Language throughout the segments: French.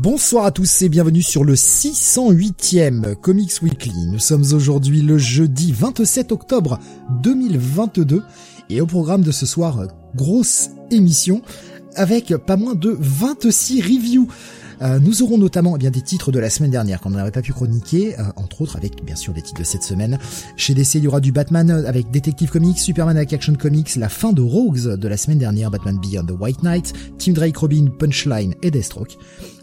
Bonsoir à tous et bienvenue sur le 608e Comics Weekly. Nous sommes aujourd'hui le jeudi 27 octobre 2022 et au programme de ce soir, grosse émission avec pas moins de 26 reviews. Euh, nous aurons notamment eh bien des titres de la semaine dernière qu'on n'avait pas pu chroniquer, euh, entre autres avec bien sûr les titres de cette semaine. Chez DC, il y aura du Batman avec Detective Comics, Superman avec Action Comics, la fin de Rogues de la semaine dernière, Batman Beyond the White Knight, Team Drake Robin, Punchline et Deathstroke.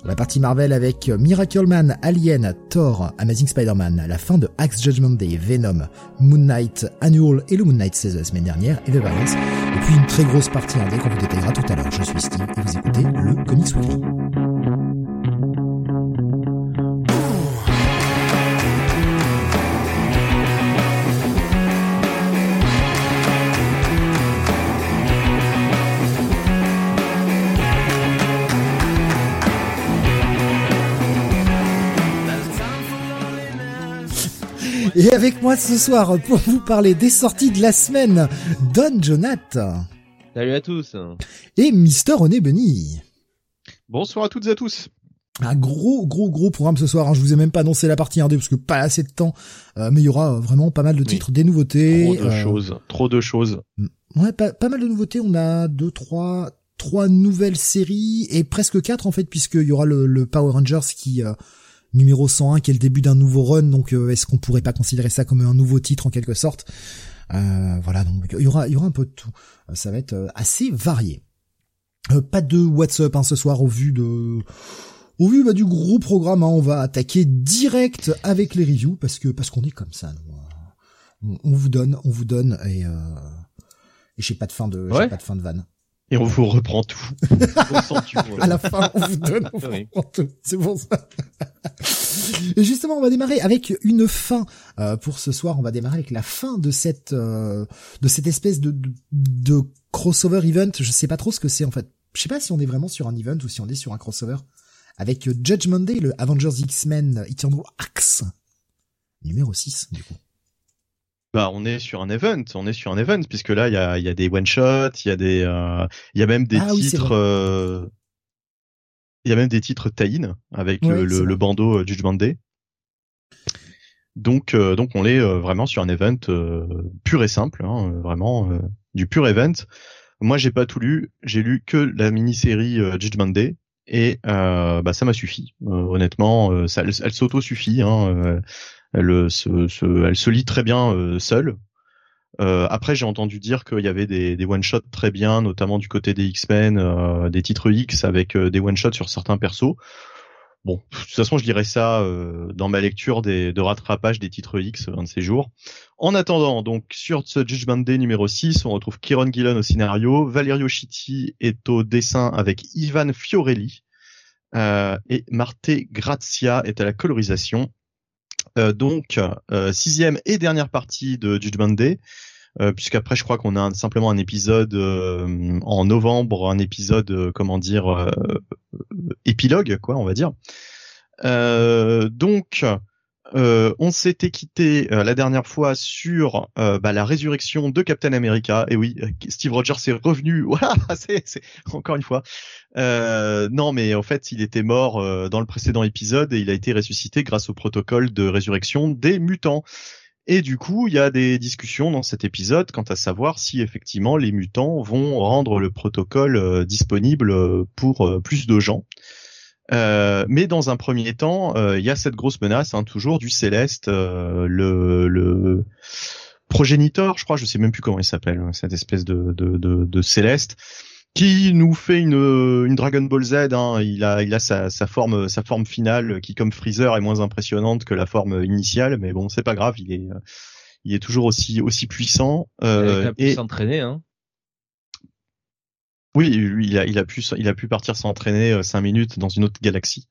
La partie Marvel avec Miracle Man, Alien, Thor, Amazing Spider-Man, la fin de Axe Judgment Day, Venom, Moon Knight, Annual et le Moon Knight 16 de la semaine dernière, et The Variance. Et puis une très grosse partie indé qu'on vous détaillera tout à l'heure. Je suis Steve et vous écoutez le Comics Weekly. Et avec moi ce soir pour vous parler des sorties de la semaine, Don Jonath. Salut à tous. Et Mister René Benny. Bonsoir à toutes et à tous. Un gros, gros, gros programme ce soir. Hein. Je vous ai même pas annoncé la partie 1D parce que pas assez de temps. Euh, mais il y aura vraiment pas mal de titres, des nouveautés. Trop de euh, choses. Trop de choses. Ouais, pas, pas mal de nouveautés. On a deux, trois, trois nouvelles séries et presque quatre en fait puisqu'il y aura le, le Power Rangers qui euh, numéro 101 qui est le début d'un nouveau run. Donc est-ce qu'on pourrait pas considérer ça comme un nouveau titre en quelque sorte? Euh, Voilà, donc il y aura, il y aura un peu de tout. Ça va être assez varié. pas de WhatsApp hein, ce soir au vu de au vu bah, du gros programme, hein, on va attaquer direct avec les reviews parce que parce qu'on est comme ça. On, on, vous donne, on vous donne et, euh, et j'ai pas de fin de j'ai pas de fin de vanne. Et on vous reprend tout. à la fin, on vous donne, on vous reprend tout. C'est bon ça. Et justement, on va démarrer avec une fin euh, pour ce soir. On va démarrer avec la fin de cette euh, de cette espèce de, de, de crossover event. Je sais pas trop ce que c'est en fait. Je sais pas si on est vraiment sur un event ou si on est sur un crossover avec Judgment Day, le Avengers X-Men Eternal Axe, numéro 6 du coup. Bah, on est sur un event, on est sur un event puisque là il y a, y a des one shots, il y a des, euh, il y a même des Ah oui, titres, vrai. euh, il y a même des titres tie-in avec Ouais, le, le, bandeau euh, Judgment Day. Donc, euh, donc on est euh, vraiment sur un event euh, pur et simple, hein, vraiment du pur event. Moi, j'ai pas tout lu, j'ai lu que la mini-série Judgment Day et bah ça m'a suffi. Honnêtement, ça, elle, elle s'auto-suffit. Hein, elle, euh, elle se lit très bien euh, seule. Euh, après, j'ai entendu dire qu'il y avait des, one-shots très bien, notamment du côté des X-Men, des titres X avec euh, des one-shots sur certains persos. Bon, de toute façon, je dirais ça dans ma lecture de rattrapage des titres X un de ces jours. En attendant, donc sur ce Judgment Day numéro 6, on retrouve Kieron Gillen au scénario, Valerio Chitti est au dessin avec Ivan Fiorelli et Marte Grazia est à la colorisation. Euh, donc euh, sixième et dernière partie de Judgment Day, euh, puisqu'après je crois qu'on a simplement un épisode euh, en novembre, un épisode euh, comment dire euh, épilogue quoi, on va dire. Donc euh, on s'était quitté euh, la dernière fois sur euh, bah, la résurrection de Captain America. Et oui, euh, Steve Rogers est revenu. C'est encore une fois. Non, mais en fait, il était mort dans le précédent épisode et il a été ressuscité grâce au protocole de résurrection des mutants. Et du coup, il y a des discussions dans cet épisode quant à savoir si effectivement les mutants vont rendre le protocole disponible pour plus de gens. Euh, mais dans un premier temps, euh, il y a cette grosse menace, hein, toujours du Céleste, euh, le, le progéniteur, je crois, je sais même plus comment il s'appelle, hein, cette espèce de, de, de, de Céleste, qui nous fait une, une Dragon Ball Z. Hein, il a, il a sa, sa forme, sa forme finale qui, comme Freezer, est moins impressionnante que la forme initiale, mais bon, c'est pas grave, il est, il est toujours aussi, aussi puissant. Avec Euh, la et s'entraîner, hein. Oui, lui, il a, il a pu, il a pu partir s'entraîner cinq minutes dans une autre galaxie.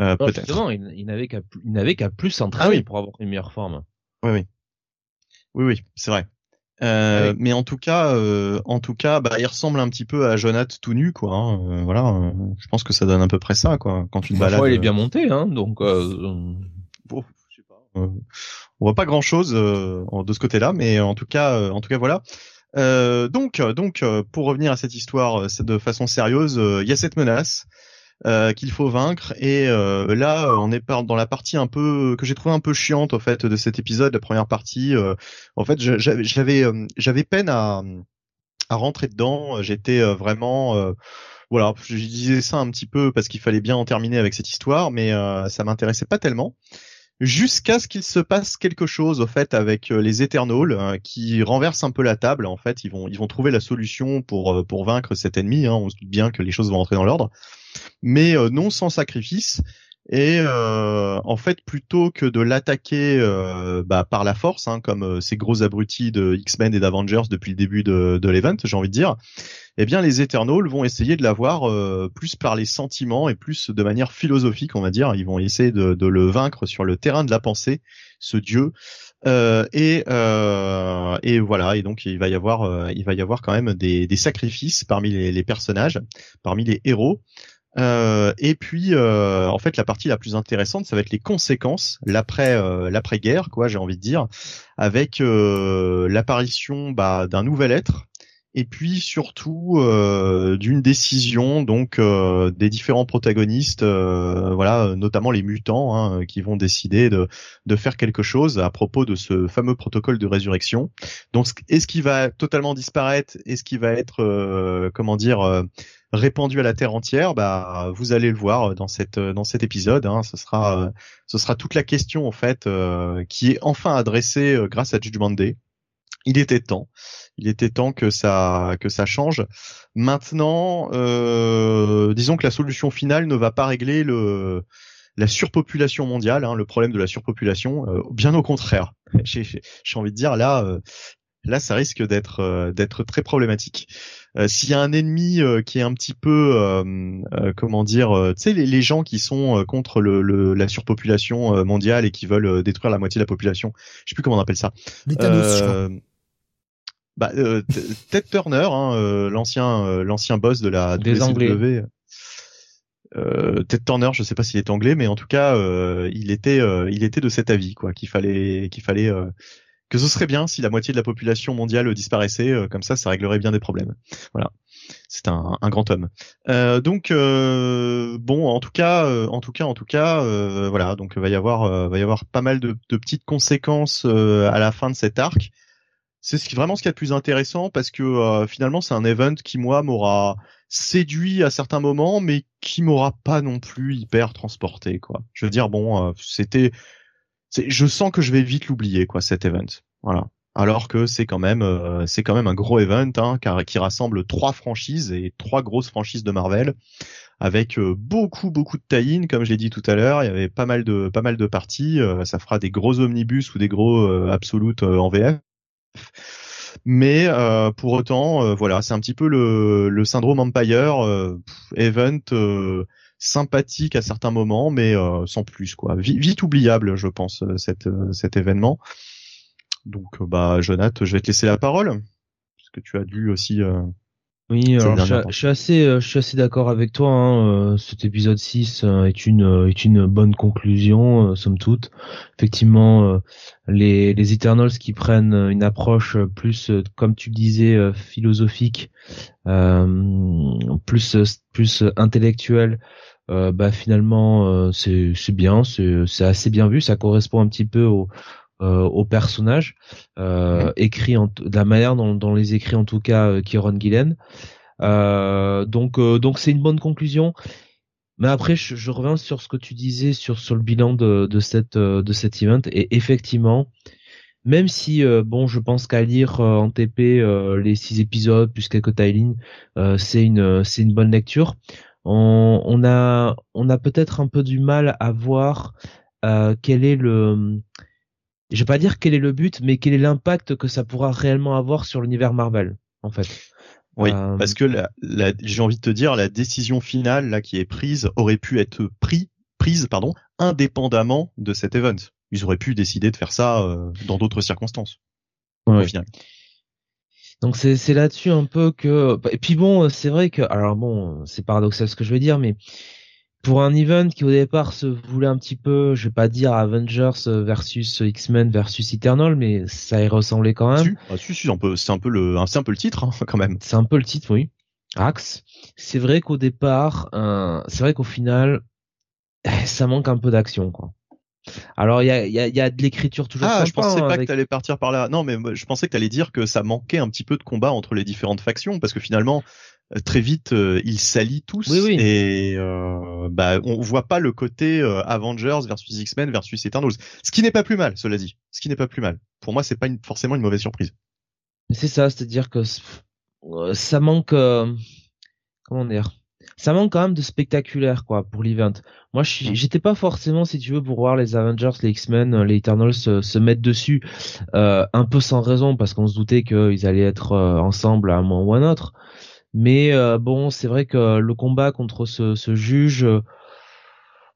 Euh, peut-être. il, il n'avait qu'à, il n'avait qu'à plus s'entraîner ah oui. pour avoir une meilleure forme. Oui, oui, oui, oui, c'est vrai. Euh, Mais en tout cas, euh, en tout cas, bah, il ressemble un petit peu à Jonath tout nu, quoi. Hein. Euh, voilà, euh, je pense que ça donne à peu près ça, quoi. Quand tu te balades. il est bien monté, hein. Donc, bon, je sais pas. on voit pas grand chose de ce côté-là, mais en tout cas, en tout cas, voilà. Donc, donc, pour revenir à cette histoire de façon sérieuse, il y a cette menace. Euh, qu'il faut vaincre. Et euh, là, on est dans la partie un peu que j'ai trouvé un peu chiante au fait de cet épisode, la première partie. Euh, en fait, j'avais j'avais peine à à rentrer dedans. J'étais vraiment voilà, je disais ça un petit peu parce qu'il fallait bien en terminer avec cette histoire, mais ça m'intéressait pas tellement jusqu'à ce qu'il se passe quelque chose au fait avec les Eternals qui renversent un peu la table en fait ils vont ils vont trouver la solution pour pour vaincre cet ennemi hein. on se doute bien que les choses vont rentrer dans l'ordre mais euh, non sans sacrifice. Et euh, en fait, plutôt que de l'attaquer euh, bah, par la force, hein, comme ces gros abrutis de X-Men et d'Avengers depuis le début de, de l'event, j'ai envie de dire, eh bien les Eternals vont essayer de l'avoir plus par les sentiments et plus de manière philosophique, on va dire. Ils vont essayer de, de le vaincre sur le terrain de la pensée, ce dieu. Euh, et, euh, et voilà, et donc il va y avoir, il va y avoir quand même des, des sacrifices parmi les, les personnages, parmi les héros. Euh, et puis, euh, en fait, la partie la plus intéressante, ça va être les conséquences, l'après, euh, l'après-guerre, quoi, j'ai envie de dire, avec l'apparition bah, d'un nouvel être, et puis surtout d'une décision donc des différents protagonistes, voilà, notamment les mutants, hein, qui vont décider de, de faire quelque chose à propos de ce fameux protocole de résurrection. Donc, est-ce qu'il va totalement disparaître Est-ce qu'il va être, comment dire répandu à la terre entière, bah vous allez le voir dans cette dans cet épisode. Hein, ce sera ce sera toute la question en fait euh, qui est enfin adressée euh, grâce à Judgment Day. Il était temps. Il était temps que ça que ça change. Maintenant, euh, disons que la solution finale ne va pas régler le la surpopulation mondiale, hein, le problème de la surpopulation. bien au contraire, j'ai envie de dire là, là ça risque d'être d'être très problématique. Euh, s'il y a un ennemi euh, qui est un petit peu, euh, comment dire, tu sais, les, gens qui sont contre le, la surpopulation mondiale et qui veulent détruire la moitié de la population, je sais plus comment on appelle ça. Thanos, je crois. Bah, Ted Turner, hein, l'ancien l'ancien boss de la des Anglais. Euh, Ted Turner, je sais pas s'il est anglais, mais en tout cas, il était, il était de cet avis, quoi, qu'il fallait, qu'il fallait que ce serait bien si la moitié de la population mondiale disparaissait, euh, comme ça, ça réglerait bien des problèmes. Voilà, c'est un, un, grand homme. Euh, donc euh, bon, en tout cas, euh, en tout cas, en tout cas, euh, voilà, donc va y avoir, va y avoir pas mal de, de petites conséquences à la fin de cet arc. C'est ce qui, vraiment ce qui est le plus intéressant parce que finalement c'est un event qui moi m'aura séduit à certains moments, mais qui m'aura pas non plus hyper transporté quoi. Je veux dire bon, c'était je sens que je vais vite l'oublier quoi cet event. Voilà. Alors que c'est quand même euh, c'est quand même un gros event hein, car qui rassemble trois franchises et trois grosses franchises de Marvel avec euh, beaucoup beaucoup de tie comme je l'ai dit tout à l'heure, il y avait pas mal de pas mal de parties, euh, ça fera des gros omnibus ou des gros absolutes en VF. Mais pour autant, voilà, c'est un petit peu le, le syndrome Empire event sympathique à certains moments, mais euh, sans plus quoi. vite oubliable, je pense, euh, cet, euh, cet événement. Donc, bah, Jonathan, je vais te laisser la parole, parce que tu as dû aussi. oui, alors je, suis assez, je suis assez d'accord avec toi. Hein, cet épisode 6 est une est une bonne conclusion, somme toute. Effectivement, les les Eternals qui prennent une approche plus, comme tu le disais, philosophique, plus plus intellectuelle euh, bah finalement euh, c'est c'est bien, c'est c'est assez bien vu, ça correspond un petit peu au euh, au personnage euh, écrit en, de la manière dont, dont les écrit en tout cas euh, Kieron Gillen. donc donc c'est une bonne conclusion. Mais après, je, je, reviens sur ce que tu disais sur sur le bilan de, de cette de cet event et effectivement, même si bon, je pense qu'à lire en TP les six épisodes plus quelques tie c'est une c'est une bonne lecture on, a on a peut-être un peu du mal à voir euh, quel est le je vais pas dire quel est le but mais quel est l'impact que ça pourra réellement avoir sur l'univers Marvel en fait Oui, parce que la, j'ai envie de te dire, la décision finale là qui est prise aurait pu être prise, prise pardon, indépendamment de cet event. Ils auraient pu décider de faire ça dans d'autres circonstances. Au final. Donc c'est c'est là-dessus un peu que et puis bon c'est vrai que alors bon c'est paradoxal ce que je veux dire mais pour un event qui au départ se voulait un petit peu je vais pas dire Avengers versus X-Men versus Eternal mais ça y ressemblait quand même. Ah, si, si, un peu c'est un peu le c'est un peu le titre hein, quand même. C'est un peu le titre oui. Axe. C'est vrai qu'au départ euh, c'est vrai qu'au final ça manque un peu d'action quoi. Alors il y a, y, a, y a de l'écriture toujours. Ah, je pensais pas que tu allais partir par là. Non, mais je pensais que tu allais dire que ça manquait un petit peu de combat entre les différentes factions, parce que finalement, euh, très vite, euh, ils s'allient tous. Oui, oui. Et euh, bah, on voit pas le côté euh, Avengers versus X-Men versus Eternals. Ce qui n'est pas plus mal, cela dit. Ce qui n'est pas plus mal. Pour moi, c'est pas une, forcément une mauvaise surprise. C'est ça, c'est-à-dire que ça manque. comment dire? Ça manque quand même de spectaculaire quoi pour l'event. Moi j'étais pas forcément si tu veux pour voir les Avengers, les X-Men, les Eternals se, mettre dessus euh, un peu sans raison parce qu'on se doutait qu'ils allaient être euh, ensemble à un moment ou à un autre. Mais euh, bon, c'est vrai que le combat contre ce, ce juge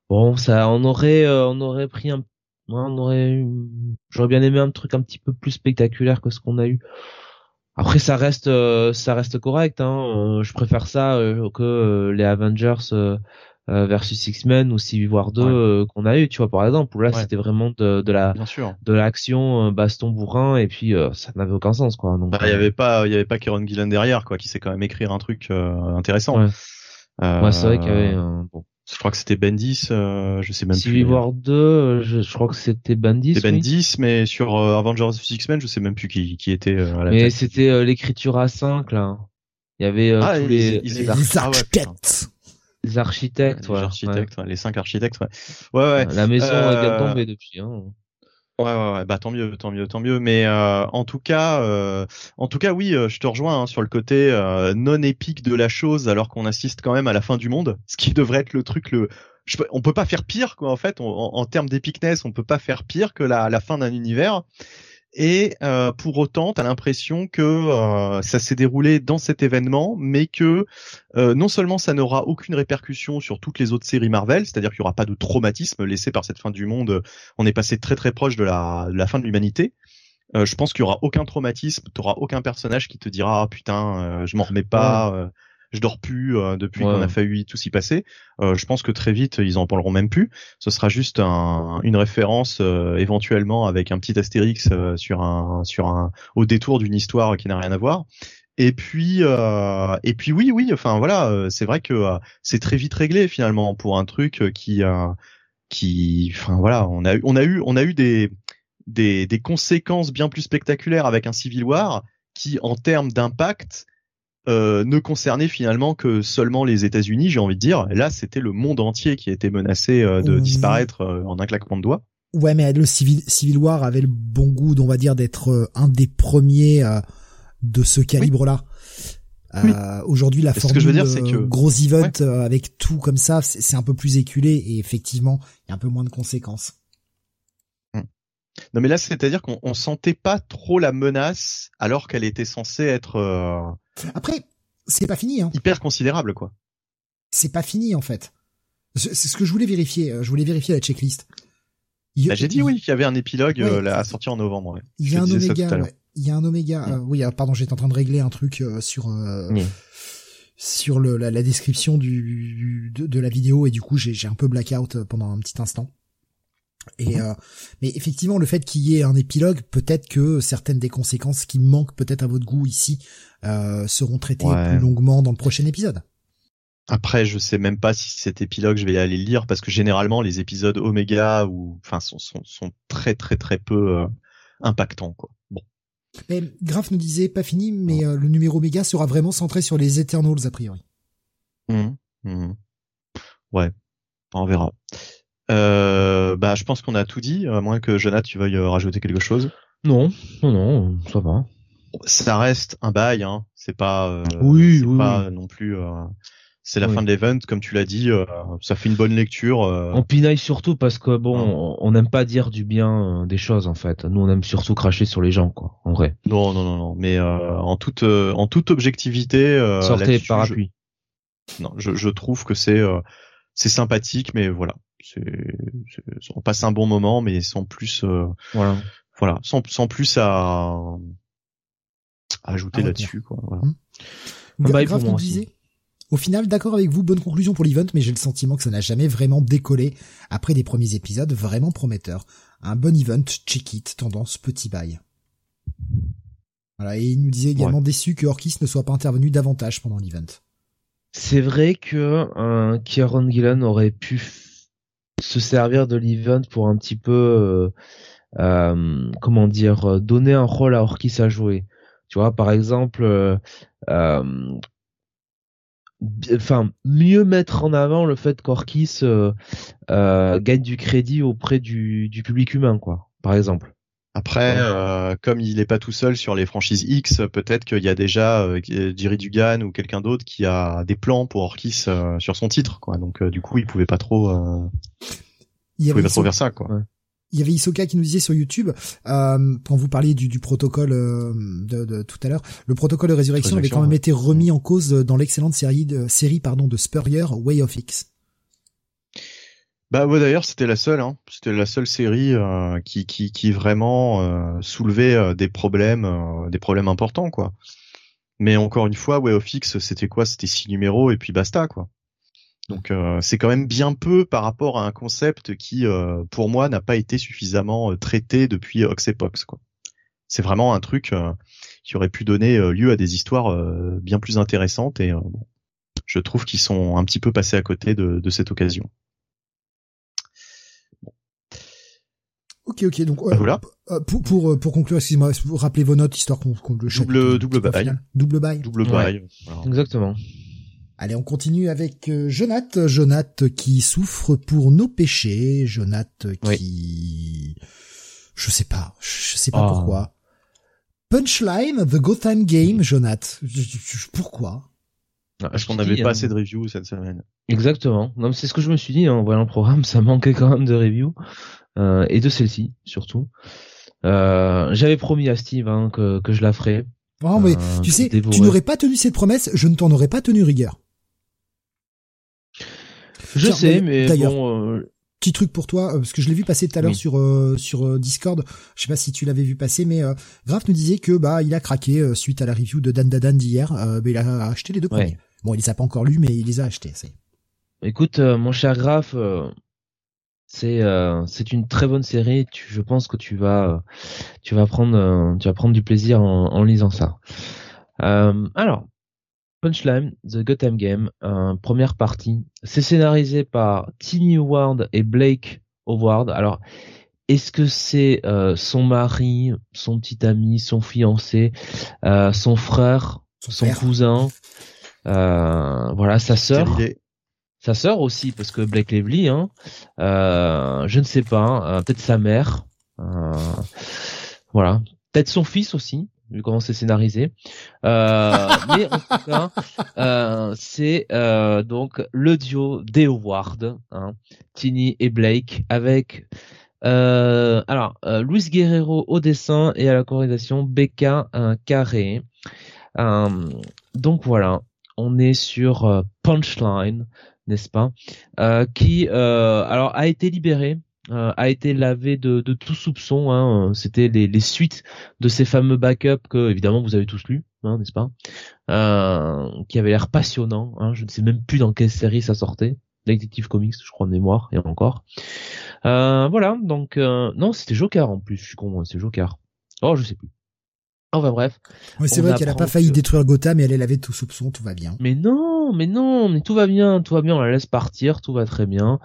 bon, ça on aurait on aurait pris un on aurait j'aurais bien aimé un truc un petit peu plus spectaculaire que ce qu'on a eu. Après ça reste euh, ça reste correct. Hein. Euh, je préfère ça euh, que les Avengers versus X-Men ou Civil War 2 qu'on a eu. Tu vois par exemple où là c'était vraiment de, de la de l'action baston bourrin et puis ça n'avait aucun sens quoi. Donc bah, il y avait pas il y avait pas Kieron Gillen derrière quoi qui sait quand même écrire un truc intéressant. Ouais, ouais c'est vrai qu'il y avait bon je crois que c'était Bendis, euh, je sais même Civil plus. War 2, je, je, crois que c'était Bendis. C'était Bendis, mais sur euh, Avengers X-Men, je sais même plus qui, qui était euh, à la Mais c'était euh, l'écriture A5 là. Il y avait ah, tous les, les, les, architectes. les architectes, ouais. Les architectes, ouais. les cinq architectes, ouais. Ouais, ouais. La maison est bien tombée depuis. Hein. Ouais, ouais, ouais, bah tant mieux, tant mieux, tant mieux. Mais euh, en tout cas, euh, en tout cas, oui, euh, je te rejoins hein, sur le côté non épique de la chose, alors qu'on assiste quand même à la fin du monde, ce qui devrait être le truc le. Je, on peut pas faire pire, quoi. En fait, en, termes d'épicness, on peut pas faire pire que la fin d'un univers et euh, pour autant, tu as l'impression que euh, ça s'est déroulé dans cet événement, mais que euh, non seulement ça n'aura aucune répercussion sur toutes les autres séries Marvel, c'est-à-dire qu'il n'y aura pas de traumatisme laissé par cette fin du monde, on est passé très très proche de la, de la fin de l'humanité. je pense qu'il y aura aucun traumatisme, tu auras aucun personnage qui te dira ah, putain, je m'en remets pas je dors plus euh, depuis qu'on a failli tout s'y passer. Euh, je pense que très vite ils en parleront même plus. Ce sera juste un, une référence euh, éventuellement avec un petit astérix sur un sur un au détour d'une histoire qui n'a rien à voir. Et puis et puis oui oui enfin voilà c'est vrai que c'est très vite réglé finalement pour un truc qui qui enfin voilà on a eu on a eu on a eu des des, des conséquences bien plus spectaculaires avec un Civil War qui en termes d'impact euh, ne concernait finalement que seulement les États-Unis, j'ai envie de dire. là, c'était le monde entier qui était menacé euh, de disparaître euh, en un claquement de doigts. Ouais, mais le Civil, Civil War avait le bon goût, on va dire, d'être un des premiers de ce calibre-là. Aujourd'hui, la formule que je veux dire, c'est que... gros event avec tout comme ça, c'est un peu plus éculé et effectivement, il y a un peu moins de conséquences. Hmm. Non, mais là, c'est-à-dire qu'on sentait pas trop la menace alors qu'elle était censée être après, c'est pas fini. Hein. Hyper considérable, quoi. C'est pas fini, en fait. C'est ce que je voulais vérifier. Euh, je voulais vérifier la checklist. Bah, J'ai dit oui qu'il y avait un épilogue euh, à sortir en novembre. Il y a un oméga. Il y a un oméga. oui, pardon, j'étais en train de régler un truc euh, sur sur le, la, description du de, la vidéo et du coup j'ai un peu blackout pendant un petit instant. Et mhm. mais effectivement, le fait qu'il y ait un épilogue, peut-être que certaines des conséquences qui manquent peut-être à votre goût ici euh, seront traités plus longuement dans le prochain épisode. Après, je sais même pas si cet épilogue je vais aller le lire parce que généralement les épisodes Oméga ou enfin sont, sont, sont très très très peu euh, impactants quoi. Bon. Mais Graf nous disait pas fini, mais euh, le numéro Oméga sera vraiment centré sur les Eternals a priori. Mmh, mmh. Ouais, on verra. Euh, bah, je pense qu'on a tout dit, à moins que Jonathan tu veuilles rajouter quelque chose. Non, non, non, ça va ça reste un bail, hein. C'est pas, euh, oui, pas non plus. Euh, c'est la fin de l'event, comme tu l'as dit, euh, ça fait une bonne lecture. Euh. On pinaille surtout parce que bon, on n'aime pas dire du bien euh, des choses en fait. Nous, on aime surtout cracher sur les gens, quoi, en vrai. Non, non, non, non. Mais en toute, en toute objectivité, sortez les parapluies. Je... Non, je, je trouve que c'est, c'est sympathique, mais voilà, on passe un bon moment, mais sans plus, voilà, voilà, sans, sans plus à, à ajouter là-dessus, quoi. Voilà. Hum. Bah, Grave nous disait, au final, d'accord avec vous, bonne conclusion pour l'event, mais j'ai le sentiment que ça n'a jamais vraiment décollé après des premiers épisodes vraiment prometteurs. Un bon event, check it, tendance petit bail. Voilà, et il nous disait également déçu que Orkis ne soit pas intervenu davantage pendant l'event. C'est vrai que un Kieran Gillan aurait pu se servir de l'event pour un petit peu, euh, euh, comment dire, donner un rôle à Orkis à jouer. Tu vois, par exemple, euh, enfin mieux mettre en avant le fait qu'Orkis euh, euh, gagne du crédit auprès du, du public humain quoi par exemple après euh, comme il n'est pas tout seul sur les franchises X peut-être qu'il y a déjà euh, Jerry Dugan ou quelqu'un d'autre qui a des plans pour Orkis euh, sur son titre quoi. Donc du coup il pouvait pas trop il pouvait pas trop faire ça quoi. Il y avait Isoka qui nous disait sur YouTube, euh, quand vous parliez du, du protocole euh, de, de, tout à l'heure, le protocole de résurrection, avait quand même été remis en cause dans l'excellente série de série pardon de Spurrier, Way of X. Bah ouais, d'ailleurs c'était la seule, hein. c'était la seule série euh, qui, qui, qui vraiment euh, soulevait euh, des problèmes, des problèmes importants quoi. Mais encore une fois, Way of X c'était quoi? C'était six numéros et puis basta quoi. Donc euh, c'est quand même bien peu par rapport à un concept qui, euh, pour moi, n'a pas été suffisamment euh, traité depuis Oxepox. Quoi. C'est vraiment un truc qui aurait pu donner lieu à des histoires bien plus intéressantes et je trouve qu'ils sont un petit peu passés à côté de, cette occasion. Ok, ok. Donc bah, voilà. pour, pour pour conclure, excusez-moi, rappelez vos notes histoire qu'on le double double bail. Double bail. Double bail. Exactement. Allez, on continue avec euh, Jonath. Jonath qui souffre pour nos péchés. Jonath qui... Je sais pas. Je sais pas ah. pourquoi. Punchline, The Gotham Game, Jonath. Pourquoi? Parce qu'on n'avait pas assez de reviews cette semaine. Exactement. Non, c'est ce que je me suis dit hein, en voyant le programme. Ça manquait quand même de reviews. Euh, et de celle-ci, surtout. Euh, J'avais promis à Steve hein, que, que je la ferais. Non, mais euh, tu sais, tu n'aurais pas tenu cette promesse, je ne t'en aurais pas tenu rigueur. Je sais, mais d'ailleurs, bon, petit truc pour toi, parce que je l'ai vu passer tout à l'heure sur sur Discord. Je sais pas si tu l'avais vu passer, mais Graf nous disait que bah il a craqué suite à la review de Dan Dadan d'hier. bah, il a acheté les deux premiers. Bon, il les a pas encore lus, mais il les a achetés. Écoute, mon cher Graf, c'est c'est une très bonne série. Tu, je pense que tu vas tu vas prendre tu vas prendre du plaisir en, en lisant ça. alors Punchline, The Gotham Game, première partie. C'est scénarisé par Tiny Ward et Blake Howard. Alors, est-ce que c'est euh, son mari, son petit ami, son fiancé, euh, son frère, son, cousin, euh, voilà, sa sœur? Sa sœur aussi, parce que Blake Lively, hein, je ne sais pas, hein, peut-être sa mère, voilà, peut-être son fils aussi vu comment c'est scénarisé. Euh, mais en tout cas, euh, c'est euh, donc le duo des Howard, hein, Tini et Blake, avec euh, alors euh, Luis Guerrero au dessin et à la chorégraphie Becca Carré. donc voilà, on est sur Punchline, n'est-ce pas, qui alors a été libéré euh, a été lavé de, de tout soupçon. Hein. C'était les, suites de ces fameux backups que évidemment vous avez tous lus, hein, n'est-ce pas euh, Qui avaient l'air passionnants. Hein. Je ne sais même plus dans quelle série ça sortait. Detective Comics, je crois de mémoire, et encore. Euh, voilà, donc euh, non, c'était Joker en plus. Je suis con, c'est Joker. Oh, je sais plus. Enfin bref. c'est vrai qu'elle a pas failli détruire Gotham et elle est lavée de tout soupçon, tout va bien. Mais non, mais non, mais tout va bien, tout va bien, on la laisse partir, tout va très bien.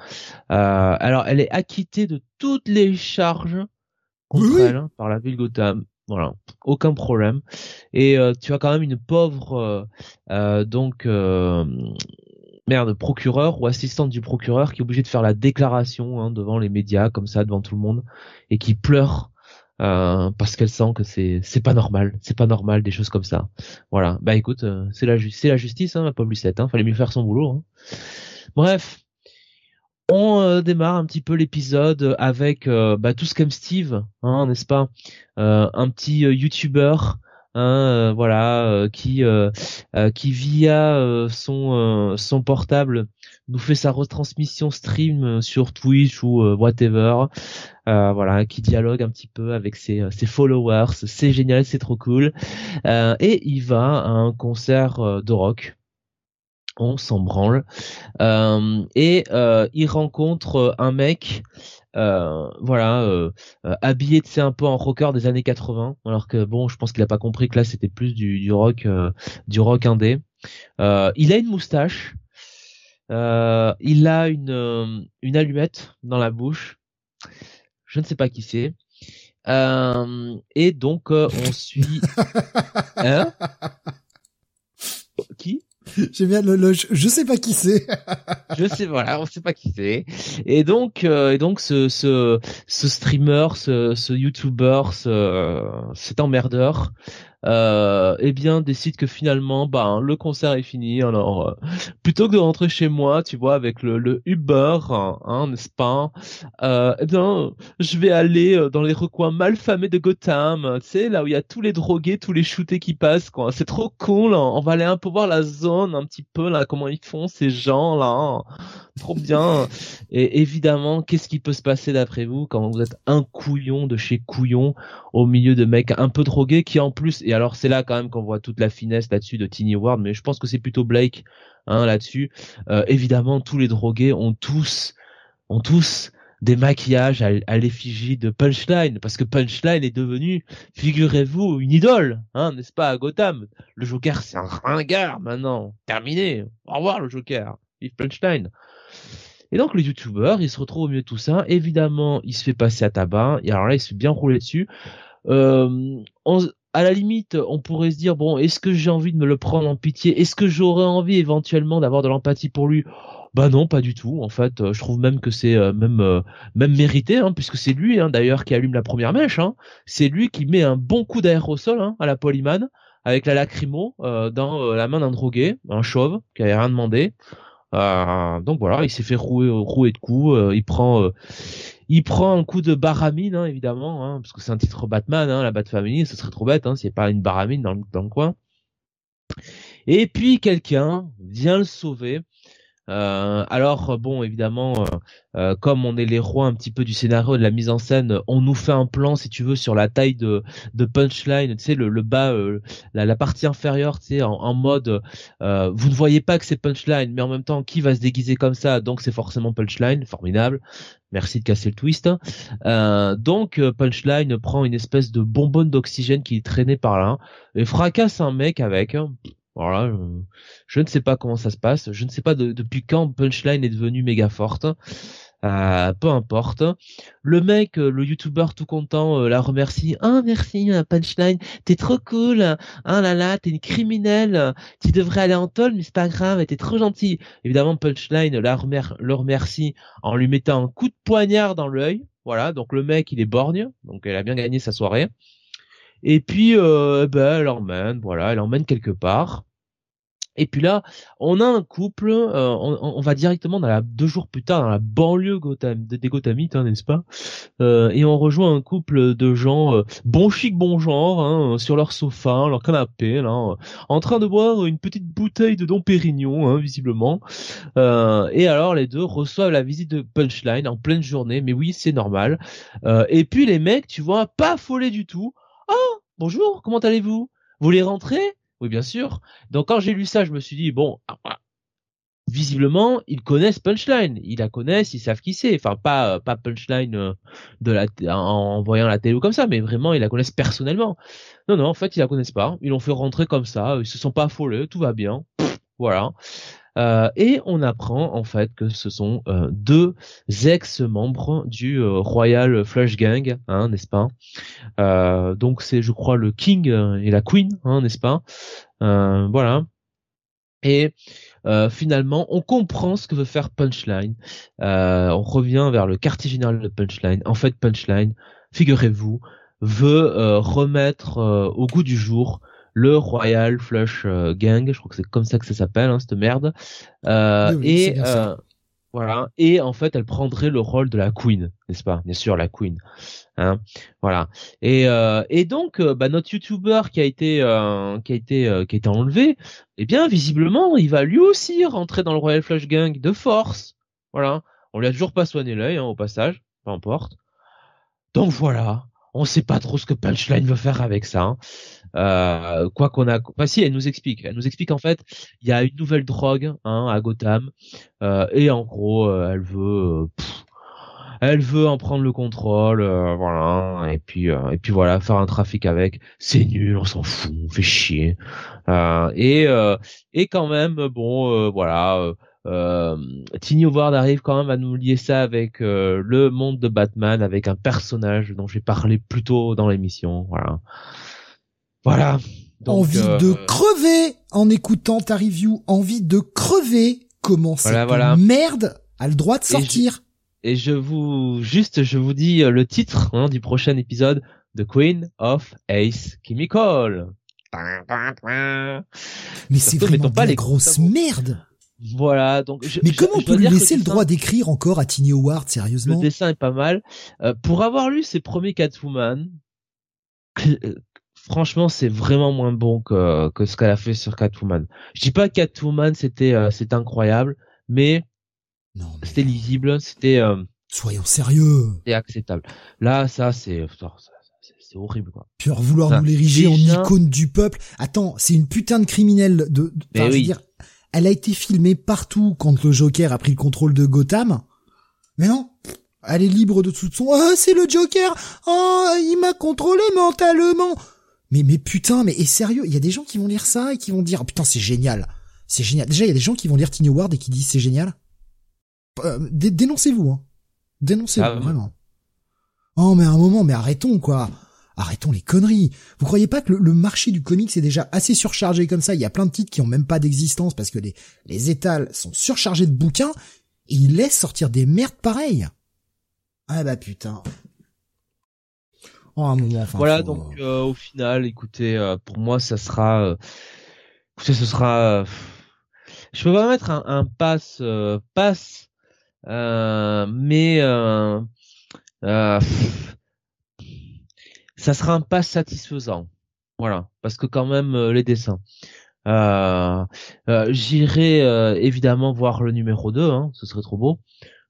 Euh, alors elle est acquittée de toutes les charges contre elle hein, par la ville Gotham. Voilà, aucun problème. Et euh, tu as quand même une pauvre euh, euh donc euh, merde procureur ou assistante du procureur qui est obligée de faire la déclaration hein, devant les médias comme ça devant tout le monde et qui pleure euh, parce qu'elle sent que c'est c'est pas normal, c'est pas normal des choses comme ça. Voilà. Bah écoute, euh, c'est la c'est la justice, hein, la pauvre Lucette. Hein, fallait mieux faire son boulot. Hein. Bref, on euh, démarre un petit peu l'épisode avec bah, tout ce qu'aime Steve, hein, n'est-ce pas? Un petit YouTuber. Hein, voilà, qui qui via son son portable nous fait sa retransmission stream sur Twitch ou whatever. Euh, voilà, qui dialogue un petit peu avec ses, euh, followers. C'est génial, c'est trop cool. Euh, et il va à un concert de rock. On s'en branle. et il rencontre un mec. Voilà, habillé de un peu en rocker des années 80, alors que bon, je pense qu'il a pas compris que là c'était plus du, du rock, du rock indé. il a une moustache, il a une, une allumette dans la bouche je ne sais pas qui c'est. Euh, et donc euh, on suit. hein? Qui? J'aime bien le, je, sais pas qui c'est. je sais voilà, on sait pas qui c'est. Et donc euh, et donc ce ce ce streamer, ce ce YouTuber, ce cet emmerdeur euh, eh bien décide que finalement bah le concert est fini. Alors euh, plutôt que de rentrer chez moi tu vois avec le, le Uber hein, n'est-ce pas euh, eh bien je vais aller euh, dans les recoins malfamés de Gotham tu sais là où il y a tous les drogués tous les shootés qui passent quoi. C'est trop cool on va aller un peu voir la zone un petit peu là comment ils font ces gens là trop bien. Et évidemment qu'est-ce qui peut se passer d'après vous quand vous êtes un couillon de chez couillon au milieu de mecs un peu drogués qui en plus et alors c'est là quand même qu'on voit toute la finesse là-dessus de Tiny Ward, mais je pense que c'est plutôt Blake hein, là-dessus. Euh, évidemment, tous les drogués ont tous, ont tous des maquillages à, l'effigie de Punchline, parce que Punchline est devenu, figurez-vous, une idole, hein, n'est-ce pas, à Gotham? Le Joker, c'est un ringard maintenant, terminé. Au revoir le Joker, vive Punchline. Et donc le YouTuber, il se retrouve au milieu de tout ça. Évidemment, il se fait passer à tabac. Et alors là, il se fait bien rouler dessus. Euh, à la limite, on pourrait se dire bon, est-ce que j'ai envie de me le prendre en pitié? Est-ce que j'aurais envie éventuellement d'avoir de l'empathie pour lui? Bah non, pas du tout. En fait, euh, je trouve même que c'est euh, même euh, même mérité, hein, puisque c'est lui hein, d'ailleurs qui allume la première mèche. Hein. C'est lui qui met un bon coup d'aérosol hein, à la polymane avec la lacrymo dans la main d'un drogué, un chauve qui avait rien demandé. Donc voilà, il s'est fait rouer, rouer de coups. il prend, il prend un coup de baramine, hein, évidemment, hein, parce que c'est un titre Batman, hein, la Bat Family, ce serait trop bête, hein, s'il n'y a pas une baramine dans dans le coin. Et puis quelqu'un vient le sauver euh, alors bon, évidemment, euh, euh, comme on est les rois un petit peu du scénario de la mise en scène, on nous fait un plan, si tu veux, sur la taille de, punchline, tu sais, le, bas, la, partie inférieure, tu sais, en, mode, vous ne voyez pas que c'est punchline, mais en même temps, qui va se déguiser comme ça Donc c'est forcément punchline, formidable. Merci de casser le twist. donc punchline prend une espèce de bonbonne d'oxygène qui est traînée par là et fracasse un mec avec. Hein. Voilà, je, ne sais pas comment ça se passe. Je ne sais pas depuis quand Punchline est devenue méga forte. Euh, peu importe. Le mec, euh, le YouTuber tout content, euh, la remercie. Ah merci Punchline, t'es trop cool. Ah là là, t'es une criminelle. Tu devrais aller en tôle, mais c'est pas grave, t'es trop gentil. Évidemment, Punchline la le remercie en lui mettant un coup de poignard dans l'œil. Voilà, donc le mec il est borgne, donc elle a bien gagné sa soirée. Et puis, euh, ben, elle emmène, voilà, elle emmène quelque part. Et puis là, on a un couple, euh, on, va directement dans la, deux jours plus tard dans la banlieue Gotham, des Gothamites, hein, n'est-ce pas? Euh, Et on rejoint un couple de gens euh, bon chic, bon genre, hein, sur leur sofa, leur canapé, là, en train de boire une petite bouteille de Dom Pérignon, hein, visiblement. et alors les deux reçoivent la visite de Punchline en pleine journée, mais oui, c'est normal. et puis les mecs, tu vois, pas affolés du tout. Oh, bonjour, comment allez-vous? Vous voulez rentrer? Oui, bien sûr. Donc quand j'ai lu ça, je me suis dit bon, ah, ah, visiblement ils connaissent Punchline, ils la connaissent, ils savent qui c'est. Enfin pas pas Punchline euh, de la en voyant la télé ou comme ça, mais vraiment ils la connaissent personnellement. Non non, en fait ils la connaissent pas. Ils l'ont fait rentrer comme ça, ils se sont pas affolés, tout va bien. voilà. Euh, et on apprend en fait que ce sont euh, deux ex-membres du euh, Royal Flush Gang, hein, n'est-ce pas? Donc c'est, je crois, le King et la Queen, hein, n'est-ce pas? Voilà. Et finalement, on comprend ce que veut faire Punchline. on revient vers le quartier général de Punchline. En fait, Punchline, figurez-vous, veut remettre au goût du jour le Royal Flush Gang, je crois que c'est comme ça que ça s'appelle, hein, cette merde. et voilà. Et en fait, elle prendrait le rôle de la Queen, n'est-ce pas? Bien sûr, la Queen. Hein voilà. Et, euh, et donc, euh, bah, notre YouTuber qui a été euh, qui a été qui a été enlevé, eh bien, visiblement, il va lui aussi rentrer dans le Royal Flush Gang de force. Voilà. On lui a toujours pas soigné l'œil, hein, au passage, peu importe. Donc voilà on sait pas trop ce que Punchline veut faire avec ça. Hein. Euh, quoi qu'on a, enfin si, elle nous explique. Elle nous explique en fait, il y a une nouvelle drogue hein, à Gotham euh, et en gros, euh, elle veut, elle veut en prendre le contrôle, voilà. Et puis et puis voilà, faire un trafic avec. C'est nul, on s'en fout, on fait chier. et et quand même, bon, voilà euh, Tiny Howard arrive quand même à nous lier ça avec euh, le monde de Batman, avec un personnage dont j'ai parlé plus tôt dans l'émission. Voilà. Voilà. envie euh, de crever en écoutant ta review. Envie de crever. Comment voilà, voilà. merde a le droit de sortir. Et je, vous, juste, je vous dis le titre hein, du prochain épisode, The Queen of Ace Chemical. Mais c'est vraiment pas les grosses merdes. Voilà, donc. Mais comment on peut lui laisser le droit d'écrire encore à Tiny Howard, sérieusement? Le dessin est pas mal. Euh, pour avoir lu ses premiers Catwoman, euh, franchement, c'est vraiment moins bon que, que ce qu'elle a fait sur Catwoman. Je dis pas que Catwoman c'était euh, c'est incroyable, mais, c'était lisible, c'était. Soyons sérieux. C'est acceptable. Là, ça c'est c'est horrible quoi. Puis vouloir nous l'ériger en icône du peuple. Attends, c'est une putain de criminelle de. de oui. dire, elle a été filmée partout quand le Joker a pris le contrôle de Gotham. Mais non, elle est libre de tout son. Ah, c'est le Joker. Ah, il m'a contrôlé mentalement. Mais mais putain, mais est sérieux, il y a des gens qui vont lire ça et qui vont dire oh, putain c'est génial, c'est génial. Déjà il y a des gens qui vont lire Tiny Ward et qui disent c'est génial. Euh, dénoncez-vous, hein. Dénoncez-vous ah, vraiment. Oh mais à un moment, mais arrêtons quoi arrêtons les conneries. Vous croyez pas que le, marché du comics est déjà assez surchargé comme ça? Il y a plein de titres qui ont même pas d'existence parce que les, les étals sont surchargés de bouquins et ils laissent sortir des merdes pareilles. Ah bah putain. Oh, un moment, enfin, voilà, donc euh, au final, écoutez, euh, pour moi, ça sera, euh, écoutez, ce sera, je peux pas mettre un, un pass, pass, mais ça sera un pas satisfaisant. Voilà, parce que quand même les dessins. J'irai évidemment voir le numéro 2, hein, ce serait trop beau.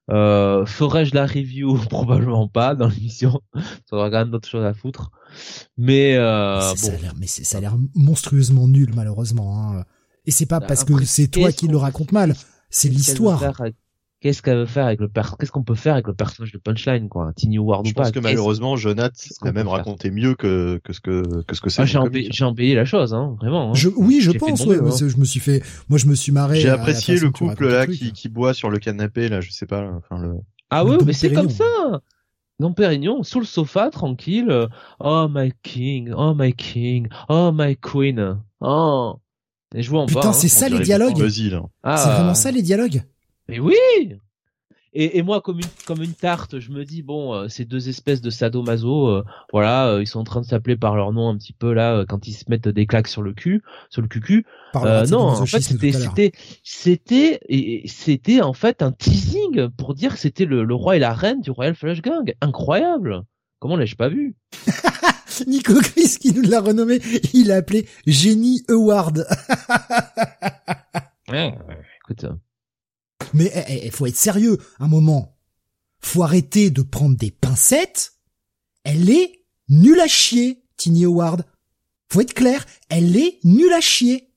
Ferais-je la review? Probablement pas dans l'émission. ça aura quand même d'autres choses à foutre. Mais, bon. ça a l'air, mais ça a l'air monstrueusement nul malheureusement. Hein. Et c'est pas bah, parce que c'est toi qui le raconte mal, c'est l'histoire qu'est-ce qu'elle veut faire avec le qu'est-ce qu'on peut faire avec le personnage de Punchline quoi? Tiny Ward je pense que malheureusement Jonath a même raconté mieux que que ce que que ce que c'est ah, j'ai embelli, la chose hein vraiment hein. je, oui je pense ouais, je me suis fait moi je me suis marré j'ai apprécié le couple là qui, qui boit sur le canapé là je sais pas enfin le ah oui mais c'est comme ça non Pérignon, sous le sofa, tranquille. Oh my king, oh my king, oh my queen. Oh. Et je vois en Putain, c'est ça les dialogues. Ah. C'est vraiment ça les dialogues? Mais oui et, et, moi, comme une, comme une tarte, je me dis bon, euh, ces deux espèces de sadomaso, euh, voilà, euh, ils sont en train de s'appeler par leur nom un petit peu là quand ils se mettent des claques sur le cul, sur le cucu. non, en fait, c'était, c'était, c'était, c'était en fait un teasing pour dire que c'était le, le, roi et la reine du Royal Flush Gang. Incroyable. Comment l'ai-je pas vu? Nico Chris qui nous l'a renommé, il l'a appelé Génie Award. ouais, écoute. Mais il eh, eh, faut être sérieux un moment. Faut arrêter de prendre des pincettes. Elle est nulle à chier, Tiny Howard. Faut être clair, elle est nulle à chier.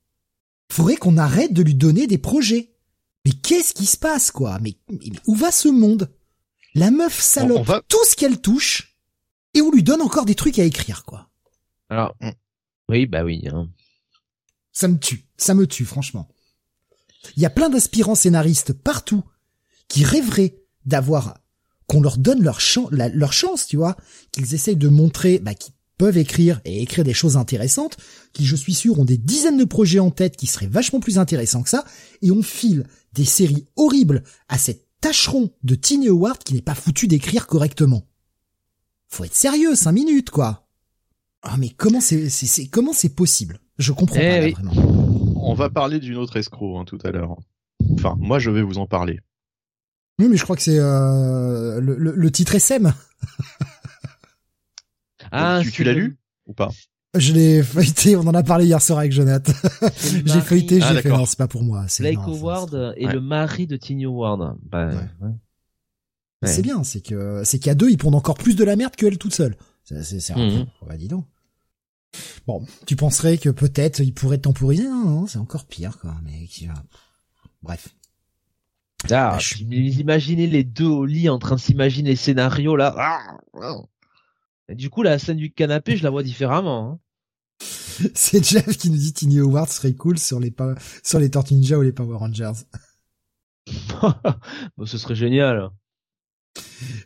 Faudrait qu'on arrête de lui donner des projets. Mais qu'est-ce qui se passe, quoi? Mais, où va ce monde? La meuf salope tout ce qu'elle touche, et on lui donne encore des trucs à écrire, quoi. Alors, oui, bah oui. Hein. Ça me tue, ça me tue, franchement. Il y a plein d'aspirants scénaristes partout qui rêveraient d'avoir qu'on leur donne leur, leur chance, tu vois, qu'ils essayent de montrer bah, qu'ils peuvent écrire et écrire des choses intéressantes, qui je suis sûr ont des dizaines de projets en tête qui seraient vachement plus intéressants que ça, et on file des séries horribles à cette tâcheron de Tiny Howard qui n'est pas foutu d'écrire correctement. faut être sérieux, cinq minutes, quoi. Ah, mais comment c'est, c'est, comment c'est possible? Je comprends Eh pas, là, vraiment. On va parler d'une autre escroc hein, tout à l'heure. Enfin, moi je vais vous en parler. Oui, mais je crois que c'est, euh, le, le, le titre SM. Ah, tu tu l'as lu ou pas? Je l'ai feuilleté, on en a parlé hier soir avec Jonathan. J'ai feuilleté, Ah, j'ai fait, d'accord. non, c'est pas pour moi. C'est, Blake non, Howard est Ouais. le mari de Tiny Howard. Bah, Ouais. ouais. c'est- Ouais. c'est bien, c'est que, c'est qu'il y a deux, ils pondent encore plus de la merde qu'elle toute seule. C'est, c'est, c'est, Mhm. oh, bah, dis donc. Bon, tu penserais que peut-être il pourrait temporiser, non, non, c'est encore pire, quoi, mais, qui- euh, bref. Ah, Bah, je imaginez les deux au lit en train de s'imaginer les scénarios là. Ah, ah. Et du coup, la scène du canapé, je la vois différemment. hein. C'est Jeff qui nous dit Tiny Howard serait cool sur les, pa- sur les Tortues Ninja ou les Power Rangers. Bon, ce serait génial.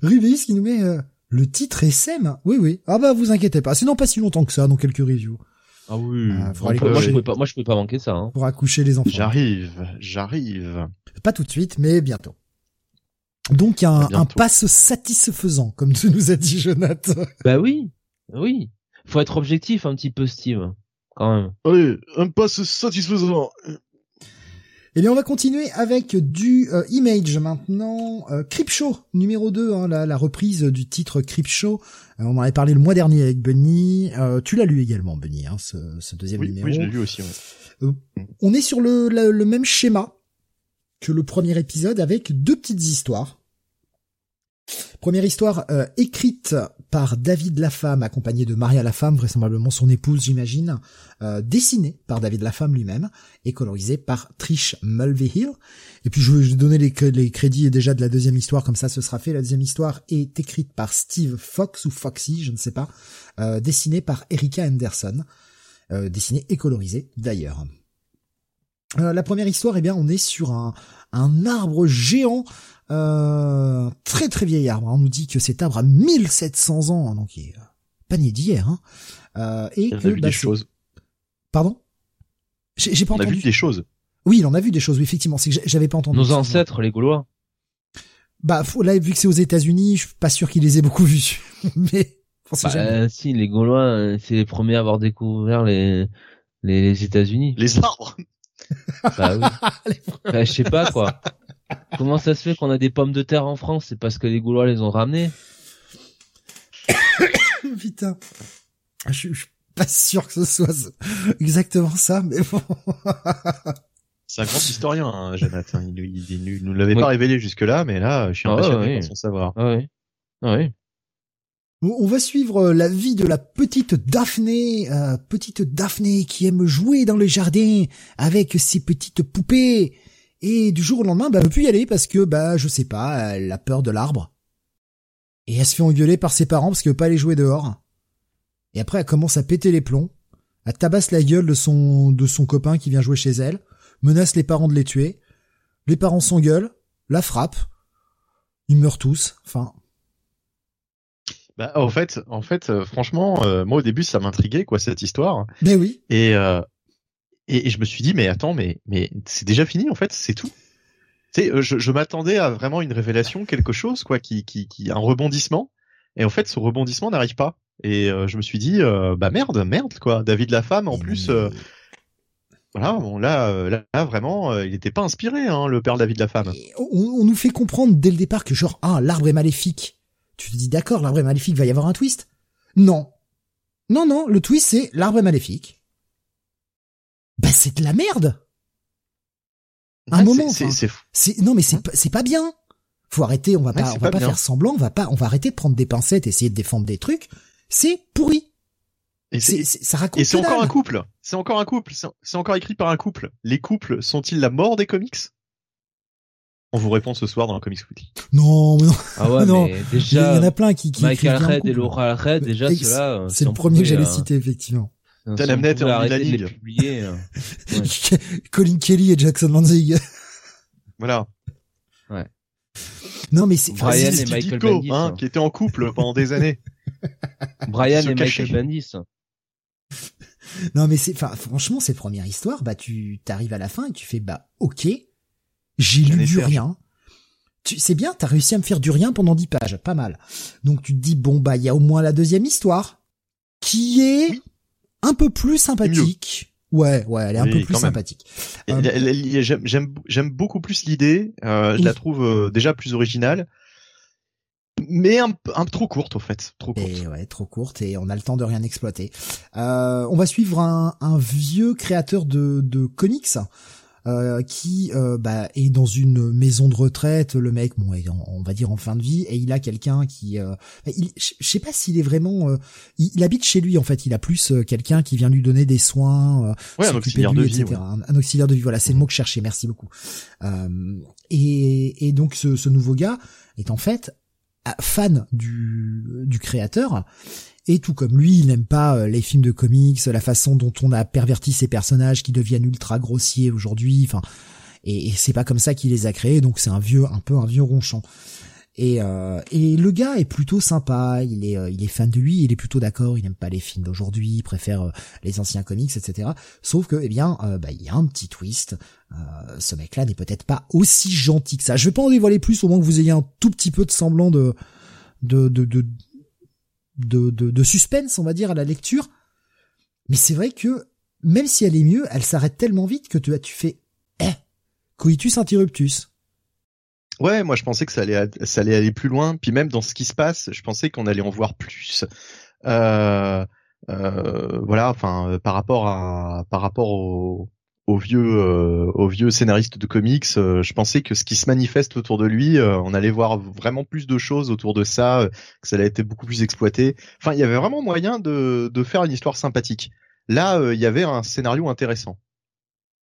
Rubéis qui nous met euh, le titre SM. Oui, oui. Ah bah vous inquiétez pas. Sinon pas si longtemps que ça, dans quelques reviews. Ah oui. Ah, Moi, aller moi, coucher. je pouvais pas, moi, je pouvais pas manquer ça. Hein. Pour accoucher les enfants. J'arrive, j'arrive. Pas tout de suite, mais bientôt. Donc un, bientôt. un passe satisfaisant, comme tu nous as dit Jonathan. Bah oui, oui. Faut être objectif un petit peu, Steve, quand même. Allez, un passe satisfaisant. Et bien on va continuer avec du euh, Image maintenant. Euh, Creepshow numéro 2, hein, la, la reprise du titre Creepshow. Euh, on en avait parlé le mois dernier avec Bunny. Euh, tu l'as lu également, Bunny, hein, ce, ce deuxième Oui, numéro. oui, je l'ai lu aussi. Ouais. On est sur le, le, le même schéma que le premier épisode avec deux petites histoires. Première histoire euh, écrite par David Lafemme, accompagné de Maria Lafemme, vraisemblablement son épouse j'imagine, euh, dessinée par David Lafemme lui-même et colorisée par Trish Mulvihill. Et puis je vais donner les, les crédits déjà de la deuxième histoire, comme ça ce sera fait. La deuxième histoire est écrite par Steve Fox ou Foxy, je ne sais pas, euh, dessinée par Erika Anderson, euh, dessinée et colorisée d'ailleurs. Euh, la première histoire, eh bien, on est sur un, un arbre géant, euh, un très très vieil arbre. On nous dit que cet arbre a 1700 ans, hein, donc il est euh, pas né d'hier. Hein. Euh, et On que, a vu bah, des choses. Pardon? J'ai j'ai pas On a entendu. vu des choses. Oui, il en a vu des choses. Oui, effectivement, c'est que j'avais pas entendu. Nos ancêtres, les Gaulois. Bah faut- là, vu que c'est aux États-Unis, je suis pas sûr qu'ils les aient beaucoup vus. Mais on sait Bah, jamais. euh, si, les Gaulois, c'est les premiers à avoir découvert les les, les États-Unis. Les arbres. Bah oui. Bah, je sais pas quoi. Comment ça se fait qu'on a des pommes de terre en France? C'est parce que les Gaulois les ont ramenées? Putain, je, je suis pas sûr que ce soit exactement ça, mais bon. C'est un grand historien, hein, Jonathan. Il, il, il- il nous l'avait pas révélé jusque-là, mais là, je suis Ah ouais, impressionné ouais. par son savoir. Ah oui. Ah oui. On va suivre euh, la vie de la petite Daphné, euh, petite Daphné qui aime jouer dans le jardin avec ses petites poupées. Et du jour au lendemain, bah, elle peut plus y aller parce que, bah, je sais pas, elle a peur de l'arbre. Et elle se fait engueuler par ses parents parce qu'elle veut pas aller jouer dehors. Et après, elle commence à péter les plombs. Elle tabasse la gueule de son, de son copain qui vient jouer chez elle, menace les parents de les tuer. Les parents s'engueulent, la frappent. Ils meurent tous. Enfin, Bah, en fait, en fait, euh, franchement, euh, moi au début, ça m'intriguait quoi cette histoire, ben oui. et, euh, et et je me suis dit, mais attends, mais mais c'est déjà fini en fait, c'est tout. Tu sais, euh, je, je m'attendais à vraiment une révélation, quelque chose quoi, qui qui qui un rebondissement, et en fait, ce rebondissement n'arrive pas. Et euh, je me suis dit, euh, bah merde, merde quoi. David la femme, en Mais plus, non, euh, mais- voilà, bon là, là, là, vraiment, euh, il n'était pas inspiré, hein, le père David la femme. On, on nous fait comprendre dès le départ que genre ah l'arbre est maléfique. Tu te dis d'accord l'arbre est maléfique va y avoir un twist Non. Non non le twist c'est l'arbre est maléfique. Bah c'est de la merde. Un Ouais, moment. c'est- non mais c'est pas- c'est pas bien. Faut arrêter. On va Ouais, pas on va pas faire semblant. On va pas on va arrêter de prendre des pincettes essayer de défendre des trucs. C'est pourri. et C'est ça raconte. Et c'est encore un couple. C'est encore un couple. C'est encore écrit par un couple. Les couples sont-ils la mort des comics? On vous répond ce soir dans le Comics Weekly. Non mais non. Ah ouais, Non, mais Il y, déjà, en a plein qui qui Michael en Red et. Laura Red, déjà ceux-là. euh, C'est le premier que j'allais euh, citer effectivement. si on Talamnet pouvait et arrêter Andy de les Lanning. publier, euh. Colin Kelly et Jackson Lanzig. Voilà. Non mais c'est enfin, Brian c'est- et Michael Bendis, hein, hein. qui étaient en couple pendant des années. Brian et. Michael Bendis. Non mais c'est, enfin franchement cette première histoire, bah tu t'arrives à la fin et tu fais bah ok, j'ai lu du rien. c'est bien, t'as réussi à me faire du rien pendant 10 pages, pas mal. Donc tu te dis bon bah il y a au moins la deuxième histoire qui est un peu plus sympathique. Ouais, ouais, elle est un peu plus sympathique. Euh, j'aime beaucoup plus l'idée. Euh, je la trouve euh, déjà plus originale, mais un, un trop courte au fait, trop courte. Et ouais, trop courte et on a le temps de rien exploiter. on va suivre un, un vieux créateur de, de comics euh, qui euh, bah, est dans une maison de retraite. Le mec, bon, on va dire en fin de vie, et il a quelqu'un qui, euh, je sais pas s'il est vraiment, il, habite chez lui en fait. Il a plus quelqu'un qui vient lui donner des soins, ouais, un auxiliaire de, vie, etc. Un, auxiliaire de vie. Voilà, c'est le mot que je cherchais. Merci beaucoup. et, et donc ce, ce nouveau gars est en fait fan du, du créateur et tout comme lui, il n'aime pas euh, les films de comics, la façon dont on a perverti ces personnages qui deviennent ultra grossiers aujourd'hui. Enfin, et, c'est pas comme ça qu'il les a créés. Donc c'est un vieux, un peu un vieux ronchon. Et, euh, et le gars est plutôt sympa, il est, euh, il est fan de lui, il est plutôt d'accord, il n'aime pas les films d'aujourd'hui, il préfère les anciens comics, etc. Sauf que, eh bien, bah, il y a un petit twist. ce mec-là n'est peut-être pas aussi gentil que ça. Je vais pas en dévoiler plus, au moins que vous ayez un tout petit peu de semblant de, de, de, de, de, de, suspense, on va dire, à la lecture. Mais c'est vrai que, même si elle est mieux, elle s'arrête tellement vite que tu, tu fais, eh, coitus interruptus. Ouais, moi je pensais que ça allait, ça allait aller plus loin. Puis même dans ce qui se passe, je pensais qu'on allait en voir plus. Euh, euh, voilà, enfin, par rapport à, par rapport au, au vieux euh, au vieux scénariste de comics. Euh, je pensais que ce qui se manifeste autour de lui, euh, on allait voir vraiment plus de choses autour de ça, que ça allait être beaucoup plus exploité. Enfin, il y avait vraiment moyen de, de faire une histoire sympathique. Là, il y avait un scénario intéressant,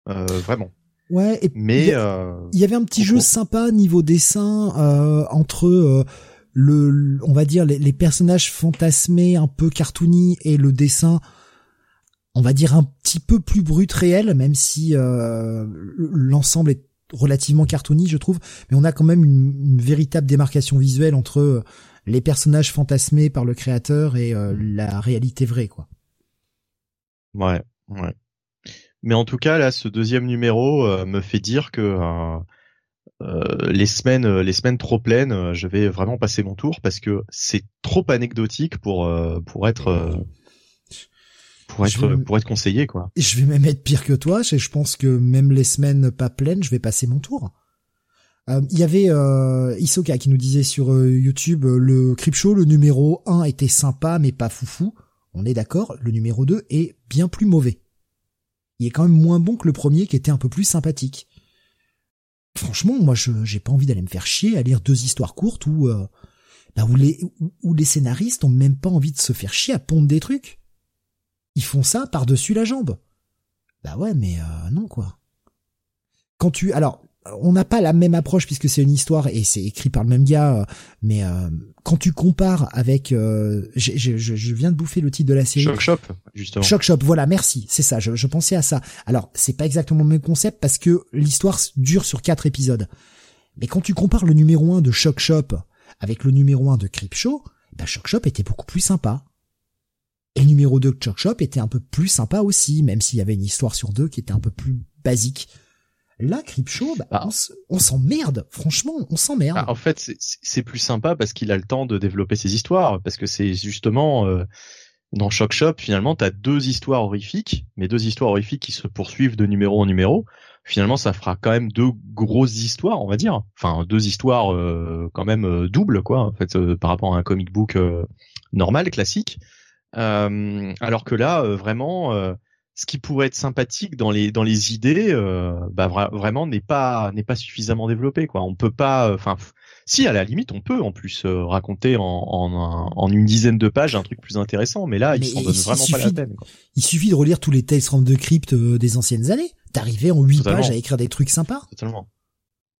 vraiment. Ouais, et mais il y, avait un petit jeu sympa niveau dessin entre le, on va dire les, les personnages fantasmés un peu cartoony et le dessin on va dire un petit peu plus brut réel, même si euh, l'ensemble est relativement cartoony, je trouve, mais on a quand même une, véritable démarcation visuelle entre euh, les personnages fantasmés par le créateur et euh, la réalité vraie, quoi. Ouais, ouais. Mais en tout cas, là, ce deuxième numéro me fait dire que les semaines, les semaines trop pleines, je vais vraiment passer mon tour parce que c'est trop anecdotique pour pour être pour être pour être conseillé quoi. Je vais même être pire que toi, je pense que même les semaines pas pleines, je vais passer mon tour. Euh, il y avait euh, Isoka qui nous disait sur euh, YouTube le Show, le numéro 1 était sympa mais pas foufou. On est d'accord, le numéro 2 est bien plus mauvais. Il est quand même moins bon que le premier qui était un peu plus sympathique. Franchement, moi je j'ai pas envie d'aller me faire chier à lire deux histoires courtes où bah, où les où les scénaristes ont même pas envie de se faire chier à pondre des trucs. Ils font ça par-dessus la jambe. Bah ouais, mais euh, non quoi. Quand tu, alors, on n'a pas la même approche puisque c'est une histoire et c'est écrit par le même gars, euh, mais euh, quand tu compares avec, je, viens de bouffer le titre de la série. Shock Shop, justement. Shock Shop, voilà, merci, c'est ça. Je, je pensais à ça. Alors, c'est pas exactement le même concept parce que l'histoire dure sur quatre épisodes. Mais quand tu compares le numéro 1 de Shock Shop avec le numéro 1 de Creepshow, bah Shock Shop était beaucoup plus sympa. Et le numéro 2 de Choc Shop était un peu plus sympa aussi, même s'il y avait une histoire sur deux qui était un peu plus basique. Là, Creepshow, bah, bah, on, s'emmerde. Franchement, on s'emmerde. Bah, en fait, c'est plus sympa parce qu'il a le temps de développer ses histoires, parce que c'est justement euh, dans Shock Shop, finalement, t'as deux histoires horrifiques, mais deux histoires horrifiques qui se poursuivent de numéro en numéro. Finalement, ça fera quand même deux grosses histoires, on va dire. Enfin, deux histoires euh, quand même euh, doubles, quoi, en fait, par rapport à un comic book normal, classique. Euh, alors que là, euh, vraiment, euh, ce qui pourrait être sympathique dans les dans les idées, bah vraiment n'est pas n'est pas suffisamment développé. Quoi, on peut pas. Enfin, si à la limite, on peut en plus raconter en, en, en, une dizaine de pages un truc plus intéressant, mais là, il s'en donne vraiment pas la peine. Il suffit de relire tous les Tales from the Crypt des anciennes années. T'arrivais en huit pages à écrire des trucs sympas. Totalement.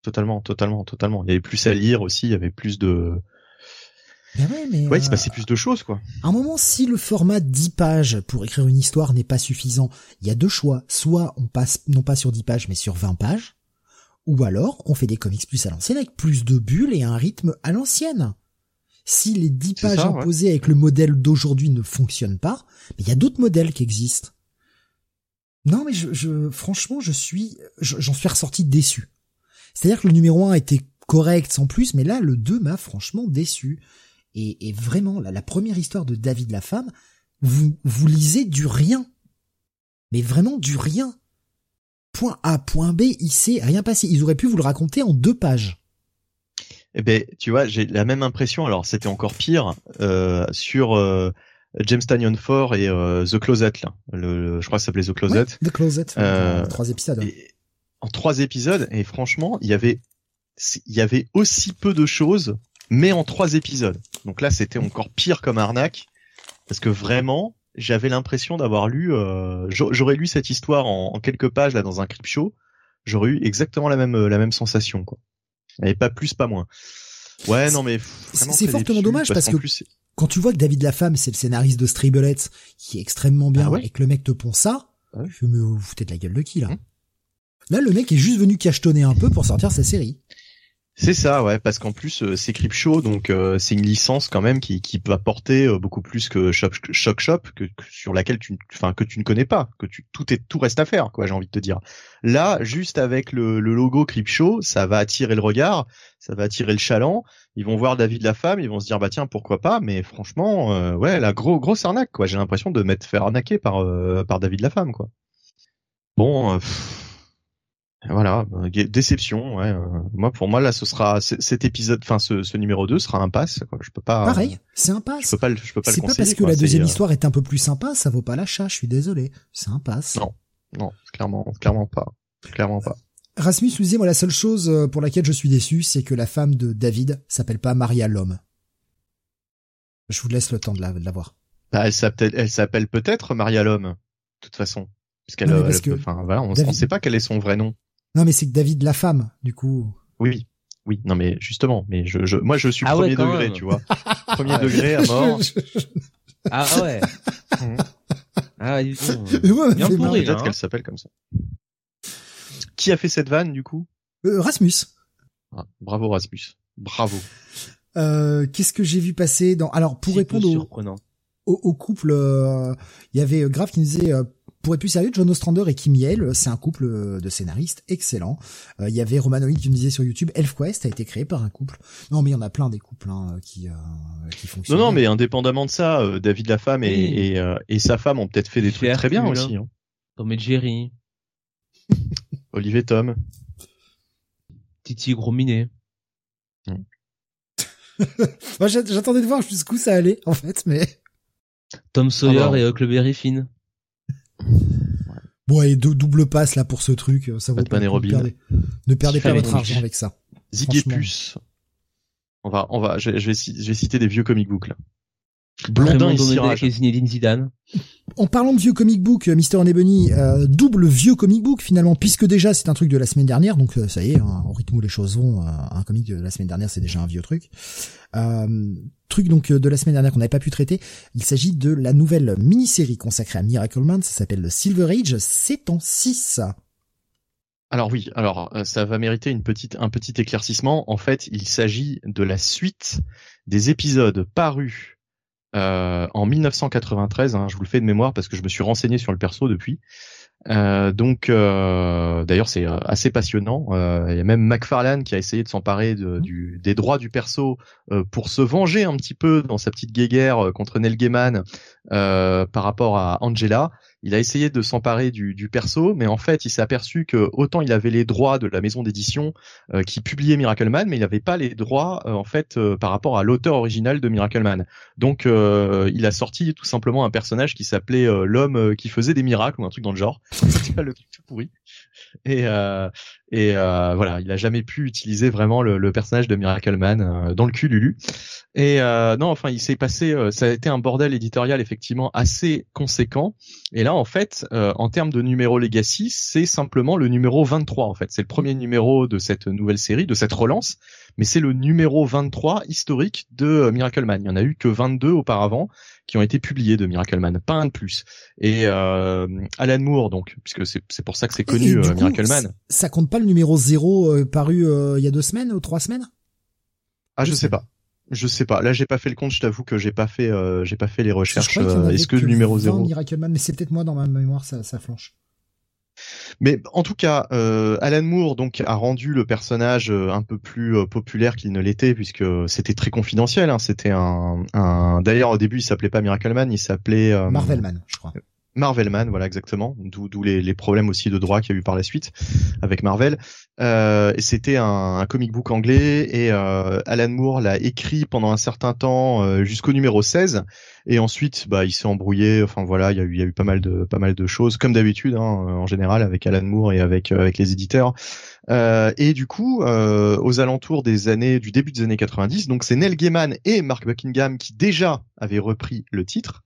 Totalement, totalement, totalement. Il y avait plus à lire aussi, il y avait plus de, ben ouais, mais ouais, il se passait plus de choses, quoi. À un moment, si le format 10 pages pour écrire une histoire n'est pas suffisant, il y a deux choix. Soit on passe non pas sur 10 pages, mais sur 20 pages. Ou alors, on fait des comics plus à l'ancienne avec plus de bulles et un rythme à l'ancienne. Si les 10 pages imposées avec le modèle d'aujourd'hui ne fonctionnent pas, il y a d'autres modèles qui existent. Non, mais je, je franchement, je suis, j'en suis ressorti déçu. C'est-à-dire que le numéro 1 était correct sans plus, mais là, le 2 m'a franchement déçu. Et, et vraiment, la, la première histoire de David la femme, vous, vous lisez du rien. Mais vraiment du rien. Point A, point B, il s'est rien passé. Ils auraient pu vous le raconter en deux pages. Eh ben, tu vois, j'ai la même impression. Alors, c'était encore pire euh, sur euh, James Tanyon 4 et euh, The Closet. Là. Le, je crois que ça s'appelait The Closet. Ouais, The Closet. Euh, en trois épisodes. Et, en trois épisodes. Et franchement, il y avait, il y avait aussi peu de choses, mais en trois épisodes. Donc là, c'était encore pire comme arnaque, parce que vraiment, j'avais l'impression d'avoir lu, euh, j'aurais lu cette histoire en, en, quelques pages là dans un clip show, j'aurais eu exactement la même la même sensation quoi. Et pas plus, pas moins. Ouais, non mais c'est fortement dommage parce, que plus, quand tu vois que David Lafemme c'est le scénariste de Striblets qui est extrêmement bien ah ouais et que le mec te pond ça, ah ouais. je me vous foutez de la gueule de qui là Hum. Là, le mec est juste venu cachetonner un peu pour sortir sa série. C'est ça, ouais, parce qu'en plus euh, c'est Crypto, donc euh, c'est une licence quand même qui, qui va porter euh, beaucoup plus que Shock Shop, Shop que, que, sur laquelle tu, enfin que tu ne connais pas, que tout est tout reste à faire, quoi. J'ai envie de te dire. Là, juste avec le, le logo Crypto, ça va attirer le regard, ça va attirer le chaland. Ils vont voir David la femme, ils vont se dire bah tiens pourquoi pas. Mais franchement, euh, ouais, la gros grosse arnaque, quoi. J'ai l'impression de m'être fait arnaquer par euh, par David la femme, quoi. Bon. Pff voilà, déception. Ouais. Moi, pour moi, là, ce sera cet épisode, enfin, ce, ce, numéro 2 sera un pass. Quoi. Je peux pas. Pareil, c'est un pass. Je peux pas, le, je peux pas le C'est pas parce que quoi. la deuxième histoire est un peu plus sympa, ça vaut pas l'achat. Je suis désolé, c'est un pass. Non, non, clairement, clairement pas, clairement pas. Rasmus nous disait, moi, la seule chose euh, pour laquelle je suis déçu, c'est que la femme de David s'appelle pas Maria l'homme. Je vous laisse le temps de la, de la voir. Bah, elle s'appelle, elle s'appelle peut-être Maria l'homme, de toute façon, parce peut- que enfin, voilà, on, on sait pas quel est son vrai nom. Non, mais c'est que David la femme, du coup. Oui, oui, oui. Non, mais justement, mais je, je moi, je suis Ah ouais, premier degré, même. tu vois. premier degré à mort. Je- je- je- Ah ouais. ah ouais, du coup. Mais moi, ça me Bien. Peut-être hein. qu'elle s'appelle comme ça. Qui a fait cette vanne, du coup? Euh, Rasmus. Ah, Bravo Rasmus. Bravo. Euh, Qu'est-ce que j'ai vu passer dans Alors pour répondre au, au, au couple, euh, il y avait euh, Grave qui nous disait euh, pour être plus sérieux, John Ostrander et Kim Yale, c'est un couple euh, de scénaristes excellent. Euh, Il y avait Romanoid qui nous disait sur YouTube, ElfQuest a été créé par un couple. Non mais il y en a plein des couples hein, qui euh, qui Non, fonctionnent. non, mais indépendamment de ça, euh, David la femme et, Oui. et, euh, et sa femme ont peut-être fait des trucs très bien aussi. Hein. Tom et Jerry. Olivier Tom. Titi Gros Minet. Moi, j'a- j'attendais de voir jusqu'où ça allait en fait, mais Tom Sawyer Ah non. et Huckleberry Finn. Bon et deux double passe là pour ce truc, ça vaut Batman pas et Ne perdez pas votre argent avec ça. Zig et Franchement. Puce. On va, on va, je, je vais, ci- je vais citer des vieux comic books là. Blondin et Cirage. et Zinedine Zidane. En parlant de vieux comic book, euh, Mister Ebony, euh, double vieux comic book finalement, puisque déjà c'est un truc de la semaine dernière, donc euh, ça y est, hein, au rythme où les choses vont, euh, un comic de la semaine dernière c'est déjà un vieux truc. Euh, truc donc de la semaine dernière qu'on n'avait pas pu traiter, il s'agit de la nouvelle mini-série consacrée à Miracle Man, ça s'appelle le Silver Age, c'est en 6. Alors oui, alors euh, ça va mériter une petite, un petit éclaircissement. En fait, il s'agit de la suite des épisodes parus euh, en 1993. hein, je vous le fais de mémoire parce que je me suis renseigné sur le perso depuis. Euh, donc, euh, d'ailleurs, c'est euh, assez passionnant. Euh, Il y a même McFarlane qui a essayé de s'emparer de, du, des droits du perso euh, pour se venger un petit peu dans sa petite guéguerre contre Neil Gaiman euh, par rapport à Angela. Il a essayé de s'emparer du, du perso, mais en fait, il s'est aperçu que autant il avait les droits de la maison d'édition euh, qui publiait Miracle Man, mais il n'avait pas les droits euh, en fait euh, par rapport à l'auteur original de Miracle Man. Donc, il a sorti tout simplement un personnage qui s'appelait l'homme qui faisait des miracles ou un truc dans le genre. C'était le truc tout pourri. Et euh, voilà, il a jamais pu utiliser vraiment le, le personnage de Miracle Man euh, dans le cul Lulu. Et euh, non, enfin, il s'est passé, euh, ça a été un bordel éditorial effectivement assez conséquent. Et là, en fait, euh, en termes de numéro Legacy, c'est simplement le numéro 23. En fait, c'est le premier numéro de cette nouvelle série, de cette relance, mais c'est le numéro 23 historique de euh, Miracle Man. Il y en a eu que 22 auparavant qui ont été publiés de Miracle Man, pas un de plus. Et euh, Alan Moore, donc, puisque c'est pour ça que c'est connu euh, coup, Miracle Man. Ça compte pas le numéro 0 euh, paru euh, il y a deux semaines ou trois semaines? Ah, je je sais sais. pas. Je sais pas. Là, j'ai pas fait le compte. Je t'avoue que j'ai pas fait, euh, j'ai pas fait les recherches. Est-ce que le numéro 20 0 Miracle Man, mais c'est peut-être moi dans ma mémoire ça, ça flanche. Mais en tout cas, euh, Alan Moore donc a rendu le personnage euh, un peu plus euh, populaire qu'il ne l'était puisque c'était très confidentiel. Hein. C'était un, d'ailleurs au début il s'appelait pas Miracleman, il s'appelait Marvelman, je crois. Marvelman, voilà exactement, d'où les, les, problèmes aussi de droit qu'il y a eu par la suite avec Marvel. Euh, c'était un, un, comic book anglais et euh, Alan Moore l'a écrit pendant un certain temps euh, jusqu'au numéro 16 et ensuite bah il s'est embrouillé. Enfin voilà, il y a eu il y a eu pas mal de pas mal de choses comme d'habitude hein, en général avec Alan Moore et avec euh, avec les éditeurs. Euh, et du coup, aux alentours des années du début des années 90, donc c'est Neil Gaiman et Mark Buckingham qui déjà avaient repris le titre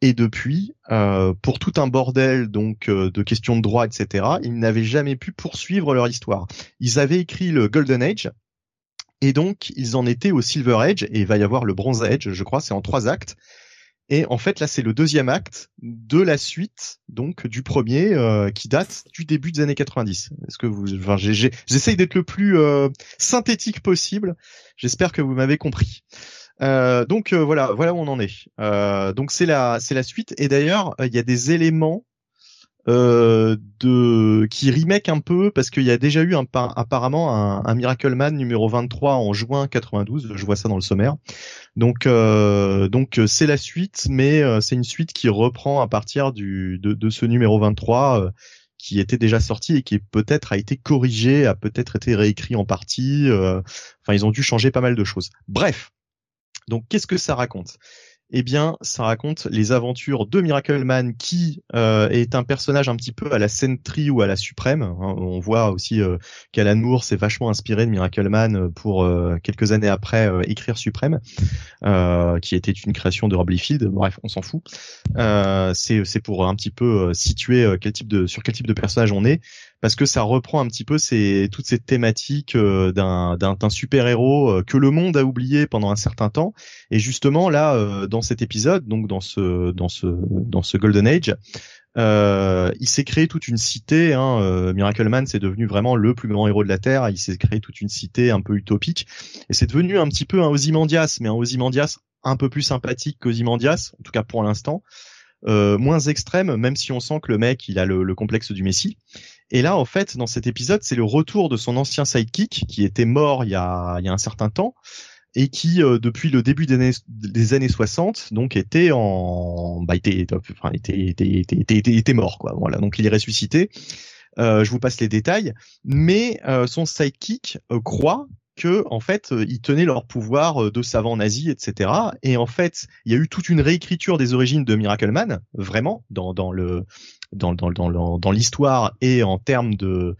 et depuis, euh, pour tout un bordel donc euh, de questions de droit, etc., ils n'avaient jamais pu poursuivre leur histoire. Ils avaient écrit le Golden Age, et donc ils en étaient au Silver Age, et il va y avoir le Bronze Age, je crois, c'est en trois actes. Et en fait, là, c'est le deuxième acte de la suite, donc du premier, euh, qui date du début des années 90. Est-ce que vous, enfin, j'essaye d'être le plus euh, synthétique possible. J'espère que vous m'avez compris. Euh, donc euh, voilà, voilà où on en est. Euh, donc c'est la c'est la suite. Et d'ailleurs, il y a des éléments de qui remake un peu parce qu'il y a déjà eu un, apparemment un, un, Miracle Man numéro 23 en juin 92. Je vois ça dans le sommaire. Donc donc c'est la suite, mais c'est une suite qui reprend à partir du de, de ce numéro 23 qui était déjà sorti et qui peut-être a été corrigé, a peut-être été réécrit en partie. enfin, ils ont dû changer pas mal de choses. Bref, donc qu'est-ce que ça raconte? Eh bien, ça raconte les aventures de Miracle Man, qui euh, est un personnage un petit peu à la Sentry ou à la Suprême. Hein. On voit aussi euh, qu'Alan Moore s'est vachement inspiré de Miracle Man pour euh, quelques années après écrire Suprême, qui était une création de Rob Liefeld. Bref, on s'en fout. c'est pour un petit peu situer quel type de sur quel type de personnage on est parce que ça reprend un petit peu ces, toutes ces thématiques euh, d'un, d'un, super-héros euh, que le monde a oublié pendant un certain temps. Et justement là, euh, dans cet épisode, donc dans ce, dans ce, dans ce Golden Age, euh, il s'est créé toute une cité. Hein, euh, Miracle Man, c'est devenu vraiment le plus grand héros de la Terre. Il s'est créé toute une cité un peu utopique, et c'est devenu un petit peu un Ozymandias, mais un Ozymandias un peu plus sympathique qu'Ozymandias, en tout cas pour l'instant. Euh, moins extrême, même si on sent que le mec il a le, le complexe du Messie. Et là, en fait, dans cet épisode, c'est le retour de son ancien sidekick qui était mort il y a, il y a un certain temps et qui, euh, depuis le début des années, des années 60, donc était en, bah, était, enfin, était, était, était, était, mort, quoi. Voilà. Donc il est ressuscité. Euh, je vous passe les détails, mais euh, son sidekick euh, croit que en fait ils tenaient leur pouvoir de savants nazis, etc. Et en fait, il y a eu toute une réécriture des origines de Miracle Man, vraiment dans, dans le dans, dans, dans, dans l'histoire et en termes de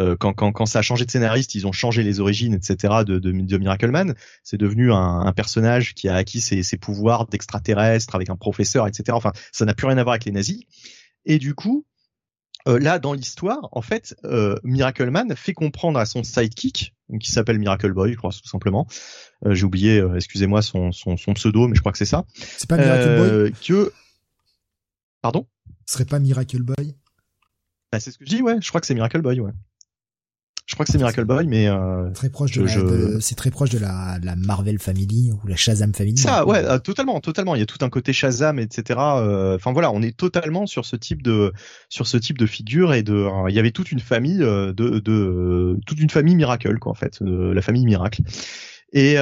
euh, quand, quand, quand ça a changé de scénariste, ils ont changé les origines, etc. de, de, de Miracle Man. C'est devenu un, personnage qui a acquis ses, pouvoirs d'extraterrestre avec un professeur, etc. Enfin, ça n'a plus rien à voir avec les nazis. Et du coup, euh, là, dans l'histoire, en fait, euh, Miracle Man fait comprendre à son sidekick, qui s'appelle Miracle Boy, je crois tout simplement. Euh, J'ai oublié, euh, excusez-moi, son, son, son, pseudo, mais je crois que c'est ça. C'est pas Miracle Boy. Euh, que Pardon? Ce serait pas Miracle Boy? Bah, C'est ce que je dis, ouais. Je crois que c'est Miracle Boy, ouais. Je crois que c'est Miracle Boy, mais euh, très proche de, je... c'est très proche de la, la, Marvel Family ou la Shazam Family. Ça, ouais, euh, totalement, totalement. Il y a tout un côté Shazam, etc. Euh, enfin voilà, on est totalement sur ce type de sur ce type de figure et de. il y avait toute une famille de, de toute une famille Miracle, quoi, en fait, la famille Miracle. Et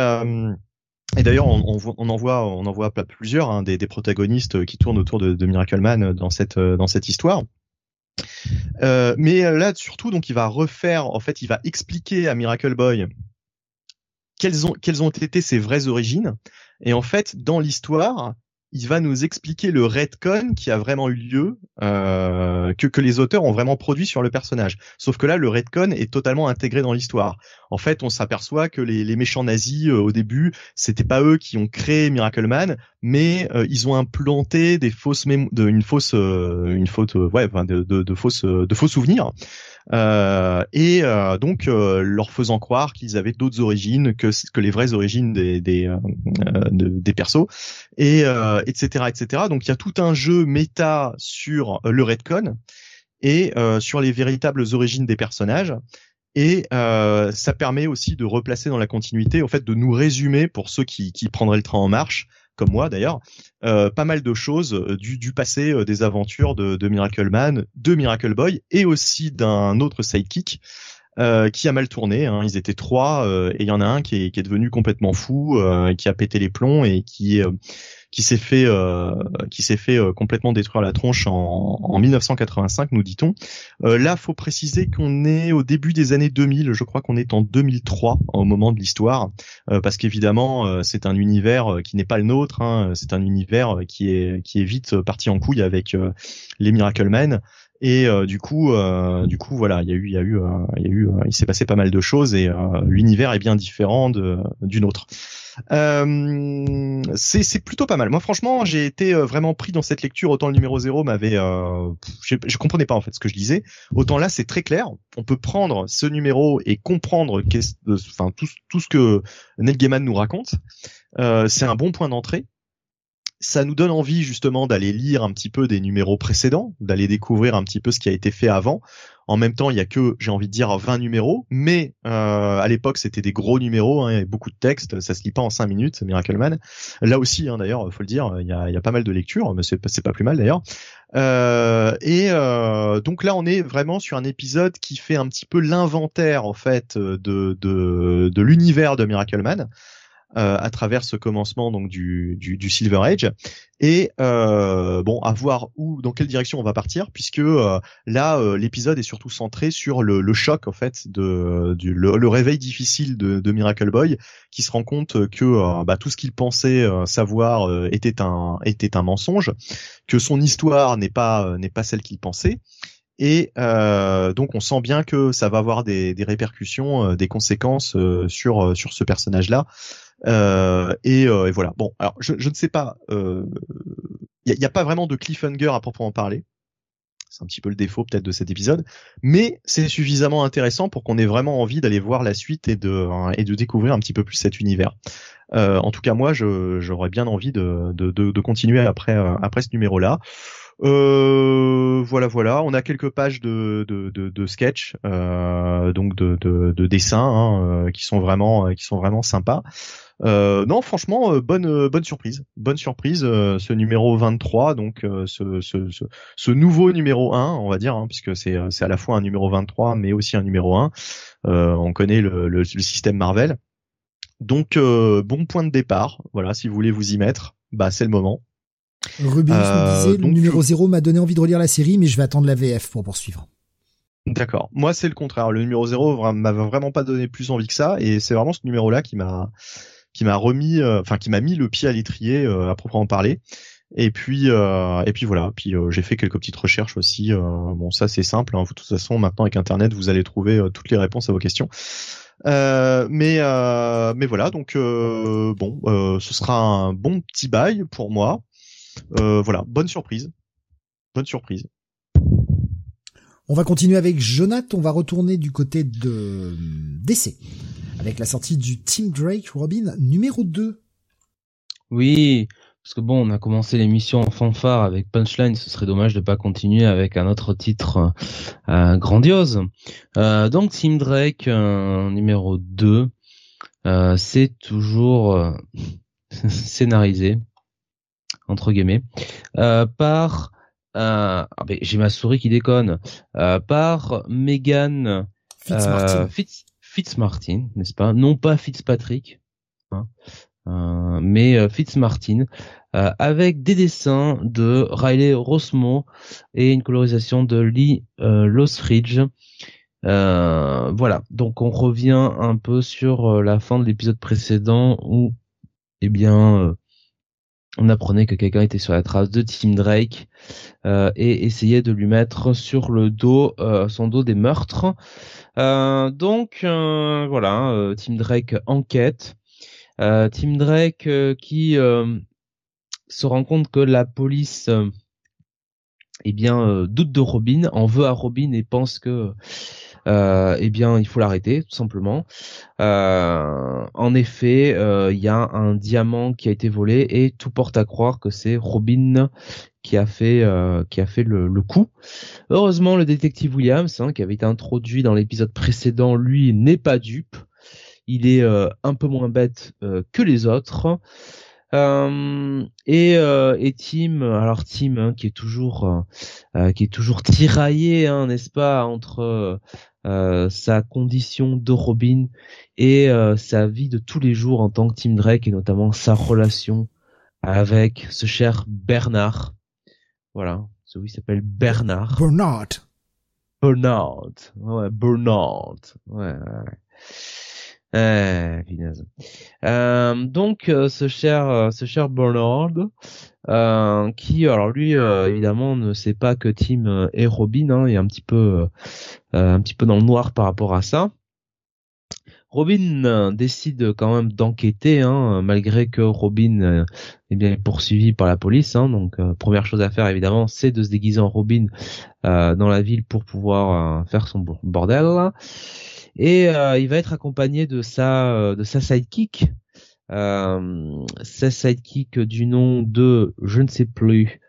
et d'ailleurs, on, on, on, en voit, on en voit plusieurs hein, des, des, protagonistes qui tournent autour de, de Miracle Man dans cette dans cette histoire. Euh, mais là, surtout, donc, il va refaire, en fait, il va expliquer à Miracle Boy quelles ont été ses vraies origines. Et en fait, dans l'histoire, il va nous expliquer le redcon qui a vraiment eu lieu, euh, que, que les auteurs ont vraiment produit sur le personnage. Sauf que là, le redcon est totalement intégré dans l'histoire. En fait, on s'aperçoit que les, les, méchants nazis euh, au début, c'était pas eux qui ont créé Miracle Man, mais euh, ils ont implanté des fausses de, une fausse, euh, une faute, ouais, de, de, fausses, de faux souvenirs. Euh, et euh, donc euh, leur faisant croire qu'ils avaient d'autres origines que que les vraies origines des des, des persos et etc etc donc il y a tout un jeu méta sur le redcon et sur les véritables origines des personnages et euh, ça permet aussi de replacer dans la continuité, au fait, de nous résumer pour ceux qui, prendraient le train en marche, comme moi d'ailleurs, pas mal de choses du, du passé des aventures de, de Miracle Man, de Miracle Boy et aussi d'un autre sidekick. Euh, qui a mal tourné. Hein. Ils étaient trois et il y en a un qui est, qui est devenu complètement fou, euh, qui a pété les plombs et qui qui s'est fait euh, qui s'est fait euh, complètement détruire la tronche en, en 1985 nous dit-on. Euh, là faut préciser qu'on est au début des années 2000, je crois qu'on est en 2003 au moment de l'histoire euh, parce qu'évidemment c'est un univers qui n'est pas le nôtre, hein. c'est un univers qui est qui est vite parti en couille avec les Miracle Men et du coup du coup voilà il y a eu il y a eu il y a eu il s'est passé pas mal de choses et l'univers est bien différent d'une autre. Euh, c'est plutôt pas mal. Moi, franchement, j'ai été euh, vraiment pris dans cette lecture. Autant le numéro 0 m'avait, euh, je, je, comprenais pas en fait ce que je lisais. Autant là, c'est très clair. On peut prendre ce numéro et comprendre, enfin tout, tout ce que Neil Gaiman nous raconte. Euh, c'est un bon point d'entrée ça nous donne envie justement d'aller lire un petit peu des numéros précédents, d'aller découvrir un petit peu ce qui a été fait avant. En même temps, il y a que, j'ai envie de dire, 20 numéros, mais euh, à l'époque, c'était des gros numéros, hein, il y avait beaucoup de textes, ça se lit pas en 5 minutes, Miracle Man. Là aussi, hein, d'ailleurs, faut le dire, il y a, pas mal de lectures, mais c'est pas, pas plus mal d'ailleurs. Euh, et euh, donc là, on est vraiment sur un épisode qui fait un petit peu l'inventaire en fait de, de, de l'univers de Miracle Man. Euh, à travers ce commencement donc du, du, du Silver Age et euh, bon à voir où dans quelle direction on va partir puisque euh, là euh, l'épisode est surtout centré sur le, le, choc en fait de du, le, réveil difficile de, de, Miracle Boy qui se rend compte que bah, tout ce qu'il pensait savoir était un était un mensonge que son histoire n'est pas n'est pas celle qu'il pensait et euh, donc on sent bien que ça va avoir des, des répercussions, des conséquences sur sur ce personnage-là. Euh, et, euh, et, voilà. Bon, alors je, je ne sais pas. Il euh, n'y a, a, pas vraiment de cliffhanger à proprement parler. C'est un petit peu le défaut peut-être de cet épisode, mais c'est suffisamment intéressant pour qu'on ait vraiment envie d'aller voir la suite et de et de découvrir un petit peu plus cet univers. Euh, en tout cas, moi, j'aurais bien envie de, de, de, de, continuer après après ce numéro-là. Euh, voilà, voilà. On a quelques pages de de, sketch, euh, donc de, de, de dessins hein, qui sont vraiment qui sont vraiment sympas. Euh, non, franchement, euh, bonne euh, bonne surprise, bonne surprise. ce numéro 23, donc ce, nouveau numéro 1, on va dire, hein, puisque c'est c'est à la fois un numéro 23, mais aussi un numéro 1. on connaît le, le, système Marvel. Donc bon point de départ. Voilà, si vous voulez vous y mettre, bah c'est le moment. Rubius nous disait, le numéro 0 m'a donné envie de relire la série, mais je vais attendre la VF pour poursuivre. D'accord. Moi, c'est le contraire. Le numéro 0 m'a vraiment pas donné plus envie que ça, et c'est vraiment ce numéro-là qui m'a qui m'a remis, euh, enfin qui m'a mis le pied à l'étrier euh, à proprement parler. Et puis euh, et puis voilà. Puis j'ai fait quelques petites recherches aussi. bon, ça c'est simple. Hein. De toute façon, maintenant avec Internet, vous allez trouver toutes les réponses à vos questions. Euh, mais euh, mais voilà donc euh, bon ce sera un bon petit bail pour moi voilà. Bonne surprise. Bonne surprise. On va continuer avec Jonathan. On va retourner du côté de DC avec la sortie du Team Drake Robin numéro 2. Oui, parce que bon, on a commencé l'émission en fanfare avec Punchline, ce serait dommage de pas continuer avec un autre titre euh, grandiose. Euh, donc Team Drake euh, numéro 2, c'est toujours scénarisé entre guillemets par ah ben, j'ai ma souris qui déconne par Megan Fitzmartin. Fitzmartin, n'est-ce pas? Non pas Fitzpatrick, hein, euh, mais euh, Fitzmartin, euh, avec des dessins de Riley Rossmo et une colorisation de Lee Losridge. voilà, donc on revient un peu sur la fin de l'épisode précédent où, eh bien, on apprenait que quelqu'un était sur la trace de Tim Drake et essayait de lui mettre sur le dos son dos des meurtres. Euh, donc euh, voilà, euh, Tim Drake enquête. Tim Drake qui se rend compte que la police eh bien doute de Robin, en veut à Robin et pense que euh, eh bien il faut l'arrêter tout simplement. Euh, en effet, il y a un diamant qui a été volé et tout porte à croire que c'est Robin qui a fait euh, qui a fait le, le, coup. Heureusement, le détective Williams, hein, qui avait été introduit dans l'épisode précédent, lui n'est pas dupe. Il est euh, un peu moins bête euh, que les autres. Euh, et, euh, et Tim, alors Tim hein, qui est toujours euh, qui est toujours tiraillé, hein, n'est-ce pas, entre sa condition de Robin et sa vie de tous les jours en tant que Tim Drake et notamment sa relation avec ce cher Bernard. Voilà, celui s'appelle Bernard. Bernard. Bernard. Ouais, Bernard. Ouais. ouais. Euh, euh, donc euh, ce cher euh, ce cher Bernard qui alors lui évidemment ne sait pas que Tim est Robin hein, est un petit peu un petit peu dans le noir par rapport à ça. Robin décide quand même d'enquêter, hein, malgré que Robin est bien poursuivi par la police. Hein, donc première chose à faire évidemment, c'est de se déguiser en Robin dans la ville pour pouvoir faire son bordel et euh, il va être accompagné de sa euh, de sa sidekick, euh, sa sidekick du nom de je ne sais plus,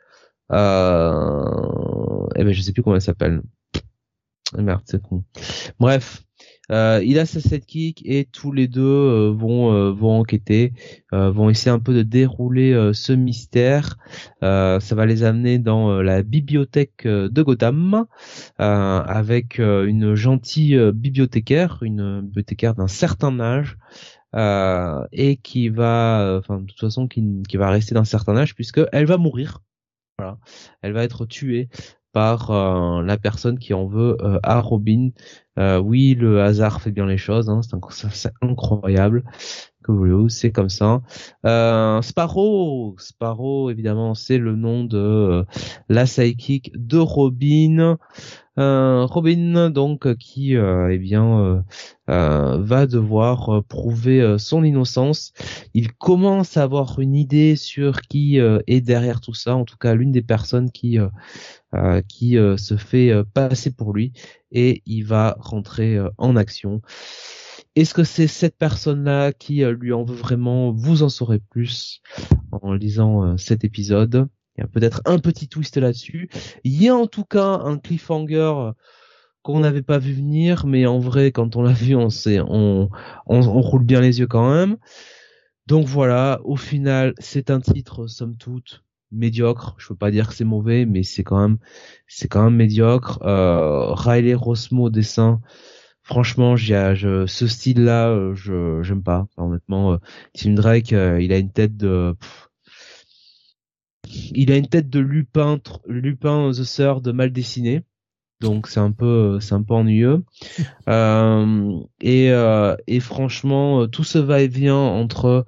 euh, eh ben je sais plus comment elle s'appelle. Merde, c'est con. Bref, il a sa sidekick et tous les deux euh, vont euh, vont enquêter, vont essayer un peu de dérouler ce mystère. ça va les amener dans la bibliothèque de Gotham avec une gentille bibliothécaire, une bibliothécaire d'un certain âge. et qui va, enfin de toute façon qui, qui va rester d'un certain âge puisque elle va mourir. Voilà, elle va être tuée par euh, la personne qui en veut euh, à Robin. Euh, oui, le hasard fait bien les choses, hein, c'est incroyable c'est comme ça. Sparrow, Sparrow évidemment, c'est le nom de la psychic de Robin. Robin donc qui eh bien va devoir prouver son innocence. Il commence à avoir une idée sur qui est derrière tout ça. En tout cas, l'une des personnes qui euh, qui euh, se fait euh, passer pour lui et il va rentrer en action. Est-ce que c'est cette personne-là qui lui en veut vraiment? Vous en saurez plus en lisant cet épisode. Il y a peut-être un petit twist là-dessus. Il y a en tout cas un cliffhanger qu'on n'avait pas vu venir, mais en vrai, quand on l'a vu, on sait, on, roule bien les yeux quand même. Donc voilà, au final, c'est un titre, somme toute, médiocre. Je peux pas dire que c'est mauvais, mais c'est quand même, c'est quand même médiocre. Euh, Riley Rosmo dessin. Franchement, je, ce style-là, euh, je j'aime pas. honnêtement, euh, Tim Drake, euh, il a une tête de, il a une tête de Lupin, Lupin the Third mal dessiné. Donc c'est un peu, c'est un peu ennuyeux. et et franchement, tout ce va-et-vient entre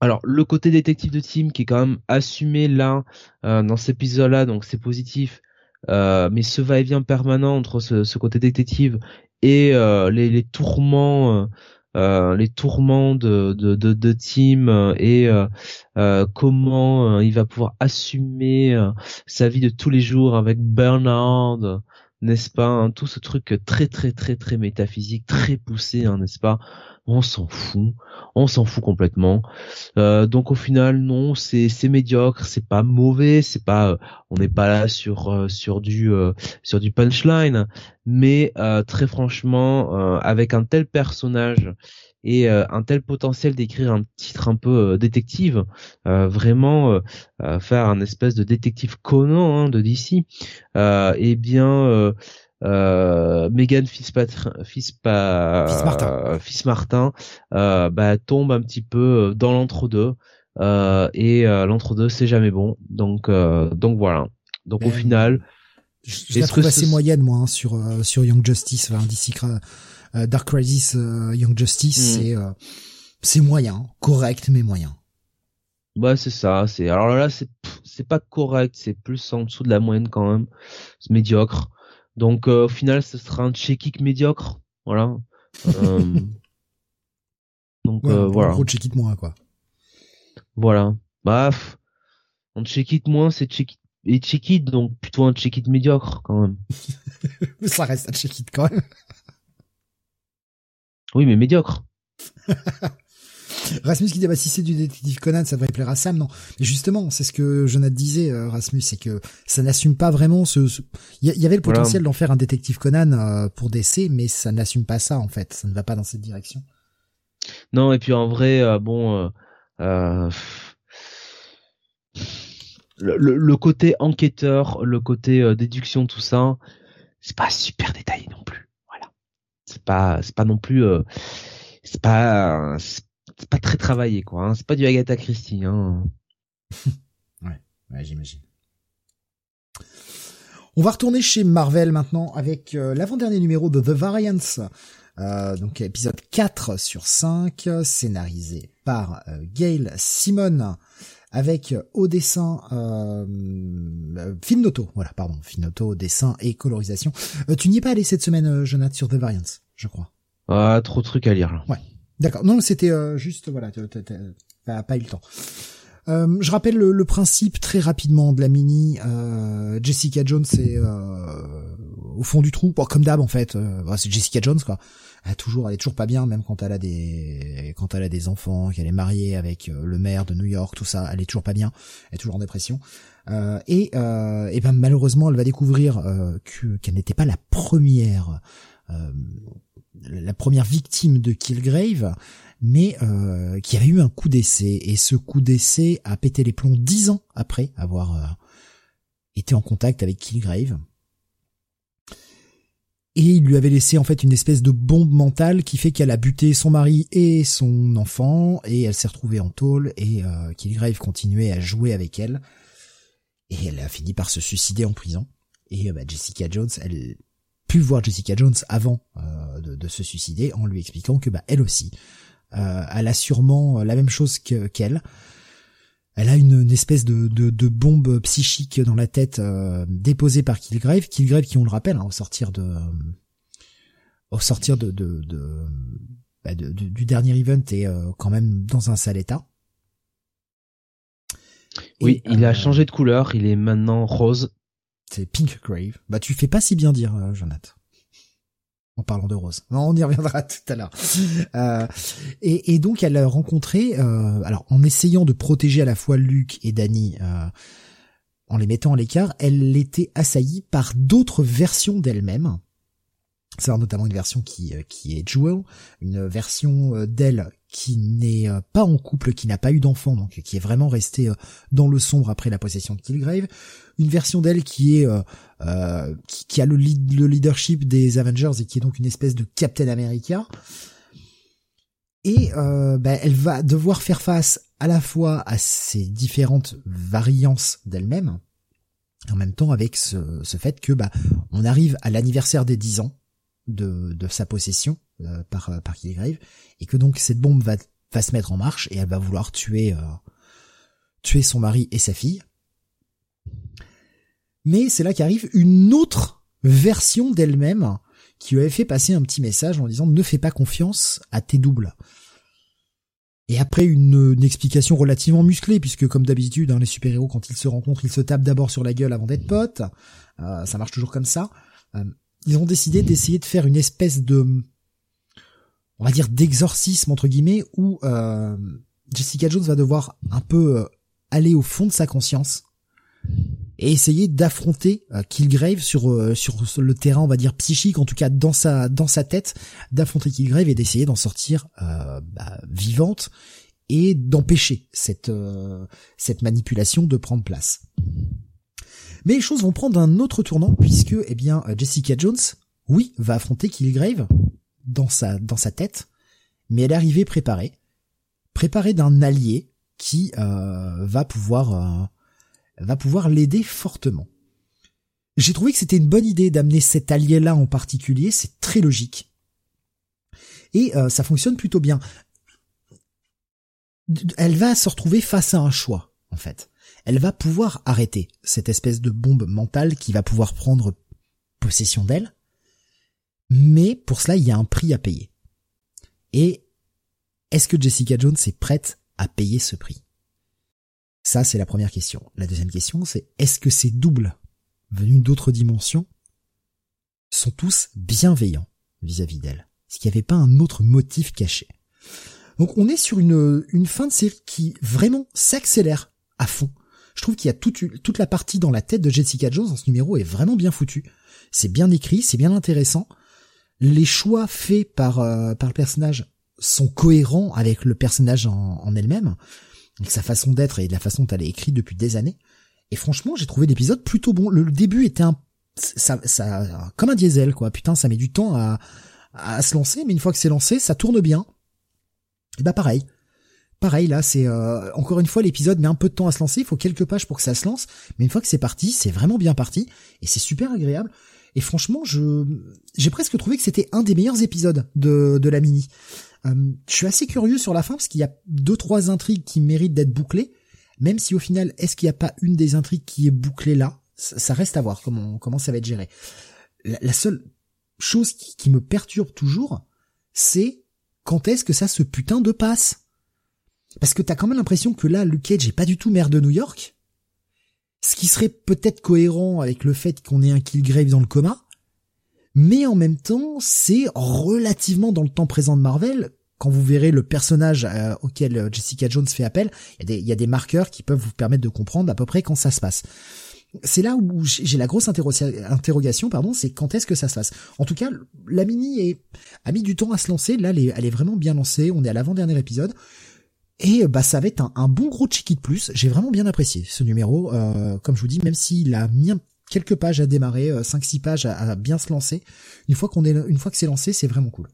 alors le côté détective de Tim qui est quand même assumé là euh, dans cet épisode-là, donc c'est positif. Euh, mais ce va-et-vient permanent entre ce, côté détective et euh, les, tourments, les tourments de de, de, Tim et comment il va pouvoir assumer sa vie de tous les jours avec Bernard, n'est-ce pas hein, Tout ce truc très très très très métaphysique, très poussé, hein, n'est-ce pas on s'en fout, on s'en fout complètement. Euh, donc au final non, c'est médiocre, c'est pas mauvais, c'est pas, euh, on n'est pas là sur euh, sur du sur du punchline, mais très franchement, avec un tel personnage et un tel potentiel d'écrire un titre un peu détective, vraiment faire un espèce de détective Conan hein, de DC, eh bien euh, Megan Fitzmartin, Martin euh, bah, tombe un petit peu dans l'entre-deux euh, et euh, l'entre-deux c'est jamais bon. Donc euh, donc voilà. Donc au final, je, la trouve assez moyenne moi hein, sur euh, sur Young Justice, enfin, DC Dark Crisis Young Justice, c'est c'est moyen, correct mais moyen. Bah c'est ça, c'est alors là c'est c'est pas correct, c'est plus en dessous de la moyenne quand même, c'est médiocre. Donc euh, au final, ce sera un check médiocre, voilà. Euh, donc euh, voilà. Gros check moins quoi. Voilà. Baf. un check moins, c'est check et check donc plutôt un check médiocre quand même. ça reste un check quand même. Oui, mais médiocre. Rasmus qui dit bah si c'est du détective Conan ça devrait plaire à Sam. Non. Mais justement c'est ce que Jonathan disait euh, Rasmus c'est que ça n'assume pas vraiment ce il y, avait le potentiel d'en faire un détective Conan euh, pour DC mais ça n'assume pas ça en fait. Ça ne va pas dans cette direction. Non et puis en vrai euh, bon Euh, le, côté enquêteur, le côté déduction, tout ça, c'est pas super détaillé non plus. Voilà. C'est pas, c'est pas non plus, c'est pas, c'est pas très travaillé quoi. Hein. C'est pas du Agatha Christie. Hein. ouais, ouais j'imagine. On va retourner chez Marvel maintenant avec euh, l'avant-dernier numéro de The Variants. Euh, donc épisode 4 sur 5, scénarisé par euh, Gail Simon avec au dessin euh, film d'auto, voilà, pardon, film d'auto, dessin et colorisation. tu n'y es pas allé cette semaine, Jonathan, sur The Variants, je crois. Ah, trop de trucs à lire là. Ouais, d'accord. Non, c'était juste, voilà, t'as pas eu le temps. Euh, je rappelle le, principe très rapidement de la mini. Euh, Jessica Jones est euh, au fond du trou, bon, comme d'hab en fait. Bah, c'est Jessica Jones quoi. Elle, toujours, elle est toujours pas bien, même quand elle a des, quand elle a des enfants, qu'elle est mariée avec le maire de New York, tout ça. Elle est toujours pas bien. Elle est toujours en dépression. et, et ben malheureusement, elle va découvrir qu'elle n'était pas la première, la première victime de Killgrave mais euh, qui avait eu un coup d'essai. Et ce coup d'essai a pété les plombs dix ans après avoir euh, été en contact avec Killgrave. Et il lui avait laissé en fait une espèce de bombe mentale qui fait qu'elle a buté son mari et son enfant, et elle s'est retrouvée en tôle, et euh, Killgrave continuait à jouer avec elle. Et elle a fini par se suicider en prison. Et bah, Jessica Jones, elle pu voir Jessica Jones avant de, se suicider en lui expliquant que bah elle aussi euh, elle a sûrement la même chose qu'elle. Elle a une, espèce de, de, bombe psychique dans la tête euh, déposée par Killgrave. Killgrave qui, on le rappelle, hein, au sortir de au sortir de, de, de, bah, du dernier event est euh, quand même dans un sale état. Oui, il a changé de couleur, il est maintenant rose. C'est Pink Grave. Bah tu fais pas si bien dire, Jonathan en parlant de Rose. On y reviendra tout à l'heure. Euh, et, donc elle a rencontré, euh, alors en essayant de protéger à la fois Luke et Danny, euh, en les mettant à l'écart, elle était assaillie par d'autres versions d'elle-même. C'est notamment une version qui, qui est Jewel, une version d'elle qui n'est pas en couple, qui n'a pas eu d'enfant, donc qui est vraiment restée dans le sombre après la possession de Killgrave, une version d'elle qui est euh, qui, a le, le, leadership des Avengers et qui est donc une espèce de Captain America. Et euh, bah, elle va devoir faire face à la fois à ces différentes variances d'elle-même, en même temps avec ce, ce fait que bah, on arrive à l'anniversaire des 10 ans de, de sa possession euh, par par Killgrave et que donc cette bombe va va se mettre en marche et elle va vouloir tuer tuer son mari et sa fille mais c'est là qu'arrive une autre version d'elle-même qui lui avait fait passer un petit message en disant ne fais pas confiance à tes doubles. Et après une, explication relativement musclée, puisque comme d'habitude, hein, les super-héros, quand ils se rencontrent, ils se tapent d'abord sur la gueule avant d'être potes. Euh, ça marche toujours comme ça. Euh, ils ont décidé d'essayer de faire une espèce de, on va dire, d'exorcisme entre guillemets, où euh, Jessica Jones va devoir un peu aller au fond de sa conscience et essayer d'affronter euh, Killgrave sur euh, sur le terrain on va dire psychique en tout cas dans sa dans sa tête d'affronter Killgrave et d'essayer d'en sortir euh, bah, vivante et d'empêcher cette cette manipulation de prendre place. Mais les choses vont prendre un autre tournant puisque eh bien Jessica Jones oui va affronter Killgrave dans sa dans sa tête mais elle est arrivée préparée préparée d'un allié qui va pouvoir va pouvoir l'aider fortement. J'ai trouvé que c'était une bonne idée d'amener cet allié-là en particulier, c'est très logique. Et euh, ça fonctionne plutôt bien. Elle va se retrouver face à un choix, en fait. Elle va pouvoir arrêter cette espèce de bombe mentale qui va pouvoir prendre possession d'elle. Mais pour cela, il y a un prix à payer. Et est-ce que Jessica Jones est prête à payer ce prix? Ça, c'est la première question. La deuxième question, c'est est-ce que ces doubles venus d'autres dimensions sont tous bienveillants vis-à-vis d'elle? Est-ce qu'il n'y avait pas un autre motif caché Donc on est sur une, une fin de série qui vraiment s'accélère à fond. Je trouve qu'il y a toute, toute la partie dans la tête de Jessica Jones dans ce numéro est vraiment bien foutu. C'est bien écrit, c'est bien intéressant. Les choix faits par, euh, par le personnage sont cohérents avec le personnage en, en elle-même, avec sa façon d'être et la façon dont elle est écrite depuis des années. Et franchement, j'ai trouvé l'épisode plutôt bon. Le, début était un, ça, ça, comme un diesel, quoi. Putain, ça met du temps à, à se lancer, mais une fois que c'est lancé, ça tourne bien. Et bah pareil. Pareil là, c'est euh, encore une fois l'épisode met un peu de temps à se lancer, il faut quelques pages pour que ça se lance, mais une fois que c'est parti, c'est vraiment bien parti et c'est super agréable. Et franchement, je j'ai presque trouvé que c'était un des meilleurs épisodes de de la mini. Euh, je suis assez curieux sur la fin parce qu'il y a deux trois intrigues qui méritent d'être bouclées, même si au final, est-ce qu'il n'y a pas une des intrigues qui est bouclée là? Ça, reste à voir comment comment ça va être géré. La, seule chose qui, qui me perturbe toujours, c'est quand est-ce que ça se putain de passe? Parce que t'as quand même l'impression que là, Luke Cage est pas du tout maire de New York. Ce qui serait peut-être cohérent avec le fait qu'on ait un Killgrave dans le coma. Mais en même temps, c'est relativement dans le temps présent de Marvel. Quand vous verrez le personnage euh, auquel euh, Jessica Jones fait appel, il y, a des marqueurs qui peuvent vous permettre de comprendre à peu près quand ça se passe. C'est là où j'ai la grosse interrogation, pardon, c'est quand est-ce que ça se passe? En tout cas, la mini est, a mis du temps à se lancer. Là, elle est, elle est vraiment bien lancée. On est à l'avant-dernier épisode. Et bah ça va être un, bon gros check de plus. J'ai vraiment bien apprécié ce numéro. Euh, comme je vous dis, même s'il a mis quelques pages à démarrer, 5-6 euh, pages à, bien se lancer, une fois qu'on est, une fois que c'est lancé, c'est vraiment cool.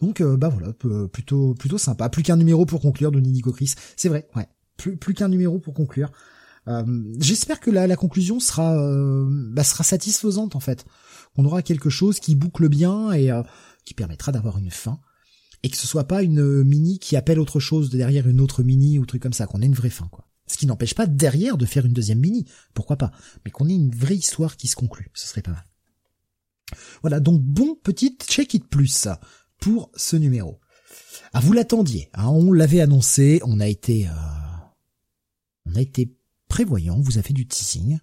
Donc euh, bah voilà, plutôt plutôt sympa. Plus qu'un numéro pour conclure de Nico Chris. C'est vrai, ouais. Plus plus qu'un numéro pour conclure. J'espère que la, la conclusion sera bah, sera satisfaisante en fait. On aura quelque chose qui boucle bien et qui permettra d'avoir une fin et que ce soit pas une mini qui appelle autre chose derrière une autre mini ou truc comme ça, qu'on ait une vraie fin, quoi. Ce qui n'empêche pas derrière de faire une deuxième mini, pourquoi pas, mais qu'on ait une vraie histoire qui se conclut, ce serait pas mal. Voilà, donc bon petit check it plus pour ce numéro. Ah, vous l'attendiez, hein, on l'avait annoncé, on a été, euh, on a été prévoyant, vous a fait du teasing.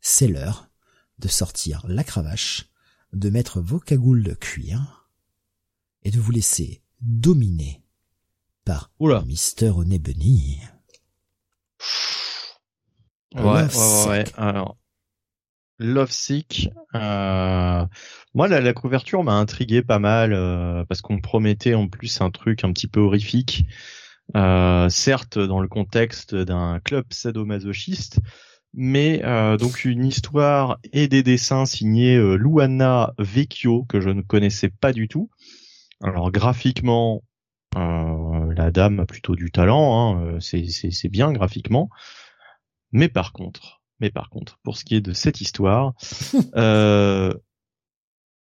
C'est l'heure de sortir la cravache, de mettre vos cagoules de cuir, et de vous laisser dominer par Oula. Mister Onebunny. Ouais, ouais, ouais, Alors, Love Sick. Euh... Moi, la, la couverture m'a intrigué pas mal euh, parce qu'on promettait en plus un truc un petit peu horrifique. Euh, certes, dans le contexte d'un club sadomasochiste, mais euh, donc une histoire et des dessins signés Luana Vecchio que je ne connaissais pas du tout. Alors graphiquement, euh, la dame a plutôt du talent, hein, euh, c'est bien graphiquement. Mais par contre, mais par contre, pour ce qui est de cette histoire, euh,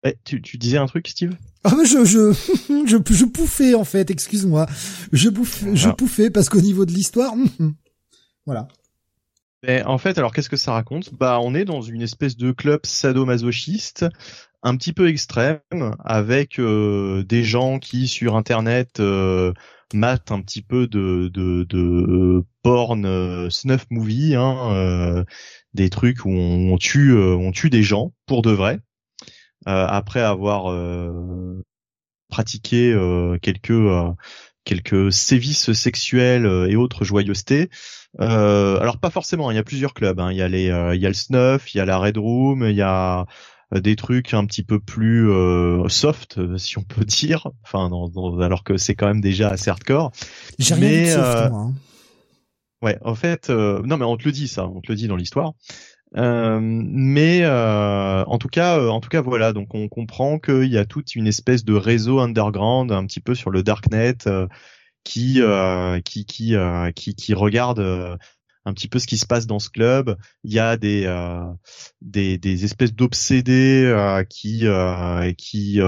eh, tu, tu, disais un truc, Steve? Ah mais je je je, je pouffais en fait, excuse-moi, je bouffais, je pouffais parce qu'au niveau de l'histoire, voilà. Mais en fait, alors qu'est-ce que ça raconte? Bah, on est dans une espèce de club sadomasochiste un petit peu extrême avec euh, des gens qui sur internet euh, matent un petit peu de de, de euh, porn euh, snuff movie hein, des trucs où on, tue on tue des gens pour de vrai après avoir pratiqué quelques quelques sévices sexuels et autres joyeusetés. alors pas forcément, il y a plusieurs clubs. Hein. Il y a les, il y a le snuff, il y a la red room, il y a euh, des trucs un petit peu plus euh, soft, euh, si on peut dire. Enfin, alors que c'est quand même déjà assez hardcore. J'ai rien vu de soft, moi. Hein. Ouais, en fait, non, mais on te le dit ça, on te le dit dans l'histoire. mais en tout cas, en tout cas, voilà. Donc, on comprend qu'il y a toute une espèce de réseau underground, un petit peu sur le darknet, qui, qui, qui, qui, qui regarde un petit peu ce qui se passe dans ce club. Il y a des euh, des, espèces d'obsédés euh, qui euh, qui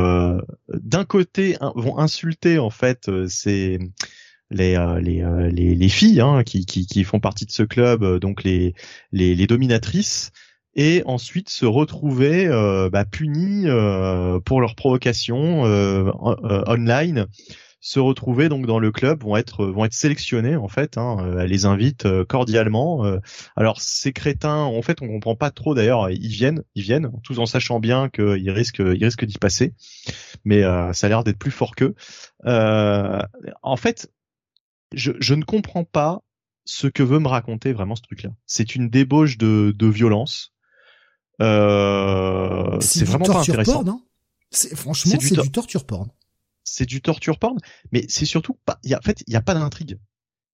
d'un côté vont insulter en fait c'est les, les, les, les filles hein, qui, qui, qui font partie de ce club, donc les, les, les dominatrices, et ensuite se retrouver bah, punis pour leur provocation online se retrouver donc dans le club vont être vont être sélectionnés en fait. Hein, euh, elle les invite euh, cordialement. Euh. alors ces crétins, en fait, on comprend pas trop d'ailleurs. Ils viennent, ils viennent, tous en sachant bien qu'ils risquent ils risquent d'y passer. Mais ça a l'air d'être plus fort qu'eux. en fait, je, je ne comprends pas ce que veut me raconter vraiment ce truc-là. C'est une débauche de, de violence. Euh, c'est vraiment pas intéressant. Porn, hein? Franchement, c'est du, du torture porn. C'est du torture porn, mais c'est surtout pas. Y a, en fait, il y a pas d'intrigue.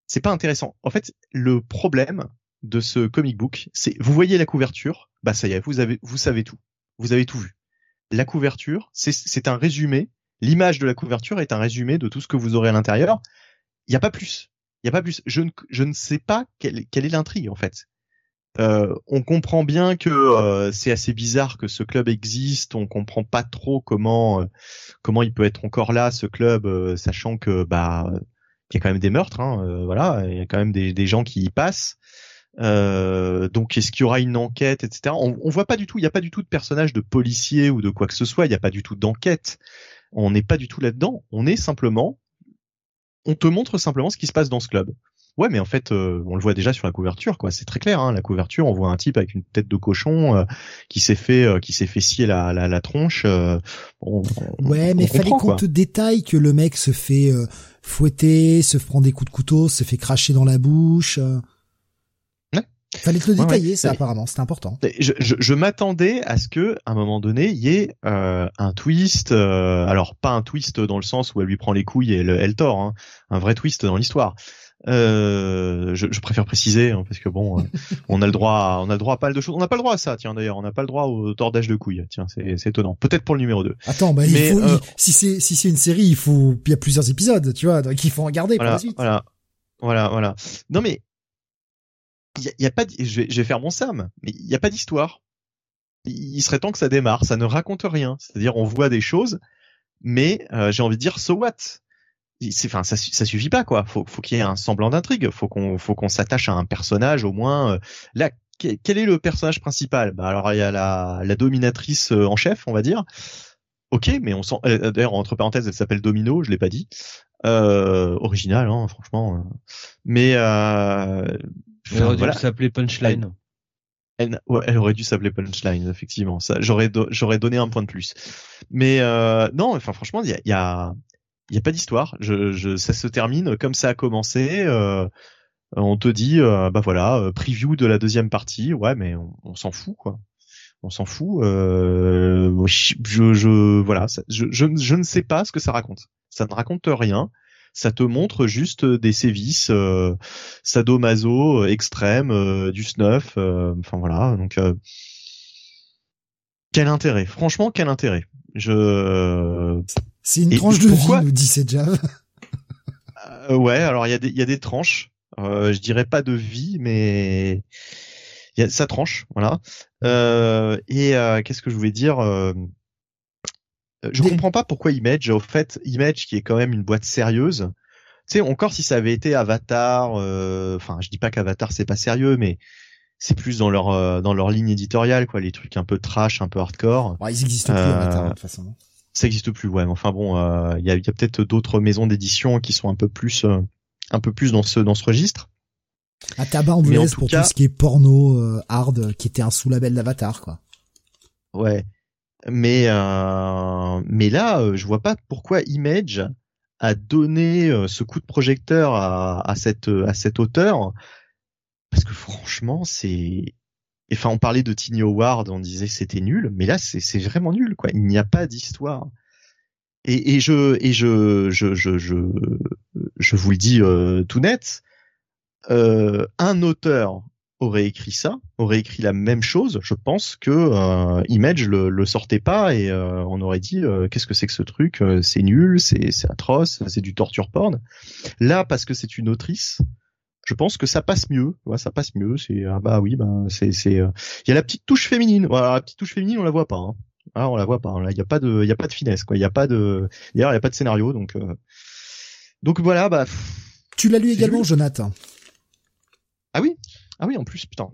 C'est pas intéressant. En fait, le problème de ce comic book, c'est vous voyez la couverture, bah ça y est, vous avez, vous savez tout, vous avez tout vu. La couverture, c'est un résumé. L'image de la couverture est un résumé de tout ce que vous aurez à l'intérieur. Il n'y a pas plus. Il a pas plus. Je ne, je ne sais pas quelle, quelle est l'intrigue en fait. Euh, on comprend bien que euh, c'est assez bizarre que ce club existe. On comprend pas trop comment euh, comment il peut être encore là, ce club, sachant que bah il y a quand même des meurtres. Hein, voilà, il y a quand même des, gens qui y passent. donc est-ce qu'il y aura une enquête, etc. On, on voit pas du tout. Il n'y a pas du tout de personnage de policier ou de quoi que ce soit. Il n'y a pas du tout d'enquête. On n'est pas du tout là-dedans. On est simplement, on te montre simplement ce qui se passe dans ce club. Ouais, mais en fait, euh, on le voit déjà sur la couverture, quoi. C'est très clair. Hein, la couverture, on voit un type avec une tête de cochon euh, qui s'est fait, euh, qui s'est fait scier la, la, la tronche. ouais, mais fallait qu'on te détaille que le mec se fait fouetter, se prend des coups de couteau, se fait cracher dans la bouche. Ouais. Fallait te le détailler, ça apparemment, c'était important. Je, je, je m'attendais à ce que, à un moment donné, il y ait un twist. alors pas un twist dans le sens où elle lui prend les couilles et elle, elle tord, hein, un vrai twist dans l'histoire. Euh, je, je, préfère préciser hein, parce que bon, euh, on a le droit, à, on a le droit à pas mal de choses. On n'a pas le droit à ça, tiens d'ailleurs, on n'a pas le droit au tordage de couilles. Tiens, c'est étonnant. Peut-être pour le numéro 2 Attends, bah il faut, euh, si c'est si c'est une série, il faut, il y a plusieurs épisodes, tu vois, donc il faut en garder voilà, pour la suite. Voilà, voilà, voilà. Non mais il y a, y a, pas, je vais, je vais faire mon Sam, mais il y a pas d'histoire. Il serait temps que ça démarre. Ça ne raconte rien. C'est-à-dire, on voit des choses, mais j'ai envie de dire, so what? Enfin ça, ça suffit pas quoi. Faut faut qu'il y ait un semblant d'intrigue. Faut qu'on faut qu'on s'attache à un personnage au moins euh, là quel est le personnage principal? Bah alors il y a la la dominatrice euh, en chef on va dire. Ok mais on sent euh, d'ailleurs entre parenthèses elle s'appelle Domino je l'ai pas dit. Euh, original hein, franchement mais euh, elle aurait dû s'appeler Punchline. Elle, elle, aurait dû s'appeler Punchline effectivement. Ça j'aurais j'aurais donné un point de plus. Mais non enfin franchement il y a, y a il n'y a pas d'histoire. Je, je, ça se termine comme ça a commencé. Euh, on te dit, euh, bah voilà, euh, preview de la deuxième partie. Ouais, mais on, s'en fout, quoi. On s'en fout. Je, voilà, je, ne sais pas ce que ça raconte. Ça ne raconte rien. Ça te montre juste des sévices, sadomaso extrêmes, du snuff. Enfin voilà. Donc quel intérêt Franchement, quel intérêt Je c'est une tranche de vie, nous dit Sejave. euh, ouais, alors il y a des y a des tranches. Euh, je dirais pas de vie, mais il y a ça tranche, voilà. Euh, et euh, qu'est-ce que je voulais dire Je comprends pas pourquoi Image, au fait, Image qui est quand même une boîte sérieuse. Tu sais, encore si ça avait été Avatar, enfin, je dis pas qu'Avatar c'est pas sérieux, mais c'est plus dans leur dans leur ligne éditoriale, quoi, les trucs un peu trash, un peu hardcore. Ouais, ils existent plus Avatar de toute façon ça existe plus ouais mais enfin bon il y a, y a peut-être d'autres maisons d'édition qui sont un peu plus euh, un peu plus dans ce dans ce registre. À tabac anglaise pour tout ce qui est porno euh, hard qui était un sous-label d'Avatar quoi. Ouais. Mais euh, mais là je vois pas pourquoi Image a donné ce coup de projecteur à, à cette à cet auteur parce que franchement c'est enfin, on parlait de Tiny Howard, on disait c'était nul, mais là, c'est vraiment nul, quoi. Il n'y a pas d'histoire. Et, et, je et je je je je, je vous le dis euh, tout net, euh, un auteur aurait écrit ça, aurait écrit la même chose, je pense que euh, Image le, le sortait pas et euh, on aurait dit euh, qu'est-ce que c'est que ce truc, c'est nul, c'est atroce, c'est du torture porn. Là parce que c'est une autrice, je pense que ça passe mieux. Ouais, ça passe mieux. C'est ah bah oui, bah c'est c'est euh, il y a la petite touche féminine. Voilà, la petite touche féminine, on la voit pas. Hein. Ah, on la voit pas. Là, il y a pas de il y a pas de finesse quoi. Il y a pas de d'ailleurs, il y a pas de scénario donc euh... donc voilà, bah Tu l'as lu également, Jonathan? Ah oui. Ah oui, en plus, putain.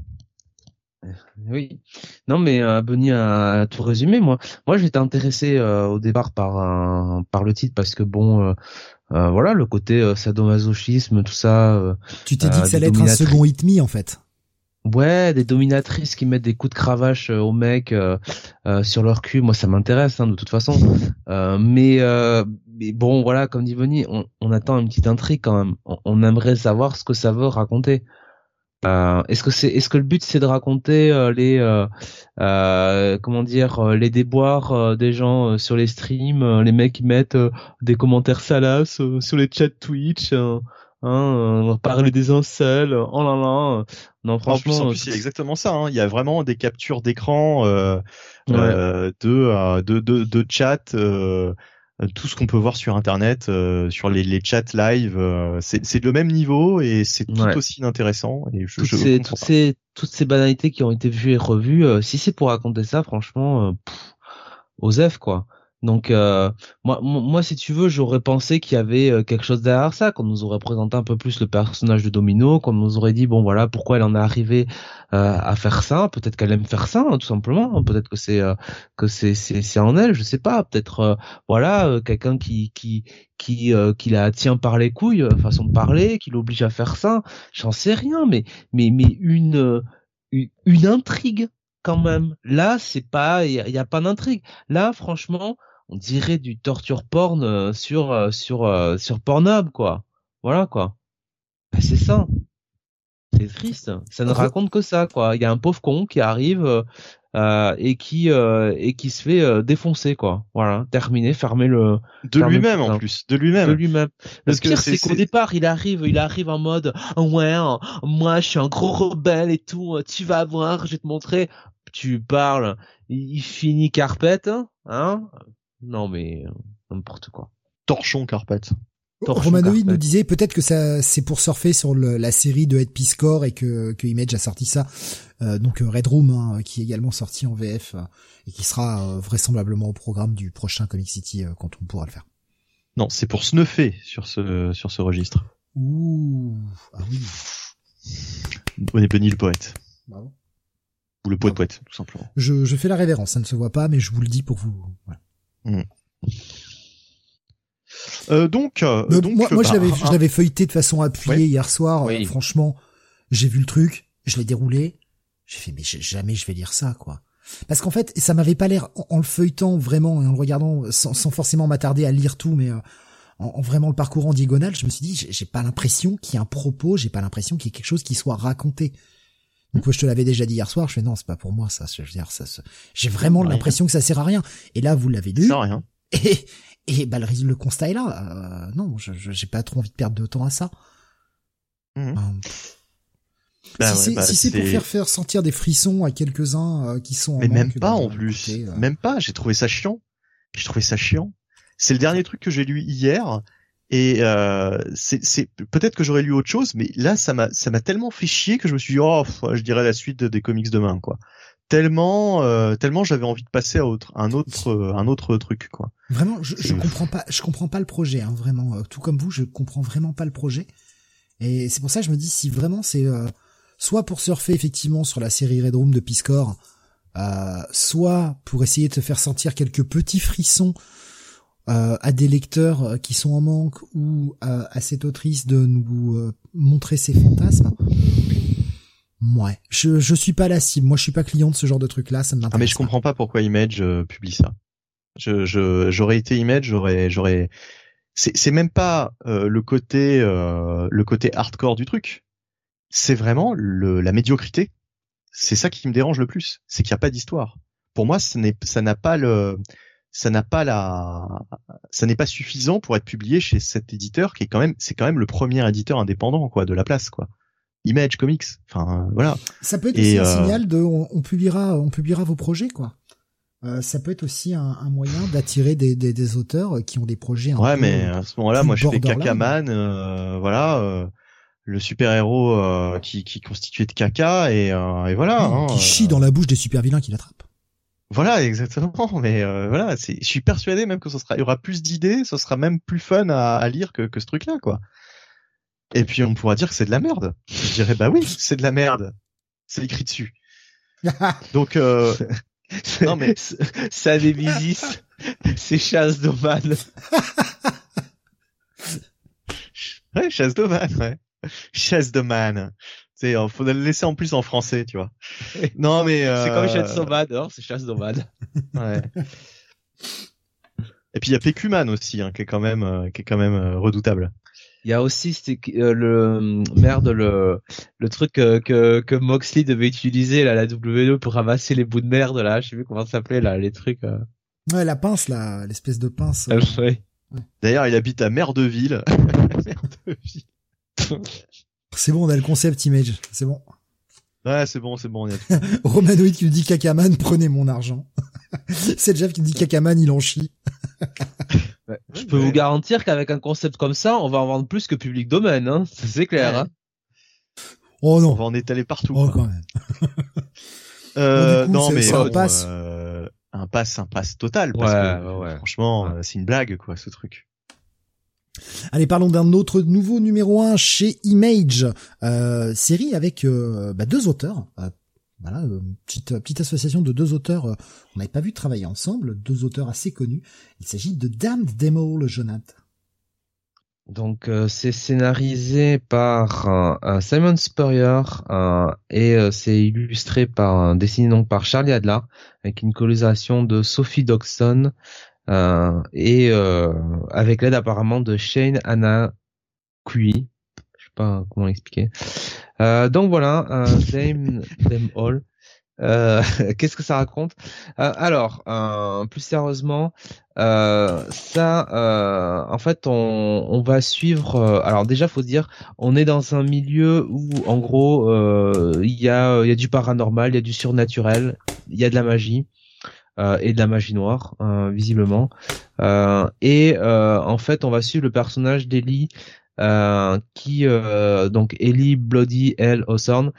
Oui. Non, mais euh, Benny a, tout résumé. Moi, moi, j'étais intéressé euh, au départ par un, par le titre parce que bon, euh, euh, voilà, le côté sadomasochisme, tout ça. Tu t'es dit que ça allait être un second hit me en fait. Ouais, des dominatrices qui mettent des coups de cravache aux mecs sur leur cul, moi ça m'intéresse hein, de toute façon. mais, mais bon, voilà, comme dit Bonnie, on, on, attend une petite intrigue quand même. On, on, aimerait savoir ce que ça veut raconter. Euh, est-ce que c'est est-ce que le but c'est de raconter euh, les euh, comment dire les déboires des gens sur les streams, les mecs qui mettent des commentaires salaces sur les chats Twitch, hein, parler des incels, oh là là. Non franchement, en plus, c'est exactement ça. Hein. Il y a vraiment des captures d'écran de, de, de de chat euh, tout ce qu'on peut voir sur internet, euh, sur les, les, chats live, euh, c'est le même niveau et c'est tout aussi intéressant. Et je, toutes, ces, toutes, ces, toutes, ces, banalités qui ont été vues et revues, si c'est pour raconter ça, franchement, pff, F quoi. Donc euh, moi, moi, si tu veux, j'aurais pensé qu'il y avait euh, quelque chose derrière ça, qu'on nous aurait présenté un peu plus le personnage de Domino, qu'on nous aurait dit bon voilà pourquoi elle en est arrivée euh, à faire ça. Peut-être qu'elle aime faire ça, hein, tout simplement. Peut-être que c'est que c'est c'est en elle, je sais pas. Peut-être voilà quelqu'un qui qui qui qui la tient par les couilles, façon de parler, qui l'oblige à faire ça. J'en sais rien, mais mais mais une une intrigue quand même. Là, c'est pas, il y, a, pas d'intrigue. Là, franchement, on dirait du torture porn euh, sur euh, sur euh, sur Pornhub quoi. Voilà quoi. Bah, c'est ça. C'est triste. Ça ne raconte que ça quoi. Il y a un pauvre con qui arrive euh, et qui et qui se fait défoncer quoi. Voilà, terminé, fermer le de lui-même en plus, de lui-même. De lui-même. Le pire c'est qu'au départ, il arrive, il arrive en mode ouais, moi je suis un gros rebelle et tout, tu vas voir, je vais te montrer. Tu parles, il finit carpette, hein non, mais euh, n'importe quoi. Torchon carpette. Romanoïd nous disait peut-être que ça c'est pour surfer sur la série de Head Peace Corps et que, que Image a sorti ça. Euh, donc euh, Red Room hein, qui est également sorti en VF et qui sera vraisemblablement au programme du prochain Comic City quand on pourra le faire. Non, c'est pour snuffer sur ce sur ce registre. Ouh, ah oui. On est Benny le poète. Ou le poète poète, tout simplement. Je, je fais la révérence, ça ne se voit pas, mais je vous le dis pour vous. Voilà. Mm. Euh, donc, euh, donc, moi, moi bah, je l'avais, je l'avais feuilleté de façon appuyée hier soir. Euh, franchement, j'ai vu le truc, je l'ai déroulé. J'ai fait mais jamais je vais lire ça quoi. Parce qu'en fait, ça m'avait pas l'air en, le feuilletant vraiment et en le regardant sans, sans forcément m'attarder à lire tout, mais en, en, vraiment le parcours en diagonale, je me suis dit j'ai pas l'impression qu'il y ait un propos, j'ai pas l'impression qu'il y ait quelque chose qui soit raconté. Donc je te l'avais déjà dit hier soir, je fais non, c'est pas pour moi ça. Je veux dire, ça, j'ai vraiment l'impression que ça sert à rien. Et là, vous l'avez lu. Ça rien. Et, et bah le, constat est là. Euh, non, je j'ai pas trop envie de perdre de temps à ça. Bah si bah c'est pour faire faire sentir des frissons à quelques-uns euh, qui sont. Mais même pas en plus. Euh. Même pas. J'ai trouvé ça chiant. J'ai trouvé ça chiant. C'est le dernier truc que j'ai lu hier. Et euh, c'est peut-être que j'aurais lu autre chose, mais là ça m'a ça m'a tellement fait chier que je me suis dit oh je dirais la suite des comics demain quoi. Tellement euh, tellement j'avais envie de passer à autre un autre un autre truc quoi. Vraiment je, je comprends pas je comprends pas le projet hein, vraiment euh, tout comme vous je comprends vraiment pas le projet et c'est pour ça que je me dis si vraiment c'est euh, soit pour surfer effectivement sur la série Red Room de Piscor euh, soit pour essayer de te faire sentir quelques petits frissons euh, à des lecteurs euh, qui sont en manque ou euh, à cette autrice de nous montrer ses fantasmes. Ouais, je je suis pas la cible. Moi, je suis pas client de ce genre de truc là. Ça ne m'intéresse. Ah mais je comprends pas pourquoi Image publie ça. Je je j'aurais été Image, j'aurais j'aurais. C'est c'est même pas le côté le côté hardcore du truc. C'est vraiment le la médiocrité. C'est ça qui me dérange le plus. C'est qu'il n'y a pas d'histoire. Pour moi, ce n'est ça n'a pas le ça n'a pas la, ça n'est pas suffisant pour être publié chez cet éditeur qui est quand même, c'est quand même le premier éditeur indépendant quoi de la place quoi. Image Comics, enfin voilà. Ça peut être aussi un euh, signal de, on, publiera, on publiera vos projets quoi. Euh, ça peut être aussi un, un moyen d'attirer des, des, des, auteurs qui ont des projets. Un ouais, mais à ce moment-là, moi je fais Kakaman, euh, voilà. Euh, le super héros qui, qui constitué de caca et, et voilà. Hein, qui chie dans la bouche des super vilains qui l'attrapent. Voilà, exactement. Mais euh, voilà, c'est, je suis persuadé même que ce sera, il y aura plus d'idées, ce sera même plus fun à, à lire que, que ce truc-là, quoi. Et puis on pourra dire que c'est de la merde. Je dirais bah oui, c'est de la merde. C'est écrit dessus. Donc euh... non mais ça des c'est chasse d'Oman. ouais, chasse d'Oman, ouais. Chasse de man. C'est, faut le laisser en plus en français, tu vois. non, mais euh... c'est comme chasse sauvage, alors c'est chasse nomade. ouais. Et puis il y a Pécuman aussi, hein, qui est quand même, euh, qui est quand même euh, redoutable. Il y a aussi euh, le merde le le truc que que Moxley devait utiliser là la WWE pour ramasser les bouts de merde là, je sais plus comment ça s'appelait là les trucs. Euh. Ouais, la pince là, l'espèce de pince. Ouais. D'ailleurs, il habite à Merdeville. c'est bon, on a le concept image, c'est bon. Ouais, c'est bon, c'est bon. Romanoid qui nous dit Kakaman, prenez mon argent. c'est Jeff qui nous dit Kakaman, il en chie. je peux vous garantir qu'avec un concept comme ça, on va en vendre plus que Public Domain, hein. C'est clair, hein. Oh non. On va en étaler partout. Oh, quand même. euh, non, mais un passe. Euh, un pass, un pass total. Parce que, franchement, euh, c'est une blague, quoi, ce truc. Allez, parlons d'un autre nouveau numéro 1 chez Image, euh, série avec euh, bah, deux auteurs. Euh, voilà, petite petite association de deux auteurs. on n'avait pas vu travailler ensemble, deux auteurs assez connus. Il s'agit de Damned Demo, le Jonathan. Donc c'est scénarisé par Simon Spurrier et c'est illustré par dessiné donc par Charlie Adler avec une colorisation de Sophie Dodson et euh, avec l'aide apparemment de Shane Anna Kui, je sais pas comment l'expliquer. Euh, donc voilà, euh, Dame, Dame All. Euh, Qu'est-ce que ça raconte? Euh, Alors, euh, plus sérieusement, ça, en fait, on, on va suivre. alors déjà, faut dire, on est dans un milieu où, en gros, il y a, il y a du paranormal, il y a du surnaturel, il y a de la magie. Euh, et de la magie noire, euh, visiblement. Euh, et en fait, on va suivre le personnage d'Ellie. qui donc Ellie Bloody L Hawthorne,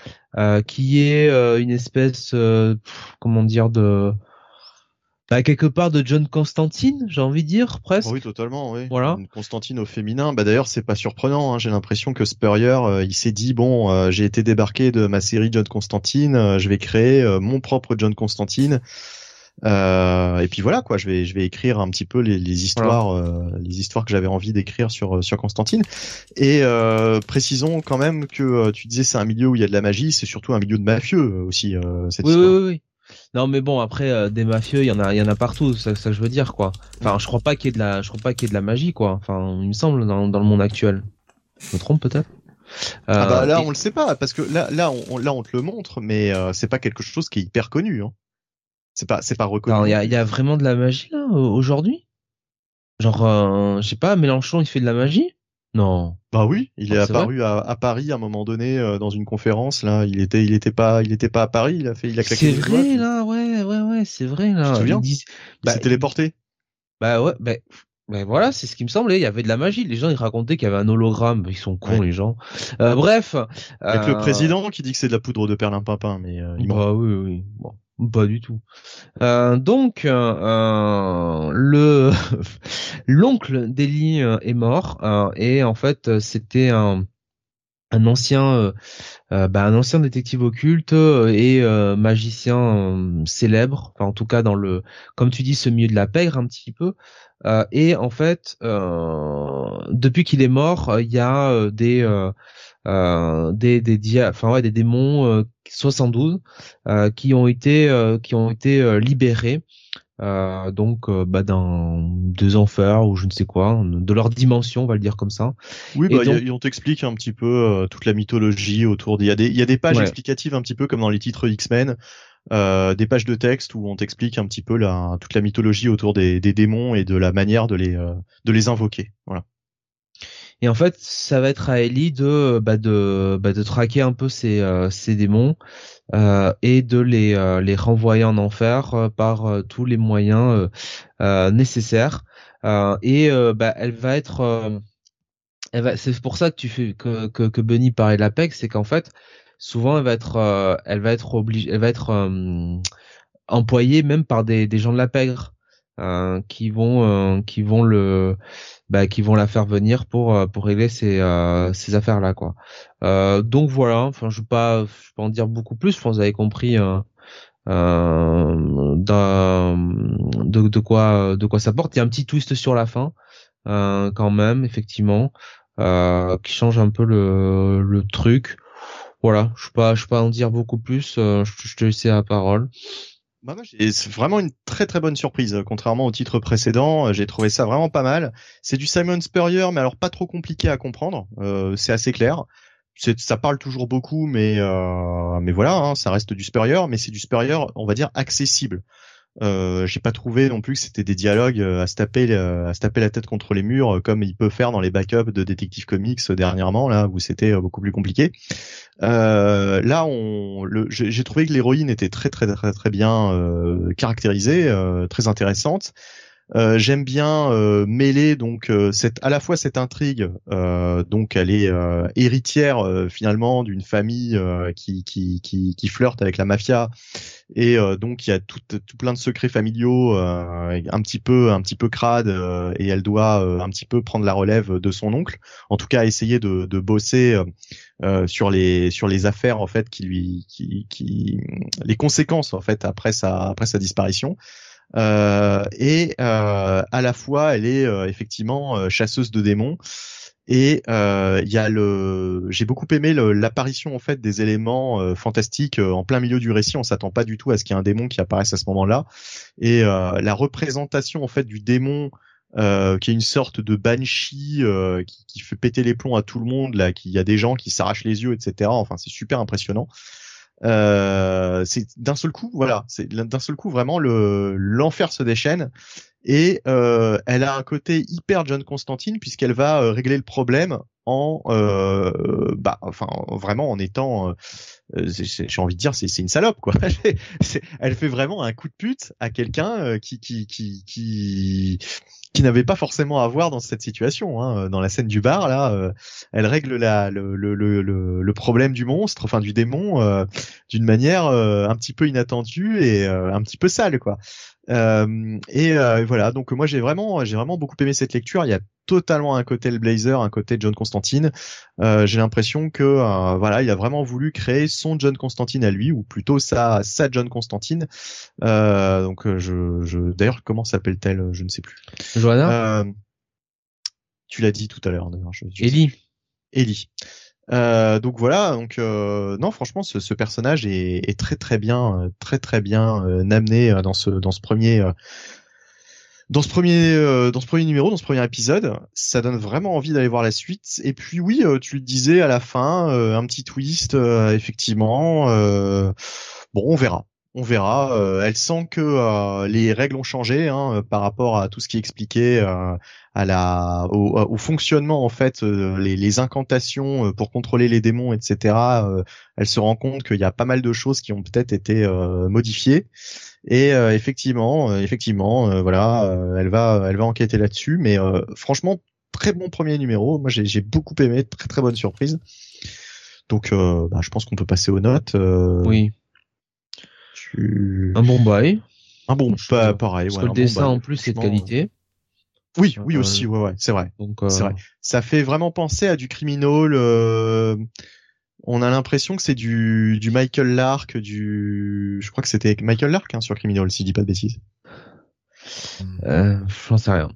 qui est une espèce comment dire de bah, quelque part de John Constantine, j'ai envie de dire presque. oui, totalement, oui. Voilà. Constantine au féminin. Bah d'ailleurs, c'est pas surprenant. Hein. J'ai l'impression que Spurrier, il s'est dit bon, j'ai été débarqué de ma série John Constantine, je vais créer mon propre John Constantine. Euh, et puis voilà quoi, je vais je vais écrire un petit peu les, les histoires euh, les histoires que j'avais envie d'écrire sur sur Constantine. Et euh, précisons quand même que euh, tu disais c'est un milieu où il y a de la magie, c'est surtout un milieu de mafieux aussi cette oui, histoire. Oui oui oui. Non mais bon après des mafieux il y en a il y en a partout ça, ça que je veux dire quoi. Enfin je crois pas qu'il y ait de la je crois pas qu'il y ait de la magie quoi. Enfin il me semble dans dans le monde actuel. Je me trompe peut-être? ah bah là on le sait pas parce que là là on, là on te le montre mais c'est pas quelque chose qui est hyper connu. Hein. C'est pas, c'est pas reconnu. Il y a, y a, vraiment de la magie là aujourd'hui? Genre, euh, je sais pas, Mélenchon, il fait de la magie? Non. Bah oui, il est, apparu à, à, Paris à un moment donné euh, dans une conférence là. Il était, il était pas, il était pas à Paris. Il a fait, il a claqué. C'est vrai là, ouais, ouais, ouais, c'est vrai là. Tu te souviens? Il, bah, s'est téléporté. Bah ouais, bah. Ben voilà, c'est ce qui me semblait. Il y avait de la magie. Les gens ils racontaient qu'il y avait un hologramme. Ils sont cons les gens. Euh, bref. Avec le président qui dit que c'est de la poudre de perlimpinpin, mais. Euh, bah oui, oui. Bon. Pas du tout. Euh, donc euh, euh le l'oncle euh, est mort et en fait c'était un un ancien bah, un ancien détective occulte et magicien célèbre enfin en tout cas dans le comme tu dis ce milieu de la pègre un petit peu et en fait depuis qu'il est mort il y a des euh, des des enfin ouais des démons 72 euh, euh, qui ont été qui ont été libérés donc bah dans deux enfers ou je ne sais quoi de leur dimension on va le dire comme ça oui bah donc... on t'explique un petit peu toute la mythologie autour il y a des il y a des pages explicatives un petit peu comme dans les titres X-Men des pages de texte où on t'explique un petit peu la, toute la mythologie autour des, des démons et de la manière de les, de les invoquer. Voilà. Et en fait, ça va être à Ellie de bah de bah de traquer un peu ces euh, démons euh, et de les euh, les renvoyer en enfer euh, par tous les moyens nécessaires. et bah elle va être c'est pour ça que tu fais que que, que Bunny parlait de la PEC, c'est qu'en fait souvent elle va être elle va être obligée elle va être employée même par des des gens de la pègre qui vont qui vont le bah, qui vont la faire venir pour euh, pour régler ces euh, ces affaires là quoi. Euh, donc voilà, enfin je vais pas je pas en dire beaucoup plus. Je pense que vous avez compris euh, de, de quoi de quoi ça porte. Il y a un petit twist sur la fin quand même effectivement qui change un peu le le truc. Voilà, je peux pas je peux pas en dire beaucoup plus. je, je te laisse la parole. Bah c'est vraiment une très très bonne surprise. Contrairement au titre précédent, j'ai trouvé ça vraiment pas mal. C'est du Simon Spurrier, mais alors pas trop compliqué à comprendre. Euh, c'est assez clair. Ça parle toujours beaucoup, mais euh, mais voilà, hein, ça reste du Spurrier, mais c'est du Spurrier, on va dire accessible. Euh, j'ai pas trouvé non plus que c'était des dialogues euh, à se taper à se taper la tête contre les murs comme il peut faire dans les backups de Detective Comics dernièrement là où c'était beaucoup plus compliqué. Euh, là, on, j'ai trouvé que l'héroïne était très très très très bien euh, caractérisée, euh, très intéressante. Euh, j'aime bien euh, mêler donc euh, cette à la fois cette intrigue donc elle est héritière finalement d'une famille qui, qui, qui, qui flirte avec la mafia. Et donc il y a tout, tout plein de secrets familiaux un petit peu un petit peu crade et elle doit un petit peu prendre la relève de son oncle. En tout cas essayer de, de bosser sur les sur les affaires en fait qui lui qui, qui les conséquences en fait après sa après sa disparition. euh, et euh, à la fois, elle est euh, effectivement chasseuse de démons. Et il y a le, j'ai beaucoup aimé l'apparition en fait des éléments fantastiques en plein milieu du récit. On s'attend pas du tout à ce qu'il y ait un démon qui apparaisse à ce moment-là. Et la représentation en fait du démon euh, qui est une sorte de banshee qui, qui, fait péter les plombs à tout le monde là, qu'il y a des gens qui s'arrachent les yeux, etc. Enfin, c'est super impressionnant. Euh, c'est d'un seul coup, voilà, c'est d'un seul coup vraiment le l'enfer se déchaîne et euh, elle a un côté hyper John Constantine puisqu'elle va euh, régler le problème en, euh, bah, enfin vraiment en étant, j'ai envie de dire, c'est une salope quoi. elle fait vraiment un coup de pute à quelqu'un qui qui qui qui qui n'avait pas forcément à voir dans cette situation. Hein. Dans la scène du bar, là, euh, elle règle la, le, le, le, le, problème du monstre, enfin du démon, euh, d'une manière euh, un petit peu inattendue et un petit peu sale, quoi. Euh, et euh, voilà, donc moi j'ai vraiment, j'ai vraiment beaucoup aimé cette lecture. Il y a totalement un côté le Blazer, un côté John Constantine. Euh, j'ai l'impression que voilà, il a vraiment voulu créer son John Constantine à lui, ou plutôt sa sa John Constantine. donc je, je d'ailleurs comment s'appelle-t-elle? Je ne sais plus. Joanna. tu l'as dit tout à l'heure d'ailleurs. Ellie. Ellie. Euh, donc voilà, donc euh, non franchement ce, ce personnage est, est, très très bien, euh, très très bien euh, amené dans ce dans ce premier dans ce premier dans ce premier numéro, dans ce premier épisode. Ça donne vraiment envie d'aller voir la suite. Et puis oui, tu le disais à la fin, un petit twist effectivement. bon, on verra on verra. Euh, elle sent que euh, les règles ont changé hein, par rapport à tout ce qui euh, la au, fonctionnement en fait, les, incantations pour contrôler les démons, etc. elle se rend compte qu'il y a pas mal de choses qui ont peut-être été modifiées. Et effectivement, effectivement, voilà, elle va elle va enquêter là-dessus. Mais franchement, très bon premier numéro. Moi, j'ai beaucoup aimé, très très bonne surprise. Donc, bah, je pense qu'on peut passer aux notes. oui. Un bon bail. Un bon, pas pareil. Parce que le dessin en plus c'est de qualité. Oui, oui aussi, ouais, ouais, c'est vrai. Donc, c'est vrai. Ça fait vraiment penser à du criminal. Euh... On a l'impression que c'est du, du Michael Lark, du, je crois que c'était Michael Lark hein, sur Criminal, si je dis pas de bêtises. Euh, J'en sais rien.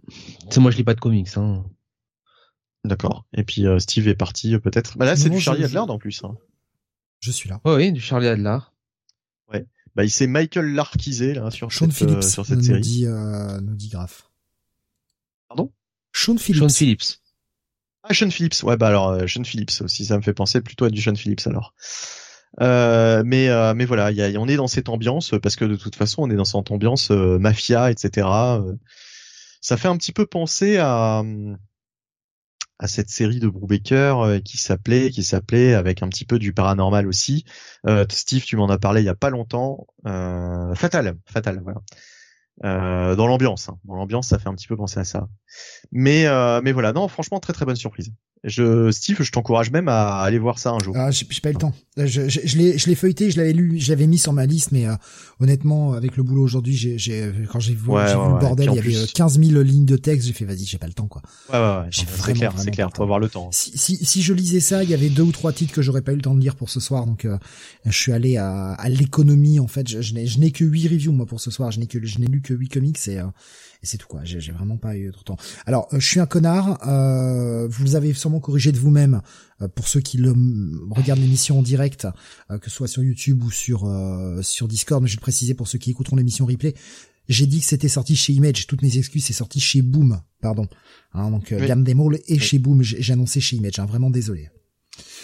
C'est moi, je lis pas de comics. Hein. D'accord. Et puis euh, Steve est parti euh, peut-être. Bah là, c'est du Charlie Adler en plus. Hein. Je suis là. Oh, oui, du Charlie Adler. Bah, il s'est Michael Larkisé là sur cette, Phillips, sur cette série. Dit, euh, nous dit grave. Pardon? Sean Phillips. Sean Phillips. Ah, Sean Phillips. Ouais, bah alors euh, Sean Phillips aussi, ça me fait penser plutôt à du Sean Phillips alors. Euh, mais euh, mais voilà, y a, on est dans cette ambiance parce que de toute façon, on est dans cette ambiance euh, mafia, etc. ça fait un petit peu penser à à cette série de Brubaker euh, qui s'appelait qui s'appelait avec un petit peu du paranormal aussi. Euh, Steve, tu m'en as parlé il y a pas longtemps. Euh, Fatal, Fatal, voilà. Euh, dans l'ambiance, hein. dans l'ambiance, ça fait un petit peu penser à ça. Mais euh, mais voilà, non, franchement, très très bonne surprise. Je, Steve, je t'encourage même à aller voir ça un jour. Ah, j'ai pas eu le temps. Je, je, je l'ai, je l'ai feuilleté, je l'avais lu, je l'avais mis sur ma liste, mais euh, honnêtement, avec le boulot aujourd'hui, j'ai, quand j'ai vu, vu le bordel, il y avait 15 000 euh, lignes de texte, j'ai fait, vas-y, j'ai pas le temps, quoi. Ouais, ouais, ouais. J'ai vraiment, clair, c'est clair, faut avoir le temps. Si, si, si, je lisais ça, il y avait deux ou trois titres que j'aurais pas eu le temps de lire pour ce soir, donc euh, je suis allé à, à l'économie, en fait. Je, je n'ai, je n'ai que huit reviews moi pour ce soir. Je n'ai que, je n'ai lu que 8 comics et, et c'est tout quoi. J'ai vraiment pas eu trop de temps. Alors, je suis un connard. vous avez sûrement corrigé de vous-même pour ceux qui le, regardent l'émission en direct, que ce soit sur YouTube ou sur sur Discord. Mais je vais le préciser pour ceux qui écouteront l'émission replay. J'ai dit que c'était sorti chez Image. Toutes mes excuses, c'est sorti chez Boom. Pardon. Hein, donc oui. Gamme des et chez Boom. J'ai annoncé chez Image. Hein, vraiment désolé.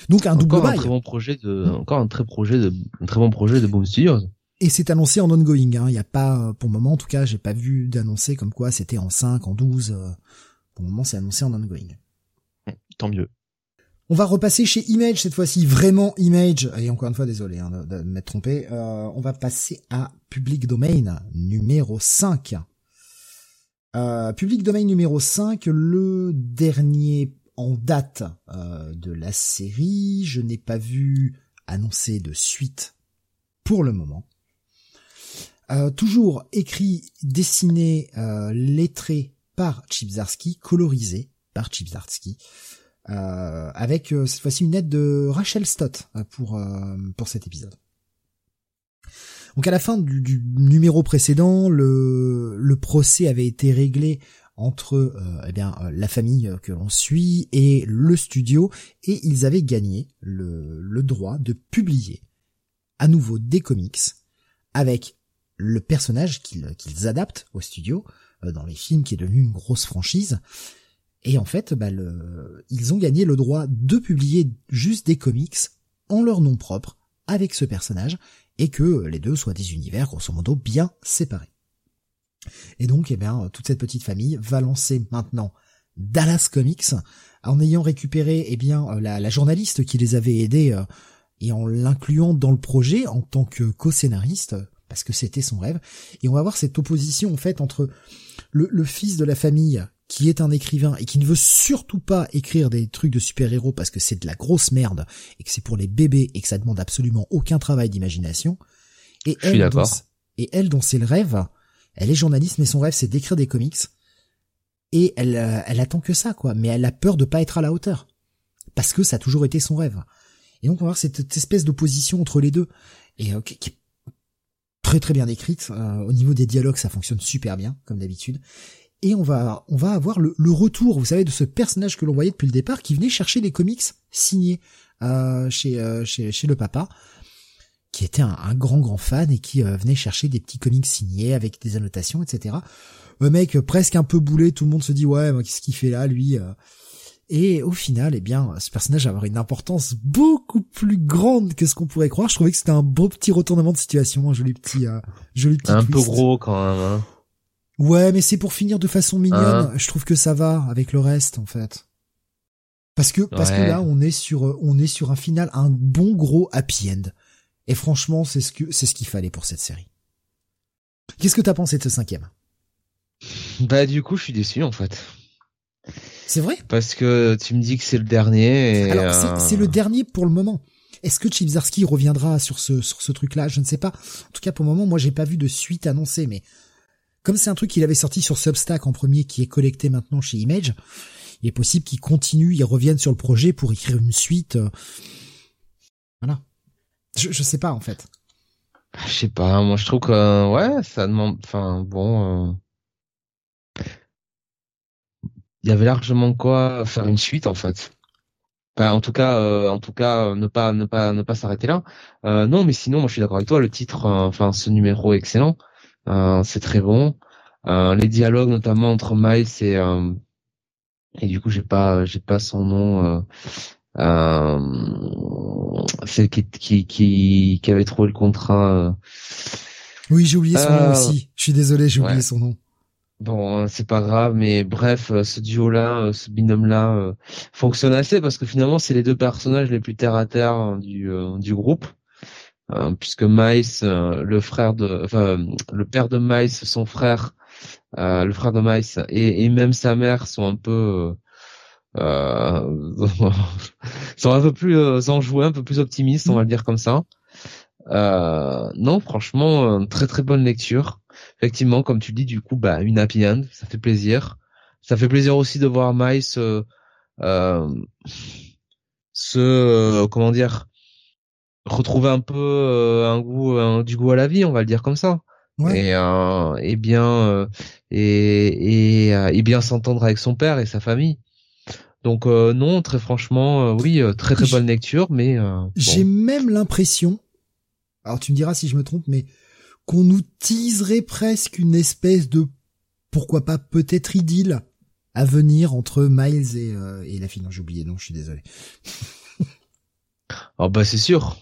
Donc un encore double un très bon projet de, encore un très projet de, un très bon projet de Boom Studios. Et c'est annoncé en ongoing. Il hein. n'y a pas, pour le moment en tout cas, j'ai pas vu d'annoncer comme quoi c'était en 5, en 12. Pour le moment, c'est annoncé en ongoing. Tant mieux. On va repasser chez Image cette fois-ci, vraiment Image. Et encore une fois, désolé hein, de, de m'être trompé. Euh, on va passer à Public Domain numéro 5. Euh, Public Domain numéro 5, le dernier en date euh, de la série. Je n'ai pas vu annoncer de suite pour le moment. Euh, toujours écrit, dessiné, euh, lettré par Chipzarski, colorisé par Chipzarski, euh, avec cette fois-ci une aide de Rachel Stott pour pour cet épisode. Donc à la fin du, numéro précédent, le, le procès avait été réglé entre eh bien la famille que l'on suit et le studio et ils avaient gagné le, le droit de publier à nouveau des comics avec le personnage qu'ils adaptent au studio euh, dans les films qui est devenu une grosse franchise et en fait bah, ils ont gagné le droit de publier juste des comics en leur nom propre avec ce personnage et que les deux soient des univers grosso modo bien séparés. Et donc, eh bien, toute cette petite famille va lancer maintenant Dallas Comics en ayant récupéré, eh bien, la, la journaliste qui les avait aidés euh, et en l'incluant dans le projet en tant que co-scénariste parce que c'était son rêve. Et on va voir cette opposition en fait entre le, le, fils de la famille qui est un écrivain et qui ne veut surtout pas écrire des trucs de super-héros parce que c'est de la grosse merde et que c'est pour les bébés et que ça demande absolument aucun travail d'imagination. Et elle, dont, et elle dont c'est le rêve, elle est journaliste, mais son rêve c'est d'écrire des comics. Et elle, euh, elle attend que ça, quoi. Mais elle a peur de pas être à la hauteur. Parce que ça a toujours été son rêve. Et donc on va voir cette, espèce d'opposition entre les deux. Et euh, qui, est très très bien écrite. Euh, au niveau des dialogues, ça fonctionne super bien, comme d'habitude. Et on va, on va avoir le, le, retour, vous savez, de ce personnage que l'on voyait depuis le départ, qui venait chercher des comics signés euh, chez, chez, chez le papa qui était un, grand grand fan et qui euh, venait chercher des petits comics signés avec des annotations, etc. Un mec presque un peu boulé, tout le monde se dit ouais, qu'est-ce qu'il fait là, lui euh? Et au final, eh bien, ce personnage va avoir une importance beaucoup plus grande que ce qu'on pourrait croire. Je trouvais que c'était un beau petit retournement de situation, un joli petit, euh, joli petit. Un twist. peu gros quand même. Hein. Ouais, mais c'est pour finir de façon mignonne. Hein je trouve que ça va avec le reste, en fait. Parce que parce que là, on est sur on est sur un final, un bon gros happy end. Et franchement, c'est ce que c'est ce qu'il fallait pour cette série. Qu'est-ce que t'as pensé de ce cinquième? Bah du coup, je suis déçu en fait. C'est vrai? Parce que tu me dis que c'est le dernier. Et Alors euh... c'est le dernier pour le moment. Est-ce que Chibzarski reviendra sur ce sur ce truc-là? Je ne sais pas. En tout cas, pour le moment, moi, j'ai pas vu de suite annoncée, mais comme c'est un truc qu'il avait sorti sur Substack en premier, qui est collecté maintenant chez Image, il est possible qu'il continue, il revienne sur le projet pour écrire une suite. Voilà. Je, je sais pas en fait. Je sais pas, moi je trouve que ouais, ça demande. Enfin bon, euh... il y avait largement quoi faire une suite en fait. Enfin, en tout cas, euh, en tout cas, ne pas ne pas ne pas s'arrêter là. Euh, non, mais sinon, moi je suis d'accord avec toi. Le titre, euh, enfin ce numéro est excellent, euh, c'est très bon. Euh, les dialogues notamment entre Miles et et du coup j'ai pas j'ai pas son nom euh, celle qui, qui, qui, qui, avait trouvé le contrat. Euh... Oui, j'ai oublié son euh... nom aussi. Je suis désolé, j'ai oublié ouais. son nom. Bon, c'est pas grave, mais bref, ce duo-là, ce binôme-là euh, fonctionne assez parce que finalement, c'est les deux personnages les plus terre à terre du, euh, du groupe. Euh, puisque Miles, le frère de, enfin, le père de Miles, son frère, le frère de Miles et, et, même sa mère sont un peu euh, sont un peu plus euh, enjoués, un peu plus optimistes, on va le dire comme ça. Euh, non, franchement, euh, très très bonne lecture. Effectivement, comme tu dis, du coup, bah une happy end, ça fait plaisir. Ça fait plaisir aussi de voir Miles euh, euh, se, comment dire, retrouver un peu un goût, un, du goût à la vie, on va le dire comme ça. et, euh, et bien euh, et, et, euh, et bien s'entendre avec son père et sa famille. Donc non, très franchement, oui, très très bonne lecture, mais j'ai même l'impression, alors tu me diras si je me trompe, mais qu'on nous teaserait presque une espèce de pourquoi pas peut-être idylle à venir entre Miles et, et la fille. Non, j'ai oublié, non, je suis désolé. oh bah c'est sûr,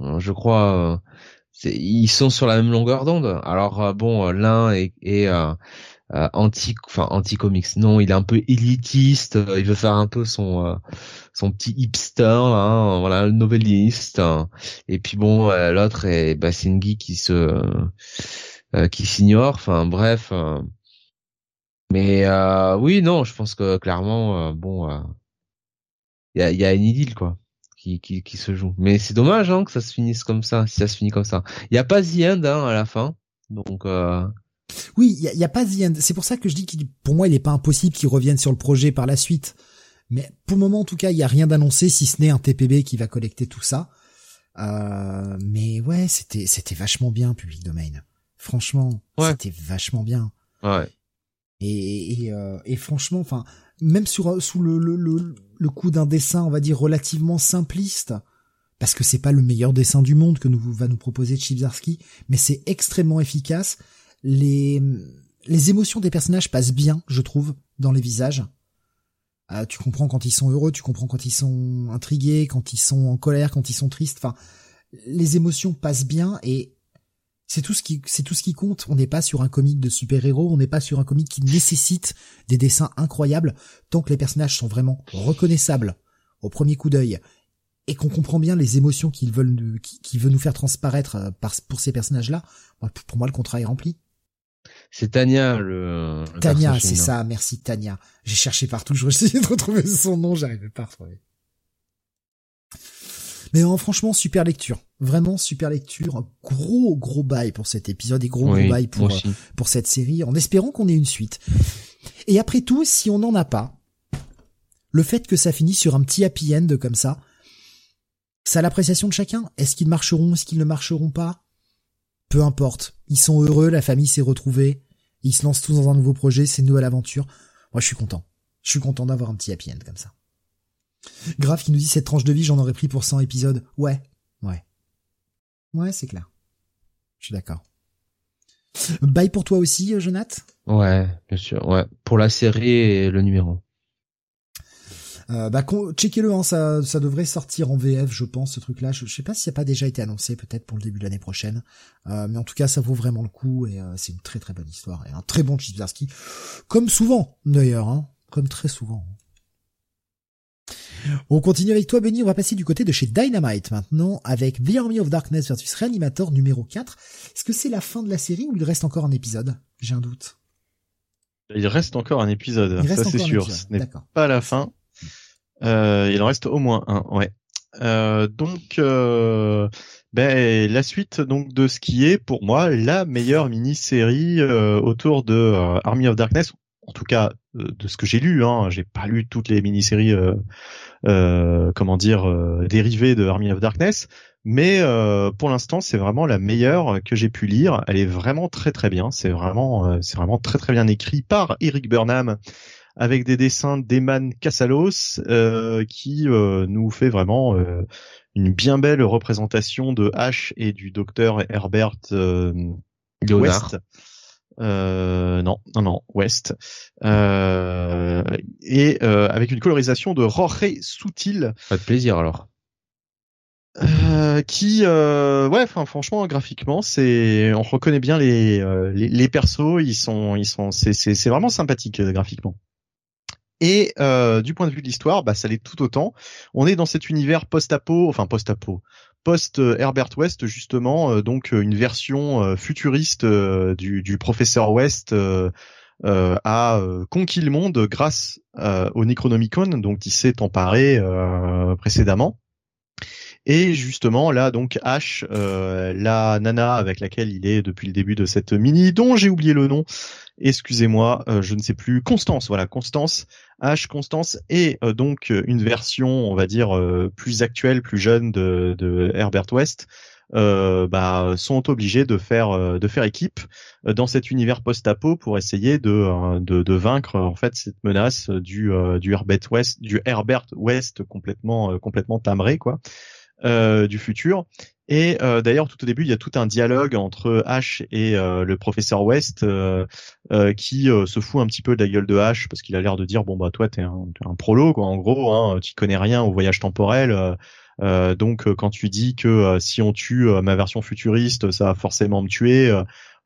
je crois ils sont sur la même longueur d'onde. Alors euh, bon, euh, l'un est, euh, anti, enfin anti comics. Non, il est un peu élitiste. il veut faire un peu son son petit hipster, hein, voilà, novelliste. Et puis bon, l'autre est, bah, c'est une geek qui se qui s'ignore. Enfin bref. mais oui, non, je pense que clairement, bon, il y a, y a une idylle quoi qui, qui, se joue. Mais c'est dommage hein, que ça se finisse comme ça, si ça se finit comme ça. Il y a pas The End hein, à la fin, donc. Oui, il y a, pas The End. C'est pour ça que je dis qu'il, pour moi, il est pas impossible qu'il revienne sur le projet par la suite. Mais pour le moment, en tout cas, il y a rien d'annoncé, si ce n'est un TPB qui va collecter tout ça. Euh, mais ouais, c'était c'était vachement bien, Public Domain. Franchement, c'était vachement bien. Ouais. Et et, euh, et franchement, enfin, même sur sous le, le, le, le coup d'un dessin, on va dire relativement simpliste, parce que c'est pas le meilleur dessin du monde que nous va nous proposer Chibzarski, mais c'est extrêmement efficace. Les les émotions des personnages passent bien, je trouve, dans les visages. Euh, tu comprends quand ils sont heureux, tu comprends quand ils sont intrigués, quand ils sont en colère, quand ils sont tristes. Enfin, les émotions passent bien et c'est tout ce qui, c'est tout ce qui compte. On n'est pas sur un comic de super-héros, on n'est pas sur un comic qui nécessite des dessins incroyables tant que les personnages sont vraiment reconnaissables au premier coup d'œil et qu'on comprend bien les émotions qu'ils veulent, veut nous faire transparaître euh, par, pour ces personnages-là. Pour moi, le contrat est rempli. C'est Tania le. Tania, c'est ça. Merci Tania. J'ai cherché partout, je essayé de retrouver son nom, j'arrivais pas à retrouver. Mais franchement, super lecture. Vraiment super lecture. Gros, gros bail pour cet épisode et gros, gros bail pour, euh, pour cette série, en espérant qu'on ait une suite. Et après tout, si on n'en a pas, le fait que ça finisse sur un petit happy end comme ça, ça l'appréciation de chacun. Est-ce qu'ils marcheront, est-ce qu'ils ne marcheront pas? Peu importe. Ils sont heureux, la famille s'est retrouvée, ils se lancent tous dans un nouveau projet, c'est une nouvelle aventure. Moi, je suis content. Je suis content d'avoir un petit happy end comme ça. Grave qui nous dit cette tranche de vie, j'en aurais pris pour 100 épisodes. Ouais, ouais. Ouais, c'est clair. Je suis d'accord. Bye pour toi aussi, euh, Jonath Ouais, bien sûr. Ouais, pour la série et le numéro. Euh, bah, checkez-le, hein, ça, ça devrait sortir en VF, je pense, ce truc-là. Je, sais pas si ça n'a pas déjà été annoncé, peut-être pour le début de l'année prochaine. Euh, mais en tout cas, ça vaut vraiment le coup et euh, c'est une très très bonne histoire et un très bon Chipsarski, comme souvent d'ailleurs, hein, comme très souvent. On continue avec toi, Benny. On va passer du côté de chez Dynamite maintenant avec The Army of Darkness versus Reanimator numéro 4. Est-ce que c'est la fin de la série ou il reste encore un épisode? J'ai un doute. Il reste encore un épisode, ça c'est sûr. Ce n'est pas la fin. Euh, il en reste au moins un, ouais. Euh, donc, euh, ben, la suite donc de ce qui est pour moi la meilleure mini-série autour de Army of Darkness, en tout cas de ce que j'ai lu. Hein. J'ai pas lu toutes les mini-séries euh, comment dire euh, dérivée de Army of Darkness, mais euh, pour l'instant c'est vraiment la meilleure que j'ai pu lire. Elle est vraiment très très bien. C'est vraiment c'est vraiment très très bien écrit par Eric Burnham avec des dessins d'Eman Casalos qui nous fait vraiment une bien belle représentation de H et du docteur Herbert West. Euh, non, non, non, West, euh, et euh, avec une colorisation de Jorge Soutil. Pas de plaisir alors. Euh, qui, euh, ouais, enfin, franchement, graphiquement, c'est, on reconnaît bien les, euh, les, les, persos, ils sont, ils sont, c'est, c'est, c'est vraiment sympathique graphiquement. Et du point de vue de l'histoire, bah, ça l'est tout autant. On est dans cet univers post-apo, enfin post-apo, post Herbert West justement, euh, donc euh, une version euh, futuriste du, professeur West a conquis le monde grâce au Necronomicon, dont il s'est emparé précédemment. Et justement là donc Ash, la nana avec laquelle il est depuis le début de cette mini, dont j'ai oublié le nom, excusez-moi, je ne sais plus, Constance, voilà Constance, H Constance. Est euh, donc une version, on va dire, euh, plus actuelle, plus jeune de, Herbert West. euh, bah, sont obligés de faire euh, de faire équipe dans cet univers post-apo pour essayer de, de, de vaincre en fait cette menace du du Herbert West du Herbert West complètement complètement timbré quoi du futur et euh, d'ailleurs, tout au début, il y a tout un dialogue entre Ash et euh, le professeur West euh, qui se fout un petit peu de la gueule de Ash parce qu'il a l'air de dire bon bah toi t'es un, un prolo quoi. En gros, hein, tu connais rien au voyage temporel. donc quand tu dis que si on tue ma version futuriste, ça va forcément me tuer.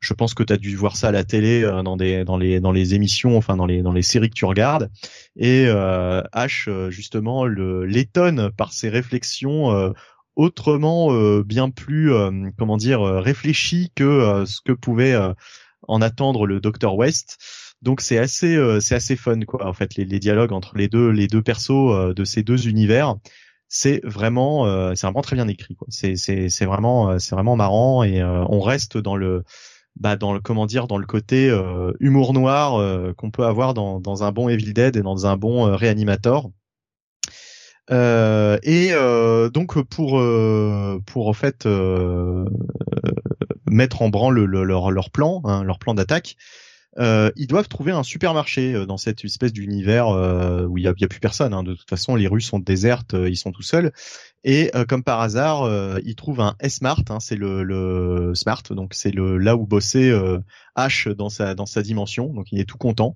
Je pense que tu as dû voir ça à la télé dans des dans les dans les émissions, enfin dans les dans les séries que tu regardes. Et Ash justement le l'étonne par ses réflexions autrement euh, bien plus euh, comment dire euh, que ce que pouvait en attendre le Dr West. Donc c'est assez c'est assez fun quoi en fait les, les, dialogues entre les deux les deux persos de ces deux univers c'est vraiment c'est vraiment très bien écrit quoi c'est c'est c'est vraiment c'est vraiment marrant et on reste dans le bah dans le comment dire dans le côté humour noir qu'on peut avoir dans un bon Evil Dead et dans un bon Reanimator. Euh, et euh, donc pour euh, pour en fait mettre en branle leur leur plan, hein, leur plan d'attaque, ils doivent trouver un supermarché dans cette espèce d'univers où il y a, y a, plus personne. Hein. De toute façon, les rues sont désertes, ils sont tout seuls. Et comme par hasard, ils trouvent un S-Mart. Hein, c'est le, le Smart, donc c'est le là où bossait H dans sa dans sa dimension. Donc il est tout content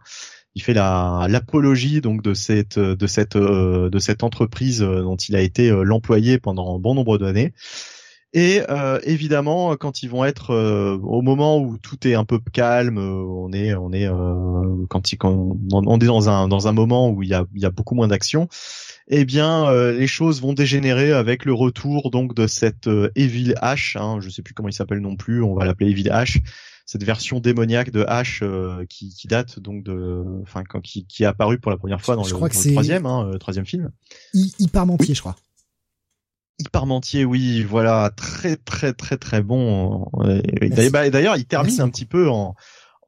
il fait la l'apologie donc de cette de cette euh, de cette entreprise euh, dont il a été euh, l'employé pendant bon nombre d'années. Et évidemment, quand ils vont être au moment où tout est un peu calme, on est on est quand, il, quand on est dans un dans un moment où il y a il y a beaucoup moins d'action, eh bien les choses vont dégénérer avec le retour donc de cette Evil H, hein, je sais plus comment il s'appelle non plus, on va l'appeler Evil H, cette version démoniaque de H euh, qui, qui, date donc de, enfin qui, qui est apparu pour la première fois dans, le, crois le, troisième, hein, euh, troisième film. Hypermentier, oui. je crois. Hypermentier, oui, voilà, très très très très bon. Bah, d'ailleurs, il termine un petit peu en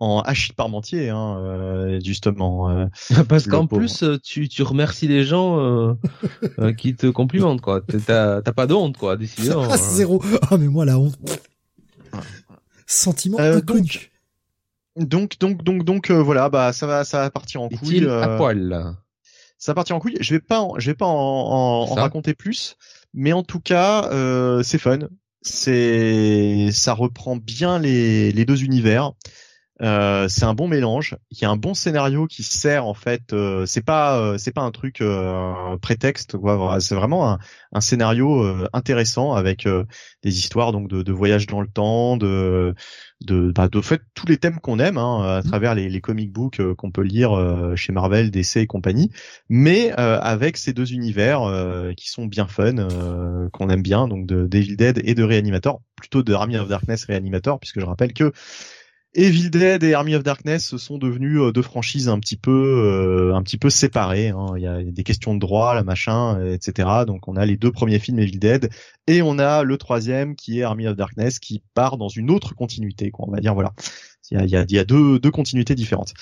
en H Parmentier, hein, euh, justement. Parce qu'en plus, tu, tu remercies les gens qui te complimentent, quoi. T'as pas de honte, quoi, décidément. Ah, zéro. Ah, mais moi, la honte sentiment euh, Donc, donc, donc, donc, donc euh, voilà, bah ça va, ça va partir en couille. à euh, poil? Ça va partir en couille. Je vais pas, je vais pas en, en, raconter plus, mais en tout cas, euh, c'est fun. C'est, ça reprend bien les, les deux univers. Euh, c'est un bon mélange. Il y a un bon scénario qui sert en fait. Euh, c'est pas euh, c'est pas un truc euh, prétexte. C'est vraiment un, un scénario intéressant avec des histoires donc de, de, voyage dans le temps, de de bah, de fait tous les thèmes qu'on aime hein, à mmh. travers les, les comic books qu'on peut lire chez Marvel, DC et compagnie, mais avec ces deux univers qui sont bien fun, qu'on aime bien donc de Devil Dead et de Reanimator, plutôt de Army of Darkness Reanimator puisque je rappelle que Evil Dead et Army of Darkness sont devenus euh, deux franchises un petit peu euh, un petit peu séparées. Hein. Il y a des questions de droit, la machin, etc. Donc on a les deux premiers films Evil Dead et on a le troisième qui est Army of Darkness qui part dans une autre continuité. Quoi. On va dire voilà. Il y a, il y a, deux, deux continuités différentes.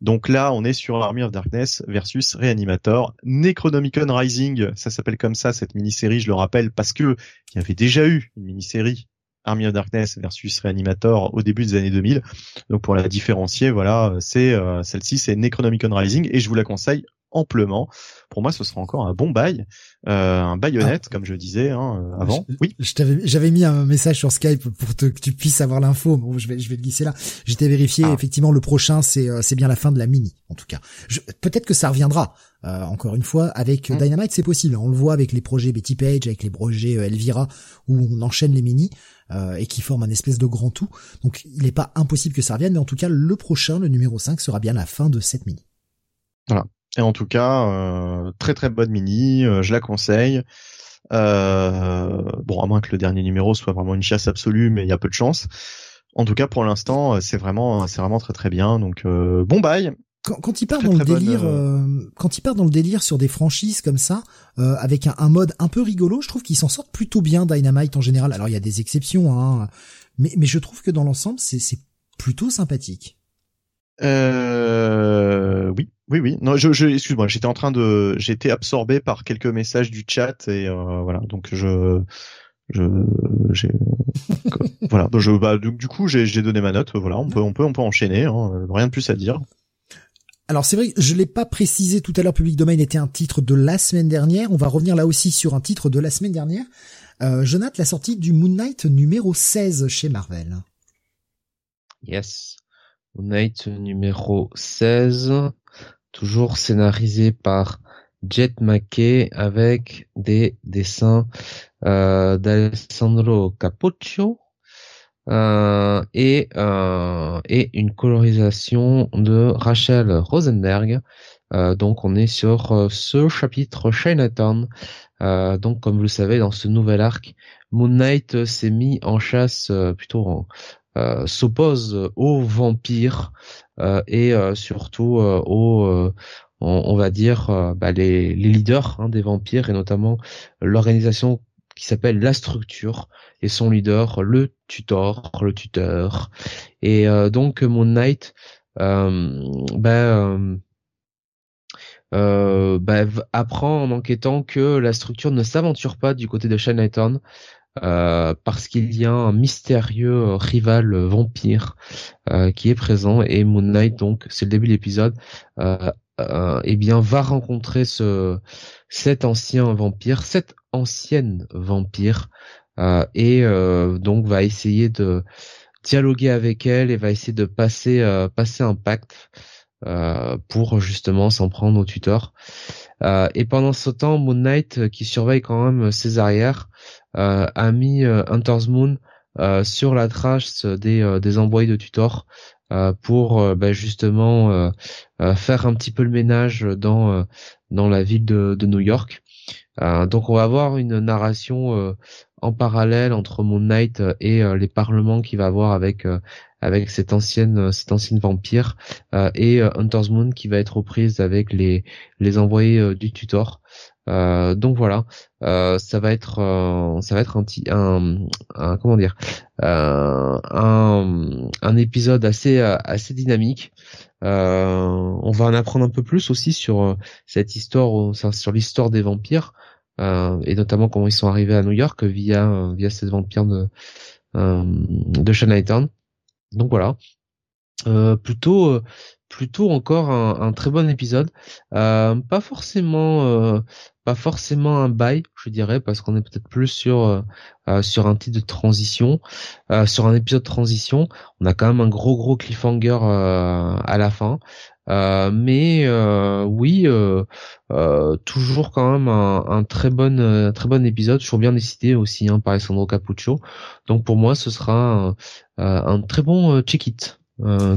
Donc là, on est sur Army of Darkness versus Reanimator. Necronomicon Rising, ça s'appelle comme ça cette mini-série, je le rappelle, parce que il y avait déjà eu une mini-série Army of Darkness versus Reanimator au début des années 2000. Donc pour la différencier, voilà, c'est euh, celle-ci, c'est Necronomicon Rising et je vous la conseille amplement. Pour moi, ce sera encore un bon bail, euh, un baïonnette, ah. comme je disais hein, euh, avant. oui. j'avais mis un message sur Skype pour que tu puisses avoir l'info. Bon, je vais, je vais le glisser là. J'étais vérifié. Ah. Effectivement, le prochain, c'est, c'est bien la fin de la mini, en tout cas. peut-être que ça reviendra. encore une fois, avec hmm. Dynamite, c'est possible. On le voit avec les projets Betty Page, avec les projets Elvira, où on enchaîne les minis. Euh, et qui forme un espèce de grand tout. Donc il n'est pas impossible que ça revienne, mais en tout cas le prochain, le numéro 5, sera bien la fin de cette mini. Voilà. Et en tout cas, euh, très très bonne mini, euh, je la conseille. bon, à moins que le dernier numéro soit vraiment une chasse absolue, mais il y a peu de chance. En tout cas, pour l'instant, c'est vraiment, c'est vraiment très très bien. Donc, bon bail. Quand, quand il part dans le délire, euh, euh, quand il part dans le délire sur des franchises comme ça, euh, avec un, mode un peu rigolo, je trouve qu'il s'en sort plutôt bien Dynamite en général. Alors il y a des exceptions, hein, mais, mais je trouve que dans l'ensemble c'est plutôt sympathique. Euh, oui, oui, oui. Non, je, je excuse-moi, j'étais en train de, j'étais absorbé par quelques messages du chat et voilà, donc je Je, j'ai, voilà. Donc, je, bah, du, du coup, j'ai, j'ai donné ma note. Voilà, on peut, on peut, on peut enchaîner. Hein, rien de plus à dire. Alors c'est vrai, je l'ai pas précisé tout à l'heure. Public Domain était un titre de la semaine dernière. On va revenir là aussi sur un titre de la semaine dernière. Euh, note la sortie du Moon Knight numéro 16 chez Marvel. Yes. Moon Knight numéro 16, toujours scénarisé par Jet McKay avec des dessins euh, d'Alessandro Capoccio euh, et, euh, et une colorisation de Rachel Rosenberg. Euh, donc on est sur ce chapitre Chinatown. Donc comme vous le savez, dans ce nouvel arc, Moon Knight s'est mis en chasse plutôt s'oppose aux vampires et surtout aux on, va dire bah, les, les, leaders hein, des vampires et notamment l'organisation qui s'appelle La Structure et son leader le tutor, le tuteur. Et euh, donc Moon Knight, euh, ben, euh, ben, apprend en enquêtant que la structure ne s'aventure pas du côté de Chinatown. Euh, parce qu'il y a un mystérieux rival vampire qui est présent et Moon Knight donc c'est le début de l'épisode euh, eh bien va rencontrer ce cet ancien vampire cette ancienne vampire euh, et euh, donc va essayer de dialoguer avec elle et va essayer de passer euh, passer un pacte pour justement s'en prendre au tuteur. et pendant ce temps, Moon Knight, qui surveille quand même ses arrières, a mis Hunter's Moon sur la trace des, des envoyés de tutor pour bah, justement faire un petit peu le ménage dans dans la ville de, de New York. Donc on va avoir une narration en parallèle entre Moon Knight euh, et euh, les parlements qu'il va avoir avec euh, avec cette ancienne cette ancienne vampire et Hunter's Moon qui va être aux prises avec les les envoyés du tutor. donc voilà, ça va être ça va être un, un, un comment dire un, un épisode assez assez dynamique. on va en apprendre un peu plus aussi sur cette histoire sur l'histoire des vampires. Euh, et notamment comment ils sont arrivés à New York via euh, via cette vampire de euh, de Chinatown. Donc voilà, plutôt plutôt encore un, très bon épisode. Pas forcément, pas forcément un bail, je dirais, parce qu'on est peut-être plus sur sur un titre de transition, sur un épisode de transition. On a quand même un gros gros cliffhanger à la fin. Euh, mais euh, oui, euh, toujours quand même un, très bon très bon épisode, toujours bien décidé aussi hein, par Alessandro Capuccio. Donc pour moi, ce sera un, très bon check-it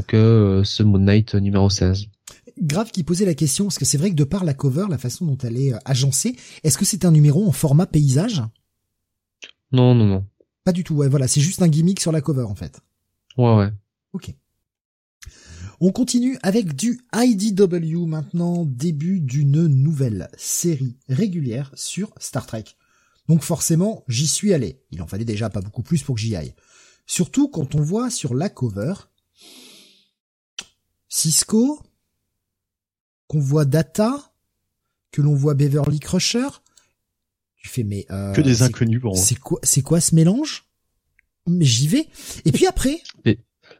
que ce Moon Knight numéro 16. Grave qui posait la question, parce que c'est vrai que de par la cover, la façon dont elle est agencée, est-ce que c'est un numéro en format paysage? Non, non, non. Pas du tout, ouais, voilà, c'est juste un gimmick sur la cover en fait. Ouais, ouais. Ok. On continue avec du IDW maintenant, début d'une nouvelle série régulière sur Star Trek. Donc forcément, j'y suis allé. Il en fallait déjà pas beaucoup plus pour que j'y aille. Surtout quand on voit sur la cover Cisco, qu'on voit Data, que l'on voit Beverly Crusher. Tu fais mais euh, que des inconnus pour moi. C'est quoi c'est quoi ce mélange? Mais j'y vais. Et puis après,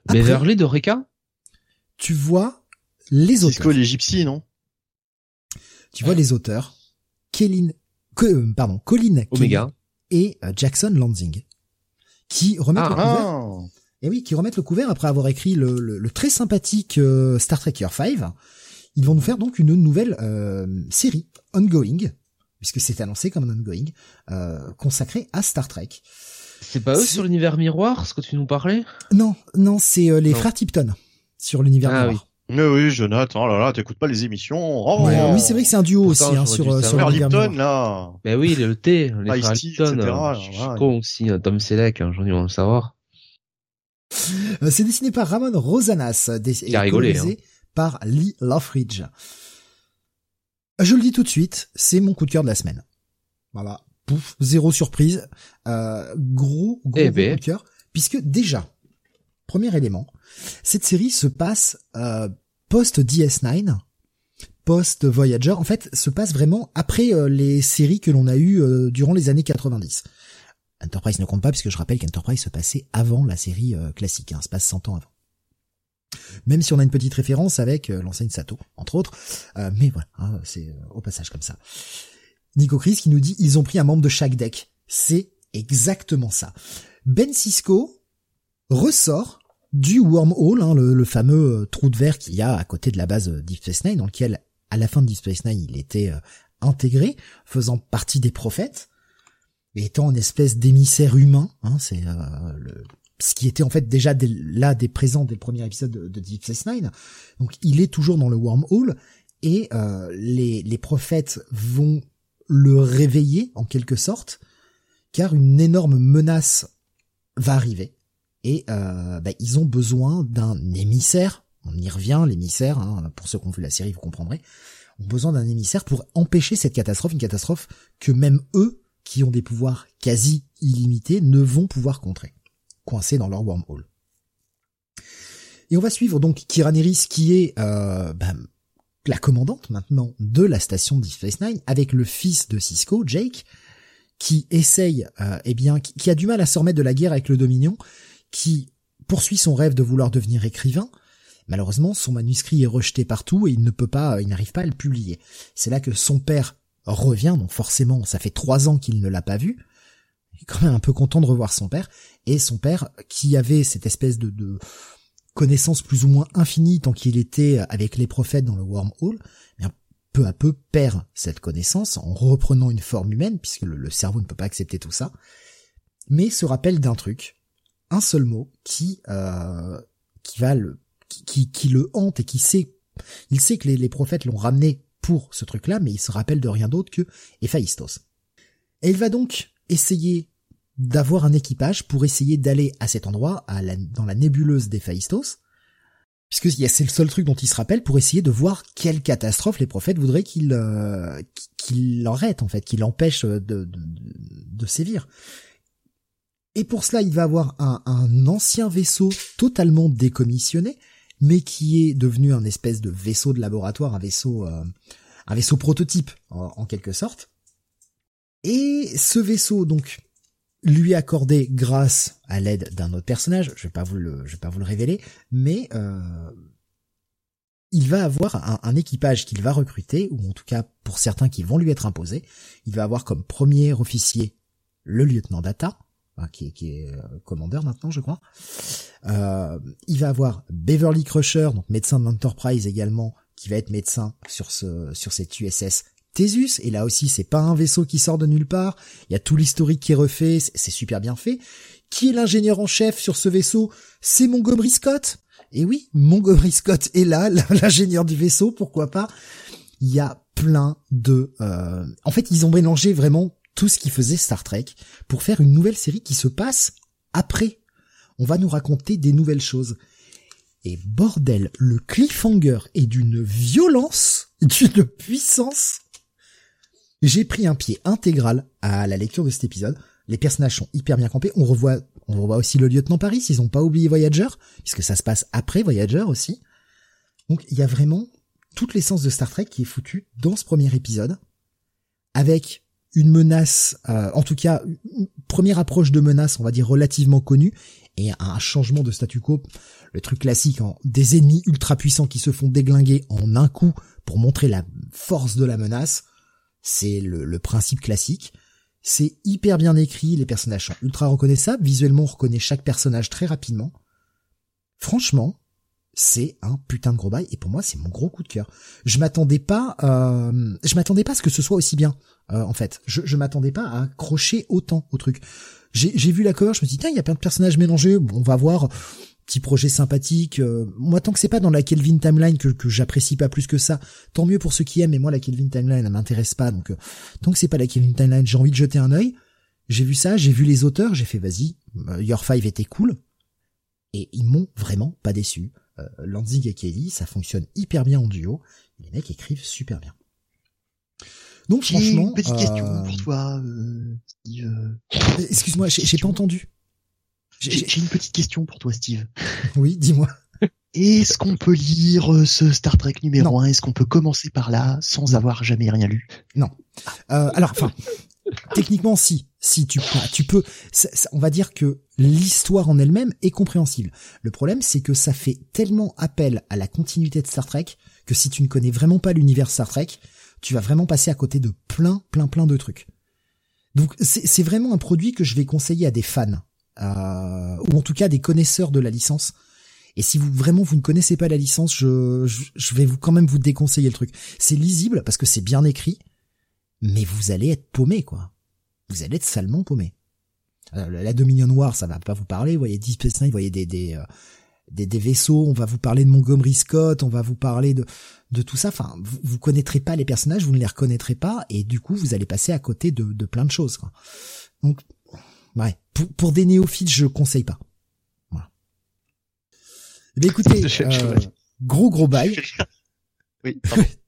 Beverly de Reka? Tu vois les auteurs. C'est les non? Tu vois les auteurs, Kellyn, euh, pardon, Colin Omega et euh, Jackson Lansing, qui remettent le ah. couvert. Et oui, qui remettent le couvert après avoir écrit le, très sympathique euh, Star Trek Year 5. Ils vont nous faire donc une nouvelle série ongoing, puisque c'est annoncé comme un ongoing, consacré à Star Trek. C'est pas eux sur l'univers miroir, ce que tu nous parlais? Non, non, c'est les frères Tipton sur l'univers ah, oui. Mais oui, Jonathan, oh là là, t'écoutes pas les émissions. Oh, oui, c'est vrai que c'est un duo aussi hein, sur sur l'univers Lipton là. Mais oui, le thé, les frères Lipton. Hein. Je suis con aussi, un Tom Selleck, hein, j'en ai envie de savoir. Euh, c'est dessiné par Ramon Rosanas, et rigolé, hein. par Lee Loveridge. Je le dis tout de suite, c'est mon coup de cœur de la semaine. Voilà, pouf, zéro surprise, euh, gros gros, eh ben. coup de cœur, puisque déjà, premier élément, cette série se passe euh, post DS9, post Voyager. En fait, se passe vraiment après euh, les séries que l'on a eues euh, durant les années 90. Enterprise ne compte pas puisque je rappelle qu'Enterprise se passait avant la série classique, hein, se passe 100 ans avant. Même si on a une petite référence avec l'enseigne Sato, entre autres, mais voilà, hein, c'est au passage comme ça. Nico Chris qui nous dit ils ont pris un membre de chaque deck. C'est exactement ça. Ben Cisco ressort du wormhole, hein, le, fameux euh, trou de verre qu'il y a à côté de la base euh, Deep Space Nine, dans lequel, à la fin de Deep Space Nine, il était euh, intégré, faisant partie des prophètes, étant une espèce d'émissaire humain. Hein, c'est ce qui était en fait déjà là des présents dès le premier épisode de, Deep Space Nine. Donc il est toujours dans le wormhole, et les, les prophètes vont le réveiller en quelque sorte, car une énorme menace va arriver et euh, bah, ils ont besoin d'un émissaire. On y revient, l'émissaire. Hein, pour ceux qui ont vu la série, vous comprendrez. Ont besoin d'un émissaire pour empêcher cette catastrophe, une catastrophe que même eux, qui ont des pouvoirs quasi illimités, ne vont pouvoir contrer, coincés dans leur wormhole. Et on va suivre donc Kiraneris, qui est euh, bah, la commandante maintenant de la station Deep Space Nine, avec le fils de Cisco, Jake, qui essaye, euh, eh bien, qui, a du mal à se remettre de la guerre avec le Dominion, qui poursuit son rêve de vouloir devenir écrivain. Malheureusement, son manuscrit est rejeté partout et il ne peut pas, il n'arrive pas à le publier. C'est là que son père revient, donc forcément, ça fait trois ans qu'il ne l'a pas vu. Il est quand même un peu content de revoir son père. Et son père, qui avait cette espèce de, connaissance plus ou moins infinie tant qu'il était avec les prophètes dans le wormhole, eh bien, peu à peu perd cette connaissance en reprenant une forme humaine, puisque le cerveau ne peut pas accepter tout ça, mais se rappelle d'un truc, un seul mot qui euh, qui va le qui, qui le hante et qui sait il sait que les, les prophètes l'ont ramené pour ce truc-là, mais il se rappelle de rien d'autre que Héphaïstos. Et il va donc essayer d'avoir un équipage pour essayer d'aller à cet endroit, à dans la nébuleuse d'Héphaïstos, puisque c'est le seul truc dont il se rappelle pour essayer de voir quelle catastrophe les prophètes voudraient qu'il euh, qu'il l'arrête en fait, qu'il l'empêche de, de, de sévir. Et pour cela, il va avoir un, ancien vaisseau totalement décommissionné, mais qui est devenu un espèce de vaisseau de laboratoire, un vaisseau, euh, un vaisseau prototype en, quelque sorte. Et ce vaisseau, donc, lui accordé grâce à l'aide d'un autre personnage. Je vais pas vous le, vais pas vous le révéler, mais euh, il va avoir un, un équipage qu'il va recruter, ou en tout cas pour certains qui vont lui être imposés. Il va avoir comme premier officier le lieutenant Data, qui, est euh, commandeur maintenant, je crois. Euh, il va avoir Beverly Crusher, donc médecin de l'Enterprise également, qui va être médecin sur ce sur cette USS Thesus. Et là aussi, c'est pas un vaisseau qui sort de nulle part. Il y a tout l'historique qui est refait, c'est super bien fait. Qui est l'ingénieur en chef sur ce vaisseau? C'est Montgomery Scott. Et oui, Montgomery Scott est là, l'ingénieur du vaisseau, pourquoi pas? Il y a plein de... Euh... En fait, ils ont mélangé vraiment tout ce qui faisait Star Trek pour faire une nouvelle série qui se passe après. On va nous raconter des nouvelles choses. Et bordel, le cliffhanger est d'une violence, d'une puissance. J'ai pris un pied intégral à la lecture de cet épisode. Les personnages sont hyper bien campés. On revoit, on revoit aussi le lieutenant Paris, ils ont pas oublié Voyager, puisque ça se passe après Voyager aussi. Donc il y a vraiment toute l'essence de Star Trek qui est foutue dans ce premier épisode, avec une menace, euh, en tout cas une première approche de menace, on va dire relativement connue, et un changement de statu quo, le truc classique, en des ennemis ultra puissants qui se font déglinguer en un coup pour montrer la force de la menace, c'est le, le principe classique. C'est hyper bien écrit, les personnages sont ultra reconnaissables, visuellement on reconnaît chaque personnage très rapidement. Franchement, c'est un putain de gros bail et pour moi c'est mon gros coup de cœur. Je m'attendais pas, euh, je m'attendais pas à ce que ce soit aussi bien. Euh, en fait, je, je m'attendais pas à accrocher autant au truc. J'ai vu la cover, je me suis dit tiens il y a plein de personnages mélangés, on va voir petit projet sympathique. Euh, moi tant que c'est pas dans la Kelvin timeline que, que j'apprécie pas plus que ça, tant mieux pour ceux qui aiment. Mais moi la Kelvin timeline elle m'intéresse pas donc tant que c'est pas la Kelvin timeline j'ai envie de jeter un œil. J'ai vu ça, j'ai vu les auteurs, j'ai fait vas-y, Your Five était cool et ils m'ont vraiment pas déçu euh, et Kelly, ça fonctionne hyper bien en duo. Les mecs écrivent super bien. Donc franchement, une petite question euh, pour toi, euh, Steve. Excuse-moi, j'ai pas entendu. J'ai une petite question pour toi, Steve. Oui, dis-moi. Est-ce qu'on peut lire ce Star Trek numéro 1 Est-ce qu'on peut commencer par là sans avoir jamais rien lu? Non. alors, enfin, techniquement, si. Si tu tu peux, on va dire que l'histoire en elle-même est compréhensible. Le problème, c'est que ça fait tellement appel à la continuité de Star Trek que si tu ne connais vraiment pas l'univers Star Trek, tu vas vraiment passer à côté de plein, plein, plein de trucs. Donc c'est vraiment un produit que je vais conseiller à des fans, euh, ou en tout cas des connaisseurs de la licence. Et si vous vraiment vous ne connaissez pas la licence, je, je vais vous quand même vous déconseiller le truc. C'est lisible parce que c'est bien écrit, mais vous allez être paumé quoi vous allez être salement paumé. la Dominion War, ça va pas vous parler. Vous voyez Deep Space Nine, vous voyez des des, euh, des, des vaisseaux. On va vous parler de Montgomery Scott. On va vous parler de de tout ça. Enfin, vous, vous connaîtrez pas les personnages, vous ne les reconnaîtrez pas, et du coup, vous allez passer à côté de, de plein de choses. Quoi. Donc, ouais, pour, pour des néophytes, je conseille pas. Voilà. Eh bien, écoutez, euh, gros gros bail. Oui.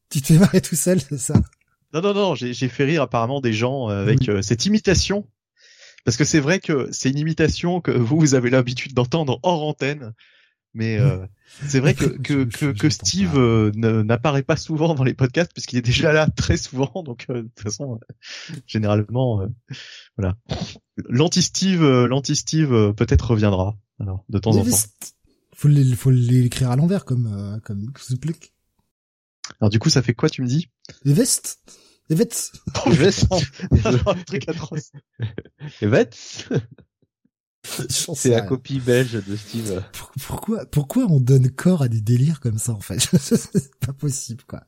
tu te fais marrer tout seul, c'est ça? Non, non, non, j'ai fait rire apparemment des gens euh, avec euh, cette imitation. Parce que c'est vrai que c'est une imitation que vous, vous avez l'habitude d'entendre hors antenne. Mais euh, c'est vrai que, que, que, que Steve n'apparaît pas souvent dans les podcasts puisqu'il est déjà là très souvent. Donc de toute façon, généralement, voilà. L'anti-Steve, l'anti-Steve peut-être reviendra. Alors de temps en temps. Faut faut l'écrire à l'envers comme comme Alors du coup, ça fait quoi tu me dis? Les vestes? Les vets. Les vestes. un truc atroce. Les vets. C'est la copie belge de Steve. Pourquoi, pourquoi on donne corps à des délires comme ça en fait? C'est pas possible quoi.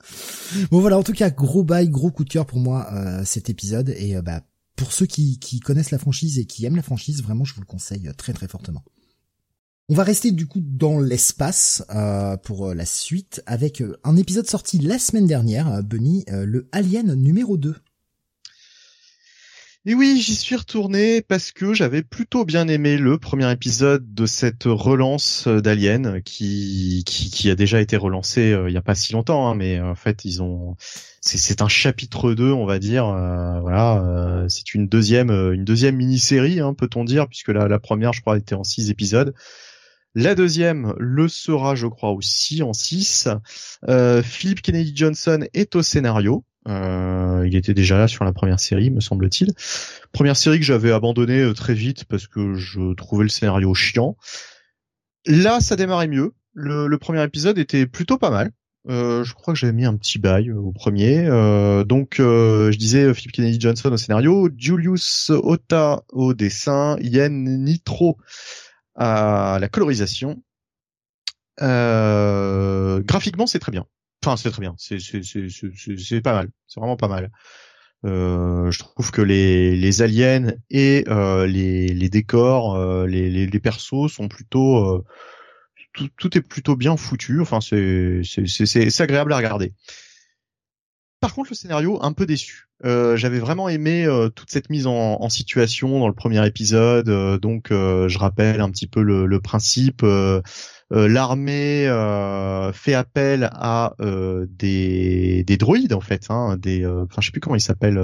Bon voilà, en tout cas gros bail, gros coup de cœur pour moi euh, cet épisode et euh, bah pour ceux qui, qui connaissent la franchise et qui aiment la franchise, vraiment je vous le conseille très très fortement. On va rester du coup dans l'espace euh, pour euh, la suite avec euh, un épisode sorti la semaine dernière, Bunny, le Alien numéro 2. Et oui, j'y suis retourné parce que j'avais plutôt bien aimé le premier épisode de cette relance d'Alien qui, qui, a déjà été relancé il y a pas si longtemps, hein, mais en fait ils ont c'est un chapitre 2 on va dire voilà c'est une deuxième une deuxième mini-série hein, peut-on dire puisque la, la première je crois était en six épisodes la deuxième le sera, je crois, aussi en 6. Euh, Philip Kennedy Johnson est au scénario. Euh, il était déjà là sur la première série, me semble-t-il. Première série que j'avais abandonnée euh, très vite parce que je trouvais le scénario chiant. Là, ça démarrait mieux. Le, premier épisode était plutôt pas mal. je crois que j'avais mis un petit bail au premier. donc, je disais Philip Kennedy Johnson au scénario, Julius Ota au dessin, Yen Nitro à la colorisation. Euh, graphiquement, c'est très bien. Enfin, c'est très bien. C'est c'est pas mal. C'est vraiment pas mal. Euh, je trouve que les, les aliens et euh, les, les décors, euh, les, les, les, persos sont plutôt euh, tout, tout, est plutôt bien foutu. Enfin, c'est c'est agréable à regarder. Par contre, le scénario un peu déçu. Euh, j'avais vraiment aimé euh, toute cette mise en, situation dans le premier épisode. Euh, donc, je rappelle un petit peu le, principe. L'armée fait appel à des, des droïdes en fait, hein, des, enfin je sais plus comment ils s'appellent,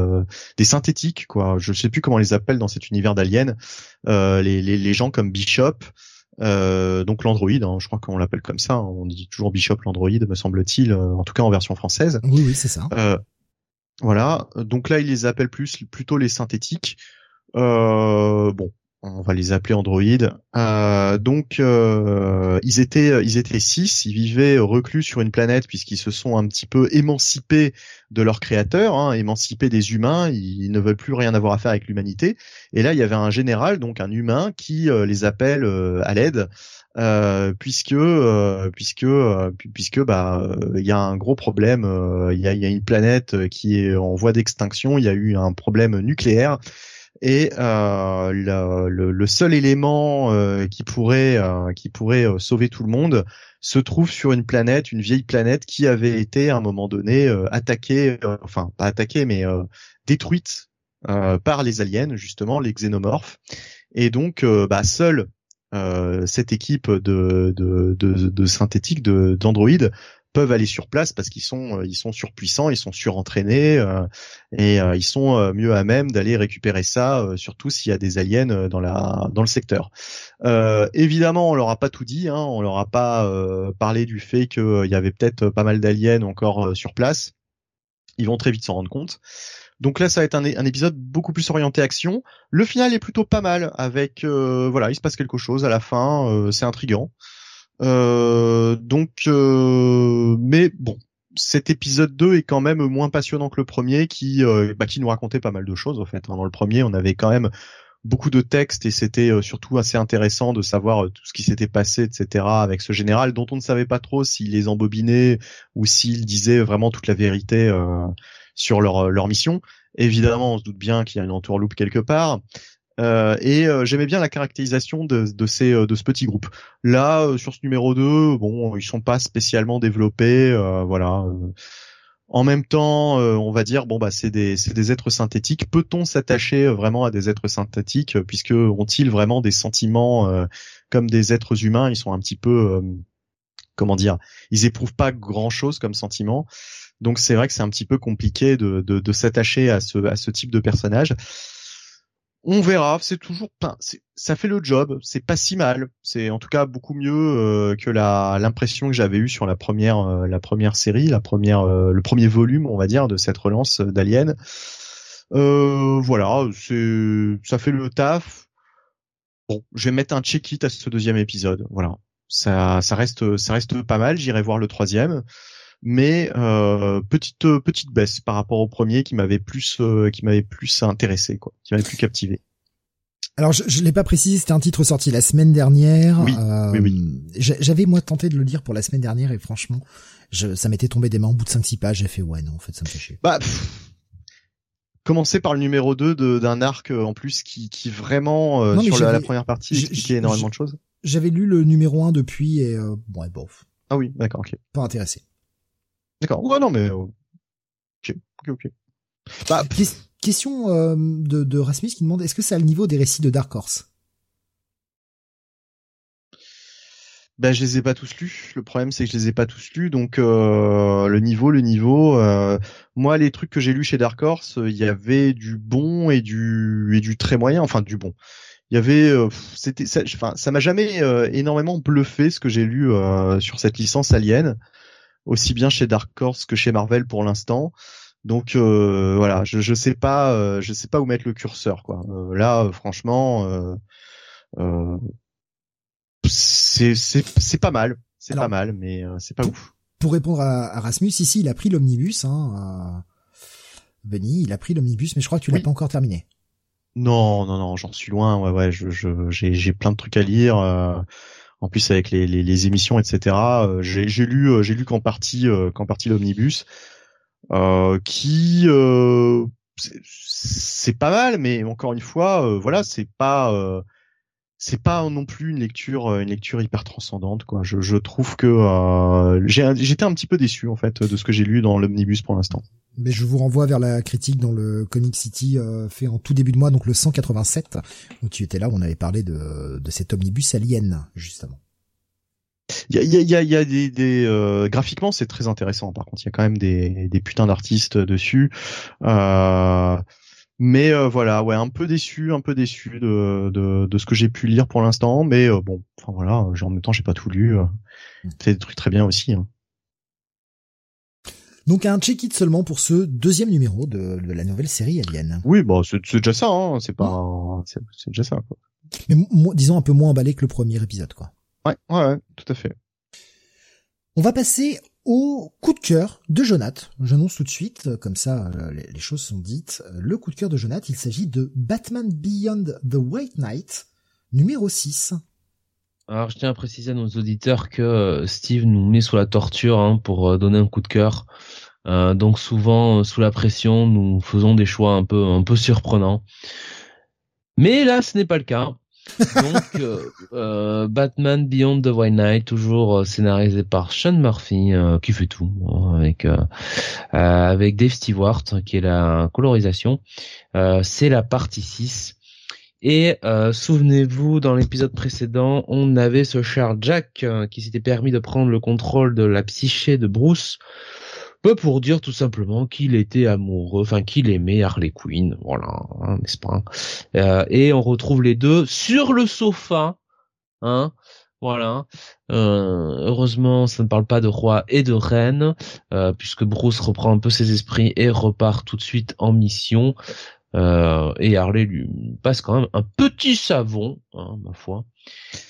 des synthétiques quoi. Je sais plus comment on les appelle dans cet univers d'aliens. Les, les, les, gens comme Bishop, euh, donc l'Android, hein, je crois qu'on l'appelle comme ça. Hein. on dit toujours Bishop l'Android, me semble-t-il, euh, en tout cas en version française. Oui, oui, c'est ça. Euh, voilà. Donc là, il les appelle plus plutôt les synthétiques. bon, on va les appeler Android. Euh, donc euh, ils étaient ils étaient six, ils vivaient reclus sur une planète puisqu'ils se sont un petit peu émancipés de leur créateur, hein, émancipés des humains, ils ne veulent plus rien avoir à faire avec l'humanité. Et là il y avait un général, donc un humain, qui euh, les appelle à l'aide. Puisque puisque puisque bah il y a un gros problème il y a, y a une planète qui est en voie d'extinction il y a eu un problème nucléaire et euh, le, le, seul élément euh, qui pourrait euh, qui pourrait euh, sauver tout le monde se trouve sur une planète, une vieille planète qui avait été à un moment donné attaquée, enfin pas attaquée mais détruite par les aliens justement, les xénomorphes. Et donc bah seule cette équipe de, de, de, de synthétique peuvent aller sur place parce qu'ils sont euh, ils sont surpuissants, ils sont surentraînés euh, et euh, ils sont mieux à même d'aller récupérer ça, surtout s'il y a des aliens dans la dans le secteur. évidemment, on leur a pas tout dit, hein, on leur a pas parlé du fait qu'il y avait peut-être pas mal d'aliens encore sur place. Ils vont très vite s'en rendre compte. Donc là, ça va être un, épisode beaucoup plus orienté action. Le final est plutôt pas mal, avec voilà, il se passe quelque chose à la fin, c'est intrigant. donc, mais bon, cet épisode 2 est quand même moins passionnant que le premier, qui bah, qui nous racontait pas mal de choses. En fait, dans le premier, on avait quand même beaucoup de textes et c'était euh, surtout assez intéressant de savoir euh, tout ce qui s'était passé, etc. avec ce général dont on ne savait pas trop s'il les embobinait ou s'il disait vraiment toute la vérité euh, sur leur, leur mission. Évidemment, on se doute bien qu'il y a une entourloupe quelque part. Euh, et j'aimais bien la caractérisation de, de, ces de ce petit groupe. Là, sur ce numéro 2, bon, ils sont pas spécialement développés, voilà. En même temps, euh, on va dire bon bah c'est des des êtres synthétiques. Peut-on s'attacher euh, vraiment à des êtres synthétiques euh, puisque ont-ils vraiment des sentiments comme des êtres humains? Ils sont un petit peu comment dire Ils éprouvent pas grand-chose comme sentiments. Donc c'est vrai que c'est un petit peu compliqué de, de, de s'attacher à ce à ce type de personnage on verra. C'est toujours, ça fait le job. C'est pas si mal. C'est en tout cas beaucoup mieux euh, que la l'impression que j'avais eue sur la première euh, la première série, la première euh, le premier volume, on va dire, de cette relance d'Alien. voilà, c'est ça fait le taf. Bon, je vais mettre un check-it à ce deuxième épisode. Voilà, ça ça reste ça reste pas mal. J'irai voir le troisième mais euh, petite euh, petite baisse par rapport au premier qui m'avait plus euh, qui m'avait plus intéressé quoi, qui m'avait plus captivé. Alors je, je l'ai pas précisé, c'était un titre sorti la semaine dernière. Oui, oui, oui. J'avais moi tenté de le lire pour la semaine dernière et franchement, je, ça m'était tombé des mains au bout de 5-6 pages. J'ai fait ouais non en fait ça me fait chier. Bah commencer par le numéro 2 d'un arc en plus qui, qui vraiment sur la, première partie expliquait énormément de choses. J'avais lu le numéro 1 depuis et euh, bon bof. Ah oui, d'accord, ok. Pas intéressé. D'accord. Ouais, non, mais ok, ok, ok. Bah, question euh, de, de Rasmus qui demande est-ce que c'est à le niveau des récits de Dark Horse? Ben je les ai pas tous lus. Le problème c'est que je les ai pas tous lus, donc euh, le niveau, le niveau. Euh, moi, les trucs que j'ai lus chez Dark Horse, il y avait du bon et du et du très moyen, enfin du bon. Il y avait, c'était, enfin, ça m'a jamais énormément bluffé ce que j'ai lu sur cette licence Alien aussi bien chez Dark Horse que chez Marvel pour l'instant. Donc euh, voilà, je je sais pas euh, je sais pas où mettre le curseur quoi. Euh, là franchement c'est c'est c'est pas mal, c'est pas mal mais c'est pas ouf. Pour répondre à, Rasmus, ici il a pris l'omnibus hein Benny, il a pris l'omnibus mais je crois que tu l'as pas encore terminé. Non, non, non, j'en suis loin. Ouais, ouais, je, j'ai, j'ai plein de trucs à lire. En plus avec les, les, émissions, etc. Euh, j'ai, j'ai lu, euh, j'ai lu qu'en partie, euh, qu'en partie l'omnibus, qui c'est, pas mal, mais encore une fois, voilà, c'est pas c'est pas non plus une lecture une lecture hyper transcendante quoi. Je, je trouve que j'ai, j'étais un petit peu déçu en fait de ce que j'ai lu dans l'omnibus pour l'instant. Mais je vous renvoie vers la critique dans le Comic City fait en tout début de mois, donc le 187, où tu étais là, où on avait parlé de, de cet omnibus alien, justement. Il y a, y a, y a des, des euh, graphiquement c'est très intéressant. Par contre, il y a quand même des, des putains d'artistes dessus. Euh, mais euh, voilà, ouais, un peu déçu, un peu déçu de, de, de ce que j'ai pu lire pour l'instant. Mais bon, enfin voilà, en même temps, j'ai pas tout lu. c'est des trucs très bien aussi. Hein. Donc un check-it seulement pour ce deuxième numéro de, de la nouvelle série Alien. Oui, bah c'est déjà ça, hein. c'est pas, c'est déjà ça. Quoi. Mais disons un peu moins emballé que le premier épisode, quoi. Ouais, ouais, ouais, tout à fait. On va passer au coup de cœur de Jonath. J'annonce tout de suite, comme ça euh, les, choses sont dites. Le coup de cœur de Jonath, il s'agit de Batman Beyond the White Knight, numéro 6. Alors je tiens à préciser à nos auditeurs que euh, Steve nous met sous la torture hein, pour euh, donner un coup de cœur. donc souvent sous la pression, nous faisons des choix un peu un peu surprenants. Mais là, ce n'est pas le cas. Donc, euh, euh, Batman Beyond the White Knight, toujours euh, scénarisé par Sean Murphy, qui fait tout, avec avec Dave Stewart, qui est la colorisation. c'est la partie 6. Et souvenez-vous, dans l'épisode précédent, on avait ce cher Jack qui s'était permis de prendre le contrôle de la psyché de Bruce pour dire tout simplement qu'il était amoureux, enfin qu'il aimait Harley Quinn, voilà, hein, n'est-ce pas? Euh, Et on retrouve les deux sur le sofa, hein, Voilà. Euh, heureusement, ça ne parle pas de roi et de reine, euh, puisque Bruce reprend un peu ses esprits et repart tout de suite en mission. Et Harley lui passe quand même un petit savon, hein, ma foi.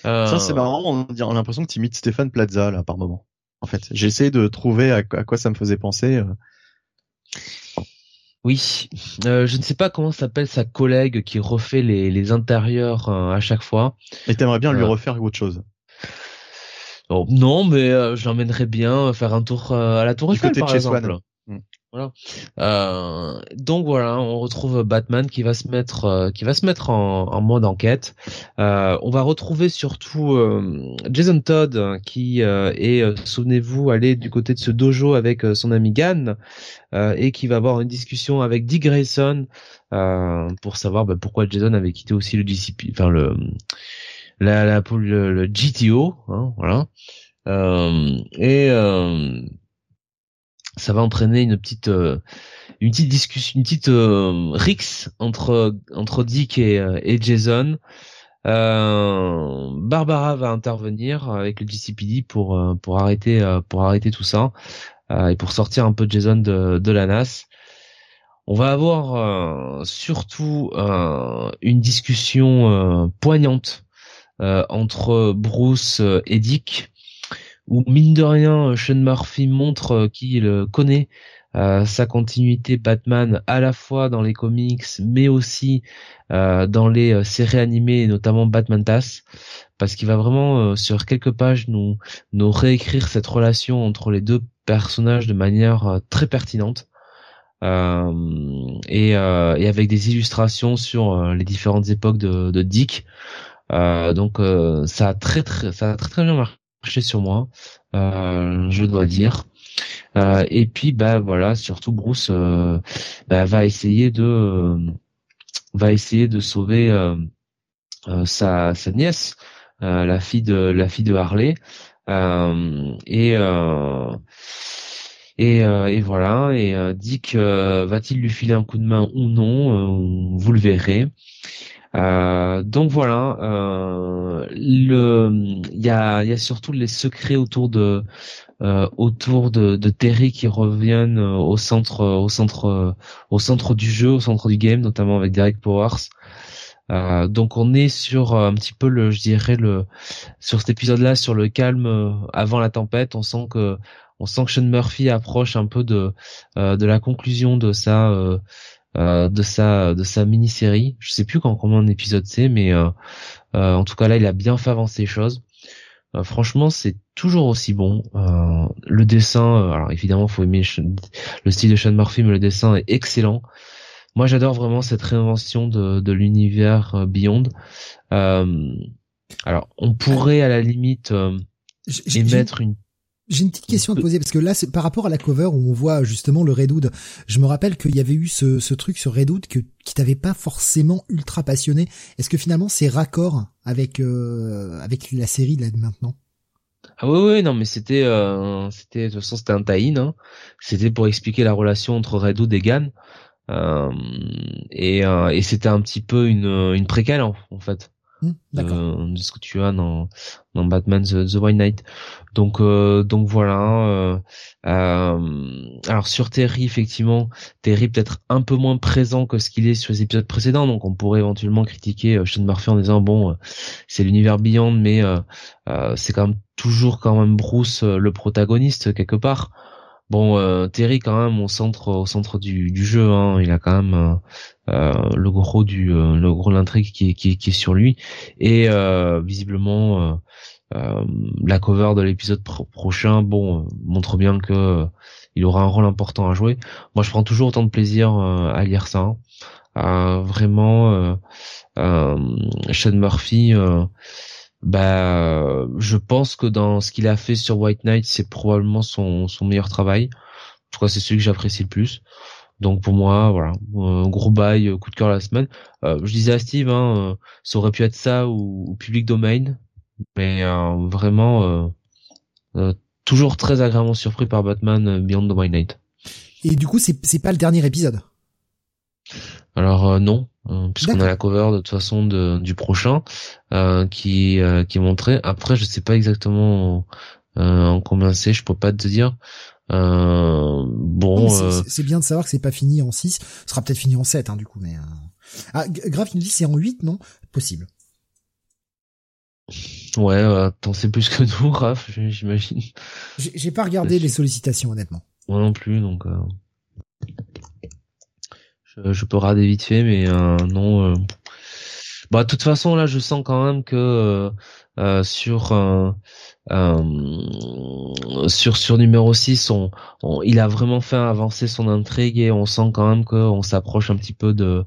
Ça c'est marrant, on a l'impression que tu imites Stéphane Plaza là par moment. En fait, j'ai essayé de trouver à, quoi ça me faisait penser. Oui, euh, je ne sais pas comment s'appelle sa collègue qui refait les, les intérieurs à chaque fois. Et t'aimerais bien lui refaire autre chose Oh, non, mais euh, je l'emmènerais bien faire un tour euh, à la Tour Eiffel, par exemple. Mm. Voilà. Euh, donc voilà, on retrouve Batman qui va se mettre, euh, qui va se mettre en, en mode enquête. Euh, on va retrouver surtout Jason Todd qui est, souvenez-vous, allé du côté de ce dojo avec son ami Gann et qui va avoir une discussion avec Dick Grayson pour savoir bah, pourquoi Jason avait quitté aussi le disciple, enfin le la, la le, GTO, hein, voilà. Euh, et euh, ça va entraîner une petite euh, une petite discussion, une petite euh, rix entre entre Dick et, et Jason. Barbara va intervenir avec le GCPD pour pour arrêter pour arrêter tout ça et pour sortir un peu Jason de, de la NAS. On va avoir surtout une discussion poignante euh, entre Bruce euh, et Dick, où mine de rien, Sean Murphy montre euh, qu'il connaît sa continuité Batman à la fois dans les comics, mais aussi dans les séries animées, notamment Batman TAS, parce qu'il va vraiment sur quelques pages nous nous réécrire cette relation entre les deux personnages de manière très pertinente. et, avec des illustrations sur les différentes époques de, de Dick. Euh, donc euh, ça a très très ça a très très bien marché sur moi, euh, je dois dire. et puis bah voilà, surtout Bruce bah, va essayer de va essayer de sauver sa sa nièce, la fille de la fille de Harley. et et, et, voilà. Et Dick va-t-il lui filer un coup de main ou non Vous le verrez. Euh, donc voilà, euh, il y a, y a surtout les secrets autour de euh, autour de, de, Terry qui reviennent euh, au centre, au centre, au centre du jeu, au centre du game, notamment avec Derek Powers. Euh, donc on est sur un petit peu le, je dirais le, sur cet épisode-là, sur le calme avant la tempête. On sent que, on sent que Sean Murphy approche un peu de, de la conclusion de sa euh, de sa de sa mini-série. Je sais plus quand combien d'épisodes c'est, mais euh, euh, en tout cas là, il a bien fait avancer les choses. franchement, c'est toujours aussi bon. le dessin, alors évidemment, faut aimer le style de Sean Murphy, mais le dessin est excellent. Moi, j'adore vraiment cette réinvention de, de l'univers Beyond. alors, on pourrait à la limite émettre une j'ai une petite question à te poser parce que là, par rapport à la cover où on voit justement le Redwood. Je me rappelle qu'il y avait eu ce, ce truc sur Redwood que, qui t'avait pas forcément ultra passionné. Est-ce que finalement c'est raccord avec euh, avec la série là de maintenant? Ah oui oui non mais c'était euh, c'était de toute façon c'était un tie hein. C'était pour expliquer la relation entre Redwood et Gann. Euh, et, euh, et c'était un petit peu une une préquelle en fait. Hmm, de, ce que tu as dans, dans Batman The, The White Knight. Donc euh, donc voilà. Euh, euh, alors sur Terry effectivement, Terry peut-être un peu moins présent que ce qu'il est sur les épisodes précédents. Donc on pourrait éventuellement critiquer Sean Murphy en disant bon c'est l'univers Beyond, mais c'est quand même toujours quand même Bruce le protagoniste quelque part. Bon, euh, Terry quand même au centre au centre du, jeu, hein, il a quand même euh, euh le gros du le gros l'intrigue qui est, qui, qui est sur lui et visiblement la cover de l'épisode prochain, bon, montre bien que il aura un rôle important à jouer. Moi, je prends toujours autant de plaisir à lire ça. Hein. vraiment, Sean Murphy bah, je pense que dans ce qu'il a fait sur White Knight, c'est probablement son, son meilleur travail. Je crois que c'est celui que j'apprécie le plus. Donc pour moi, voilà, un gros bail, euh, coup de cœur la semaine. Euh, je disais à Steve, hein, euh, ça aurait pu être ça ou, Public Domain, mais vraiment toujours très agréablement surpris par Batman Beyond the White Knight. Et du coup, c'est c'est pas le dernier épisode? Alors non, puisqu'on a la cover de toute façon de, du prochain qui qui est montré. Après, je sais pas exactement en combien c'est, je peux pas te dire. bon, c'est bien de savoir que c'est pas fini en 6, ce sera peut-être fini en 7 hein, du coup mais Ah Grave il nous dit c'est en 8 non? Possible. Ouais, euh, t'en sais plus que nous, Raph, j'imagine. J'ai pas regardé les sollicitations, honnêtement. Moi non plus, donc euh, je, peux rader vite fait, mais euh, non. Euh... Bah, de toute façon, là, je sens quand même que euh, sur sur sur numéro 6, on, il a vraiment fait avancer son intrigue et on sent quand même qu'on s'approche un petit peu de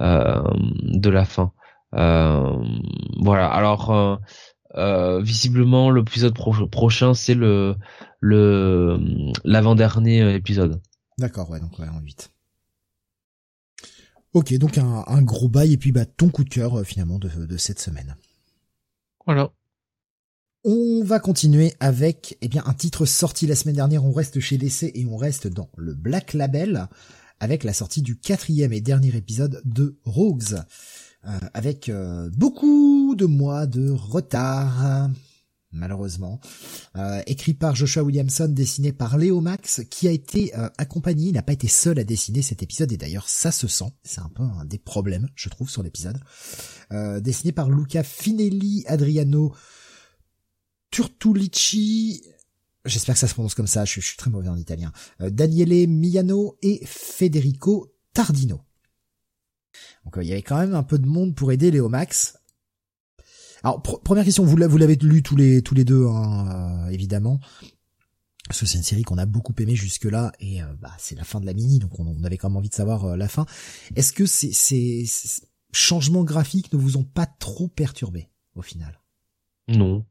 de la fin. voilà. Alors euh, visiblement, l'épisode prochain, c'est le le l'avant-dernier euh, épisode. D'accord, ouais, donc ouais, en 8. Ok, donc un, un, gros bail et puis bah ton coup de cœur euh, finalement de, de cette semaine. Voilà. On va continuer avec eh bien un titre sorti la semaine dernière. On reste chez DC et on reste dans le Black Label avec la sortie du quatrième et dernier épisode de Rogues. Euh, avec euh, beaucoup de mois de retard malheureusement. Euh, écrit par Joshua Williamson, dessiné par Léo Max, qui a été accompagné, il n'a pas été seul à dessiner cet épisode, et d'ailleurs ça se sent, c'est un peu un des problèmes, je trouve, sur l'épisode. dessiné par Luca Finelli, Adriano Turtulici, j'espère que ça se prononce comme ça, je, suis très mauvais en italien, Daniele Miano et Federico Tardino. Donc euh, il y avait quand même un peu de monde pour aider Léo Max. Alors première question, vous l'avez lu tous les tous les deux, hein, euh, évidemment. Parce que c'est une série qu'on a beaucoup aimé jusque là et euh, bah, c'est la fin de la mini, donc on, avait quand même envie de savoir la fin. Est-ce que ces, ces, changements graphiques ne vous ont pas trop perturbé au final? Non.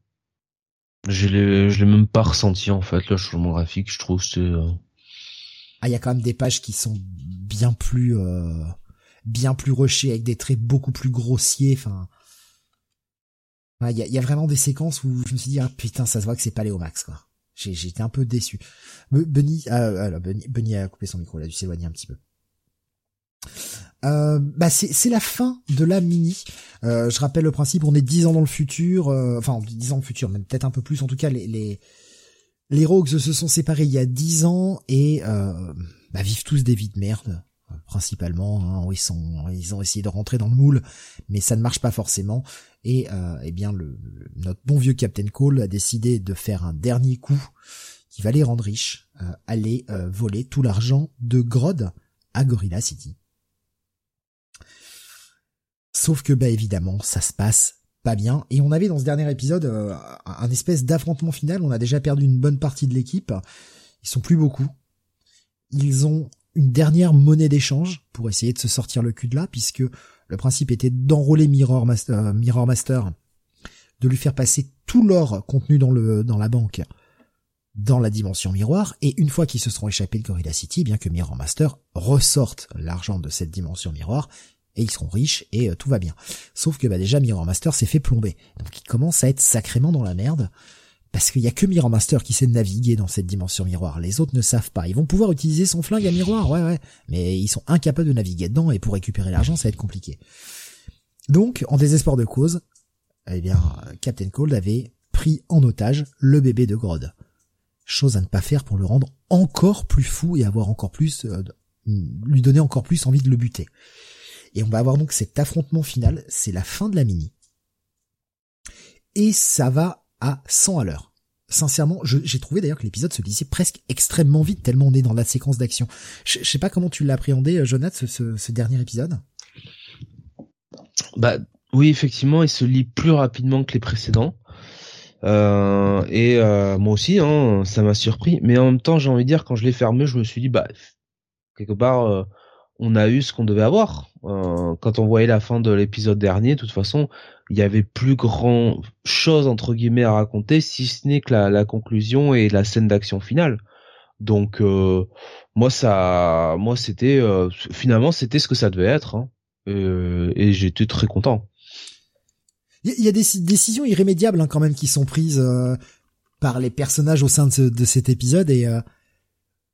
Je l'ai je l'ai même pas ressenti en fait le changement graphique. Je trouve c'est ah il y a quand même des pages qui sont bien plus bien plus rushé avec des traits beaucoup plus grossiers. Enfin, il y, a, vraiment des séquences où je me suis dit ah putain ça se voit que c'est pas Léo Max quoi. Été un peu déçu. Bunny, ah, Bunny, a coupé son micro, il a dû s'éloigner un petit peu. Euh, bah c'est la fin de la mini. Euh, je rappelle le principe, on est dix ans dans le futur, euh, enfin dix ans dans le futur, même peut-être un peu plus. En tout cas, les les, les Rogues se sont séparés il y a dix ans et euh, bah, vivent tous des vies de merde principalement, hein, ils sont, ils ont essayé de rentrer dans le moule, mais ça ne marche pas forcément. Et euh, eh bien, le, notre bon vieux Captain Cole a décidé de faire un dernier coup qui va les rendre riches, euh, aller euh, voler tout l'argent de Grodd à Gorilla City. Sauf que, bah évidemment, ça se passe pas bien. Et on avait dans ce dernier épisode euh, un espèce d'affrontement final. On a déjà perdu une bonne partie de l'équipe. Ils sont plus beaucoup. Ils ont une dernière monnaie d'échange pour essayer de se sortir le cul de là, puisque le principe était d'enrôler Mirror Master, euh, Mirror Master, de lui faire passer tout l'or contenu dans le dans la banque dans la dimension miroir, et une fois qu'ils se seront échappés de Gorilla City, bien que Mirror Master ressorte l'argent de cette dimension miroir, et ils seront riches et euh, tout va bien. Sauf que bah déjà Mirror Master s'est fait plomber, donc il commence à être sacrément dans la merde. Parce qu'il y a que Mirror Master qui sait naviguer dans cette dimension miroir. Les autres ne savent pas. Ils vont pouvoir utiliser son flingue à miroir, ouais, ouais. Mais ils sont incapables de naviguer dedans et pour récupérer l'argent, ça va être compliqué. Donc, en désespoir de cause, eh bien, Captain Cold avait pris en otage le bébé de Grodd. Chose à ne pas faire pour le rendre encore plus fou et avoir encore plus, euh, lui donner encore plus envie de le buter. Et on va avoir donc cet affrontement final. C'est la fin de la mini. Et ça va à 100 à l'heure. Sincèrement, j'ai trouvé d'ailleurs que l'épisode se lisait presque extrêmement vite tellement on est dans la séquence d'action. Je, sais pas comment tu l'as appréhendé, euh, Jonathan, ce, dernier épisode. Bah oui, effectivement, il se lit plus rapidement que les précédents. Euh, et euh, moi aussi, hein, ça m'a surpris. Mais en même temps, j'ai envie de dire, quand je l'ai fermé, je me suis dit, bah quelque part, on a eu ce qu'on devait avoir. quand on voyait la fin de l'épisode dernier, de toute façon, il y avait plus grand chose entre guillemets à raconter si ce n'est que la, conclusion et la scène d'action finale. Donc euh, moi ça, moi c'était euh, finalement c'était ce que ça devait être hein. euh, et j'étais très content. Il y, a des décisions irrémédiables hein, quand même qui sont prises par les personnages au sein de, de cet épisode et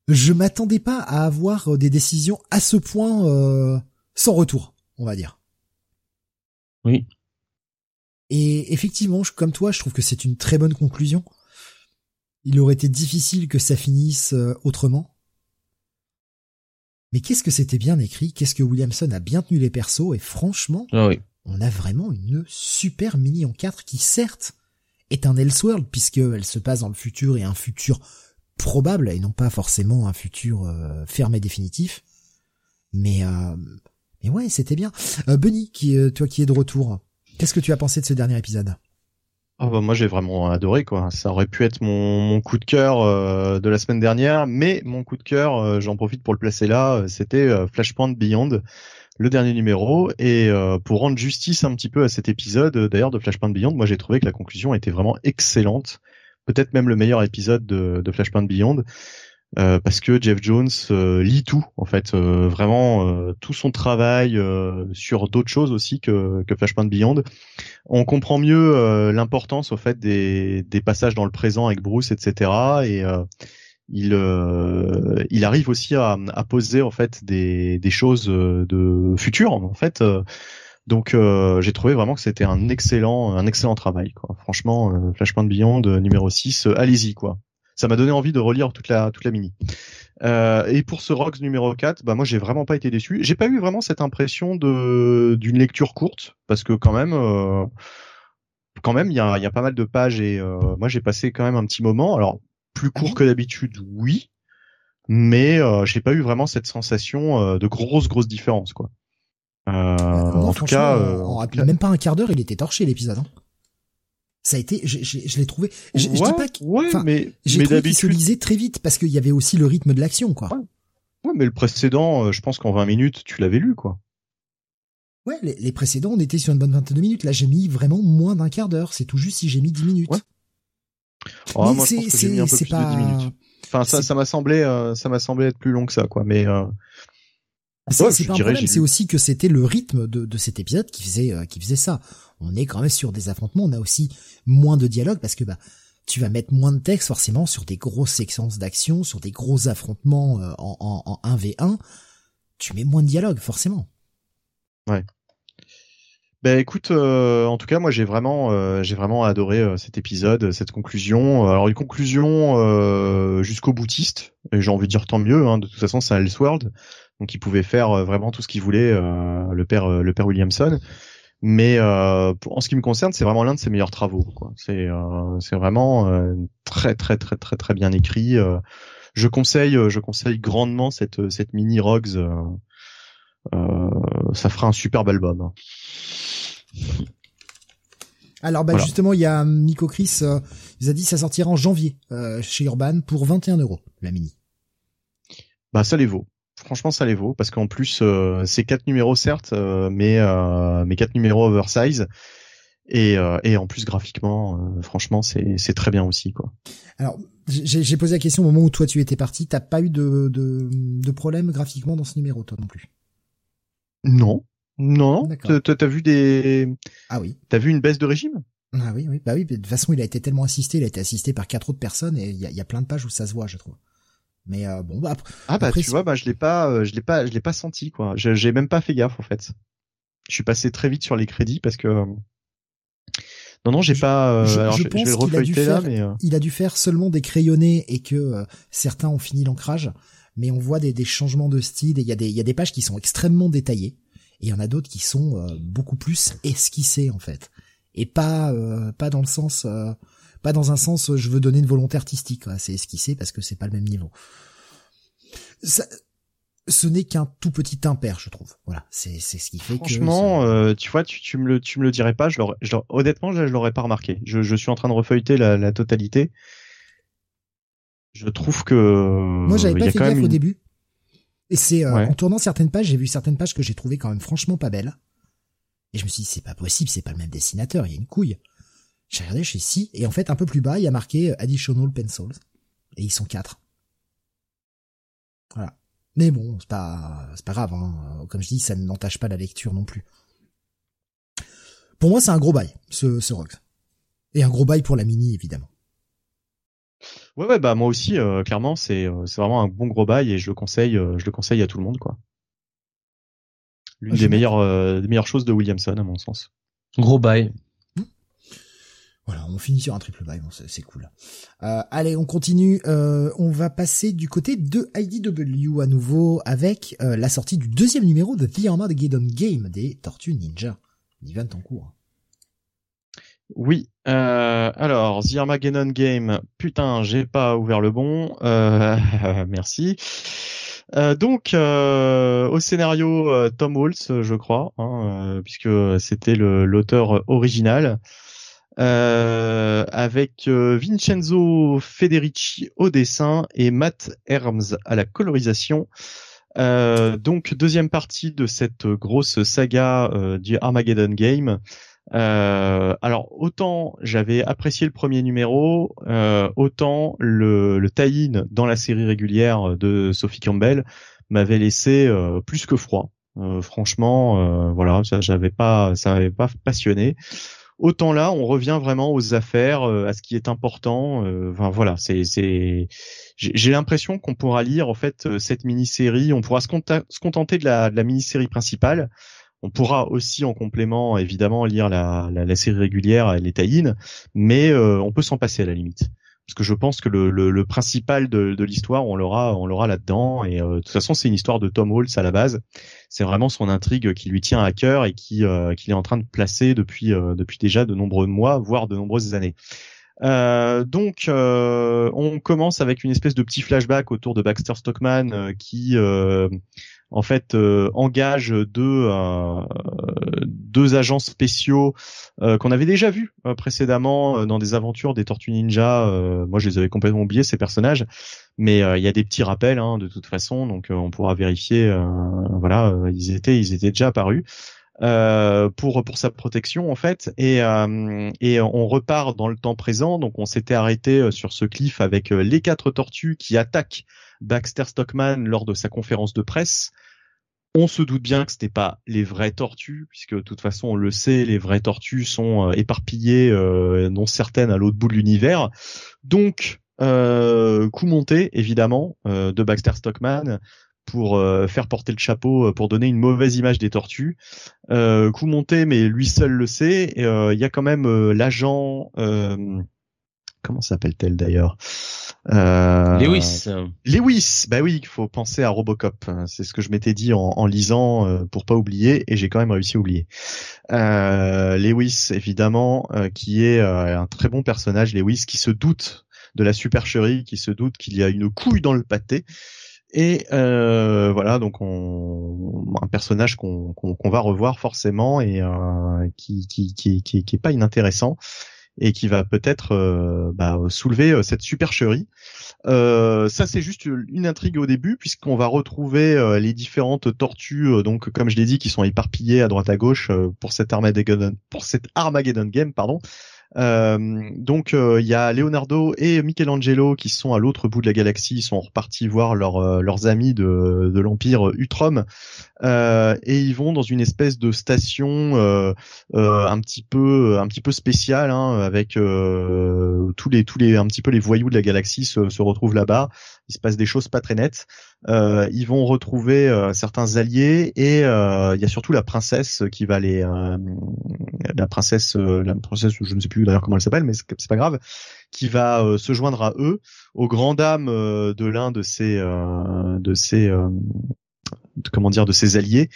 je m'attendais pas à avoir des décisions à ce point sans retour, on va dire. Oui. Et effectivement, je- comme toi, je trouve que c'est une très bonne conclusion. Il aurait été difficile que ça finisse euh, autrement. Mais qu'est-ce que c'était bien écrit, qu'est-ce que Williamson a bien tenu les persos, et franchement, Ah oui. on a vraiment une super mini en 4 qui certes est un Elseworld puisqu'elle se passe dans le futur et un futur probable et non pas forcément un futur euh, fermé définitif. Mais euh, mais ouais, c'était bien. Euh, Bunny, qui toi qui es de retour, qu'est-ce que tu as pensé de ce dernier épisode? Ah bah moi j'ai vraiment adoré quoi. Ça aurait pu être mon, coup de cœur de la semaine dernière, mais mon coup de cœur, j'en profite pour le placer là, c'était Flashpoint Beyond, le dernier numéro. Et pour rendre justice un petit peu à cet épisode, d'ailleurs de Flashpoint Beyond, moi j'ai trouvé que la conclusion était vraiment excellente, peut-être même le meilleur épisode de, de Flashpoint Beyond. euh, parce que Jeff Jones euh, lit tout en fait, euh, vraiment euh, tout son travail euh, sur d'autres choses aussi que, que Flashpoint Beyond on comprend mieux euh, l'importance au fait des, des passages dans le présent avec Bruce, etc. Et il il arrive aussi à, à poser en fait des, des choses de futur en fait. Donc euh, j'ai trouvé vraiment que c'était un excellent un excellent travail. Quoi. Franchement, euh, Flashpoint Beyond euh, numéro 6, euh, allez-y quoi. Ça m'a donné envie de relire toute la toute la mini. Euh, et pour ce Rocks numéro 4, bah moi j'ai vraiment pas été déçu. J'ai pas eu vraiment cette impression de d'une lecture courte parce que quand même euh, quand même il y a, il y a pas mal de pages et euh, moi j'ai passé quand même un petit moment. Alors plus court que d'habitude, oui, mais euh, j'ai pas eu vraiment cette sensation euh, de grosse grosse différence quoi. Euh, en tout cas, en- euh, en en même pas un quart d'heure, il était torché l'épisode. Hein. Ça a été, je, je- je l'ai trouvé. Je, dis pas que, ouais, enfin, mais j'ai trouvé qu'il se lisait très vite parce qu'il y avait aussi le rythme de l'action, quoi. Ouais. ouais, mais le précédent, euh, je pense qu'en 20 minutes, tu l'avais lu quoi. Ouais, les, les précédents, on était sur une bonne vingtaine de minutes. Là, j'ai mis vraiment moins d'un quart d'heure. C'est tout juste si j'ai mis 10 minutes. Ouais. Oh, moi, je pense que j'ai mis un peu plus pas- de 10 minutes. Enfin, ça, m'a semblé, euh, ça m'a semblé être plus long que ça, quoi. Mais euh, C'est Ouais, c'est pas un problème, aussi que c'était le rythme de, de cet épisode qui faisait euh, qui faisait ça. On est quand même sur des affrontements, on a aussi moins de dialogue parce que bah tu vas mettre moins de texte forcément sur des grosses séquences d'action, sur des gros affrontements euh, en, en, en 1v1. Tu mets moins de dialogue forcément. Ben écoute, euh, en tout cas, moi j'ai vraiment, euh, j'ai vraiment adoré euh, cet épisode, cette conclusion. Alors une conclusion euh, jusqu'au boutiste, et j'ai envie de dire tant mieux. Hein, de toute façon, c'est un Elseworld, donc il pouvait faire euh, vraiment tout ce qu'il voulait, euh, le père, euh, le père Williamson. Mais en ce qui me concerne, c'est vraiment l'un de ses meilleurs travaux. C'est, c'est vraiment très, très, très, très, très bien écrit. je conseille, je conseille grandement cette, cette mini Rogues. ça fera un superbe album. hein. Alors bah Voilà. justement, il y a Nico Chris, euh, il nous a dit que ça sortira en janvier euh, chez Urban pour 21 euros la mini. Bah ça les vaut. Franchement ça les vaut parce qu'en plus euh, c'est quatre numéros certes, euh, mais euh, mais quatre numéros oversize et euh, et en plus graphiquement, euh, franchement c'est c'est très bien aussi quoi. Alors j'ai posé la question au moment où toi tu étais parti, t'as pas eu de, de, de problème graphiquement dans ce numéro toi non plus? Non, non. T'as- vu des, Ah oui. t'as vu une baisse de régime? Ah oui, oui, bah oui, de toute façon, il a été tellement assisté, il a été assisté par quatre autres personnes et il y a, il y a plein de pages où ça se voit, je trouve. Mais euh, bon, bah, après, Ah bah Après, tu vois, bah je l'ai pas, euh, je l'ai pas, je l'ai pas senti quoi. J'ai même pas fait gaffe en fait. Je suis passé très vite sur les crédits parce que non non j'ai pas. euh, je- alors je je, je pense vais le qu'il a dû refeuilleter là, faire- mais euh, il a dû faire seulement des crayonnés et que euh, certains ont fini l'ancrage, mais on voit des, des changements de style et il y a des, il y a des pages qui sont extrêmement détaillées et il y en a d'autres qui sont euh, beaucoup plus esquissées en fait et pas euh, pas dans le sens euh, pas dans un sens euh, je veux donner une volonté artistique c'est esquissé parce que c'est pas le même niveau Ça- ce n'est qu'un tout petit impair je trouve voilà c'est c'est ce qui fait Franchement, que euh, tu vois, tu, tu me le, tu me le dirais pas. Je l'aurais, honnêtement, je, je l'aurais pas remarqué. Je, je suis en train de refeuilleter la, la totalité. Je trouve que Moi, j'avais y pas fait gaffe même au une- début. Et c'est euh, Ouais. en tournant certaines pages, j'ai vu certaines pages que j'ai trouvées quand même franchement pas belles. Et je me suis dit, c'est pas possible, c'est pas le même dessinateur, il y a une couille. J'ai regardé, je suis si, et en fait, un peu plus bas, il y a marqué euh, Additional Pencils. Et ils sont quatre. Voilà. Mais bon, c'est pas, c'est pas grave, hein. Comme je dis, ça n'entache pas la lecture non plus. Pour moi, c'est un gros bail, ce, ce Rox. Et un gros bail pour la mini, évidemment. Ouais, ouais, bah moi aussi, euh, clairement, c'est, euh, c'est vraiment un bon gros bail et je le conseille, euh, je le conseille à tout le monde, quoi. l'une Ah, des meilleures euh, des meilleures choses de Williamson à mon sens. Gros bail. Voilà, on finit sur un triple buy, bon, c'est cool. Euh, allez, on continue. euh, on va passer du côté de IDW à nouveau avec euh, la sortie du deuxième numéro de The Armageddon Game des Tortues Ninja. L'event en cours. Oui, alors The Armageddon Game, putain, j'ai pas ouvert le bon, merci. Donc au scénario Tom Waltz, je crois, hein, puisque c'était l'auteur original, euh, avec euh, Vincenzo Federici au dessin et Matt Herms à la colorisation. Euh, donc deuxième partie de cette grosse saga euh, du Armageddon Game. Euh, alors autant j'avais apprécié le premier numéro, autant le, le tie-in dans la série régulière de Sophie Campbell m'avait laissé plus que froid. Franchement, voilà, j'avais pas, ça m'avait pas passionné. Autant là, on revient vraiment aux affaires, euh, à ce qui est important. euh, Enfin voilà, c'est j'ai l'impression qu'on pourra lire en fait euh, cette mini-série, on pourra se, contenter de la, de mini-série principale. On pourra aussi en complément évidemment lire la, la, série régulière, les tie mais on peut s'en passer à la limite. Parce que je pense que le, le, le principal de, de l'histoire, on l'aura, on l'aura là-dedans. Et euh, de toute façon, c'est une histoire de Tom Holtz à la base. C'est vraiment son intrigue qui lui tient à cœur et qui euh, qu'il est en train de placer depuis euh, depuis déjà de nombreux mois, voire de nombreuses années. Euh, donc, euh, on commence avec une espèce de petit flashback autour de Baxter Stockman euh, qui, en fait, euh, engage deux euh, deux agents spéciaux euh, qu'on avait déjà vus euh, précédemment euh, dans des aventures des Tortues Ninja. Euh, moi, je les avais complètement oubliés ces personnages, mais il y a des petits rappels hein, de toute façon, donc on pourra vérifier. voilà, ils étaient ils étaient déjà apparus euh, pour pour sa protection en fait et euh, et on repart dans le temps présent donc on s'était arrêté sur ce cliff avec les quatre tortues qui attaquent Baxter Stockman lors de sa conférence de presse on se doute bien que c'était pas les vraies tortues puisque de toute façon on le sait les vraies tortues sont euh, éparpillées euh, dont certaines à l'autre bout de l'univers donc euh, coup monté évidemment euh, de Baxter Stockman pour euh, faire porter le chapeau, pour donner une mauvaise image des tortues. Coup monté, mais lui seul le sait. Il y a quand même l'agent, comment s'appelle-t-elle d'ailleurs? Euh, Lewis. Lewis, bah oui, il faut penser à Robocop. C'est ce que je m'étais dit en, en lisant euh, pour pas oublier, et j'ai quand même réussi à oublier. Euh, Lewis, évidemment, euh, qui est un très bon personnage. Lewis qui se doute de la supercherie, qui se doute qu'il y a une couille dans le pâté. Et euh, voilà, donc on, un personnage qu'on va revoir forcément et euh, qui, qui, qui, qui, qui est pas inintéressant et qui va peut-être euh, bah, soulever euh, cette supercherie. Euh, ça c'est juste une intrigue au début puisqu'on va retrouver les différentes tortues donc comme je l'ai dit qui sont éparpillées à droite à gauche pour cette Armageddon pour cette Armageddon game pardon. Euh, donc euh, il y a Leonardo et Michelangelo qui sont à l'autre bout de la galaxie, ils sont repartis voir leurs euh, leurs amis de, l'empire Utrom et ils vont dans une espèce de station un petit peu un petit peu spéciale hein, avec tous les tous les un petit peu les voyous de la galaxie se, se retrouvent là-bas. Il se passe des choses pas très nettes. Euh, ils vont retrouver euh, certains alliés et euh, il y a surtout la princesse qui va les euh, la princesse euh, la princesse je ne sais plus d'ailleurs comment elle s'appelle mais c'est pas grave qui va se joindre à eux aux grandes dames de l'un de ces euh, de euh, de- comment dire de ses alliés.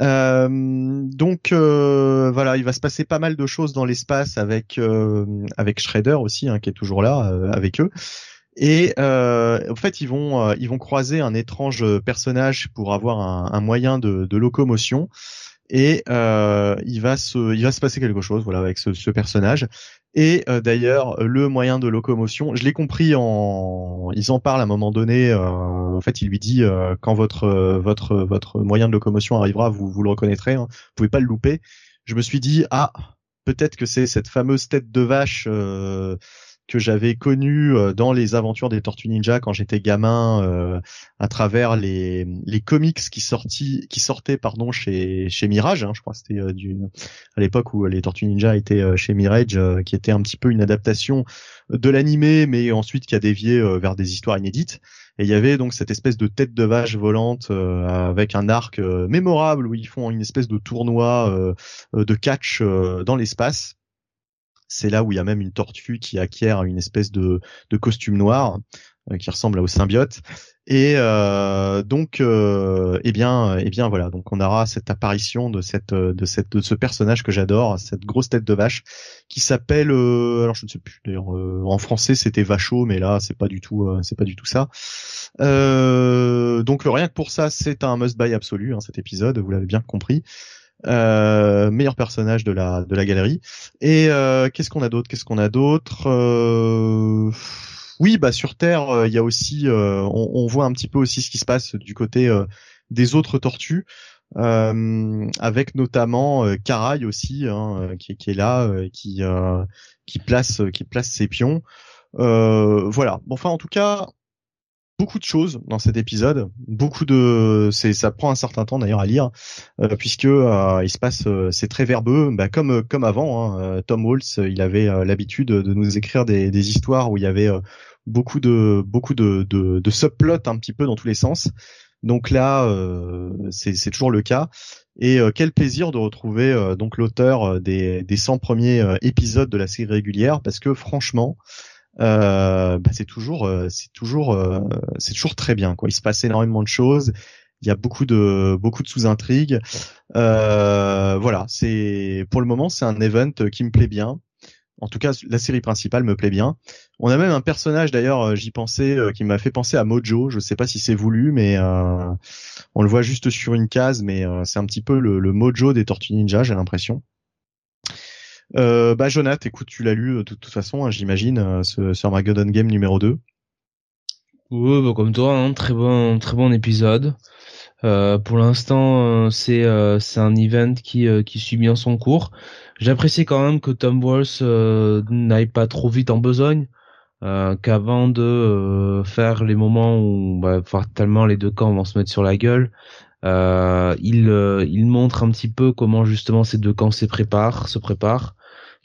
Euh, donc euh, voilà, il va se passer pas mal de choses dans l'espace avec euh, avec Shredder aussi hein, qui est toujours là avec eux. Et euh, en fait, ils vont euh, ils vont croiser un étrange personnage pour avoir un, un moyen de, de locomotion. Et euh, il va se il va se passer quelque chose voilà avec ce, ce personnage. Et euh, d'ailleurs, le moyen de locomotion, je l'ai compris en, ils en parlent à un moment donné. euh, en fait, il lui dit euh, quand votre euh, votre votre moyen de locomotion arrivera, vous vous le reconnaîtrez. Hein, vous pouvez pas le louper. Je me suis dit ah peut-être que c'est cette fameuse tête de vache euh, que j'avais connue euh, dans les aventures des Tortues Ninja quand j'étais gamin euh, à travers les les comics qui sortis qui sortaient pardon chez chez Mirage. Hein, je crois c'était euh, à l'époque où les Tortues Ninja étaient chez Mirage, qui était un petit peu une adaptation de l'animé, mais ensuite qui a dévié vers des histoires inédites. Et il y avait donc cette espèce de tête de vache volante avec un arc mémorable où ils font une espèce de tournoi de catch dans l'espace. C'est là où il y a même une tortue qui acquiert une espèce de, de costume noir qui ressemble au symbiote. Et euh, donc, euh, eh bien, eh bien, voilà. Donc, on aura cette apparition de cette, de cette, de ce personnage que j'adore, cette grosse tête de vache, qui s'appelle, euh, alors je ne sais plus. D'ailleurs, euh, en français, c'était Vacho, mais là, c'est pas du tout, euh, c'est pas du tout ça. donc, rien que pour ça, c'est un must-buy absolu, hein, cet épisode. Vous l'avez bien compris. Meilleur personnage de la de la galerie. Et qu'est-ce qu'on a d'autre? Qu'est-ce qu'on a d'autre? Oui, bah sur Terre, euh, il y a aussi, euh, on, voit un petit peu aussi ce qui se passe du côté euh, des autres tortues, avec notamment Caraï aussi, hein, qui, est là, qui qui place qui place ses pions. voilà. Bon, enfin, en tout cas, beaucoup de choses dans cet épisode, beaucoup de, c'est, ça prend un certain temps d'ailleurs à lire, puisque il se passe, c'est très verbeux, bah, comme comme avant. Hein, Tom Waltz, il avait l'habitude de nous écrire des, des histoires où il y avait beaucoup de beaucoup de, de, de subplots un petit peu dans tous les sens. Donc là, euh, c'est toujours le cas. Et euh, quel plaisir de retrouver euh, donc l'auteur des, des 100 premiers épisodes de la série régulière, parce que franchement, bah, c'est toujours c'est toujours c'est toujours très bien. Quoi. Il se passe énormément de choses. Il y a beaucoup de beaucoup de sous-intrigues. voilà, c'est pour le moment c'est un event qui me plaît bien. En tout cas, la série principale me plaît bien. On a même un personnage d'ailleurs, euh, j'y pensais, euh, qui m'a fait penser à Mojo. Je sais pas si c'est voulu, mais euh, on le voit juste sur une case, mais c'est un petit peu le, Mojo des Tortues Ninja, j'ai l'impression. Bah Jonathan, écoute, tu l'as lu de toute façon, hein, j'imagine, ce, ce Armageddon Game numéro 2. Oui, bah, comme toi, hein, très bon, très bon épisode. pour l'instant, c'est c'est un event qui qui suit bien son cours. J'apprécie quand même que Tom euh, n'aille pas trop vite en besogne, euh, qu'avant de euh, faire les moments où bah, tellement les deux camps vont se mettre sur la gueule, il, il montre un petit peu comment justement ces deux camps se préparent, se préparent.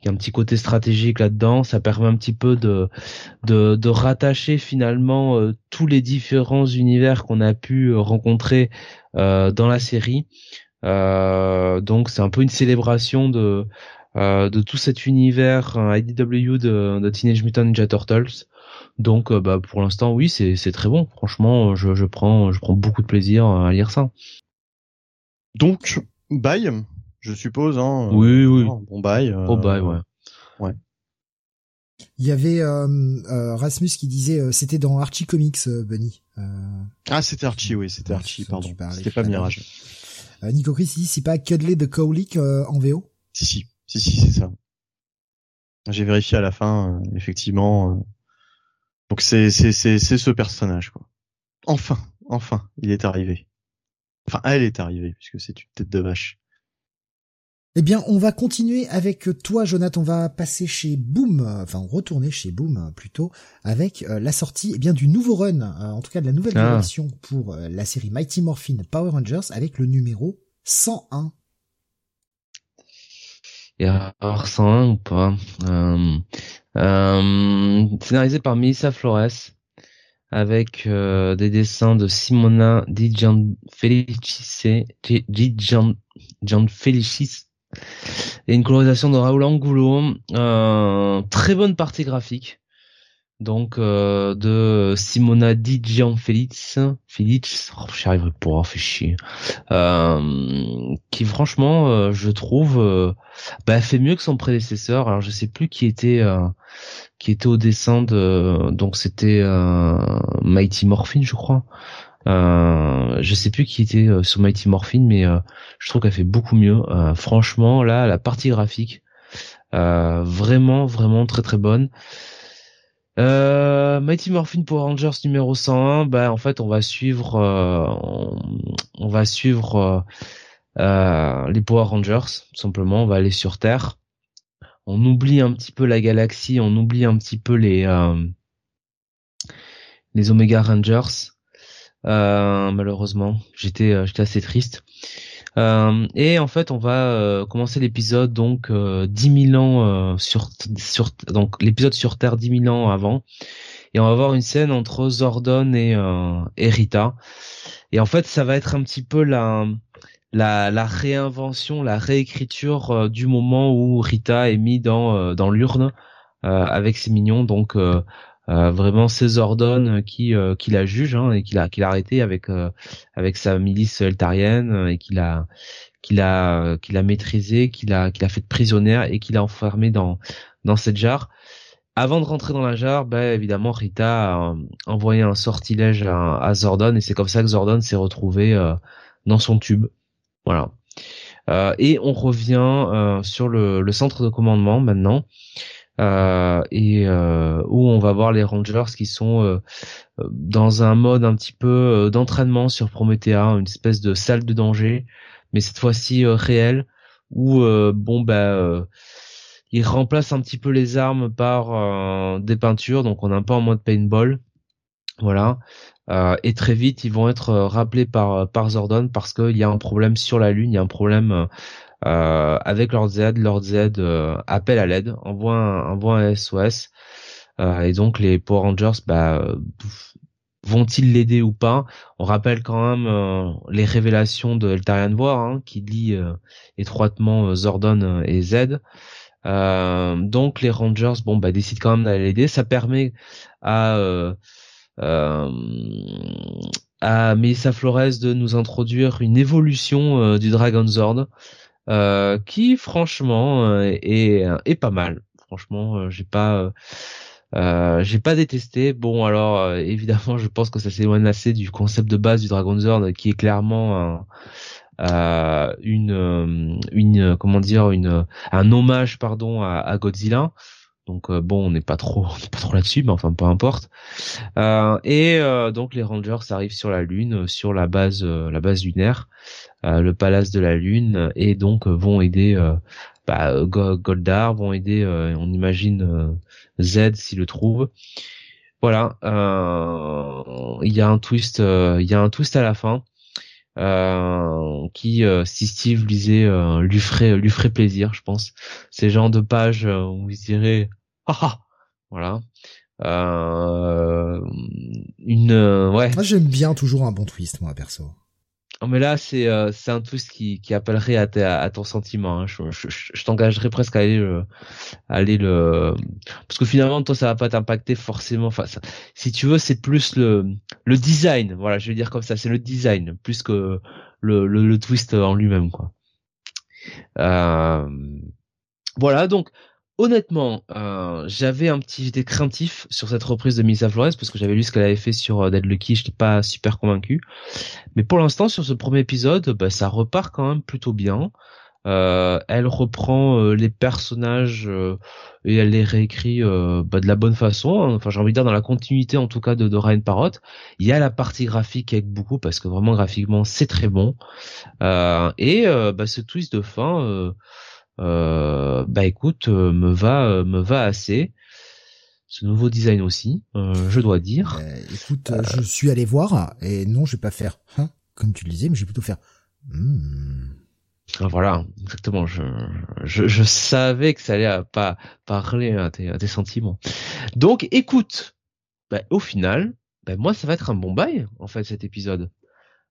Y a un petit côté stratégique là-dedans, ça permet un petit peu de de, de rattacher finalement tous les différents univers qu'on a pu rencontrer dans la série. Euh, donc c'est un peu une célébration de euh, de tout cet univers euh, IDW de, de, Teenage Mutant Ninja Turtles. Donc bah pour l'instant oui c'est c'est très bon. Franchement je, je prends je prends beaucoup de plaisir à lire ça. Donc bye je suppose hein. Oui oui. Bon bye. Oh bye ouais. Ouais. Il y avait euh, Rasmus qui disait c'était dans Archie Comics Bunny. Ah c'était Archie oui c'était Archie pardon. C'était pas Mirage. Euh, Nico Chris dit c'est pas Cuddly de Cowlick euh, en VO Si si, si si c'est ça. J'ai vérifié à la fin, euh, effectivement. donc c'est c'est c'est c'est ce personnage quoi. Enfin, enfin, il est arrivé. Enfin, elle est arrivée puisque c'est une tête de vache. Eh bien, on va continuer avec toi, Jonathan. On va passer chez Boom, enfin retourner chez Boom plutôt, avec la sortie eh bien du nouveau run, en tout cas de la nouvelle ah. direction pour la série Mighty Morphin Power Rangers avec le numéro 101. Et alors 101 ou pas euh, euh, Scénarisé par Melissa Flores avec euh, des dessins de Simona Di Gianfelicis, Felicis et une colorisation de Raoul Angulo. Euh, très bonne partie graphique. Donc euh, de Simona Di Gianfelix, Felix, oh, j'y arriverai pas, fait chier. Euh, qui franchement, je trouve, bah, fait mieux que son prédécesseur. Alors je sais plus qui était, qui était au dessin de, donc c'était Mighty Morphin, je crois. Je sais plus qui était sur Mighty Morphin, mais je trouve qu'elle fait beaucoup mieux. franchement, là, la partie graphique, vraiment, vraiment très très bonne. Euh, Mighty Morphin Power Rangers numéro 101, bah en fait on va suivre euh, on, va suivre euh, euh, les Power Rangers simplement, on va aller sur Terre. On oublie un petit peu la galaxie, on oublie un petit peu les les Omega Rangers. Malheureusement, j'étais j'étais assez triste. Euh, et en fait, on va euh, commencer l'épisode donc euh, 10 000 ans euh, sur sur donc l'épisode sur Terre 10 000 ans avant. et on va avoir une scène entre Zordon et, euh, et Rita. Et en fait, ça va être un petit peu la la, la réinvention, la réécriture euh, du moment où Rita est mis dans euh, dans l'urne avec ses mignons. Donc vraiment c'est Zordon qui qui la juge hein, et qui l'a qui l'a arrêté avec avec sa milice eltarienne et qui l'a qu'il a qu'il a maîtrisé, qu'il a qu'il a fait prisonnière et qu'il a enfermé dans dans cette jarre. Avant de rentrer dans la jarre, bah, évidemment Rita a euh, envoyé un sortilège à, Zordon et c'est comme ça que Zordon s'est retrouvé euh, dans son tube. Voilà. Euh, et on revient sur le, le, centre de commandement maintenant. Et où on va voir les Rangers qui sont dans un mode un petit peu d'entraînement sur Promethea, une espèce de salle de danger mais cette fois-ci euh, réel où euh, bon bah euh, il remplace un petit peu les armes par des peintures, donc on est un peu en mode paintball. Voilà. et très vite, ils vont être rappelés par par Zordon parce qu'il y a un problème sur la Lune, il y a un problème avec Lord Z. Lord Z appelle à l'aide, envoie un, envoie un SOS. et donc les Power Rangers bah, Vont-ils l'aider ou pas? On rappelle quand même euh, les révélations de Eltarian War hein, qui lie euh, étroitement euh, Zordon et Z. donc les Rangers, bon bah décident quand même d'aller l'aider. Ça permet à à Melissa Flores de nous introduire une évolution du Dragon Zord qui franchement est, est pas mal. Franchement, j'ai pas euh, j'ai pas détesté. Bon, alors euh, évidemment, je pense que ça s'éloigne assez du concept de base du Dragon Zord, qui est clairement euh, une, une, comment dire, une, un hommage, pardon, à, à Godzilla. Donc bon, on n'est pas trop, pas trop là-dessus, mais enfin peu importe. et donc les Rangers arrivent sur la Lune, sur la base, la base lunaire, le palace de la Lune, et donc vont aider bah, Goldar, vont aider, on imagine Z s'il le trouve. Voilà, euh, il y a un twist, euh, il y a un twist à la fin euh, qui, si Steve lisait, lui ferait, lui ferait plaisir, je pense. Ces genres de pages où il dirait, ah, ah voilà. une, ouais. Moi j'aime bien toujours un bon twist, moi perso. Oh, mais là, c'est euh, c'est un twist qui, qui appellerait à, à, ton sentiment. Hein. Je, je, je, t'engagerais presque à aller le, aller le, parce que finalement, toi, ça va pas t'impacter forcément. Enfin, si tu veux, c'est plus le le design. Voilà, je vais dire comme ça, c'est le design plus que le le, le twist en lui-même, quoi. Euh, voilà, donc honnêtement, euh, j'avais un petit, j'étais craintif sur cette reprise de Misa Flores parce que j'avais lu ce qu'elle avait fait sur euh, Dead Lucky, j'étais pas super convaincu. Mais pour l'instant, sur ce premier épisode, bah, ça repart quand même plutôt bien. Euh, elle reprend euh, les personnages et elle les réécrit bah, de la bonne façon. Hein. Enfin, j'ai envie de dire dans la continuité en tout cas de, Ryan Parrott. Il y a la partie graphique avec beaucoup parce que vraiment graphiquement c'est très bon. et bah, ce twist de fin euh, bah écoute, euh, me va, euh, me va assez. Ce nouveau design aussi, je dois dire. écoute, je suis allé voir et non, je vais pas faire, hein, comme tu le disais, mais je vais plutôt faire. Ah, voilà, exactement. Je, je, je, savais que ça allait pas parler à tes, à tes sentiments. Donc, écoute, bah, au final, bah, moi, ça va être un bon bail en fait cet épisode.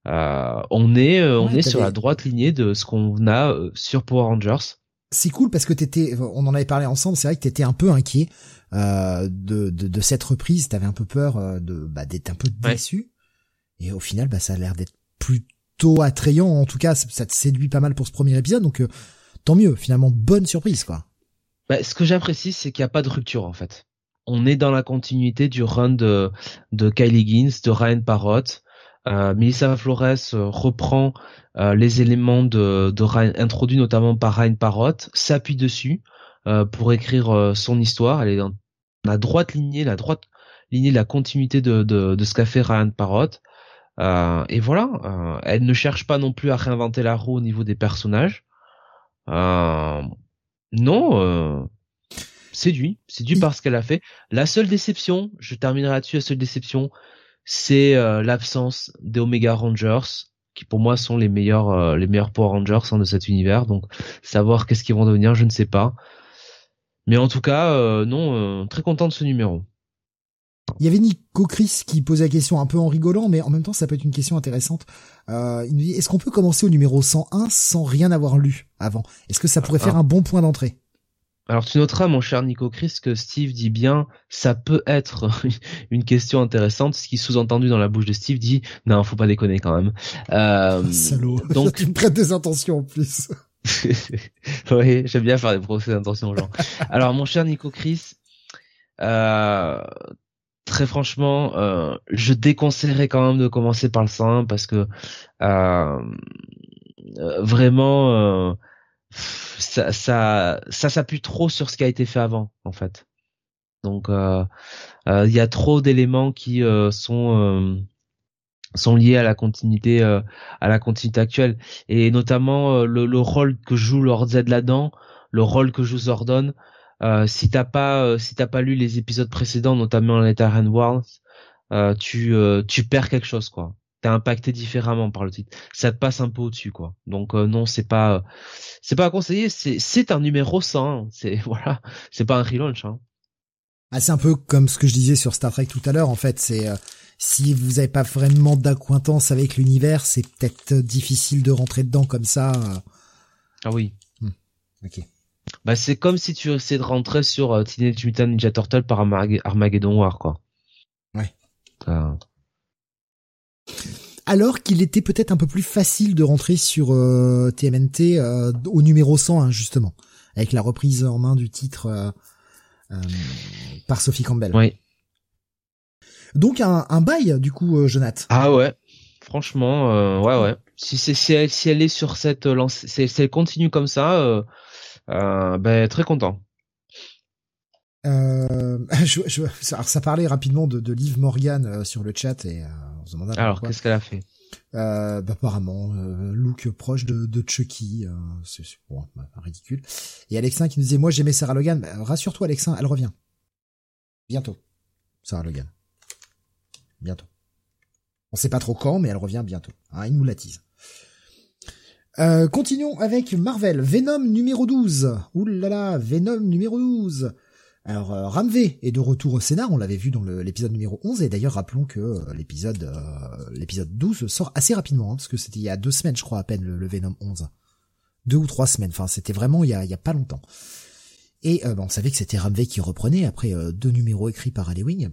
Euh, on est, on est sur la droite lignée de ce qu'on a sur Power Rangers c'est cool parce que t'étais, on en avait parlé ensemble, c'est vrai que t'étais un peu inquiet euh, de, de, de, cette reprise, t'avais un peu peur euh, de bah, d'être un peu déçu, et au final, bah, ça a l'air d'être plutôt attrayant, en tout cas, ça, te séduit pas mal pour ce premier épisode, donc euh, tant mieux, finalement, bonne surprise, quoi. Bah, ce que j'apprécie, c'est qu'il n'y a pas de rupture, en fait. On est dans la continuité du run de, de Kylie Gins, de Ryan Parrott, euh, Melissa Flores reprend euh, les éléments de, de introduits notamment par Ryan Parrott, s'appuie dessus euh, pour écrire euh, son histoire. Elle est dans la droite lignée, la droite lignée de la continuité de, de, de ce qu'a fait Ryan Parrott. et voilà, elle ne cherche pas non plus à réinventer la roue au niveau des personnages. non, séduit, séduit par ce qu'elle a fait. La seule déception, je terminerai là-dessus, la seule déception, c'est l'absence des Omega Rangers qui pour moi sont les meilleurs euh, les meilleurs Power Rangers hein, de cet univers. Donc savoir qu'est-ce qu'ils vont devenir, je ne sais pas. Mais en tout cas, euh, non, euh, très content de ce numéro. Il y avait Nico Chris qui posait la question un peu en rigolant, mais en même temps, ça peut être une question intéressante. Euh, il nous dit, est-ce qu'on peut commencer au numéro 101 sans rien avoir lu avant? Est-ce que ça pourrait faire Ah. un bon point d'entrée? Alors tu noteras, mon cher Nico Chris, que Steve dit bien, ça peut être une question intéressante, ce qui sous-entendu dans la bouche de Steve dit, non, faut pas déconner quand même. Euh, Salaud. donc tu me prêtes des intentions en plus. oui, j'aime bien faire des procès d'intention aux gens. Alors, mon cher Nico Chris, euh, très franchement, euh, je déconseillerais quand même de commencer par le 101 parce que euh, euh, vraiment, euh, ça, ça, ça s'appuie trop sur ce qui a été fait avant, en fait. Donc, euh, euh, il y a trop d'éléments qui euh, sont sont liés à la continuité euh, à la continuité actuelle et notamment euh, le, le rôle que joue Lord Z là-dedans, le rôle que joue Zordon. Euh, si t'as pas si t'as pas lu les épisodes précédents, notamment Letterhand Wars, euh, tu tu perds quelque chose quoi. T'es impacté différemment par le titre. Ça te passe un peu au-dessus quoi. Donc euh, non, c'est pas euh, c'est pas à conseiller. C'est c'est un numéro 100. hein. C'est voilà, c'est pas un relaunch. Hein. Ah, c'est un peu comme ce que je disais sur Star Trek tout à l'heure. En fait, c'est euh, si vous avez pas vraiment d'acquaintance avec l'univers, c'est peut-être difficile de rentrer dedans comme ça. Ah oui. Ok. Bah c'est comme si tu essayais de rentrer sur Teenage Mutant Ninja Turtle par Armag- Armageddon War quoi. Ouais. Euh, Alors qu'il était peut-être un peu plus facile de rentrer sur euh, TMNT euh, au numéro 100 justement, avec la reprise en main du titre euh, euh, par Sophie Campbell. ouais. Donc un, un bail du coup, euh, Jonath. Ah ouais. Franchement, euh, ouais ouais. Si elle, si elle est sur cette lancée, si, elle continue comme ça, euh, euh, ben très content. Euh, je, je- alors ça parlait rapidement de, de Liv Morgan euh, sur le chat et euh, on se demandait Alors qu'est-ce qu'elle a fait? Euh, bah, apparemment, euh, look proche de, de Chucky, euh, c'est c'est- bon, bah, ridicule. Et Alexin qui nous disait, moi j'aimais Sarah Logan. Bah, Rassure-toi Alexin, elle revient. Bientôt. Sarah Logan. Bientôt. On sait pas trop quand, mais elle revient bientôt. Hein, il nous la tease. Euh, continuons avec Marvel. Venom numéro 12. Ouh là là, Venom numéro 12. Alors, euh, Ramvé est de retour au scénar, on l'avait vu dans l'épisode numéro 11, et d'ailleurs rappelons que euh, l'épisode euh, l'épisode 12 sort assez rapidement, hein, parce que c'était il y a deux semaines, je crois, à peine, le, Venom 11. Deux ou trois semaines, enfin c'était vraiment il y a, pas longtemps. Et bah, on savait que c'était Ramvé qui reprenait, après deux numéros écrits par Halloween.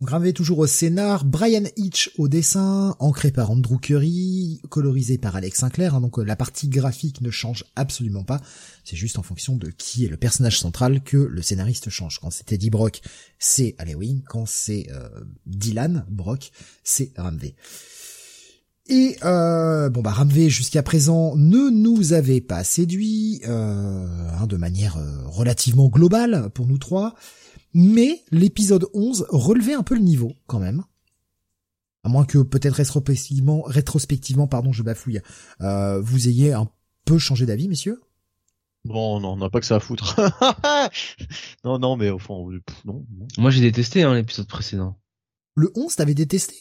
Ramvé toujours au scénar, Brian Hitch au dessin, ancré par Andrew Curry, colorisé par Alex Sinclair, hein, donc euh, la partie graphique ne change absolument pas, c'est juste en fonction de qui est le personnage central que le scénariste change. Quand c'est Eddie Brock, c'est Halloween, quand c'est euh, Dylan Brock, c'est Ramvé. Et euh, bon bah jusqu'à présent ne nous avait pas séduit euh, hein, de manière relativement globale pour nous trois, mais l'épisode 11 relevait un peu le niveau quand même. À moins que peut-être rétrospectivement, rétrospectivement, pardon, je bafouille, euh, vous ayez un peu changé d'avis, messieurs? Bon, non, on n'a pas que ça à foutre. non, non, mais au fond, pff, non. non. Moi j'ai détesté hein, l'épisode précédent. Le 11, t'avais détesté?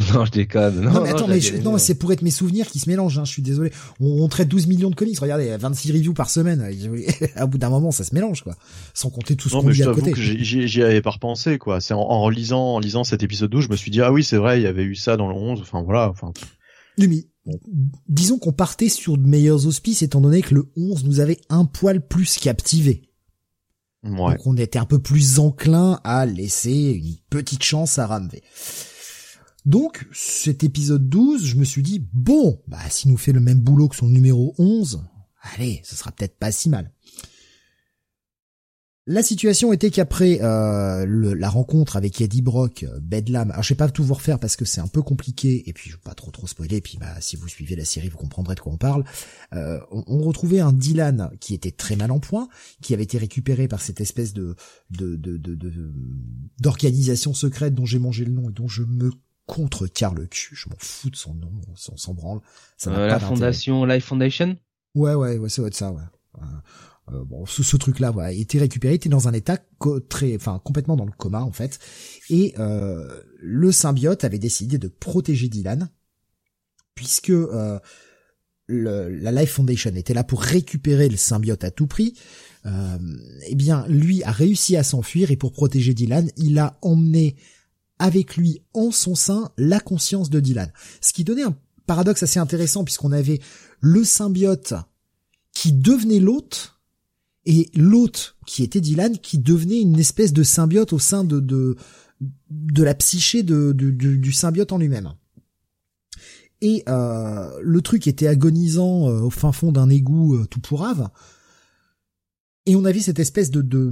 Non, je déconne. Non, Non, mais attends, mais, je- non, mais c'est pour être mes souvenirs qui se mélangent, hein, je suis désolé. On, on traite 12 millions de comics, regardez, 26 reviews par semaine. À bout d'un moment, ça se mélange, quoi. Sans compter tout ce qu'on je à côté. que j'y- avais pas repensé, quoi. C'est en, en lisant, en lisant cet épisode 12, je me suis dit, ah oui, c'est vrai, il y avait eu ça dans le 11, enfin voilà, enfin. Oui, mais, bon, disons qu'on partait sur de meilleurs auspices, étant donné que le 11 nous avait un poil plus captivé. Ouais. Donc on était un peu plus enclin à laisser une petite chance à Ramvé. Donc, cet épisode 12, je me suis dit, bon, bah, s'il nous fait le même boulot que son numéro 11, allez, ce sera peut-être pas si mal. La situation était qu'après euh, la rencontre avec Eddie Brock, euh, Bedlam, alors je vais pas tout vous refaire parce que c'est un peu compliqué, et puis je vais pas trop trop spoiler, et puis bah si vous suivez la série vous comprendrez de quoi on parle. Euh, on, retrouvait un Dylan qui était très mal en point, qui avait été récupéré par cette espèce de- d'organisation secrète dont j'ai mangé le nom et dont je me contre-carre le cul. Je m'en fous de son nom, on s'en branle. Ça Euh, la fondation Life Foundation? Ouais, ouais, ouais, ça doit être ça, ouais. Euh, euh, bon, ce, ce truc-là, voilà, il était récupéré, il était dans un état très, enfin, complètement dans le coma en fait, et euh, le symbiote avait décidé de protéger Dylan, puisque euh, le- la Life Foundation était là pour récupérer le symbiote à tout prix. euh, eh bien, lui a réussi à s'enfuir et pour protéger Dylan, il a emmené avec lui en son sein la conscience de Dylan. Ce qui donnait un paradoxe assez intéressant puisqu'on avait le symbiote qui devenait l'hôte et l'hôte qui était Dylan qui devenait une espèce de symbiote au sein de de, la psyché du symbiote en lui-même. Et euh, le truc était agonisant euh, au fin fond d'un égout euh, tout pourrave. Et on avait cette espèce de, de,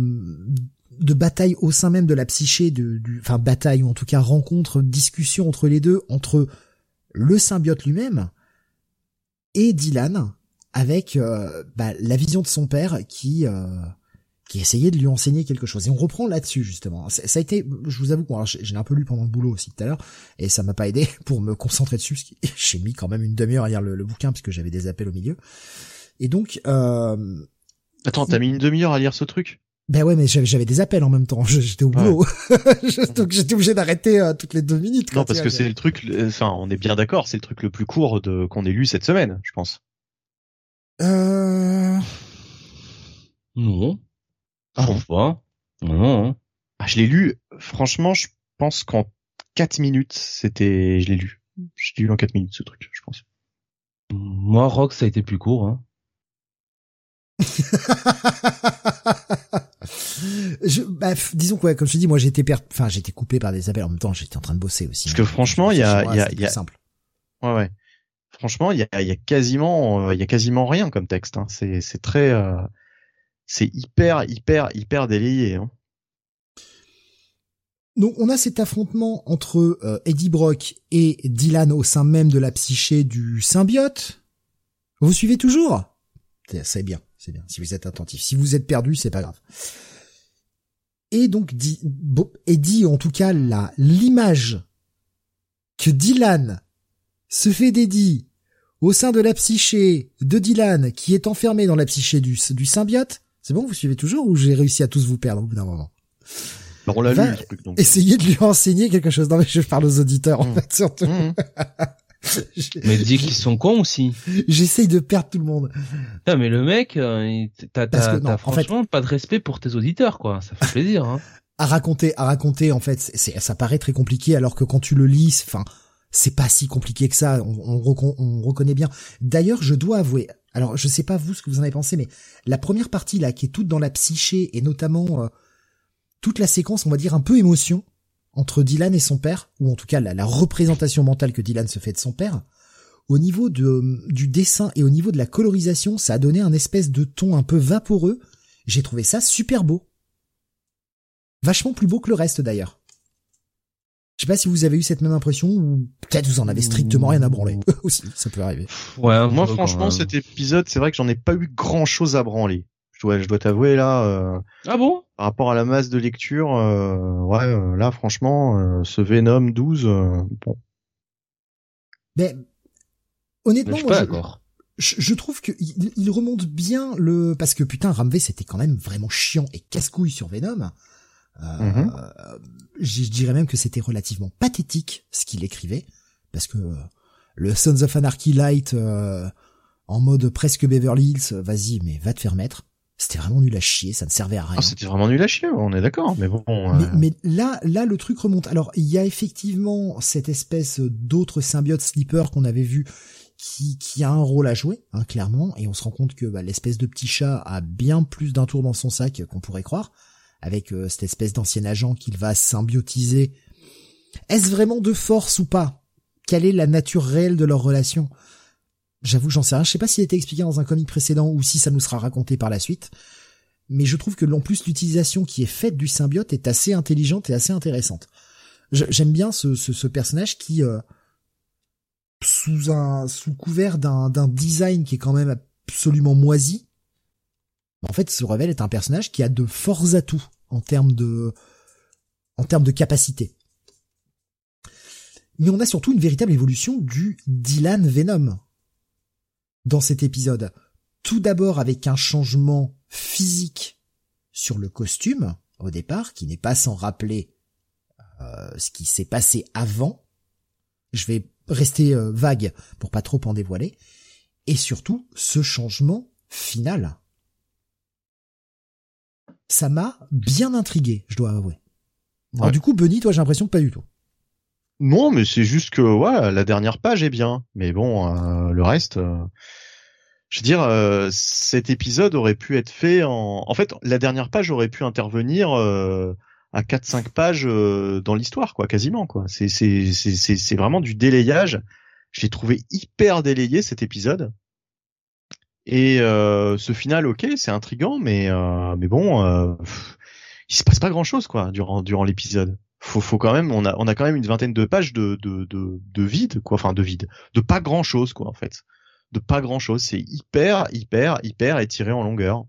de bataille au sein même de la psyché, de, du, enfin bataille ou en tout cas rencontre, discussion entre les deux, entre le symbiote lui-même et Dylan, avec euh, bah, la vision de son père qui qui essayait de lui enseigner quelque chose. Et on reprend là-dessus justement. Ça a été, je vous avoue, j'ai un peu lu pendant le boulot aussi tout à l'heure, et ça m'a pas aidé pour me concentrer dessus. J'ai mis quand même une demi-heure à lire le, bouquin parce que j'avais des appels au milieu. Et donc, euh... attends, t'as mis une demi-heure à lire ce truc? Ben ouais, mais j'avais des appels en même temps. J'étais au boulot, donc j'étais obligé d'arrêter euh, toutes les deux minutes. Non, parce que c'est le truc. Enfin, on est bien d'accord, c'est le truc le plus court de qu'on ait lu cette semaine, je pense. Euh... Non. Ah bon Non. Ah, je l'ai lu. Franchement, je pense qu'en 4 minutes, c'était, je l'ai lu. Je l'ai lu en 4 minutes, ce truc, je pense. Moi, Rock, ça a été plus court, hein. je, bah, disons quoi, comme je te dis, moi j'étais per... enfin j'étais coupé par des appels en même temps, j'étais en train de bosser aussi. Parce que franchement, il y a, il y a, y a... simple. Ouais, ouais. Franchement, il y a, y a quasiment, il y a quasiment rien comme texte. Hein. C'est, c'est très, euh c'est hyper, hyper, hyper délayé. Hein. Donc on a cet affrontement entre euh, Eddie Brock et Dylan au sein même de la psyché du symbiote. Vous suivez toujours? C'est bien, c'est bien. Si vous êtes attentif, si vous êtes perdu, c'est pas grave. Et donc Eddie, en tout cas, la l'image que Dylan se fait d'Eddie au sein de la psyché de Dylan qui est enfermé dans la psyché du, du symbiote, c'est bon, vous suivez toujours ou j'ai réussi à tous vous perdre au bout d'un moment? Bah, On l'a truc, donc. Essayez de lui enseigner quelque chose. Non, mais je parle aux auditeurs, en mmh. fait, surtout. Mmh. mais dis qu'ils sont cons aussi. J'essaye de perdre tout le monde. Non, mais le mec, euh, t'as franchement pas de respect pour tes auditeurs, quoi. Ça fait plaisir. Hein. À raconter, à raconter, en fait, c'est, ça paraît très compliqué, alors que quand tu le lis, enfin, c'est pas si compliqué que ça. On, on, on reconnaît bien. D'ailleurs, je dois avouer, alors, je sais pas vous ce que vous en avez pensé, mais la première partie là, qui est toute dans la psyché et notamment euh, toute la séquence, on va dire un peu émotion entre Dylan et son père, ou en tout cas la, représentation mentale que Dylan se fait de son père. Au niveau de, du dessin et au niveau de la colorisation, ça a donné un espèce de ton un peu vaporeux. J'ai trouvé ça super beau. Vachement plus beau que le reste d'ailleurs. Je sais pas si vous avez eu cette même impression ou peut-être vous en avez strictement rien à branler. Aussi, ça peut arriver. Ouais, moi franchement cet épisode, c'est vrai que j'en ai pas eu grand chose à branler. Je dois, je dois t'avouer là. Euh, ah bon? Par rapport à la masse de lecture, euh, ouais, euh, là franchement, ce Venom 12, bon. Mais honnêtement, je, moi, je, je, trouve que il, remonte bien le parce que putain, Ramvé c'était quand même vraiment chiant et casse-couille sur Venom. Euh, mhm. Je dirais même que c'était relativement pathétique ce qu'il écrivait, parce que euh, le Sons of Anarchy Light euh, en mode presque Beverly Hills, vas-y, mais va te faire mettre. C'était vraiment nul à chier, ça ne servait à rien. Ah, c'était vraiment nul à chier, on est d'accord, mais bon. Mais, là, là, le truc remonte. Alors, il y a effectivement cette espèce d'autre symbiote sleeper qu'on avait vu qui, qui a un rôle à jouer, hein, clairement, et on se rend compte que bah, l'espèce de petit chat a bien plus d'un tour dans son sac qu'on pourrait croire avec euh, cette espèce d'ancien agent qu'il va symbiotiser. Est-ce vraiment de force ou pas? Quelle est la nature réelle de leur relation? J'avoue, j'en sais rien. Je sais pas s'il a été expliqué dans un comic précédent ou si ça nous sera raconté par la suite. Mais je trouve que en plus l'utilisation qui est faite du symbiote est assez intelligente et assez intéressante. J'aime bien ce, ce, personnage qui, euh, sous un sous couvert d'un design qui est quand même absolument moisi, en fait, se révèle être un personnage qui a de forts atouts en termes de, en termes de capacité. Mais on a surtout une véritable évolution du Dylan Venom dans cet épisode. Tout d'abord avec un changement physique sur le costume au départ, qui n'est pas sans rappeler euh, ce qui s'est passé avant. Je vais rester euh, vague pour pas trop en dévoiler. Et surtout, ce changement final ça m'a bien intrigué, je dois avouer. Alors du coup, Bunny, toi, j'ai l'impression que pas du tout. Non, mais c'est juste que ouais, la dernière page est bien, mais bon, euh, le reste, euh, je veux dire, euh, cet épisode aurait pu être fait en, en fait, la dernière page aurait pu intervenir euh, à 4-5 pages euh, dans l'histoire, quoi, quasiment, quoi. C'est c'est c'est c'est vraiment du délayage. Je l'ai trouvé hyper délayé cet épisode. Et euh, ce final, ok, c'est intrigant, mais mais bon, il se passe pas grand chose, quoi, durant durant l'épisode faut, faut quand même, on a, on a quand même une vingtaine de pages de, de, de, de vide, quoi, enfin de vide, de pas grand chose, quoi, en fait, de pas grand chose. C'est hyper, hyper, hyper étiré en longueur,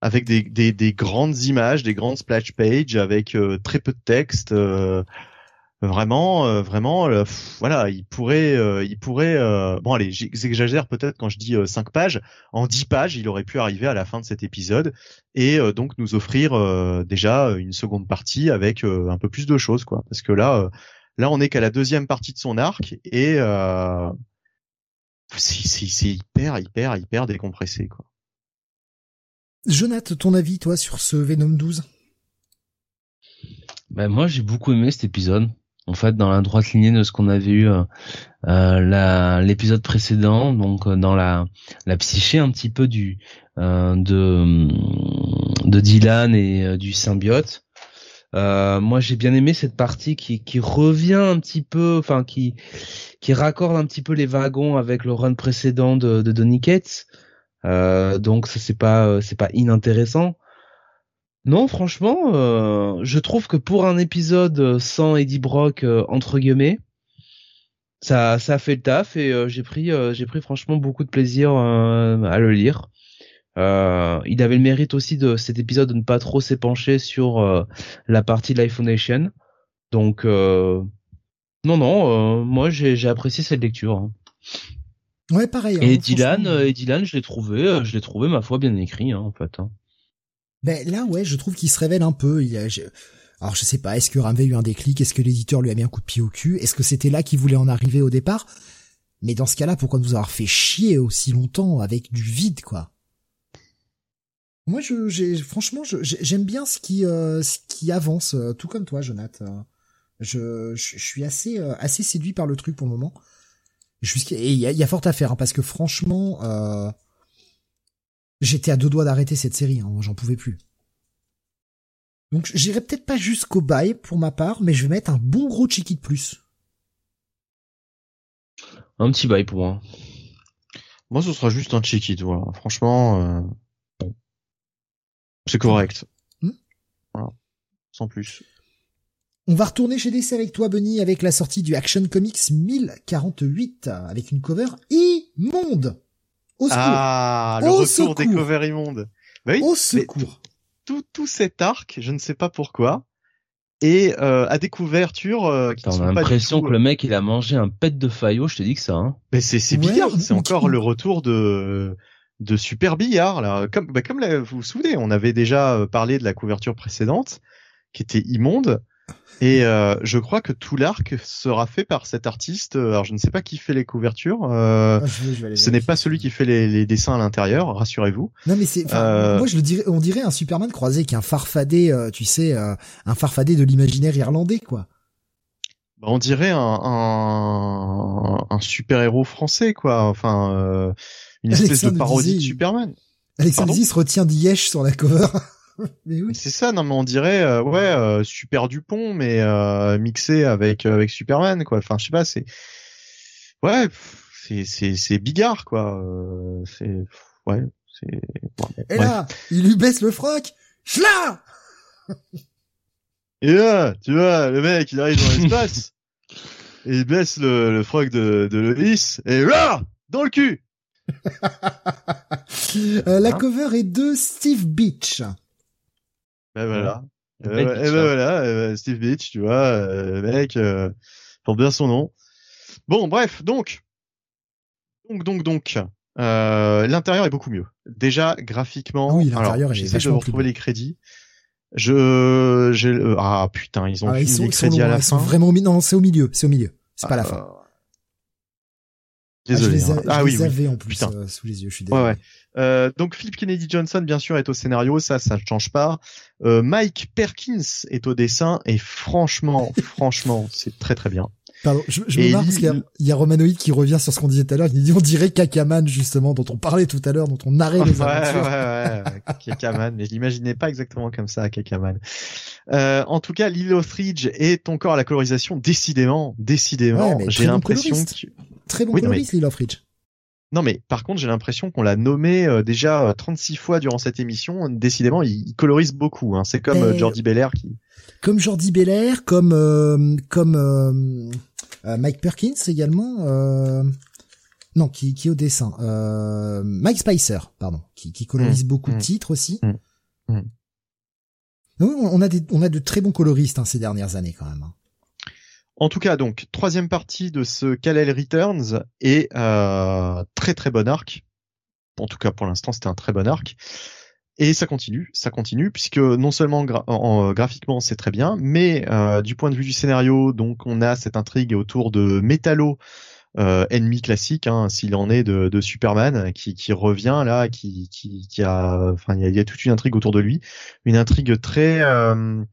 avec des, des, des grandes images, des grandes splash pages, avec euh, très peu de texte. euh, vraiment, euh, vraiment, euh, pff, voilà, il pourrait, euh, il pourrait. euh, bon, allez, j'exagère peut-être quand je dis 5 pages. En 10 pages, il aurait pu arriver à la fin de cet épisode et euh, donc nous offrir euh, déjà une seconde partie avec euh, un peu plus de choses quoi parce que là euh, là on est qu'à la deuxième partie de son arc et euh, c'est c'est- c'est hyper hyper hyper décompressé quoi Jonathan, ton avis, toi, sur ce Venom 12 Ben moi j'ai beaucoup aimé cet épisode. En fait, dans la droite lignée de ce qu'on avait eu euh, euh, l'épisode précédent, donc euh, dans la, la psyché un petit peu du euh, de de Dylan et euh, du symbiote. Euh, moi j'ai bien aimé cette partie qui, qui revient un petit peu, enfin qui qui raccorde un petit peu les wagons avec le run précédent de, de Donny Cates. Euh, donc ça c'est pas euh, c'est pas inintéressant. Non, franchement, euh, je trouve que pour un épisode sans Eddie Brock euh, entre guillemets, ça ça a fait le taf et euh, j'ai pris euh, j'ai pris franchement beaucoup de plaisir euh, à le lire. Euh, il avait le mérite aussi de cet épisode de ne pas trop s'épancher sur euh, la partie de l'iPhone Nation. Donc euh, non non, euh, moi j'ai j'ai apprécié cette lecture. hein. Ouais, pareil. Et hein, Dylan, franchement. euh, et Dylan, je l'ai trouvé, euh, je l'ai trouvé ma foi bien écrit hein, en fait. hein. Ben là, ouais, je trouve qu'il se révèle un peu. Alors, je sais pas, est-ce que Ram avait eu un déclic? Est-ce que l'éditeur lui a mis un coup de pied au cul? Est-ce que c'était là qu'il voulait en arriver au départ? Mais dans ce cas-là, pourquoi nous avoir fait chier aussi longtemps avec du vide, quoi? Moi, je, j'ai, franchement, j'aime bien ce qui, euh, ce qui avance, euh, tout comme toi, Jonathan. Je, je, suis assez, euh, assez séduit par le truc pour le moment. Et il y a, fort à faire, hein, parce que franchement, j'étais à deux doigts d'arrêter cette série, hein, j'en pouvais plus. Donc j'irai peut-être pas jusqu'au bail pour ma part, mais je vais mettre un bon gros cheeky de plus. Un petit bail pour moi. moi ce sera juste un it voilà franchement euh, bon. c'est correct Hmm. voilà sans plus On va retourner chez DC avec toi, Bunny, avec la sortie du Action Comics 1048, avec une cover immonde. Au secours. ah le Au retour des covers immondes bah oui, Au secours. tout, tout cet arc, je ne sais pas pourquoi, et euh, à des couvertures euh, qui T'as l'impression tout, que le mec il a mangé un pet de faillot, je te dis que ça. Hein. Mais c'est c'est Ouais, billard, c'est encore le retour de de super billard là. Comme bah, comme la- vous vous souvenez, on avait déjà euh, parlé de la couverture précédente qui était immonde. Et euh, je crois que tout l'arc sera fait par cet artiste. euh, Alors je ne sais pas qui fait les couvertures. euh, Ah, je vais- je vais aller ce n'est pas celui qui fait les, les dessins à l'intérieur, rassurez-vous. Non mais c'est, Euh, moi je le dirais, on dirait un Superman croisé avec un farfadé, euh, tu sais, un farfadé de l'imaginaire irlandais quoi. Bah, on dirait un, un, un super héros français quoi. Enfin une espèce Alexandre de parodie de Superman. Alexandre Pardon? Retient d'Iesh sur la cover. mais oui. C'est ça, non mais on dirait euh, ouais euh, Super Dupont mais euh, mixé avec euh, avec Superman quoi. Enfin je sais pas, c'est ouais, c'est c'est c'est bigard quoi. Euh, c'est ouais, c'est bon, Et là, il lui baisse le froc. Chla Et là, tu vois, le mec il arrive dans l'espace et il baisse le, le froc de de Loïs et là dans le cul. Euh, La Hein cover est de Steve Beach. Ben voilà. Ouais. Euh, Belle et ben voilà, euh, Steve Beach, tu vois, euh, le mec, euh, porte bien son nom. Bon, bref, donc, donc, donc, donc, euh, l'intérieur est beaucoup mieux. Déjà graphiquement, Ah oui, l'intérieur j'essaie de retrouver les crédits. Je, j'ai, euh, ah putain, ils ont Ah, ils sont, les ils sont crédits à la ils sont fin. vraiment au milieu. Non, c'est au milieu. C'est au milieu. C'est pas à la fin. Euh, Ah, je Désolé. les, a- hein. je Ah les oui, oui. avais en plus Putain. euh, sous les yeux. Je suis Ouais, désolé. ouais. Euh, donc Philip Kennedy Johnson, bien sûr, est au scénario, ça, ça ne change pas. Euh, Mike Perkins est au dessin et franchement, franchement, c'est très très bien. Pardon, je, je me marre parce qu'il y y a Romanoïd qui revient sur ce qu'on disait tout à l'heure. Il dit on dirait Kakaman justement dont on parlait tout à l'heure, dont on narrait Ouais, les ouais, aventures. ouais, ouais, Kakaman, mais je l'imaginais pas exactement comme ça, Kakaman. Euh, en tout cas, Lilo Ridge est encore à la colorisation, décidément, décidément. Ouais, J'ai l'impression que... Très bon Oui, mais- coloriste, Lil of Ridge. Non, mais par contre, j'ai l'impression qu'on l'a nommé euh, déjà euh, 36 fois durant cette émission. Décidément, il, il colorise beaucoup. Hein. C'est comme Mais- euh, Jordi Belair qui... Comme Jordi Belair, comme euh, comme euh, euh, Mike Perkins également. Euh, non, qui, qui est au dessin. Euh, Mike Spicer, pardon, qui, qui colorise beaucoup de mm. titres aussi. Mm. Mm. Oui, on a des, on a de très bons coloristes hein, ces dernières années quand même. hein. En tout cas, donc troisième partie de ce Kal-El Returns est euh, très très bon arc. En tout cas, pour l'instant, c'était un très bon arc. Et ça continue, ça continue, puisque non seulement gra- en- en- graphiquement c'est très bien, mais euh, du point de vue du scénario, donc on a cette intrigue autour de Metallo, euh, ennemi classique, hein, s'il en est de, Superman, qui, qui revient là, qui, qui, qui a, enfin il y a, il y a toute une intrigue autour de lui, une intrigue très euh,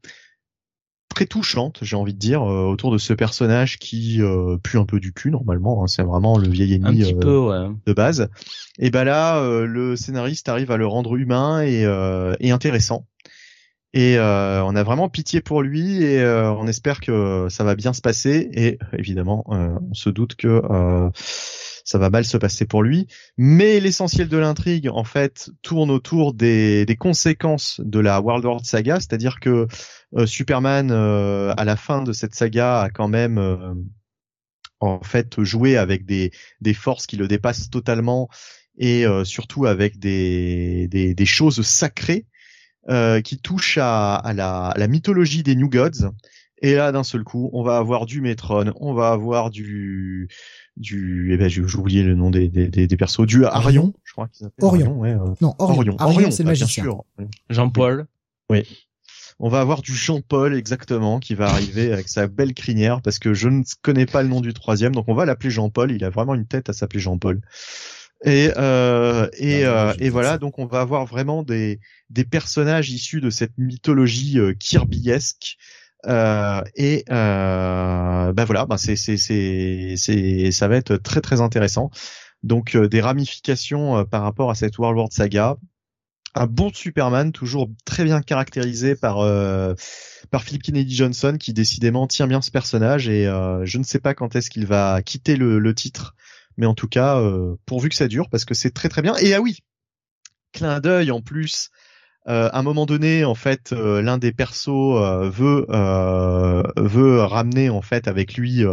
très touchante, j'ai envie de dire, euh, autour de ce personnage qui euh, pue un peu du cul normalement. hein, c'est vraiment le vieil ennemi euh, peu, ouais. de base. Et ben là, euh, le scénariste arrive à le rendre humain et, euh, et intéressant. Et euh, on a vraiment pitié pour lui et euh, on espère que ça va bien se passer. Et évidemment, euh, on se doute que euh, ça va mal se passer pour lui. Mais l'essentiel de l'intrigue, en fait, tourne autour des, des conséquences de la World War Saga, c'est-à-dire que euh, Superman, euh, à la fin de cette saga, a quand même euh, en fait joué avec des, des forces qui le dépassent totalement et euh, surtout avec des, des, des choses sacrées euh, qui touchent à, à, la, à la mythologie des New Gods. Et là, d'un seul coup, on va avoir du Metron, on va avoir du du, eh ben, j'ai oublié le nom des, des, des, des persos, du Arion, je crois qu'ils s'appelle. Orion. ouais, euh, Non, Orion. Orion, c'est le bien magicien. sûr. Jean-Paul. On va avoir du Jean-Paul exactement qui va arriver avec sa belle crinière parce que je ne connais pas le nom du troisième, donc on va l'appeler Jean-Paul. Il a vraiment une tête à s'appeler Jean-Paul. Et euh, et, Ah, euh, et voilà, donc on va avoir vraiment des des personnages issus de cette mythologie euh, kirbyesque. Euh, et euh, bah voilà, bah c'est c'est c'est ça va être très très intéressant. Donc euh, des ramifications euh, par rapport à cette World War Saga. Un bon Superman, toujours très bien caractérisé par euh, par Philip Kennedy Johnson, qui décidément tient bien ce personnage. Et euh, je ne sais pas quand est-ce qu'il va quitter le, le titre, mais en tout cas, pourvu que ça dure, parce que c'est très très bien. Et ah oui, clin d'œil en plus. Euh, à un moment donné, en fait, euh, l'un des persos euh, veut ramener en fait avec lui,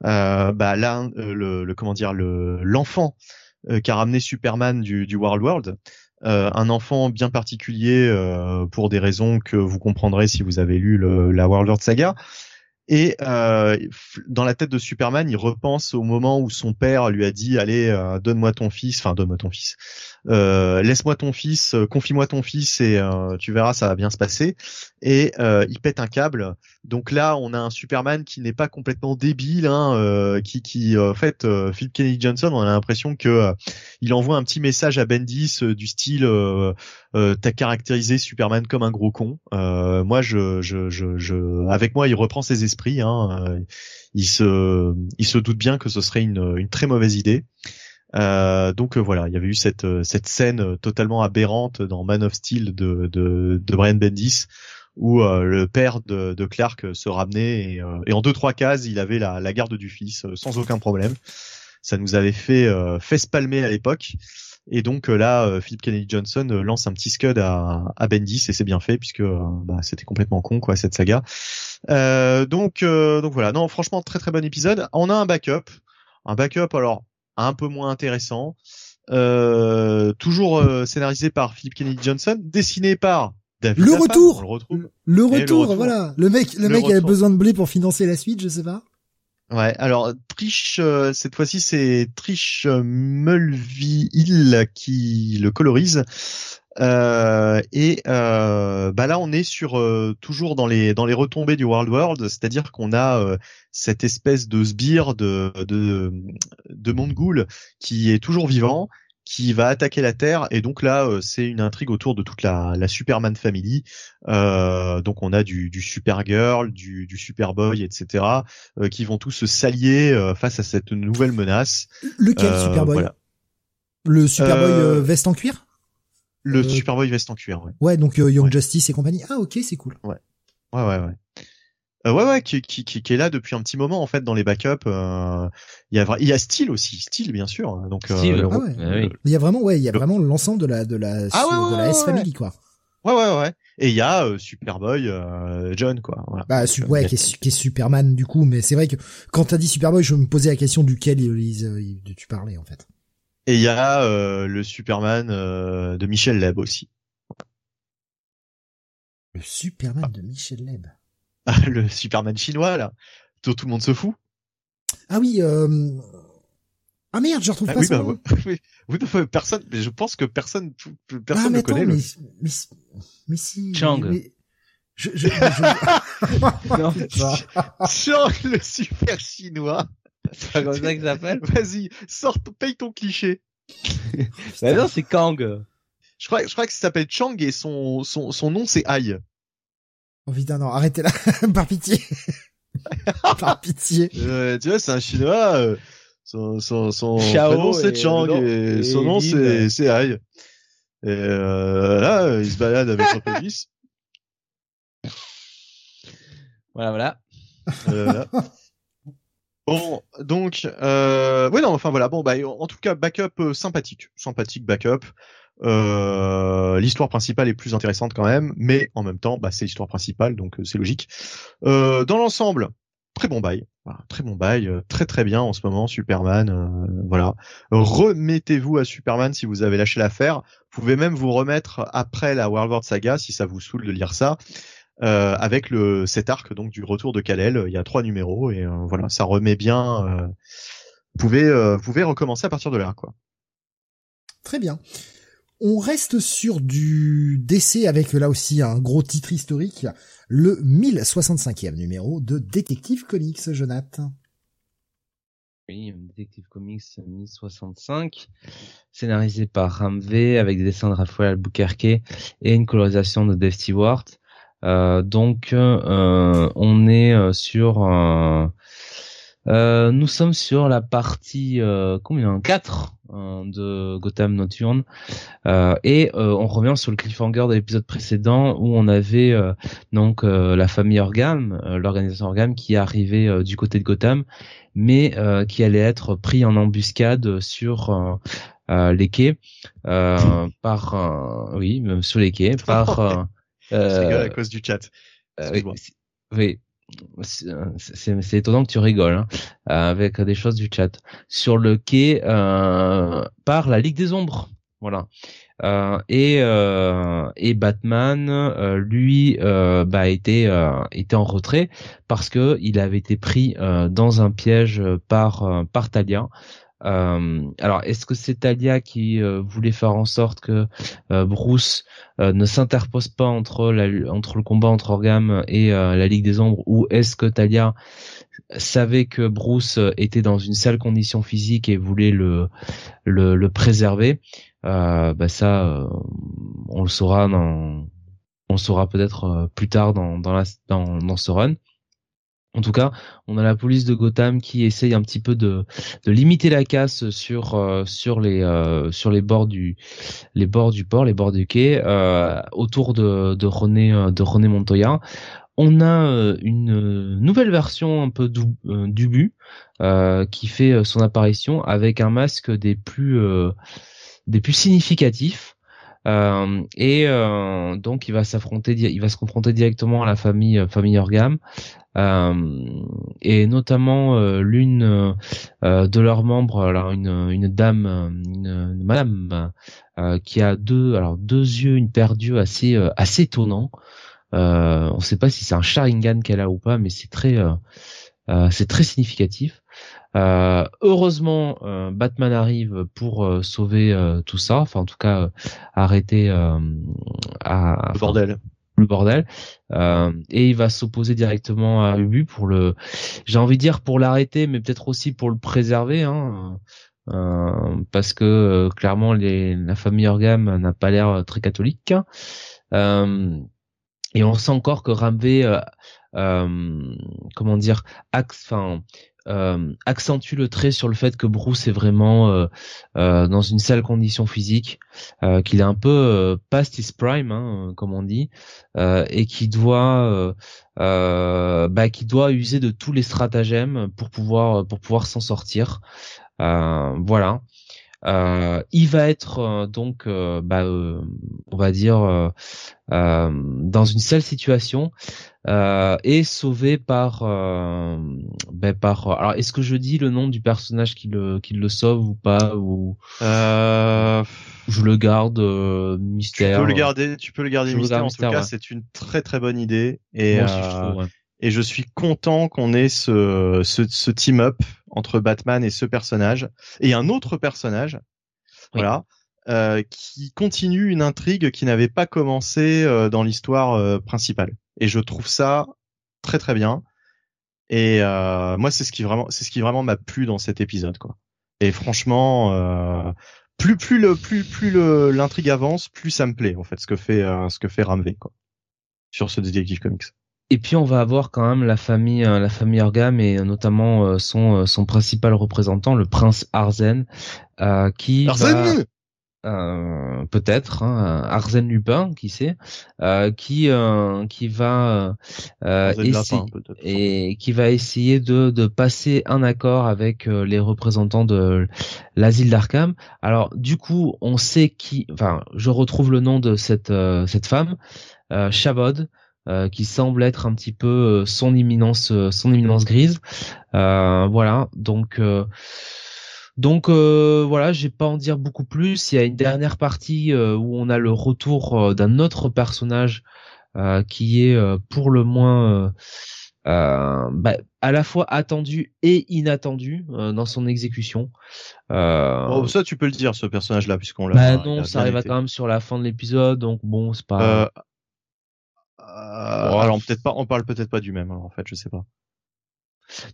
bah le, le comment dire le l'enfant euh, qui a ramené Superman du, World World. Un enfant bien particulier pour des raisons que vous comprendrez si vous avez lu la World World Saga. Et euh, dans la tête de Superman, il repense au moment où son père lui a dit "Allez, euh, donne-moi ton fils, enfin donne-moi ton fils, euh, laisse-moi ton fils, euh, confie-moi ton fils et tu verras, ça va bien se passer." Et il pète un câble. Donc là, on a un Superman qui n'est pas complètement débile, hein, qui, qui en fait, Philip Kennedy Johnson, on a l'impression que il envoie un petit message à Bendis du style euh, "T'as caractérisé Superman comme un gros con." Euh, moi, avec moi, il reprend ses esprits. Hein, euh, il se, se doute bien que ce serait une, très mauvaise idée. Donc voilà, il y avait eu cette scène totalement aberrante dans Man of Steel de de, Brian Bendis où euh, le père de, Clark se ramenait et, et en deux trois cases il avait la, la garde du fils sans aucun problème. Ça nous avait fait fait palmer à l'époque. Et donc euh, là, euh, Philip Kennedy Johnson euh, lance un petit scud à, à Bendis et c'est bien fait puisque bah, c'était complètement con quoi cette saga. Euh, donc euh, donc voilà, non franchement très très bon épisode. On a un backup, un backup alors un peu moins intéressant, euh, toujours scénarisé par Philip Kennedy Johnson, dessiné par David Le retour le retour, voilà. Le mec, le, Le mec avait besoin de blé pour financer la suite, je sais pas. Ouais, alors Trish, euh, cette fois-ci c'est Trish Mulvihill qui le colorise. Euh, et euh, bah là on est sur euh, toujours dans les dans les retombées du World World, c'est-à-dire qu'on a euh, cette espèce de sbire de de de Mongul qui est toujours vivant qui va attaquer la Terre et donc là euh, c'est une intrigue autour de toute la, la Superman family. Euh, donc on a du, du Supergirl, du, du Superboy, etc. euh, qui vont tous se s'allier euh, face à cette nouvelle menace. Lequel Euh, Superboy voilà. Le Superboy Euh, veste en cuir? Le Superboy veste en cuir, ouais. Ouais, donc euh, Young Ouais. Justice et compagnie. Ah ok, c'est cool. Ouais, ouais, ouais. Euh, ouais, ouais, qui, qui, qui, qui est là depuis un petit moment en fait dans les backups. euh, Il y a, il y a Steel aussi, Steel bien sûr. Donc euh, Steel, le- Ah ouais. Ah oui. Il y a vraiment, ouais, il y a Le- vraiment l'ensemble de la de la Ah ouais, de la ouais, S ouais, Family quoi. ouais, ouais, ouais. Et il y a euh, Superboy, euh, John quoi. Voilà. Bah su- ouais, qui est, qui est Superman du coup, mais c'est vrai que quand t'as dit Superboy, je me posais la question duquel il, il- il- tu parlais en fait. Et il y a euh, le Superman euh, de Michel Leb aussi. Le Superman de Michel Leb. le Superman chinois là, dont tout le monde se fout. Ah oui, euh... ah merde, je retrouve Ah pas oui, son bah, nom. oui, oui, bah, personne, mais je pense que personne, personne ah, ne mais connaît attends, le. mais, mais, mais si. Chang. mais- je, je, je- Non. Chang, le super chinois. c'est pas comme ça que ça s'appelle. Vas-y, sors, paye ton cliché. Bah non, c'est Kang. Je crois, je crois que ça s'appelle Chang et son, son, son nom c'est Ai. Oh putain, non, arrêtez là, par pitié. par pitié. Euh, tu vois, c'est un chinois. euh, son, son, son Xiao prénom c'est Chang et, et son nom c'est, c'est Ai. Et euh, là, il se balade avec son pénis. Voilà, voilà. Euh, là. Bon, donc, euh, ouais, non, enfin voilà, bon, bah, en tout cas, backup euh, sympathique, sympathique backup. Euh, l'histoire principale est plus intéressante quand même, mais en même temps, bah, c'est l'histoire principale, donc euh, c'est logique. Euh, dans l'ensemble, très bon bail, très bon bail, très très bien en ce moment, Superman, voilà. Remettez-vous à Superman si vous avez lâché l'affaire. Vous pouvez même vous remettre après la World War Saga si ça vous saoule de lire ça. Euh, avec le cet arc donc du retour de Kal-El, il y a trois numéros et voilà, ça remet bien. vous pouvez vous pouvez recommencer à partir de là quoi. Très bien. On reste sur du décès avec là aussi un gros titre historique, le 1065e numéro de Detective Comics, Jonathan. Oui, Detective Comics 1065, scénarisé par Ramvé avec des dessins de Raphaël Albuquerque et une colorisation de Dave Stewart. Euh, donc, euh, on est euh, sur, euh, euh, nous sommes sur la partie euh, combien? 4 euh, de Gotham Nocturne. Euh, et euh, on revient sur le cliffhanger de l'épisode précédent où on avait euh, donc euh, la famille Orgam, euh, l'organisation Orgam qui arrivait euh, du côté de Gotham mais euh, qui allait être pris en embuscade sur les quais euh, par euh, oui même sur les quais par euh, euh, à cause du chat. oui c'est c'est- étonnant que tu rigoles hein, euh, avec des choses du chat. Sur le quai euh, par la Ligue des Ombres. Voilà. Euh, et euh, Batman euh, lui euh, bah était euh, en retrait parce que il avait été pris euh, dans un piège par euh, par Talia euh, alors, est-ce que c'est Talia qui euh, voulait faire en sorte que euh, Bruce euh, ne s'interpose pas entre le combat entre Orgam et euh, la Ligue des Ombres, ou est-ce que Talia savait que Bruce euh, était dans une sale condition physique et voulait le préserver? Euh, Bah ça, euh, on le saura peut-être euh, plus tard dans dans dans ce run. En tout cas, on a la police de Gotham qui essaye un petit peu de, de limiter la casse sur euh, sur les euh, sur les bords du les bords du port, les bords du quai, euh, autour de de René de René Montoya. On a une nouvelle version un peu d'U- d'Ubu qui fait son apparition avec un masque des plus des plus significatifs. Euh, et euh, donc il va s'affronter, il va se confronter directement à la famille euh, famille Orgam euh, et notamment euh, l'une de leurs membres, alors une, dame, une, madame qui a deux, alors deux yeux, une paire d'yeux assez assez étonnant. On ne sait pas si c'est un Sharingan qu'elle a ou pas, mais c'est très c'est très significatif. Euh, heureusement, euh, Batman arrive pour euh, sauver euh, tout ça, enfin en tout cas euh, arrêter euh, à, Le bordel. le bordel Euh, et il va s'opposer directement à Ubu pour le j'ai envie de dire pour l'arrêter mais peut-être aussi pour le préserver hein. parce que clairement les, la famille Orgam n'a pas l'air très catholique. et on sent encore que Ramvé, comment dire, axe, enfin accentue le trait sur le fait que Bruce est vraiment euh, euh, dans une sale condition physique, qu'il est un peu past his prime, hein, comme on dit, et qui doit, bah, doit user de tous les stratagèmes pour pouvoir pour pouvoir s'en sortir. voilà. Il va être donc, bah, on va dire, dans une sale situation euh, et sauvé par euh, ben par alors est-ce que je dis le nom du personnage qui le qui le sauve ou pas ou euh... je le garde euh, mystère tu peux le garder tu peux le garder mystère. En tout cas c'est une très très bonne idée. Et euh, je et je suis content qu'on ait ce ce, ce team up entre Batman et ce personnage et un autre personnage voilà euh, qui continue une intrigue qui n'avait pas commencé euh, dans l'histoire euh, principale. Et je trouve ça très très bien. Et moi, c'est ce qui vraiment, c'est ce qui vraiment m'a plu dans cet épisode, quoi. Et franchement, plus plus le plus plus l'intrigue avance, plus ça me plaît en fait ce que fait ce que fait Ramvé quoi sur ce Detective Comics. Et puis on va avoir quand même la famille, la famille Orgam et notamment son son principal représentant, le prince Arzen, qui Arzen euh, peut-être hein, Arsène Lupin, qui sait, euh, qui euh, qui va essayer et qui va essayer de, de passer un accord avec les représentants de l'asile d'Arkham. Alors du coup, on sait qui, enfin, je retrouve le nom de cette cette femme, Chabod. Qui semble être un petit peu son imminence, son imminence grise. voilà, donc donc euh, voilà, j'ai pas en dire beaucoup plus. Il y a une dernière partie euh, où on a le retour euh, d'un autre personnage qui est pour le moins bah, à la fois attendu et inattendu dans son exécution. Oh, ça tu peux le dire ce personnage-là puisqu'on l'a. Bah non, ça arrive quand même sur la fin de l'épisode, donc bon c'est pas. Alors peut-être pas, on parle peut-être pas du même. Alors, en fait, je sais pas.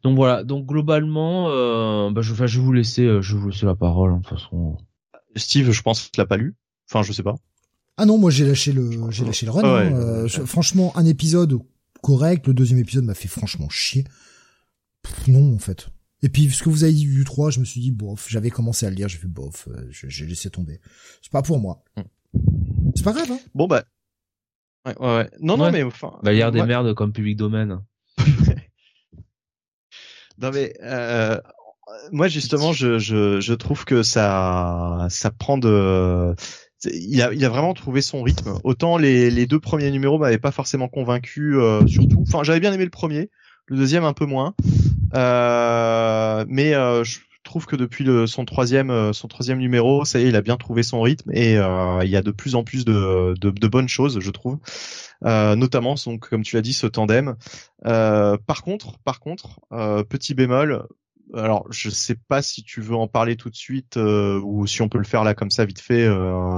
Donc voilà, donc globalement, euh, bah, je, vais vous laisser, euh, je vous laisser la parole hein, de toute façon. Steve, je pense qu'il l'a pas lu. Enfin, je sais pas. Ah non, moi j'ai lâché le, j'ai lâché le run. Hein. Euh, franchement, un épisode correct. Le deuxième épisode m'a fait franchement chier. non, en fait. Et puis, ce que vous avez dit du 3, je me suis dit, bof, j'avais commencé à le lire, j'ai fait bof, j'ai laissé tomber. C'est pas pour moi. Mm. C'est pas grave, hein. Bon, bah. Ouais, ouais, ouais. Non, non, mais enfin. Bah, lire des merdes comme public domaine. Non mais euh, moi justement je, je, je trouve que ça ça prend de il a, il a vraiment trouvé son rythme. Autant les, les deux premiers numéros m'avaient pas forcément convaincu, euh, surtout. Enfin, j'avais bien aimé le premier, le deuxième un peu moins. Euh, mais euh, je trouve que depuis son troisième, euh, son troisième numéro, ça y est, il a bien trouvé son rythme et euh, il y a de plus en plus de, bonnes choses, je trouve. Euh, notamment donc comme tu l'as dit ce tandem. Euh, par contre, par contre, euh, petit bémol. Alors, je sais pas si tu veux en parler tout de suite ou si on peut le faire là comme ça vite fait,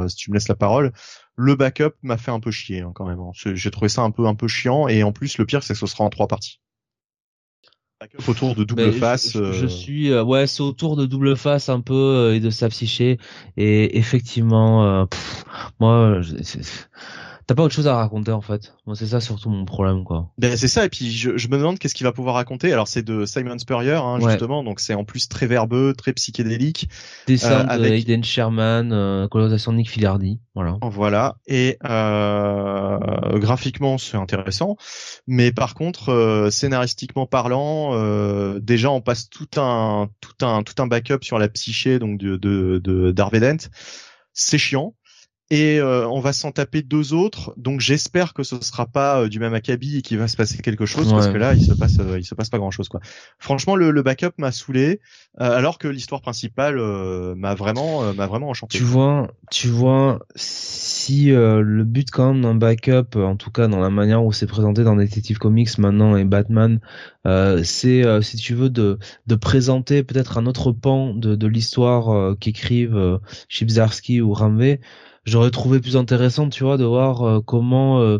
si tu me laisses la parole. Le backup m'a fait un peu chier hein, quand même. Hein. J'ai trouvé ça un peu un peu chiant et en plus le pire c'est que ce sera en trois parties autour de double face. Je, suis ouais, c'est autour de double face un peu et de sa psyché et effectivement, moi, t'as pas autre chose à raconter en fait. Moi c'est ça surtout mon problème quoi. Ben c'est ça et puis je, je me demande qu'est-ce qu'il va pouvoir raconter. Alors c'est de Simon Spurrier hein, justement donc c'est en plus très verbeux, très psychédélique. Dessin euh, avec Aiden Sherman, euh, colorisation de Nick Filardi, voilà. Voilà et euh, graphiquement c'est intéressant, mais par contre euh, scénaristiquement parlant, euh, déjà on passe tout un tout un tout un backup sur la psyché donc de de, de Dent. C'est chiant et euh, on va s'en taper deux autres. Donc j'espère que ce sera pas euh, du même acabit et qu'il va se passer quelque chose parce que là il se passe euh, il se passe pas grand chose quoi. Franchement le, le backup m'a saoulé alors que l'histoire principale m'a vraiment m'a vraiment enchanté. Tu vois tu vois si le but quand même d'un backup en tout cas dans la manière où c'est présenté dans Detective Comics maintenant et Batman c'est si tu veux de de présenter peut-être un autre pan de de l'histoire qu'écrivent Chibzarsky ou Ramvé j'aurais trouvé plus intéressant, tu vois, de voir euh, comment euh,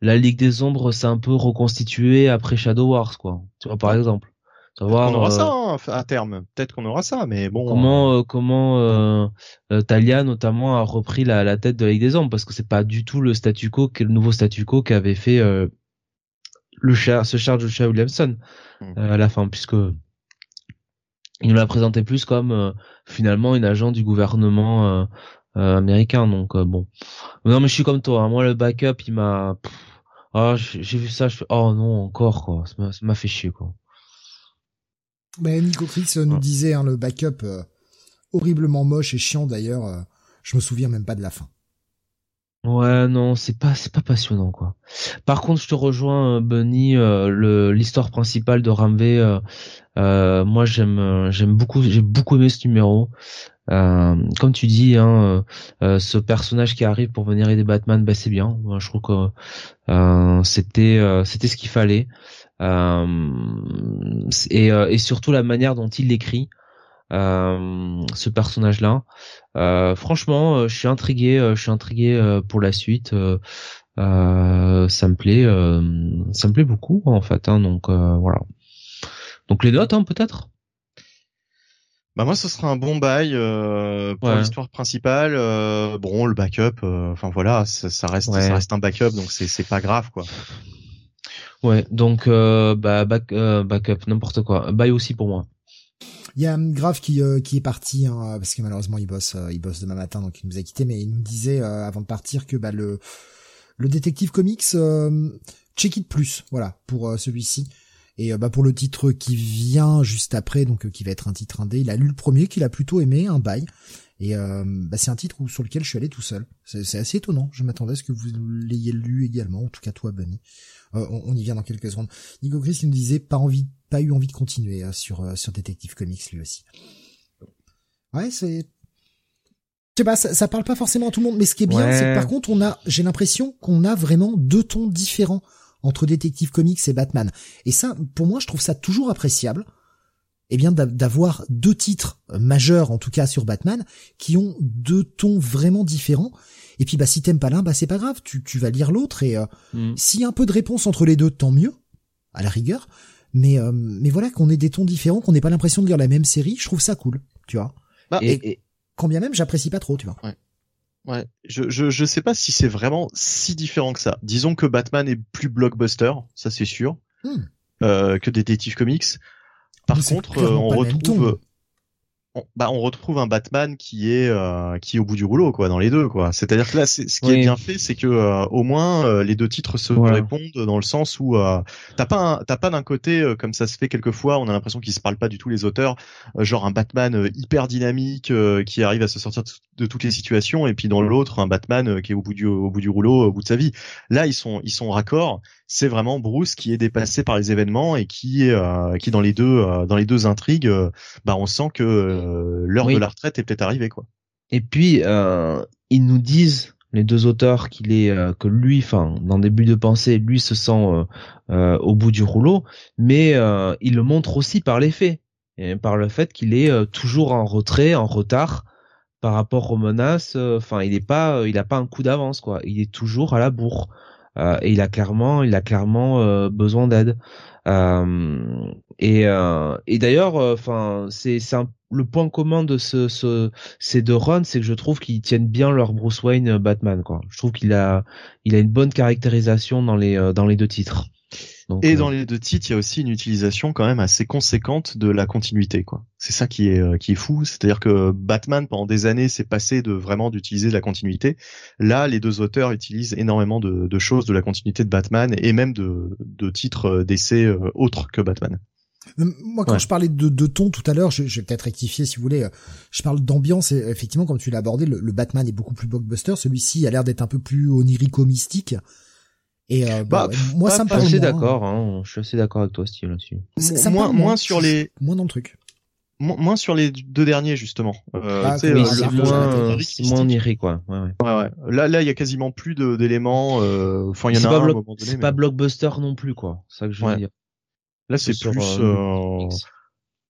la Ligue des Ombres s'est un peu reconstituée après Shadow Wars, quoi. Tu vois, par exemple. on aura ça hein, à terme. Peut-être qu'on aura ça, mais bon. Comment comment euh, Talia notamment a repris la, la tête de la Ligue des Hommes parce que c'est pas du tout le statu quo, le nouveau statu quo qu'avait fait le char, ce Charles Joshua Williamson hmm. à la fin, puisque il nous l'a présenté plus comme finalement une agent du gouvernement américain. Donc bon, non mais je suis comme toi. Hein. Moi le backup il m'a ah, j'ai vu ça, je fais, oh non, encore, quoi. Ça m'a fait chier, quoi. Mais Nico Chris nous disait, hein, le backup, euh, horriblement moche et chiant d'ailleurs, euh, je me souviens même pas de la fin. Ouais, non, c'est pas, c'est pas passionnant, quoi. Par contre, je te rejoins, euh, Bunny, le, l'histoire principale de Ramvé, moi, j'aime, j'aime beaucoup, j'ai beaucoup aimé ce numéro. Euh, comme tu dis, hein, euh, euh, ce personnage qui arrive pour venir aider Batman, bah c'est bien. Je trouve que c'était c'était ce qu'il fallait. Et, et, surtout la manière dont il l'écrit, ce personnage-là. franchement, je suis intrigué, je suis intrigué pour la suite. ça me plaît, ça me plaît beaucoup en fait. Hein, donc voilà. Donc les notes, hein, peut-être? Bah moi, ce sera un bon bail euh, pour l'histoire principale. Euh, bon, le backup, euh, enfin voilà, ça, reste, ça reste un backup, donc c'est c'est pas grave quoi. Ouais, donc euh, bah back, backup, n'importe quoi. Bail aussi pour moi. Il y a Grave qui qui est parti hein, parce que malheureusement il bosse il bosse demain matin donc il nous a quitté mais il nous disait avant de partir que bah le le détective comics check it plus voilà pour celui-ci et euh, bah pour le titre qui vient juste après, donc euh, qui va être un titre indé, il a lu le premier qu'il a plutôt aimé, un bail. Et euh, bah c'est un titre sur lequel je suis allé tout seul. C'est assez étonnant. Je m'attendais à ce que vous l'ayez lu également, en tout cas toi, Bunny. on, y vient dans quelques secondes. Nico Chris nous disait pas envie, pas eu envie de continuer sur sur Detective Comics lui aussi. Ouais, c'est je sais pas, ça, ça, parle pas forcément à tout le monde, mais ce qui est bien, c'est que par contre, on a, j'ai l'impression qu'on a vraiment deux tons différents entre Détective Comics et Batman. Et ça, pour moi, je trouve ça toujours appréciable. Eh bien, d'avoir deux titres majeurs, en tout cas sur Batman, qui ont deux tons vraiment différents. Et puis, bah, si t'aimes pas l'un, bah, c'est pas grave, tu, tu vas lire l'autre. Et euh, mm. s'il y a un peu de réponse entre les deux, tant mieux, à la rigueur. Mais, euh, mais voilà, qu'on ait des tons différents, qu'on n'ait pas l'impression de lire la même série, je trouve ça cool, tu vois. Bah, et, quand bien même, j'apprécie pas trop, tu vois. Ouais, je, je, je sais pas si c'est vraiment si différent que ça. Disons que Batman est plus blockbuster, ça c'est sûr, hmm. euh, que Detective Comics. Par contre, euh, on retrouve on, bah, on retrouve un Batman qui est euh, qui est au bout du rouleau quoi dans les deux quoi. C'est-à-dire que là ce qui est bien fait c'est que euh, au moins euh, les deux titres se répondent dans le sens où t'as pas t'as pas d'un côté comme ça se fait quelquefois on a l'impression qu'ils se parlent pas du tout les auteurs genre un Batman hyper dynamique qui arrive à se sortir de, toutes les situations et puis dans l'autre un Batman qui est au bout du au bout du rouleau au bout de sa vie. Là ils sont ils sont raccords c'est vraiment Bruce qui est dépassé par les événements et qui euh, qui dans les deux euh, dans les deux intrigues, euh, bah on sent que l'heure de la retraite est peut-être arrivée quoi. Et puis ils nous disent les deux auteurs qu'il est que lui, enfin dans des buts de pensée, lui se sent au bout du rouleau, mais il le montre aussi par les faits, et par le fait qu'il est toujours en retrait, en retard par rapport aux menaces. Enfin, il est pas, il a pas un coup d'avance quoi. Il est toujours à la bourre. Euh, et il a clairement, il a clairement euh, besoin d'aide. Euh, et, et d'ailleurs, enfin, c'est c'est le point commun de ce, ce ces deux runs, c'est que je trouve qu'ils tiennent bien leur Bruce Wayne Batman. Quoi. Je trouve qu'il a il a une bonne caractérisation dans les dans les deux titres et dans les deux titres, il y a aussi une utilisation quand même assez conséquente de la continuité, quoi. C'est ça qui est euh, qui est fou, c'est-à-dire que Batman pendant des années s'est passé de vraiment d'utiliser de la continuité. Là, les deux auteurs utilisent énormément de, de choses de la continuité de Batman et même de, de titres euh, d'essais euh, autres que Batman. Moi, quand je parlais de, de ton tout à l'heure, je, je, vais peut-être rectifier si vous voulez. Je parle d'ambiance. Effectivement, comme tu l'as abordé, le, le, Batman est beaucoup plus blockbuster. Celui-ci a l'air d'être un peu plus onirico-mystique. Et euh, bah, moi, ça me paraît. Je suis d'accord. Hein, je suis assez d'accord avec toi, Steve, là-dessus. Moins, moins sur les. Moins dans le truc. Moins sur les deux derniers justement. Euh, ah, oui, c'est moins, moins onirique, quoi. Ouais, ouais. ouais, ouais. Là, là, il y a quasiment plus d'éléments. Euh... Enfin, il y en a un. Pas c'est pas blockbuster non plus, quoi. C'est ça que je veux dire. Là, c'est plus. Euh, euh...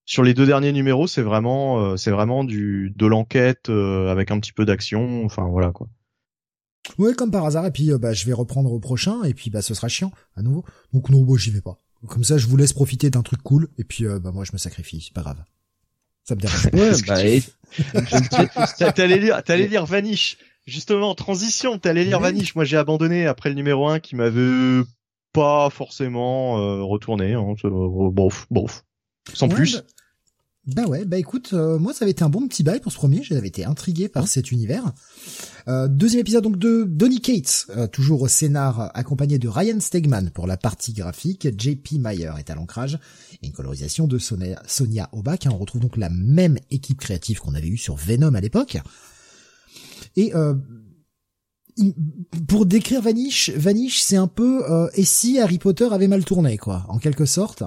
Sur les deux derniers numéros, c'est vraiment, euh, c'est vraiment du de l'enquête avec un petit peu d'action. Enfin, voilà, quoi. Ouais, comme par hasard. Et puis, euh, bah, je vais reprendre au prochain. Et puis, bah, ce sera chiant à nouveau. Donc non, moi, j'y vais pas. Comme ça, je vous laisse profiter d'un truc cool, et puis euh, bah moi je me sacrifie, c'est pas grave. Ça me dérange pas. Ouais, bah, et- T'allais lire, t'allais lire Vanish. Justement, transition, t'allais lire. Vanish. Moi, j'ai abandonné après le numéro 1 qui m'avait pas forcément euh, retourné. Hein. Euh, bof, bof. Sans Ouais, plus. Bah, bah ouais, bah écoute, euh, moi ça avait été un bon petit bail pour ce premier, j'avais été intrigué par cet univers. Euh, deuxième épisode donc de Donny Cates, euh, toujours au scénar accompagné de Ryan Stegman pour la partie graphique, JP Meyer est à l'ancrage, et une colorisation de Sonia, Sonia Obach, hein. on retrouve donc la même équipe créative qu'on avait eue sur Venom à l'époque. Et euh, pour décrire Vanish, Vanish c'est un peu et si Harry Potter avait mal tourné quoi, en quelque sorte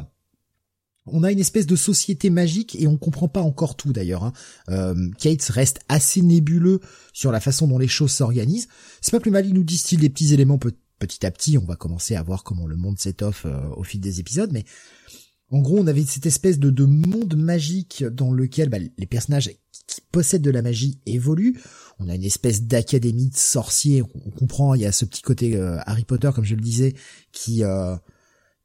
on a une espèce de société magique et on comprend pas encore tout d'ailleurs. Hein. Euh, Kate reste assez nébuleux sur la façon dont les choses s'organisent. C'est pas plus mal, il nous distille des petits éléments pe- petit à petit. On va commencer à voir comment le monde s'étoffe euh, au fil des épisodes, mais en gros, on avait cette espèce de, de monde magique dans lequel bah, les personnages qui possèdent de la magie évoluent. On a une espèce d'académie de sorciers. On, on comprend, il y a ce petit côté euh, Harry Potter, comme je le disais, qui euh,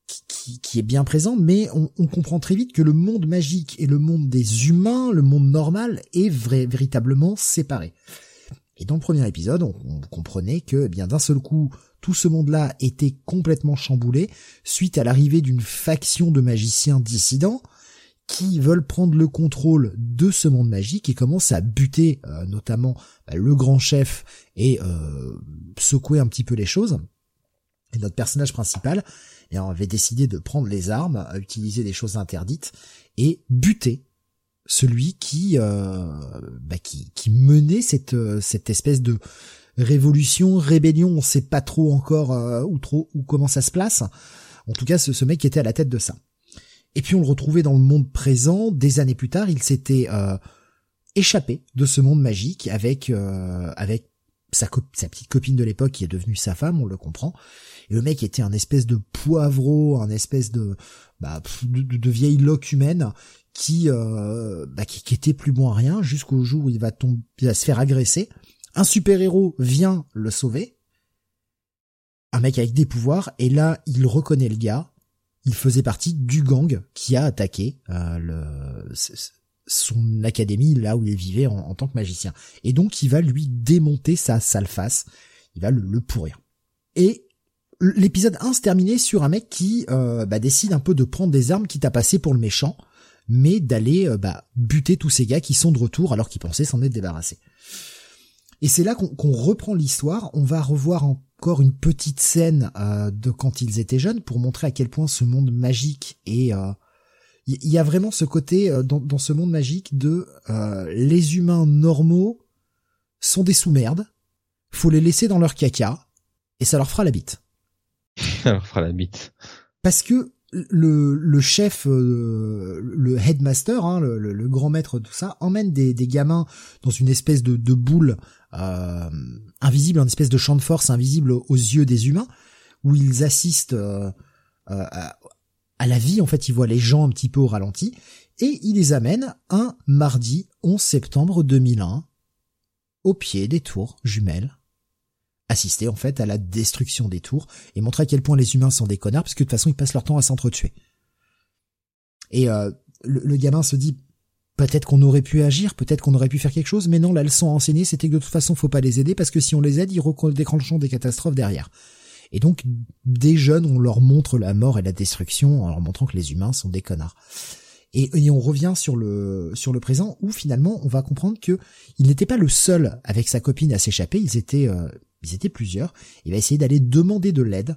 qui, qui- est bien présent, mais on, on comprend très vite que le monde magique et le monde des humains, le monde normal, est vrai, véritablement séparé. Et dans le premier épisode, on, on comprenait que, eh bien, d'un seul coup, tout ce monde-là était complètement chamboulé suite à l'arrivée d'une faction de magiciens dissidents qui veulent prendre le contrôle de ce monde magique et commencent à buter euh, notamment bah, le grand chef et euh, secouer un petit peu les choses. Et notre personnage principal et avait décidé de prendre les armes, à utiliser des choses interdites et buter celui qui euh, bah, qui, qui menait cette euh, cette espèce de révolution, rébellion, on sait pas trop encore euh, trop où comment ça se place. En tout cas, ce, ce mec était à la tête de ça. Et puis on le retrouvait dans le monde présent. Des années plus tard, il s'était euh, échappé de ce monde magique avec euh, avec sa, sa petite copine de l'époque qui est devenue sa femme, on le comprend. Et le mec était un espèce de poivreau, un espèce de, bah, de, vieille loque humaine qui, euh, bah, qui, était plus bon à rien jusqu'au jour où il va tomber, il va se faire agresser. Un super héros vient le sauver. Un mec avec des pouvoirs et là il reconnaît le gars. Il faisait partie du gang qui a attaqué euh, son académie là où il vivait en, en tant que magicien. Et donc il va lui démonter sa sale face. Il va le, le pourrir. Et l'épisode 1 se terminait sur un mec qui euh, bah, décide un peu de prendre des armes quitte à passer pour le méchant, mais d'aller euh, bah, buter tous ces gars qui sont de retour alors qu'ils pensaient s'en être débarrassés. Et c'est là qu'on reprend l'histoire. On va revoir encore une petite scène euh, de quand ils étaient jeunes pour montrer à quel point ce monde magique est... euh, Il y, a vraiment ce côté dans, dans ce monde magique de les humains normaux sont des sous-merdes, faut les laisser dans leur caca, et ça leur fera la bite fera la bite. parce que le, chef, euh, le headmaster, hein, le, grand maître, tout ça, emmène des, des gamins dans une espèce de, de boule euh, invisible, une espèce de champ de force invisible aux yeux des humains, où ils assistent euh, euh, à, à la vie. En fait, ils voient les gens un petit peu au ralenti, et il les amène un mardi 11 septembre 2001 au pied des tours jumelles assister en fait à la destruction des tours et montrer à quel point les humains sont des connards parce que de toute façon ils passent leur temps à s'entretuer. Et euh, le, gamin se dit peut-être qu'on aurait pu agir, peut-être qu'on aurait pu faire quelque chose, mais non, la leçon à enseigner c'était que de toute façon faut pas les aider parce que si on les aide ils déclencheront des catastrophes derrière. Et donc des jeunes on leur montre la mort et la destruction en leur montrant que les humains sont des connards. Et, on revient sur le sur le présent où finalement on va comprendre que il n'était pas le seul avec sa copine à s'échapper, ils étaient euh, ils étaient plusieurs. Il va essayer d'aller demander de l'aide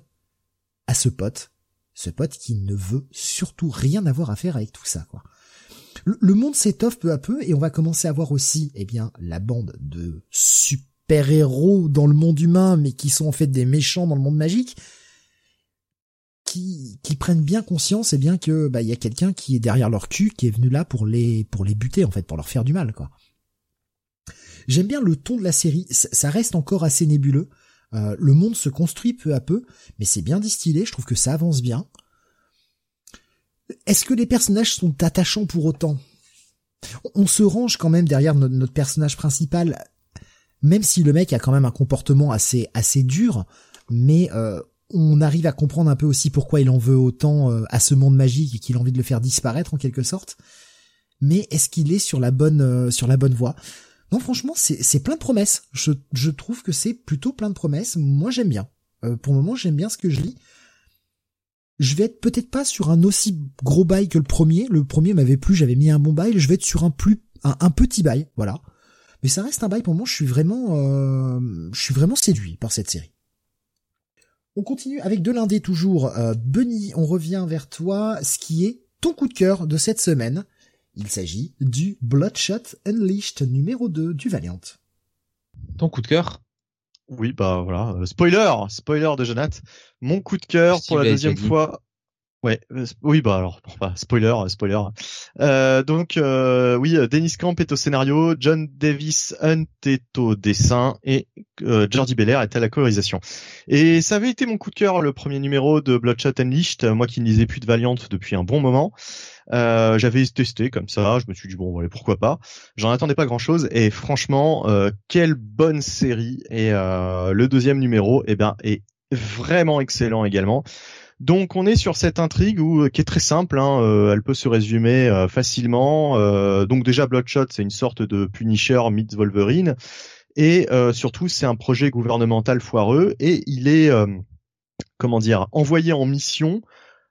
à ce pote, ce pote qui ne veut surtout rien avoir à faire avec tout ça, quoi. Le, le monde s'étoffe peu à peu et on va commencer à voir aussi, eh bien, la bande de super-héros dans le monde humain, mais qui sont en fait des méchants dans le monde magique, qui, qui prennent bien conscience, eh bien, que, bah, il y a quelqu'un qui est derrière leur cul, qui est venu là pour les, pour les buter, en fait, pour leur faire du mal, quoi. J'aime bien le ton de la série, ça reste encore assez nébuleux. Euh, le monde se construit peu à peu, mais c'est bien distillé, je trouve que ça avance bien. Est-ce que les personnages sont attachants pour autant? On se range quand même derrière notre, notre personnage principal, même si le mec a quand même un comportement assez assez dur, mais euh, on arrive à comprendre un peu aussi pourquoi il en veut autant euh, à ce monde magique et qu'il a envie de le faire disparaître en quelque sorte. Mais est-ce qu'il est sur la bonne euh, sur la bonne voie? Non, franchement, c'est plein de promesses. Je, je trouve que c'est plutôt plein de promesses. Moi, j'aime bien. Euh, pour le moment, j'aime bien ce que je lis. Je vais être peut-être pas sur un aussi gros bail que le premier. Le premier m'avait plu, j'avais mis un bon bail. Je vais être sur un plus un, petit bail, voilà. Mais ça reste un bail pour moi. Je suis vraiment, je suis vraiment séduit par cette série. On continue avec de l'indé toujours. Euh, Bunny, on revient vers toi. Ce qui est ton coup de cœur de cette semaine. Il s'agit du Bloodshot Unleashed numéro 2 du Valiant. Ton coup de cœur? Oui, bah voilà. Euh, spoiler Spoiler de Jonath. Mon coup de cœur pour la deuxième fois. Ouais, euh, oui, bah alors, spoiler, spoiler. Euh, donc, euh, oui, Dennis Camp est au scénario, John Davis Hunt est au dessin et euh, Jordi Belair est à la colorisation. Et ça avait été mon coup de cœur, le premier numéro de Bloodshot Unleashed, moi qui ne lisais plus de Valiant depuis un bon moment. Euh, j'avais testé comme ça, je me suis dit bon, allez, pourquoi pas. J'en attendais pas grand-chose et franchement, quelle bonne série. Et le deuxième numéro, eh ben, est vraiment excellent également. Donc on est sur cette intrigue euh, qui est très simple, hein, euh, elle peut se résumer euh, facilement. donc déjà Bloodshot, c'est une sorte de Punisher meets Wolverine, et surtout c'est un projet gouvernemental foireux et il est, comment dire, envoyé en mission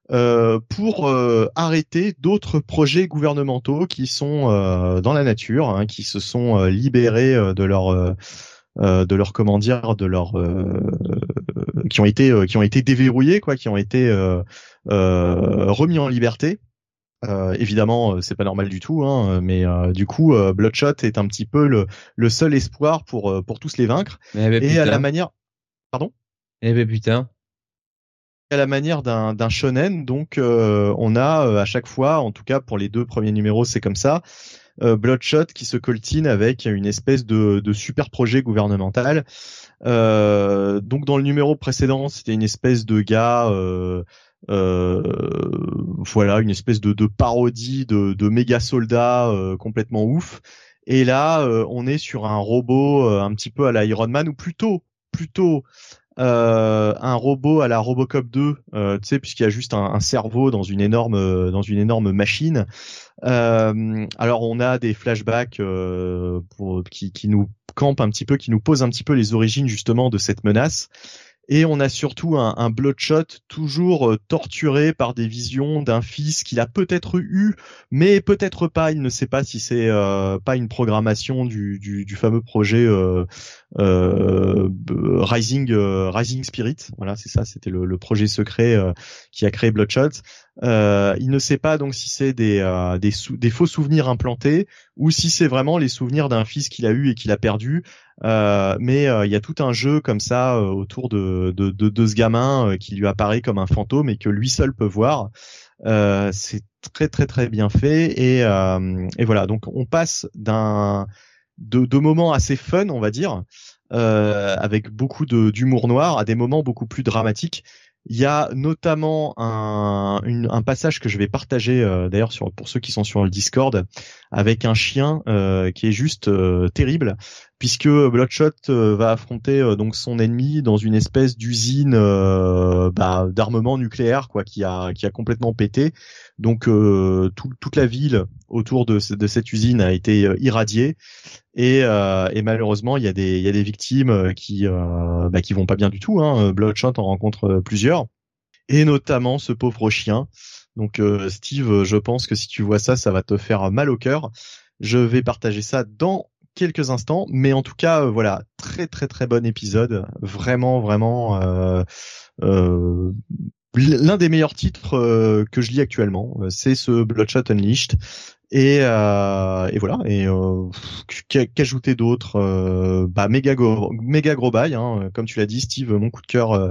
pour arrêter d'autres projets gouvernementaux qui sont dans la nature, hein, qui se sont libérés de leur de leur comment dire de leur qui ont été euh, qui ont été déverrouillés quoi, qui ont été euh, euh, remis en liberté. Euh, évidemment, c'est pas normal du tout, hein, mais du coup, Bloodshot est un petit peu le, le seul espoir pour pour tous les vaincre. et à la manière, pardon? Eh ben putain. À la manière d'un d'un shonen, donc on a à chaque fois, en tout cas pour les deux premiers numéros, c'est comme ça. Bloodshot qui se coltine avec une espèce de, de super projet gouvernemental euh, donc dans le numéro précédent, c'était une espèce de gars, euh, euh, voilà, une espèce de, de parodie de, de méga soldat euh, complètement ouf. Et là, euh, on est sur un robot un petit peu à la Iron Man, ou plutôt, plutôt euh, un robot à la Robocop 2, euh, tu sais, puisqu'il y a juste un, cerveau dans une énorme dans une énorme machine. Euh, alors on a des flashbacks pour, qui, qui nous campe un petit peu, qui nous pose un petit peu les origines justement de cette menace. Et on a surtout un, un Bloodshot toujours euh, torturé par des visions d'un fils qu'il a peut-être eu, mais peut-être pas. Il ne sait pas si c'est euh, pas une programmation du, du, du fameux projet euh, euh Rising Rising Spirit. Voilà, c'est ça. C'était le, le, projet secret qui a créé Bloodshot. Il ne sait pas donc si c'est des des, des faux souvenirs implantés ou si c'est vraiment les souvenirs d'un fils qu'il a eu et qu'il a perdu. Euh, mais euh, il y a tout un jeu comme ça euh, autour de, de, de, de, ce gamin qui lui apparaît comme un fantôme et que lui seul peut voir. c'est très très très bien fait et, et voilà donc on passe d'un de, de, moments assez fun on va dire avec beaucoup d'humour noir à des moments beaucoup plus dramatiques il y a notamment un, passage que je vais partager euh, d'ailleurs pour ceux qui sont sur le Discord avec un chien euh, qui est juste euh, terrible puisque Bloodshot va affronter donc son ennemi dans une espèce d'usine bah, d'armement nucléaire quoi qui a qui a complètement pété donc toute la ville autour de, de cette usine a été irradiée et, euh, et, malheureusement, il y a des, il y a des victimes euh, qui, euh, bah, qui vont pas bien du tout. Hein. Bloodshot en rencontre plusieurs, et notamment ce pauvre chien. Donc Steve, je pense que si tu vois ça, ça va te faire mal au cœur. Je vais partager ça dans quelques instants, mais en tout cas, voilà, très très très bon épisode, vraiment vraiment euh, l'un des meilleurs titres que je lis actuellement. C'est ce Bloodshot Unleashed. Et, euh, et voilà. Et euh, qu'ajouter d'autre euh, Bah méga gros, méga. Hein, comme tu l'as dit, Steve, mon coup de cœur, euh,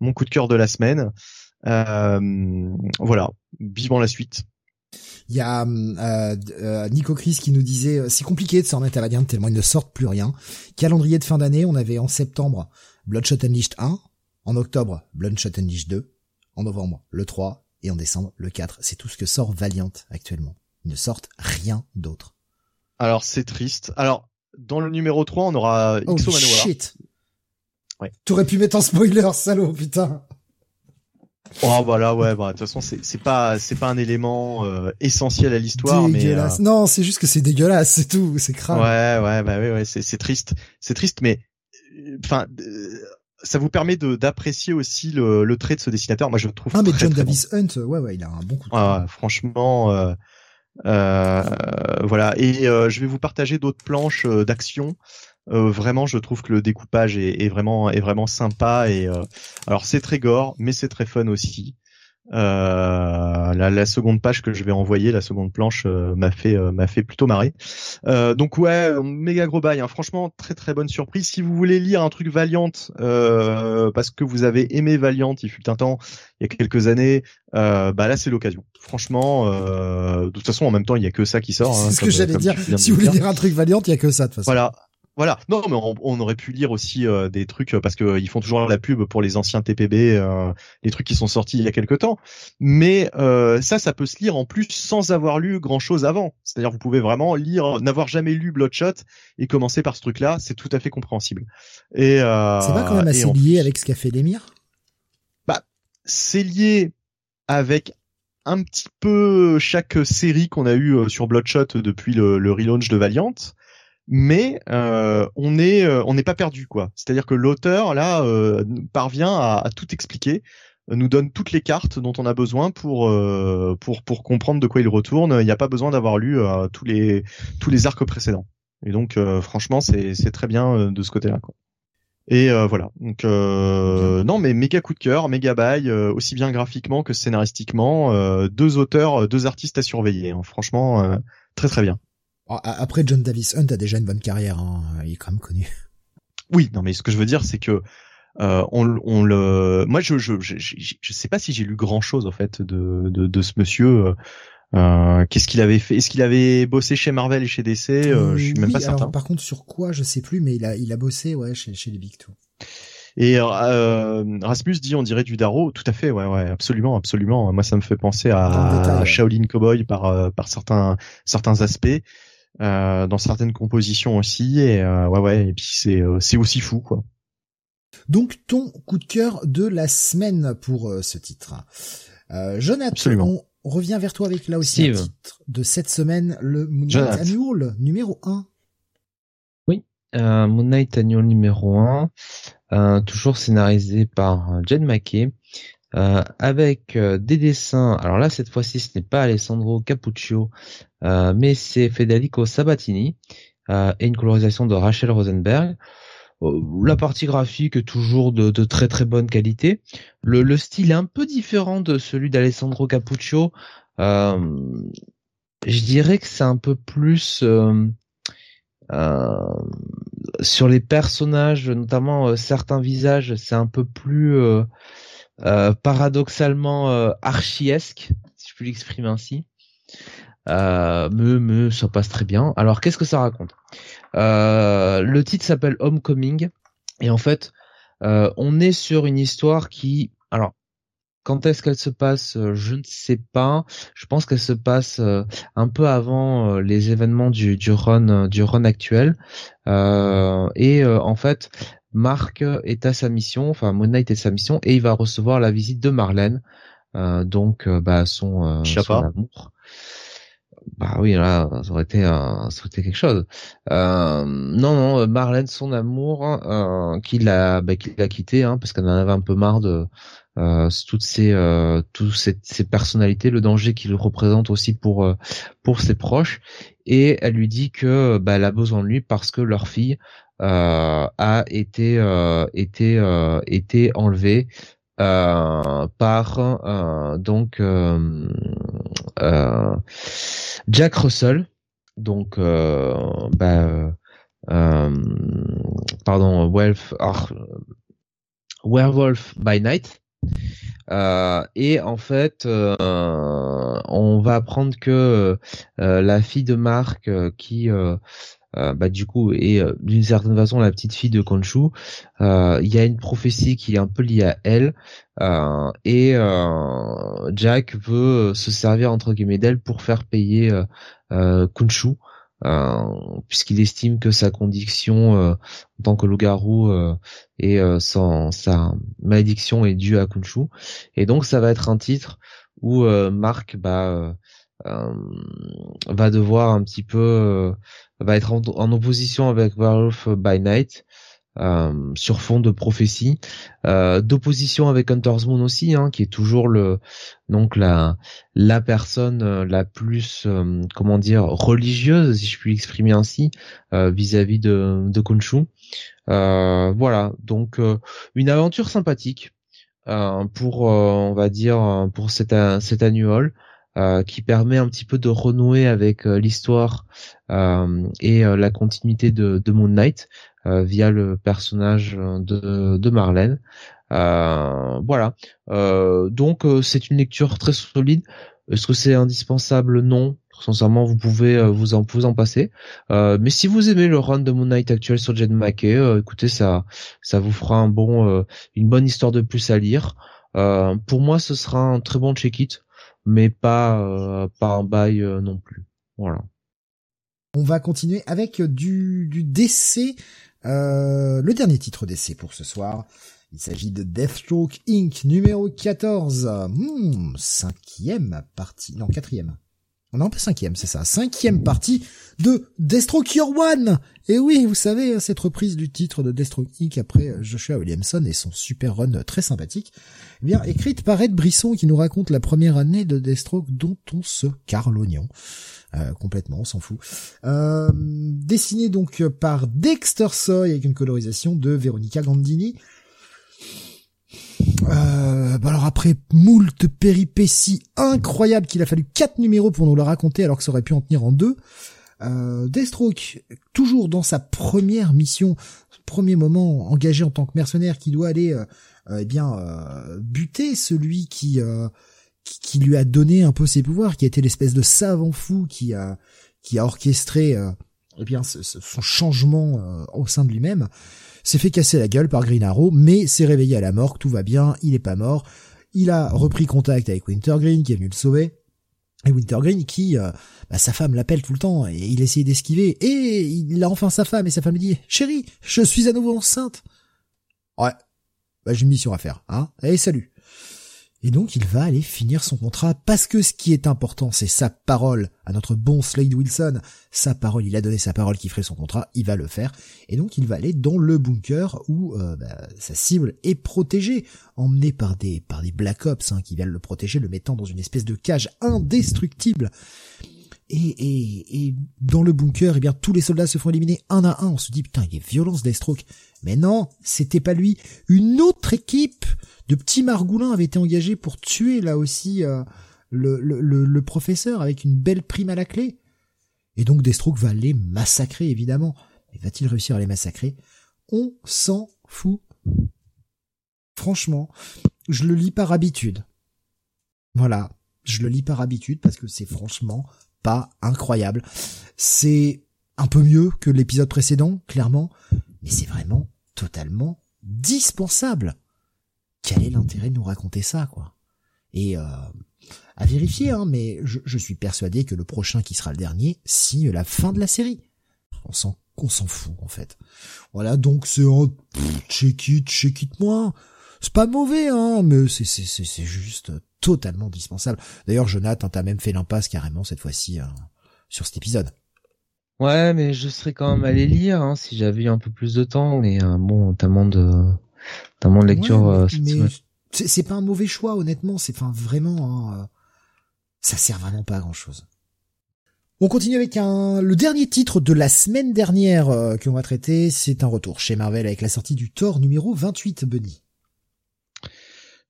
mon coup de cœur de la semaine. Euh, voilà. Vivant la suite. Il y a euh, Nico Chris qui nous disait c'est compliqué de s'en remettre à Valiant tellement ils ne sortent plus rien. Calendrier de fin d'année, on avait en septembre Bloodshot Unleashed 1, en octobre Bloodshot Unleashed 2, en novembre le 3 et en décembre le 4. C'est tout ce que sort Valiant actuellement ne sortent rien d'autre. Alors c'est triste. Alors dans le numéro 3, on aura oh, shit. Ouais. T'aurais pu mettre en spoiler, salaud, putain. Oh voilà ouais bah de toute façon c'est c'est pas c'est pas un élément euh, essentiel à l'histoire mais euh, non c'est juste que c'est dégueulasse c'est tout c'est crade. Ouais ouais bah ouais ouais c'est c'est triste c'est triste mais enfin ça vous permet de d'apprécier aussi le, le trait de ce dessinateur. Moi je trouve ah mais John Davis Hunt ouais ouais il a un bon coup de ah, franchement euh, euh, voilà. Et euh, je vais vous partager d'autres planches d'action euh, vraiment, je trouve que le découpage est, est vraiment est vraiment sympa et euh, alors c'est très gore, mais c'est très fun aussi. Euh, la, la, seconde page que je vais envoyer, la seconde planche euh, m'a fait euh, m'a fait plutôt marrer. donc ouais, méga gros bail. Hein. Franchement, très très bonne surprise. Si vous voulez lire un truc Valiant parce que vous avez aimé Valiant, il fut un temps, il y a quelques années, bah là c'est l'occasion. Franchement, de toute façon en même temps il y a que ça qui sort. Hein, c'est ce que j'allais dire. Si vous voulez lire un truc Valiant, il y a que ça de toute façon. Voilà. Voilà. Non, mais on, aurait pu lire aussi euh, des trucs euh, parce qu'ils font toujours la pub pour les anciens TPB, euh, les trucs qui sont sortis il y a quelque temps. Mais ça, ça peut se lire en plus sans avoir lu grand chose avant. C'est-à-dire, vous pouvez vraiment lire, n'avoir jamais lu Bloodshot et commencer par ce truc-là, c'est tout à fait compréhensible. Et c'est pas quand même assez lié avec ce qu'a fait l'émir. Bah, c'est lié avec un petit peu chaque série qu'on a eu sur Bloodshot depuis le, le relaunch de Valiant mais euh, on est euh, on n'est pas perdu quoi. C'est-à-dire que l'auteur là euh, parvient à, tout expliquer, nous donne toutes les cartes dont on a besoin pour pour pour comprendre de quoi il retourne. Il n'y a pas besoin d'avoir lu tous les tous les arcs précédents. Et donc franchement c'est c'est très bien de ce côté-là. Et voilà. Donc non, mais méga coup de cœur, méga bail, aussi bien graphiquement que scénaristiquement. deux auteurs, deux artistes à surveiller. Hein. Franchement, très très bien. Après, John Davis Hunt a déjà une bonne carrière, hein. il est quand même connu. Oui, non, mais ce que je veux dire, c'est que euh, on, on, le, moi, je, je, je, je, sais pas si j'ai lu grand chose en fait de, de, de ce monsieur. Euh, Qu'est-ce qu'il avait fait Est-ce qu'il avait bossé chez Marvel et chez DC euh, Je suis même pas certain. par contre, sur quoi Je sais plus, mais il a, il a bossé, ouais, chez, chez les Big Two. Et euh, Rasmus dit on dirait du Darrow, tout à fait, ouais, ouais, absolument, absolument. Moi, ça me fait penser à, Shaolin Cowboy par euh, par certains certains aspects. Euh, dans certaines compositions aussi et euh, ouais ouais et puis c'est euh, c'est aussi fou quoi. Donc ton coup de cœur de la semaine pour ce titre. Jonathan, on revient vers toi avec là aussi un titre de cette semaine, le Moon Knight Annual numéro 1. Oui, euh, Moon Knight Annual numéro 1, toujours scénarisé par Jen McKay. Euh, avec euh, des dessins. Alors là, cette fois-ci, ce n'est pas Alessandro Capuccio, euh, mais c'est Federico Sabatini et une colorisation de Rachel Rosenberg. La partie graphique est toujours de, très très bonne qualité. Le, style est un peu différent de celui d'Alessandro Capuccio. je dirais que c'est un peu plus sur les personnages, notamment certains visages, c'est un peu plus euh, paradoxalement euh, archiesque, si je puis l'exprimer ainsi. Euh, mais, mais ça passe très bien. Alors qu'est-ce que ça raconte? Euh, Le titre s'appelle Homecoming et en fait euh, on est sur une histoire qui, alors quand est-ce qu'elle se passe Je ne sais pas. Je pense qu'elle se passe un peu avant les événements du, du run du run actuel. et en fait, Marc est à sa mission, enfin Moon Knight est à sa mission, et il va recevoir la visite de Marlène, euh, donc euh, bah son, euh, son amour. Bah oui, là, ça aurait été, ça aurait été quelque chose. non, non, Marlène, son amour, qu'il a, bah, qu'il a quitté, hein, parce qu'elle en avait un peu marre de toutes ces, toutes ces, personnalités, le danger qu'il représente aussi pour pour ses proches, et elle lui dit que bah, elle a besoin de lui parce que leur fille euh, a été euh, été euh, été enlevé par donc Jack Russell. Donc bah, pardon Wolf, Werewolf by Night. Et en fait, on va apprendre que la fille de Marc qui euh, bah, du coup et euh, d'une certaine façon la petite fille de Konshu. Euh, il y a une prophétie qui est un peu liée à elle et Jack veut se servir entre guillemets d'elle pour faire payer Konshu puisqu'il estime que sa condition en tant que loup-garou et sa malédiction est due à Kunshu. Et donc ça va être un titre où Mark bah, va devoir un petit peu va être en, opposition avec Werewolf by Night euh, sur fond de prophétie, euh, d'opposition avec Hunter's Moon aussi, hein, qui est toujours le donc la la personne euh, la plus comment dire religieuse, si je puis l'exprimer ainsi, vis-à-vis de de Kunshu. voilà, donc une aventure sympathique pour on va dire pour cet cet annual. Euh, qui permet un petit peu de renouer avec euh, l'histoire euh, et la continuité de, de Moon Knight via le personnage de, de Marlène. voilà. donc c'est une lecture très solide. Est-ce que c'est indispensable? Non. Sincèrement, vous pouvez vous en vous en passer. mais si vous aimez le run de Moon Knight actuel sur Jed McKay, écoutez, ça ça vous fera un bon une bonne histoire de plus à lire. pour moi, ce sera un très bon check-it mais pas euh, pas un bail euh, non plus. Voilà. On va continuer avec du du DC, euh, le dernier titre DC pour ce soir. Il s'agit de Deathstroke Inc. numéro 14. Hmm, cinquième partie. Non, quatrième. On est un peu cinquième, c'est ça. Cinquième partie de Deathstroke Your One. Et oui, vous savez, cette reprise du titre de Deathstroke Inc. après Joshua Williamson et son super run très sympathique. Bien, écrite par Ed Brisson qui nous raconte la première année de Deathstroke dont on se carre l'oignon. Euh, complètement, on s'en fout. Euh, dessiné donc par Dexter Soy avec une colorisation de Veronica Gandini. Euh, bah alors après moult péripéties incroyables qu'il a fallu quatre numéros pour nous le raconter alors que ça aurait pu en tenir en deux. Euh, Deathstroke, toujours dans sa première mission, premier moment engagé en tant que mercenaire qui doit aller euh, eh bien euh, buter celui qui, qui, lui a donné un peu ses pouvoirs, qui a été l'espèce de savant fou qui a qui a orchestré eh bien son changement au sein de lui-même s'est fait casser la gueule par Green Arrow, mais s'est réveillé à la mort, tout va bien, il est pas mort. Il a repris contact avec Wintergreen qui est venu le sauver. Et Wintergreen qui, euh, bah, sa femme l'appelle tout le temps et il essaye d'esquiver et il a enfin sa femme et sa femme lui dit chérie, je suis à nouveau enceinte. Ouais, bah j'ai une mission à faire, hein. Allez salut. Et donc il va aller finir son contrat parce que ce qui est important, c'est sa parole à notre bon Slade Wilson. Sa parole, il a donné sa parole qu'il ferait son contrat, il va le faire. Et donc il va aller dans le bunker où euh, bah, sa cible est protégée, emmené par des par des Black Ops hein, qui viennent le protéger, le mettant dans une espèce de cage indestructible. Et, et, et dans le bunker, eh bien tous les soldats se font éliminer un à un. On se dit putain, il est violence Deathstroke. Mais non, c'était pas lui. Une autre équipe de petits margoulins avaient été engagés pour tuer là aussi euh, le, le, le, professeur avec une belle prime à la clé. Et donc Deathstroke va les massacrer évidemment. Mais va-t-il réussir à les massacrer? On s'en fout. Franchement, je le lis par habitude. Voilà, je le lis par habitude parce que c'est franchement pas incroyable. C'est un peu mieux que l'épisode précédent, clairement, mais c'est vraiment totalement dispensable quel est l'intérêt de nous raconter ça, quoi? Et euh, à vérifier, hein, mais je, suis persuadé que le prochain qui sera le dernier signe la fin de la série. On s'en qu'on s'en fout en fait. Voilà, donc c'est un check it, check it moi. C'est pas mauvais, hein, mais c'est c'est c'est c'est juste totalement dispensable. D'ailleurs, Jonathan, t'as même fait l'impasse carrément cette fois-ci hein, sur cet épisode. Ouais, mais je serais quand même allé lire hein, si j'avais eu un peu plus de temps. Mais euh, bon, tellement de Tellement de lecture. Euh, c'est pas un mauvais choix, honnêtement. C'est enfin vraiment, hein, euh, ça sert vraiment pas à grand chose. On continue avec un, le dernier titre de la semaine dernière euh, que l'on va traiter. C'est un retour chez Marvel avec la sortie du Thor numéro 28, Bunny.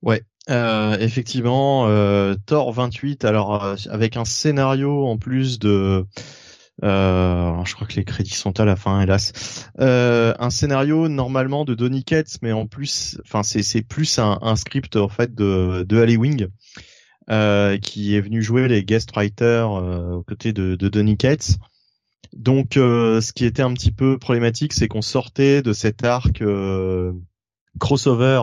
Ouais, euh, effectivement, euh, Thor 28. Alors avec un scénario en plus de euh, je crois que les crédits sont à la fin, hélas. Euh, un scénario normalement de Donny Cates, mais en plus, enfin c'est plus un, script en fait de de Wing, euh, qui est venu jouer les guest writers euh, aux côtés de, Donny Cates. Donc, euh, ce qui était un petit peu problématique, c'est qu'on sortait de cet arc crossover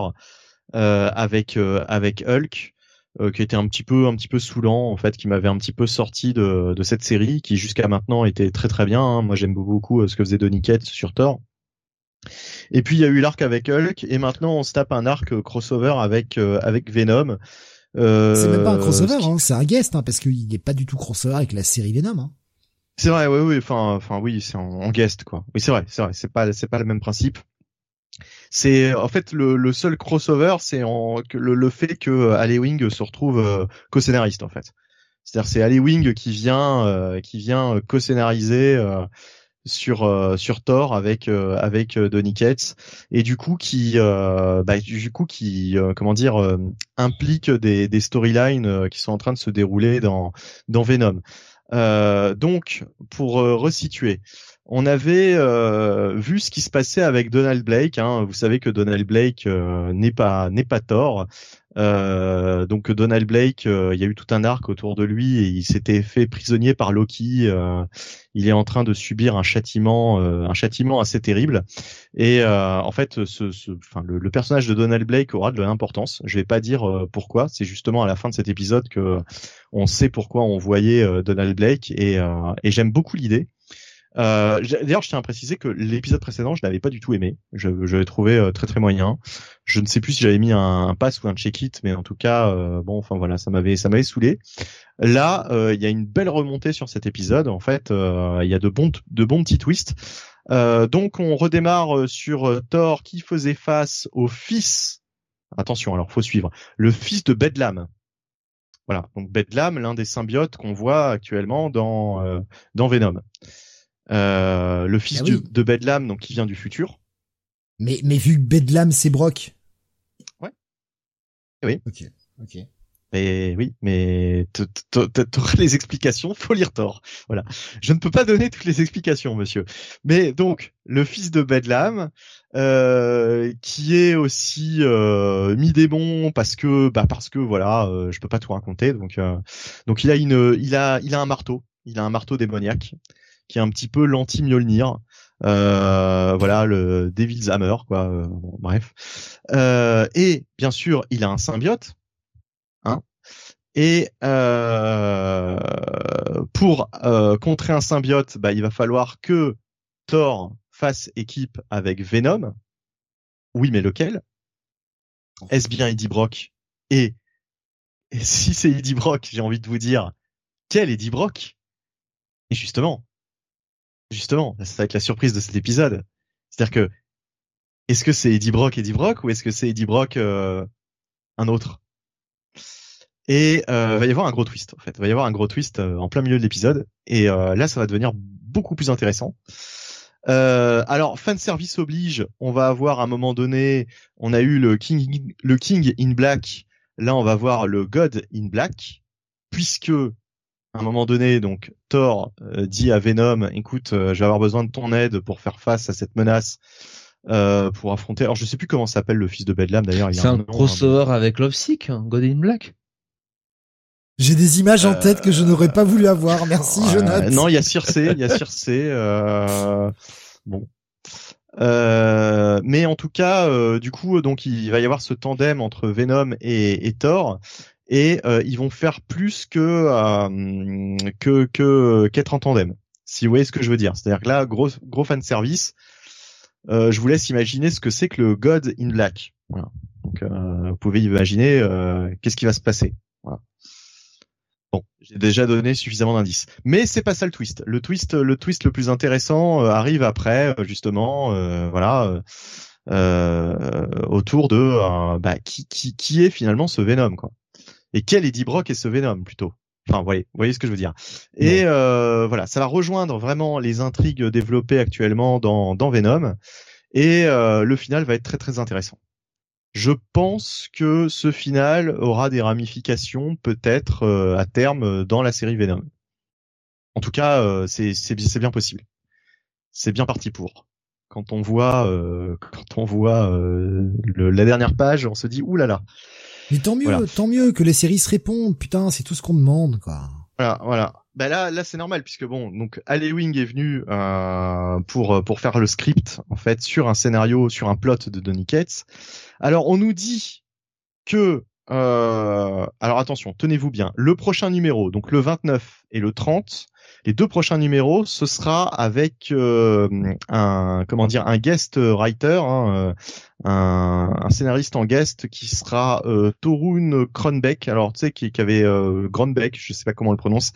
avec avec Hulk euh, qui était un petit peu un petit peu saoulant en fait, qui m'avait un petit peu sorti de, de cette série, qui jusqu'à maintenant était très très bien. hein. Moi j'aime beaucoup euh, ce que faisait Donny Cates sur Thor. Et puis il y a eu l'arc avec Hulk, et maintenant on se tape un arc euh, crossover avec euh, avec Venom. Euh, C'est même pas un crossover, qui- hein, c'est un guest, hein, parce qu'il n'est pas du tout crossover avec la série Venom. C'est vrai, oui, oui, enfin, enfin, oui, c'est en, en guest, quoi. Oui, c'est vrai, c'est vrai, c'est pas, c'est pas le même principe. C'est, en fait, le, le seul crossover, c'est le, le fait que euh, Ali Wing se retrouve euh, co-scénariste, en fait. C'est-à-dire, c'est Ali Wing qui vient, euh, qui vient euh, co-scénariser euh, sur euh, sur Thor avec avec Donny Cates et du coup qui, bah, du coup qui, comment dire, implique des des storylines qui sont en train de se dérouler dans dans Venom. Donc, pour resituer, on avait euh, vu ce qui se passait avec Donald Blake. Hein. Vous savez que Donald Blake euh, n'est pas n'est pas tort. Euh, donc Donald Blake, euh, il y a eu tout un arc autour de lui et il s'était fait prisonnier par Loki. Il est en train de subir un châtiment, un châtiment assez terrible. Et en fait, le, personnage de Donald Blake aura de l'importance. Je vais pas dire pourquoi. C'est justement à la fin de cet épisode que on sait pourquoi on voyait Donald Blake et j'aime beaucoup l'idée. Euh, D'ailleurs, je tiens à préciser que l'épisode précédent, je l'avais pas du tout aimé. Je, je l'ai trouvé euh, très très moyen. Je ne sais plus si j'avais mis un, un pass ou un check-it, mais en tout cas, euh, bon, enfin voilà, ça m'avait ça m'avait saoulé. Là, euh, il y a une belle remontée sur cet épisode. En fait, euh, il y a de bons de bons petits twists. Donc, on redémarre sur Thor qui faisait face au fils. Attention, alors faut suivre. Le fils de Bedlam. Voilà, donc Bedlam, l'un des symbiotes qu'on voit actuellement dans dans Venom. Euh, le fils Ah du- de Bedlam, donc qui vient du futur. Mais, mais vu que Bedlam c'est Brock. Ouais. Oui. Ok, ok. Mais oui, mais t'auras les explications, faut lire Thor. Voilà. Je ne peux pas donner toutes les explications, monsieur. Mais donc, le fils de Bedlam, euh, qui est aussi euh, mi-démon parce que, bah parce que voilà, euh, je peux pas tout raconter. Donc, euh, donc il a une, il a, il a un marteau, il a un marteau démoniaque qui est un petit peu l'anti-Mjolnir. Euh, voilà, le Devil's Hammer, quoi. euh, bref. Euh, et bien sûr, il a un symbiote. Hein et pour contrer un symbiote, bah, il va falloir que Thor fasse équipe avec Venom. Oui, mais lequel? Est-ce bien Eddie Brock? Et, et si c'est Eddie Brock, j'ai envie de vous dire, quel Eddie Brock? Et justement, justement, ça va être la surprise de cet épisode. C'est-à-dire que, est-ce que c'est Eddie Brock, Eddie Brock, ou est-ce que c'est Eddie Brock euh, un autre? Et euh, va y avoir un gros twist, en fait. Va y avoir un gros twist euh, en plein milieu de l'épisode, et euh, là, ça va devenir beaucoup plus intéressant. Euh, alors, fan service oblige, on va avoir à un moment donné, on a eu le King, le King in Black. Là, on va voir le God in Black, puisque à un moment donné, donc Thor euh, dit à Venom, écoute, euh, je vais avoir besoin de ton aide pour faire face à cette menace, euh, pour affronter. Alors, je sais plus comment s'appelle le fils de Bedlam d'ailleurs. il a C'est un nom, crossover avec Lovesick, hein, God in Black. J'ai des images en Euh, tête que je n'aurais pas voulu avoir. Merci, je Euh, note. non, il y a Circé, il y a Circé. Euh, bon. Euh, mais en tout cas, euh, du coup, donc il va y avoir ce tandem entre Venom et, et Thor, et euh, ils vont faire plus que euh, que que qu'être en tandem. Si vous voyez ce que je veux dire. C'est-à-dire que là, gros gros fan service. Euh, je vous laisse imaginer ce que c'est que le God in Black. Voilà. Donc, euh, vous pouvez imaginer euh, qu'est-ce qui va se passer. Voilà. Bon, j'ai déjà donné suffisamment d'indices. Mais c'est pas ça le twist. Le twist, le twist le plus intéressant euh, arrive après, euh, justement, euh, voilà, euh, euh, autour de euh, bah, qui, qui, qui est finalement ce Venom, quoi. Et quel Eddie Brock est ce Venom plutôt? Enfin, vous voyez, vous voyez ce que je veux dire. Et euh, voilà, ça va rejoindre vraiment les intrigues développées actuellement dans, dans Venom. Et euh, le final va être très très intéressant. Je pense que ce final aura des ramifications peut-être euh, à terme euh, dans la série Venom. En tout cas, euh, c'est c'est bi- c'est bien possible. C'est bien parti pour. Quand on voit euh, quand on voit euh, le- la dernière page, on se dit ouh là là. Mais tant mieux, Voilà. tant mieux que les séries se répondent. Putain, c'est tout ce qu'on demande, quoi. Voilà, voilà. Bah là, là c'est normal puisque bon, donc Wing est venu euh, pour pour faire le script en fait sur un scénario, sur un plot de Donny Cates. Alors on nous dit que euh, alors attention, tenez-vous bien. Le prochain numéro, donc le 29 et le 30, les deux prochains numéros, ce sera avec euh, un comment dire un guest writer, hein, euh, un, un, scénariste en guest qui sera euh, Torun Kronbeck. Alors tu sais qui, qui avait euh, Gronbeck, je sais pas comment on le prononce.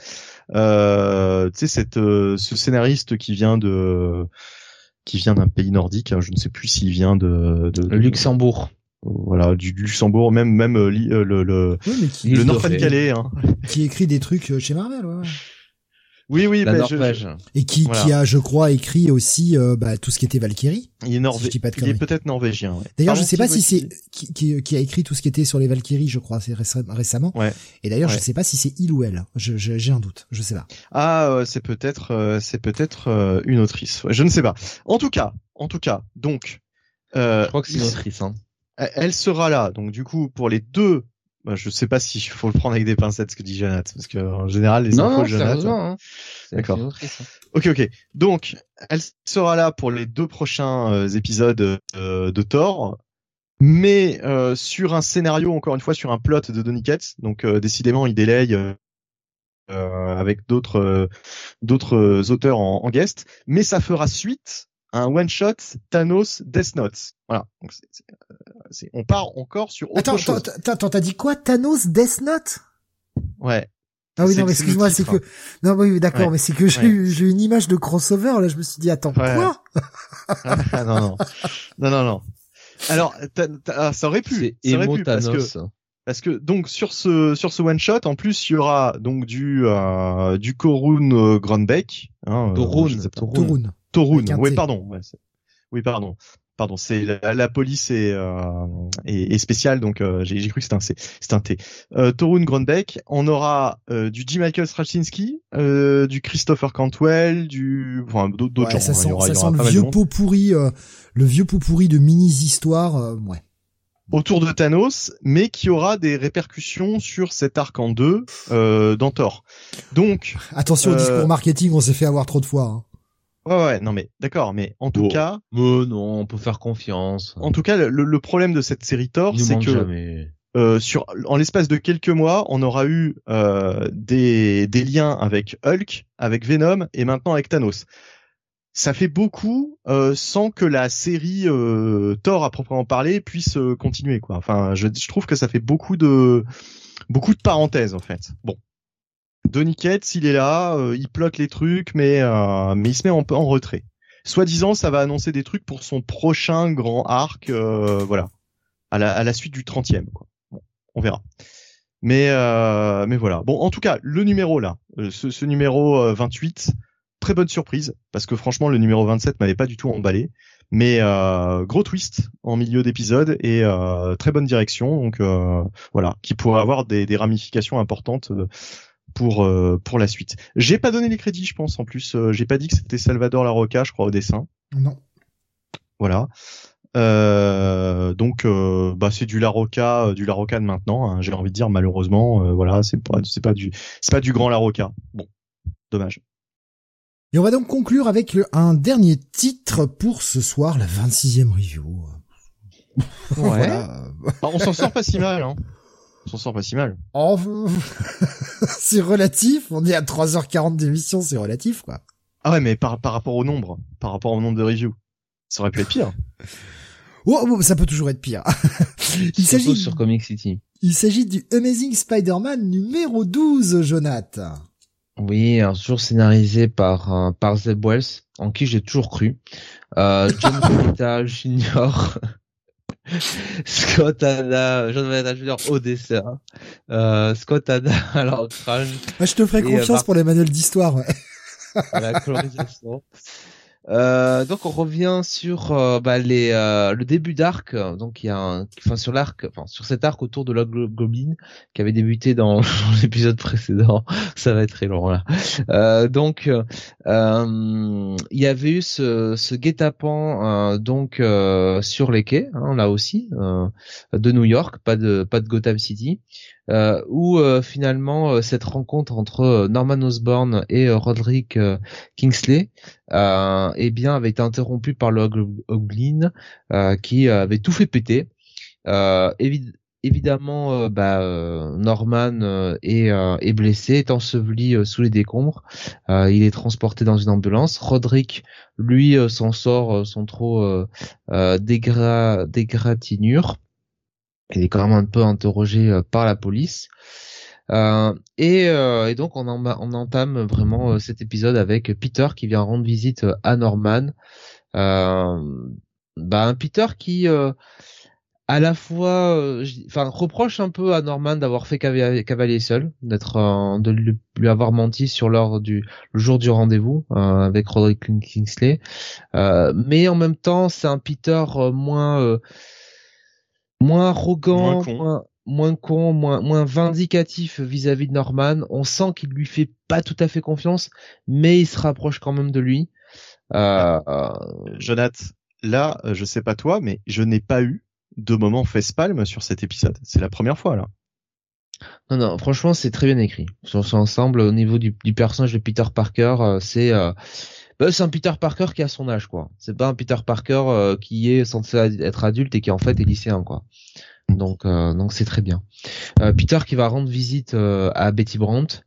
Euh, tu sais cette ce scénariste qui vient de qui vient d'un pays nordique. Hein, je ne sais plus s'il vient de, de, de Luxembourg voilà du, Luxembourg même même euh, le le oui, le Nord-Pas-de-Calais hein. qui écrit des trucs chez Marvel ouais. Oui, oui, la bah, Norvège. Et qui, qui a, je crois, écrit aussi euh, bah, tout ce qui était Valkyrie. Il est, Norvé... il est peut-être norvégien. Ouais. D'ailleurs, je sais pas si c'est qui, qui, qui, a écrit tout ce qui était sur les Valkyries, je crois, c'est récemment. Ouais. Et d'ailleurs, ouais. je sais pas si c'est il ou elle. Je, j'ai un doute. Je sais pas. Ah, euh, c'est peut-être, euh, c'est peut-être euh, une autrice. je ne sais pas. En tout cas, en tout cas, donc. je crois que c'est une autrice. Hein. Elle sera là. Donc du coup, pour les deux bah, je sais pas si faut le prendre avec des pincettes ce que dit Jonathan parce que en général les infos non, Jonathan. Hein. D'accord. Ok ok. Donc elle sera là pour les deux prochains euh, épisodes euh, de Thor, mais euh, sur un scénario encore une fois sur un plot de Donny Cates. Donc euh, décidément il délaye euh, avec d'autres d'autres auteurs en, en guest, mais ça fera suite un one shot Thanos Death Note. Voilà. Donc c'est, c'est, c'est, on part encore sur autre attends, chose. Attends, t'as dit quoi Thanos Death Note? Ouais. Ah oui, non, mais excuse-moi, c'est que, non, oui, d'accord, ouais. mais c'est que j'ai eu, j'ai eu une image de crossover, là, je me suis dit, attends, Ouais. quoi? ah, non, non. Non, non, non. Alors, t'as- t'as- ça aurait pu. C'est Ça aurait Emo pu parce que, Thanos. parce que, donc, sur ce, sur ce one shot, en plus, il y aura, donc, du, euh, du Korun euh, Grandbeck, hein, euh, Torun, Oui, pardon. Ouais, oui, pardon. Pardon, c'est la, la police est, euh, est, est spéciale, donc euh, j'ai cru que c'était un C, c'est un T. Euh, Torun Grandbeck, on aura euh, du J. Michael Straczynski, euh, du Christopher Cantwell, du, enfin d'autres Ouais, gens. ça hein, il y sent, aura- ça il y sent aura le vieux pot pourri, le vieux pot pourri de mini-histoires, euh, ouais. autour de Thanos, mais qui aura des répercussions sur cet arc en deux euh, dans Thor. Donc, Attention au discours marketing, on s'est fait avoir trop de fois, hein. Ouais, ouais, non mais d'accord, mais en tout cas, Mais non, on peut faire confiance. en tout cas, le, le problème de cette série Thor, c'est que jamais. euh, sur en l'espace de quelques mois, on aura eu euh, des, des liens avec Hulk, avec Venom et maintenant avec Thanos. Ça fait beaucoup euh, sans que la série euh, Thor à proprement parler puisse euh, continuer quoi. Enfin, je, je trouve que ça fait beaucoup de beaucoup de parenthèses en fait. Bon. Donny Cates, il est là, euh, il plotte les trucs, mais euh, mais il se met peu en retrait. Soi-disant, ça va annoncer des trucs pour son prochain grand arc, euh, voilà, à la, suite du 30e. Quoi. Bon, on verra. Mais voilà. Bon, en tout cas, le numéro là, ce, numéro euh, 28, très bonne surprise parce que franchement, le numéro 27 m'avait pas du tout emballé. Mais gros twist en milieu d'épisode et très bonne direction, donc voilà, qui pourrait avoir des, ramifications importantes pour euh, pour la suite. J'ai pas donné les crédits, je pense. En plus, euh, j'ai pas dit que c'était Salvador Larocca, je crois, au dessin. Non. Voilà. Euh, donc euh, bah c'est du Larocca, euh, du Larocca de maintenant. hein, J'ai envie de dire malheureusement, euh, voilà, c'est pas c'est pas du c'est pas du grand Larocca. Bon, dommage. Et on va donc conclure avec le- un dernier titre pour ce soir, la 26e review. Voilà. Ah, on s'en sort pas si mal. Hein. On s'en sort pas si mal. Oh, c'est relatif, on est à 3h40 d'émission, c'est relatif, quoi. Ah ouais, mais par par rapport au nombre, par rapport au nombre de reviews, ça aurait pu être pire. Oh, bon, ça peut toujours être pire. il s'agit, sur Comic City. il s'agit du Amazing Spider-Man numéro 12, Jonathan. Oui, alors toujours scénarisé par euh, par Zeb Wells, en qui j'ai toujours cru. Euh, John Romita Jr. Scott Hanna, John Romita Jr. au dessin. Euh, Scott Hanna à l'ancrage, Ah, je te ferai euh, confiance Marc- pour les manuels d'histoire, ouais. à la colorisation. Euh, donc on revient sur euh, bah, les euh, le début d'arc. Donc il y a un enfin sur l'arc enfin sur cet arc autour de Goblin qui avait débuté dans, l'épisode précédent. Ça va être très long là. Euh, donc il y avait eu ce, ce guet-apens donc sur les quais hein, là aussi de New York pas de pas de Gotham City euh, où euh, finalement euh, cette rencontre entre euh, Norman Osborn et euh, Roderick euh, Kingsley euh, eh bien avait été interrompue par le Hog- Goblin euh, qui euh, avait tout fait péter. Euh, évid- évidemment, euh, bah, euh, Norman euh, est, blessé, est enseveli sous les décombres. il est transporté dans une ambulance. Roderick, lui, s'en sort sans trop dégratinure. Il est quand même un peu interrogé par la police. Et, et, donc on, on entame vraiment cet épisode avec Peter qui vient rendre visite à Norman. bah, un Peter qui à la fois, euh, enfin, reproche un peu à Norman d'avoir fait cavalier seul, d'être, euh, de lui, avoir menti sur l'heure du le jour du rendez-vous euh, avec Roderick Kingsley, mais en même temps, c'est un Peter moins, moins arrogant, moins con. Moins, moins, vindicatif vis-à-vis de Norman. On sent qu'il lui fait pas tout à fait confiance, mais il se rapproche quand même de lui. Euh, Jonathan, là, je sais pas toi, mais je n'ai pas eu de moments face-palme sur cet épisode. C'est la première fois là. Non, non, franchement, c'est très bien écrit. Sur son ensemble, au niveau du, personnage de Peter Parker, euh, c'est euh, bah, c'est un Peter Parker qui a son âge, quoi. C'est pas un Peter Parker euh, qui est censé être adulte et qui en fait est lycéen, quoi. Donc, donc c'est très bien. Peter qui va rendre visite à Betty Brandt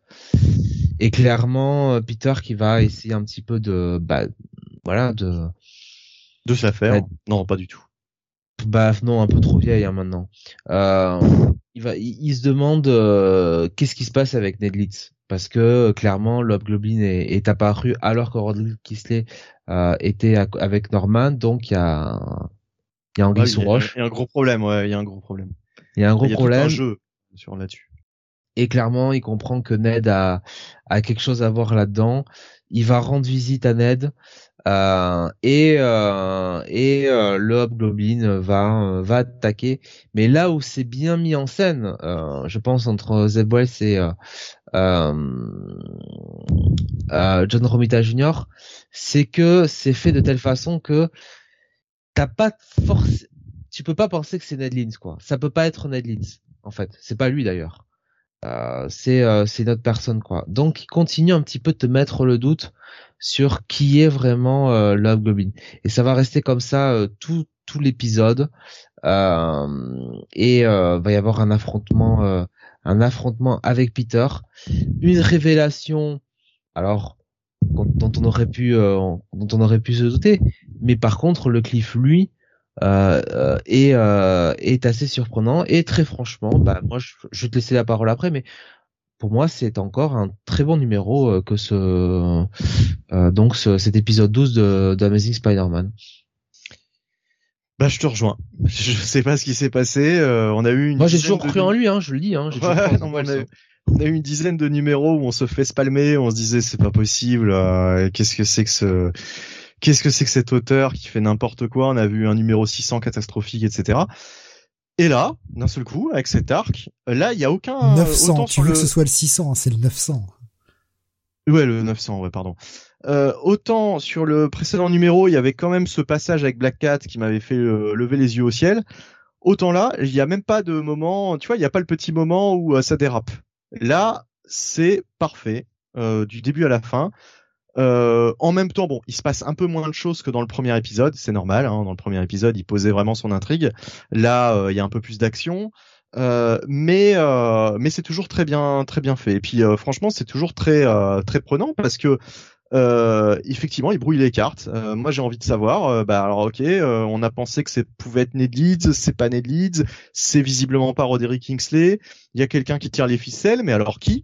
et clairement Peter qui va essayer un petit peu de, bah, voilà, de de se la faire. non, pas du tout bah non, un peu trop vieille hein, maintenant. Euh, il va, il, se demande euh, qu'est-ce qui se passe avec Ned Leeds? Parce que clairement l'Hobgoblin est, est apparu alors que Roderick Kisley euh, était avec Norman, donc il y a il y a sous roche. Il y a un gros problème, ouais, il y a un gros problème. Il y a un gros il y a problème. un jeu sur là-dessus. Et clairement, il comprend que Ned a a quelque chose à voir là-dedans. Il va rendre visite à Ned. Euh, et euh, et euh, le Hobgoblin va va attaquer. Mais là où c'est bien mis en scène, je pense entre Zeb Wells et John Romita Jr., c'est que c'est fait de telle façon que t'as pas force, tu peux pas penser que c'est Ned Leeds quoi. Ça peut pas être Ned Leeds en fait. C'est pas lui d'ailleurs. Euh, c'est euh, c'est notre personne quoi. Donc il continue un petit peu de te mettre le doute sur qui est vraiment euh, Love Goblin. Et ça va rester comme ça euh, tout tout l'épisode. et va y avoir un affrontement un affrontement avec Peter, une révélation. Alors dont on aurait pu dont on aurait pu se douter, mais par contre le Cliff lui euh, euh, est, euh, est assez surprenant et très franchement, bah moi je, je, vais te laisser la parole après, mais pour moi c'est encore un très bon numéro euh, que ce donc ce, cet épisode 12 de, de Amazing Spider-Man. Bah je te rejoins. Je sais pas ce qui s'est passé. on a eu une. Moi j'ai toujours cru en lui, hein, je le dis. Hein, ouais, on, a, on, a, eu une dizaine de numéros où on se fait spalmer, on se disait c'est pas possible. Qu'est-ce que c'est que ce qu'est-ce que c'est que cet auteur qui fait n'importe quoi On a vu un numéro 600 catastrophique, etc. Et là, d'un seul coup, avec cet arc, là, il y a aucun 900. tu veux que ce soit le 600, hein, c'est le 900. Ouais, le 900, ouais, pardon. Euh, autant sur le précédent numéro, il y avait quand même ce passage avec Black Cat qui m'avait fait euh, lever les yeux au ciel. Autant là, il n'y a même pas de moment, tu vois, il n'y a pas le petit moment où euh, ça dérape. Là, c'est parfait, du début à la fin. Euh, en même temps, bon, il se passe un peu moins de choses que dans le premier épisode, c'est normal. Hein, dans le premier épisode, il posait vraiment son intrigue. Là, euh, il y a un peu plus d'action, euh, mais euh, mais c'est toujours très bien très bien fait. Et puis franchement, c'est toujours très très prenant parce que effectivement, il brouille les cartes. moi, j'ai envie de savoir. bah alors, ok, on a pensé que ça pouvait être Ned Leeds, c'est pas Ned Leeds, c'est visiblement pas Roderick Kingsley. Il y a quelqu'un qui tire les ficelles, mais alors qui?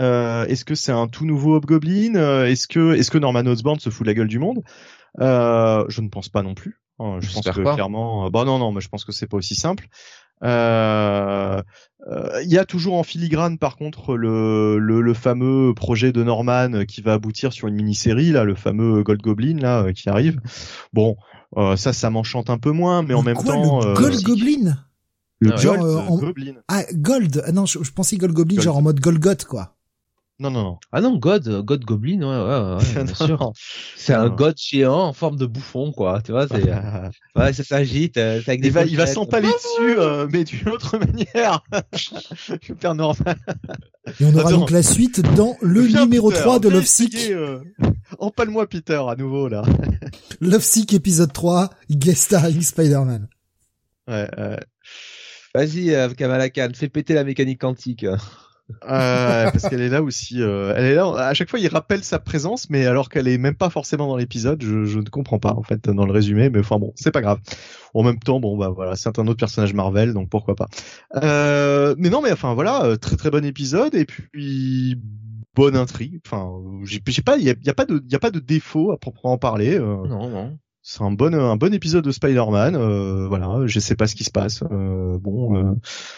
Euh, Est-ce que c'est un tout nouveau Hobgoblin? Euh, Est-ce que est-ce que Norman Osborn se fout de la gueule du monde? Euh, Je ne pense pas non plus. Hein, je pense que clairement, euh, bah non non, mais je pense que c'est pas aussi simple. Il euh, y a toujours en filigrane par contre le, le, le, fameux projet de Norman qui va aboutir sur une mini-série là, le fameux Gold Goblin là qui arrive. Bon, ça ça m'enchante un peu moins, mais, en même temps. Le Gold Goblin? Le Gold Goblin. Ah, Gold. Ah non, je, pensais Gold Goblin genre en mode Golgoth quoi. Non, non, non. Ah non, God, God Goblin, ouais, ouais, ouais bien sûr. C'est un God géant en forme de bouffon, quoi. Tu vois, c'est, ouais, ça s'agite. Euh, il va, il va s'empaler dessus, euh, mais d'une autre manière. Père Norman. Et on aura donc la suite dans le numéro 3 de Love Sick. Euh... Empale-moi Peter à nouveau, là. Love Sick épisode 3, guest starring Spider-Man. Ouais, euh... Vas-y, euh, Kamala Khan, fais péter la mécanique quantique. Euh, parce qu'elle est là aussi. euh, elle est là. À chaque fois, il rappelle sa présence, mais alors qu'elle est même pas forcément dans l'épisode, je, je ne comprends pas en fait dans le résumé. Mais enfin bon, c'est pas grave. En même temps, bon bah voilà, c'est un autre personnage Marvel, donc pourquoi pas. Euh, mais non, mais enfin voilà, euh, très très bon épisode et puis bonne intrigue. Enfin, j'ai pas, il y a pas de, il y a pas de défaut à proprement parler. euh, Non, non. C'est un bon un bon épisode de Spider-Man. euh, voilà, je sais pas ce qui se passe. euh, bon, euh,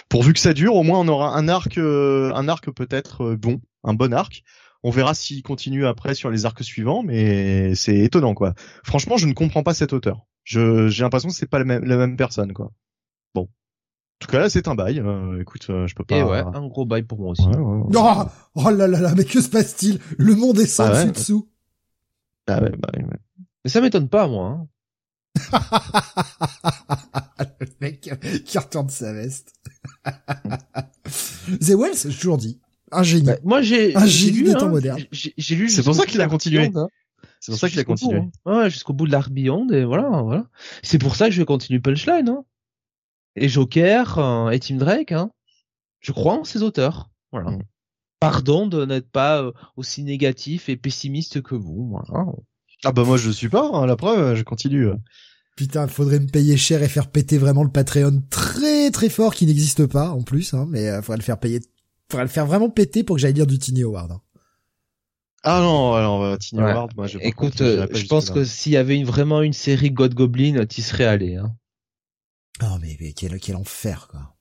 pourvu que ça dure, au moins on aura un arc, euh, un arc peut-être euh, bon, un bon arc. On verra s'il continue après sur les arcs suivants, mais c'est étonnant quoi. Franchement, je ne comprends pas cet auteur. Je j'ai l'impression que c'est pas la même la même personne quoi. Bon, en tout cas là c'est un bail. euh, écoute, euh, je peux pas. Et ouais, un gros bail pour moi aussi. Ouais, ouais, ouais. Oh, oh là là là, mais que se passe-t-il? Le monde est sans Ah dessus dessous. Ah ouais, bah, ouais. Mais ça m'étonne pas, moi. hein. le mec qui retourne sa veste. The Wells, j'ai toujours dit. Un génie. Bah, moi, j'ai Un j'ai génie lu, des hein, temps modernes. j'ai- J'ai lu. C'est pour ça qu'il a continué. hein. C'est pour ça qu'il a continué. hein. Ouais, jusqu'au bout de l'Arc Beyond, et voilà, voilà. C'est pour ça que je vais continuer Punchline, hein. Et Joker, euh, et Tim Drake, hein. Je crois en ces auteurs. Voilà. Mm. Pardon de n'être pas euh, aussi négatif et pessimiste que vous, voilà. Ah bah moi je suis pas. hein, la preuve, je continue. Putain, faudrait me payer cher et faire péter vraiment le Patreon très très fort qui n'existe pas en plus, hein, mais euh, faudrait le faire payer, faudrait le faire vraiment péter pour que j'aille lire du Tiny Howard. hein. Ah non, alors euh, Tiny Ouais. Howard, moi je. Écoute, euh, je jusque pense que s'il y avait une, vraiment une série God Goblin, t'y serais allé, hein. Oh mais, mais quel, quel enfer quoi.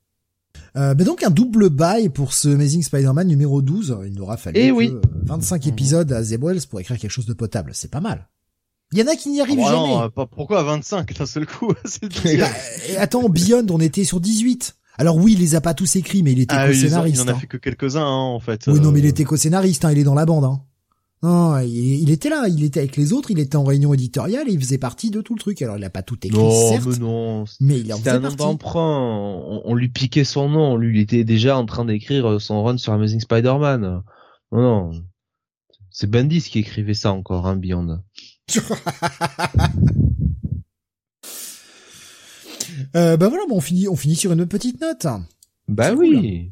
Euh, mais donc un double bail pour ce Amazing Spider-Man numéro 12. Il nous aura fallu Eh que, oui. euh, 25 épisodes à The Wells pour écrire quelque chose de potable. C'est pas mal. Il y en a qui n'y arrivent Oh, jamais. non, pas- pourquoi à 25 d'un seul coup. Bah, et attends, Beyond, on était sur 18. Alors oui, il les a pas tous écrits, mais il était Ah, a- il co-scénariste. en a hein. fait que quelques-uns hein, en fait. Oui, non, mais il Euh, était co-scénariste, hein, il est dans la bande. Hein. Non, il, il était là, il était avec les autres, il était en réunion éditoriale et il faisait partie de tout le truc. Alors il a pas tout écrit, Non, certes, mais non. mais il en faisait un partie. d'emprunt. On, on lui piquait son nom. Lui, il était déjà en train d'écrire son run sur Amazing Spider-Man. Non, non. C'est Bendis qui écrivait ça encore, hein, Beyond. Euh, bah voilà, bon, on finit, on finit sur une petite note. Bah oui.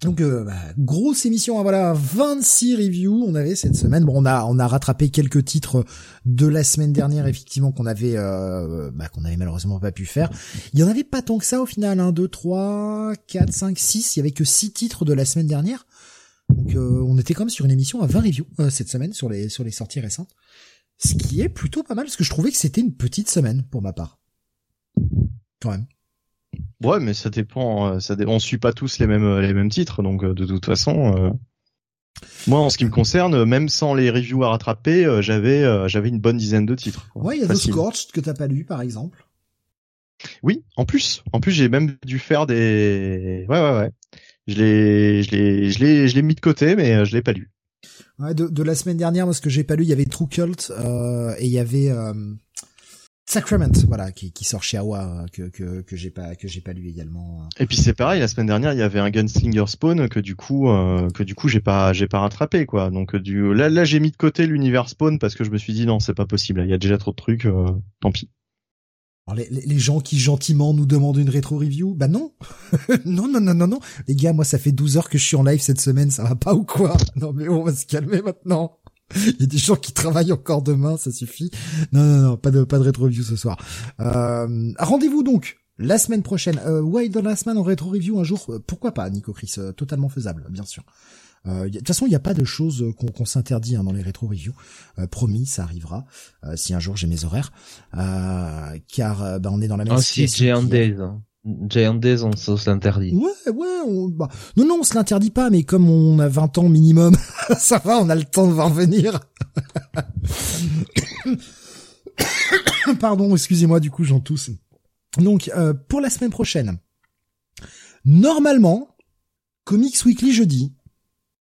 Donc euh, bah, grosse émission, hein, voilà, 26 reviews on avait cette semaine. Bon, on a on a rattrapé quelques titres de la semaine dernière effectivement qu'on avait euh, bah, qu'on avait malheureusement pas pu faire. Il y en avait pas tant que ça au final, hein, 2 3 4 5 6, il y avait que 6 titres de la semaine dernière. Donc euh, on était quand même sur une émission à 20 reviews euh, cette semaine sur les sur les sorties récentes. Ce qui est plutôt pas mal parce que je trouvais que c'était une petite semaine pour ma part. Quand même. Ouais, mais ça dépend. euh, Ça dé- On suit pas tous les mêmes euh, les mêmes titres, donc euh, de toute façon. euh, Moi, en ce qui me concerne, même sans les reviews à rattraper, j'avais j'avais une bonne dizaine de titres. quoi. Ouais, il y a The Facile. Scorched que t'as pas lu par exemple. Oui, en plus, en plus, j'ai même dû faire des. Ouais, ouais, ouais. Je l'ai, je l'ai, je l'ai, je l'ai mis de côté, mais je l'ai pas lu. Ouais, de, de la semaine dernière, moi, ce que j'ai pas lu, il y avait True Cult euh, et il y avait euh, Sacrament, voilà, qui, qui sort chez Awa, euh, que que que j'ai pas que j'ai pas lu également. Et puis c'est pareil, la semaine dernière, il y avait un Gunslinger Spawn que du coup, euh, que du coup, j'ai pas, j'ai pas rattrapé quoi. Donc euh, du, là, là, j'ai mis de côté l'univers Spawn parce que je me suis dit non, c'est pas possible. Il y a déjà trop de trucs. euh, tant pis. Alors, les, les- les gens qui gentiment nous demandent une rétro review, bah non, non non non non non, les gars, moi ça fait 12 heures que je suis en live cette semaine, ça va pas ou quoi? Non mais on va se calmer maintenant. Il y a des gens qui travaillent encore demain, ça suffit. Non non non, pas de pas de rétro review ce soir. Euh, Rendez-vous donc la semaine prochaine. Euh, Wild dans la semaine en rétro review un jour, euh, pourquoi pas, Nico Chris, euh, totalement faisable, bien sûr. Euh, de toute façon, il n'y a pas de choses euh, qu'on s'interdit hein, dans les rétro reviews. Euh, promis, ça arrivera euh, si un jour j'ai mes horaires, euh, car bah, on est dans la même Ah si, Giant qu'hier. Days. Hein. Giant Days, on, on se l'interdit. Ouais, ouais, on, bah, non, non, on se l'interdit pas, mais comme on a 20 ans minimum, ça va, on a le temps de voir venir. Pardon, excusez-moi, du coup, j'en tousse. Donc, euh, pour la semaine prochaine, normalement, Comics Weekly jeudi.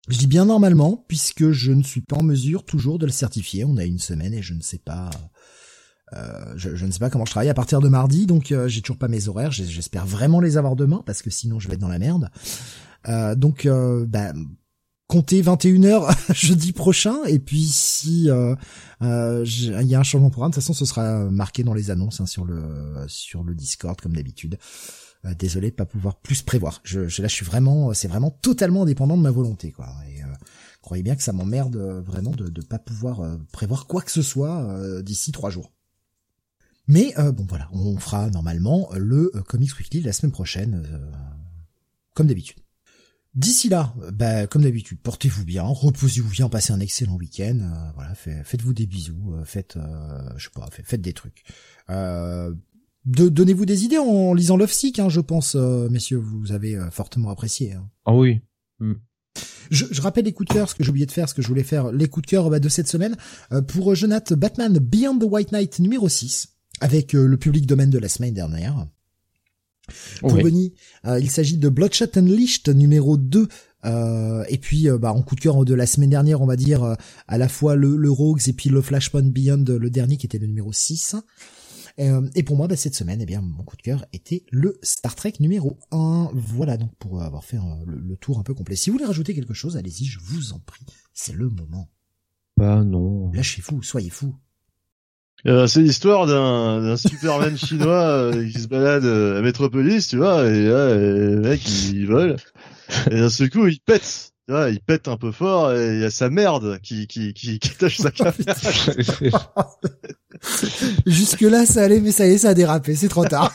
Je dis bien normalement, puisque je ne suis pas en mesure toujours de le certifier. On a une semaine et je ne sais pas... Euh, je, je ne sais pas comment je travaille à partir de mardi, donc euh, j'ai toujours pas mes horaires. J'espère vraiment les avoir demain parce que sinon je vais être dans la merde. Euh, donc, euh, bah, comptez 21h jeudi prochain et puis si euh, il y a un changement de programme, de toute façon ce sera marqué dans les annonces hein, sur le sur le Discord comme d'habitude. désolé de pas pouvoir plus prévoir. Je, je là, je suis vraiment, c'est vraiment totalement dépendant de ma volonté, quoi. Et croyez bien que ça m'emmerde vraiment de ne pas pouvoir prévoir quoi que ce soit d'ici trois jours. Mais bon, voilà, on fera normalement le Comics Weekly la semaine prochaine, comme d'habitude. D'ici là, bah, comme d'habitude, portez-vous bien, reposez-vous bien, passez un excellent week-end. voilà, faites-vous des bisous, faites, je sais pas, faites, des trucs. Euh, donnez-vous des idées en lisant Love Sick, hein, je pense, euh, messieurs, vous avez euh, fortement apprécié. Hein. Ah oui. Hmm. Je, je, rappelle les coups de cœur, ce que j'ai oublié de faire, ce que je voulais faire, les coups de cœur bah, de cette semaine. Euh, pour Jonathan, Batman Beyond the White Knight numéro 6, avec le public domaine de la semaine dernière. Pour Bonnie, il s'agit de Bloodshot Unleashed numéro 2, et puis bah, en coup de cœur de la semaine dernière, on va dire à la fois le, le Rogues et puis le Flashpoint Beyond, le dernier qui était le numéro 6. Euh, et pour moi, bah, cette semaine, eh bien, mon coup de cœur était le Star Trek numéro 1. Voilà donc pour avoir fait euh, le, tour un peu complet. Si vous voulez rajouter quelque chose, allez-y, je vous en prie. C'est le moment. Bah non. Lâchez-vous, soyez fous. Euh, c'est l'histoire d'un Superman chinois qui se balade à Metropolis, tu vois, et là, le mec, il, vole, et d'un seul coup, il pète il pète un peu fort et il y a sa merde qui qui qui, qui tâche sa caméra. Jusque là ça allait mais ça y est ça a dérapé, c'est trop tard.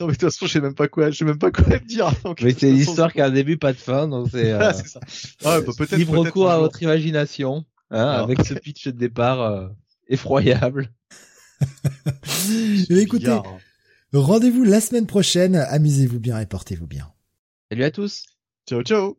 non mais de toute façon je sais même pas quoi, je sais même pas quoi me dire. mais c'est l'histoire qui a un début pas de fin donc c'est euh, ça. Ah, bah, peut-être libre cours à votre imagination avec ce pitch de départ euh, effroyable. écoutez, rendez-vous la semaine prochaine, amusez-vous bien et portez-vous bien. Salut à tous. Ciao, ciao.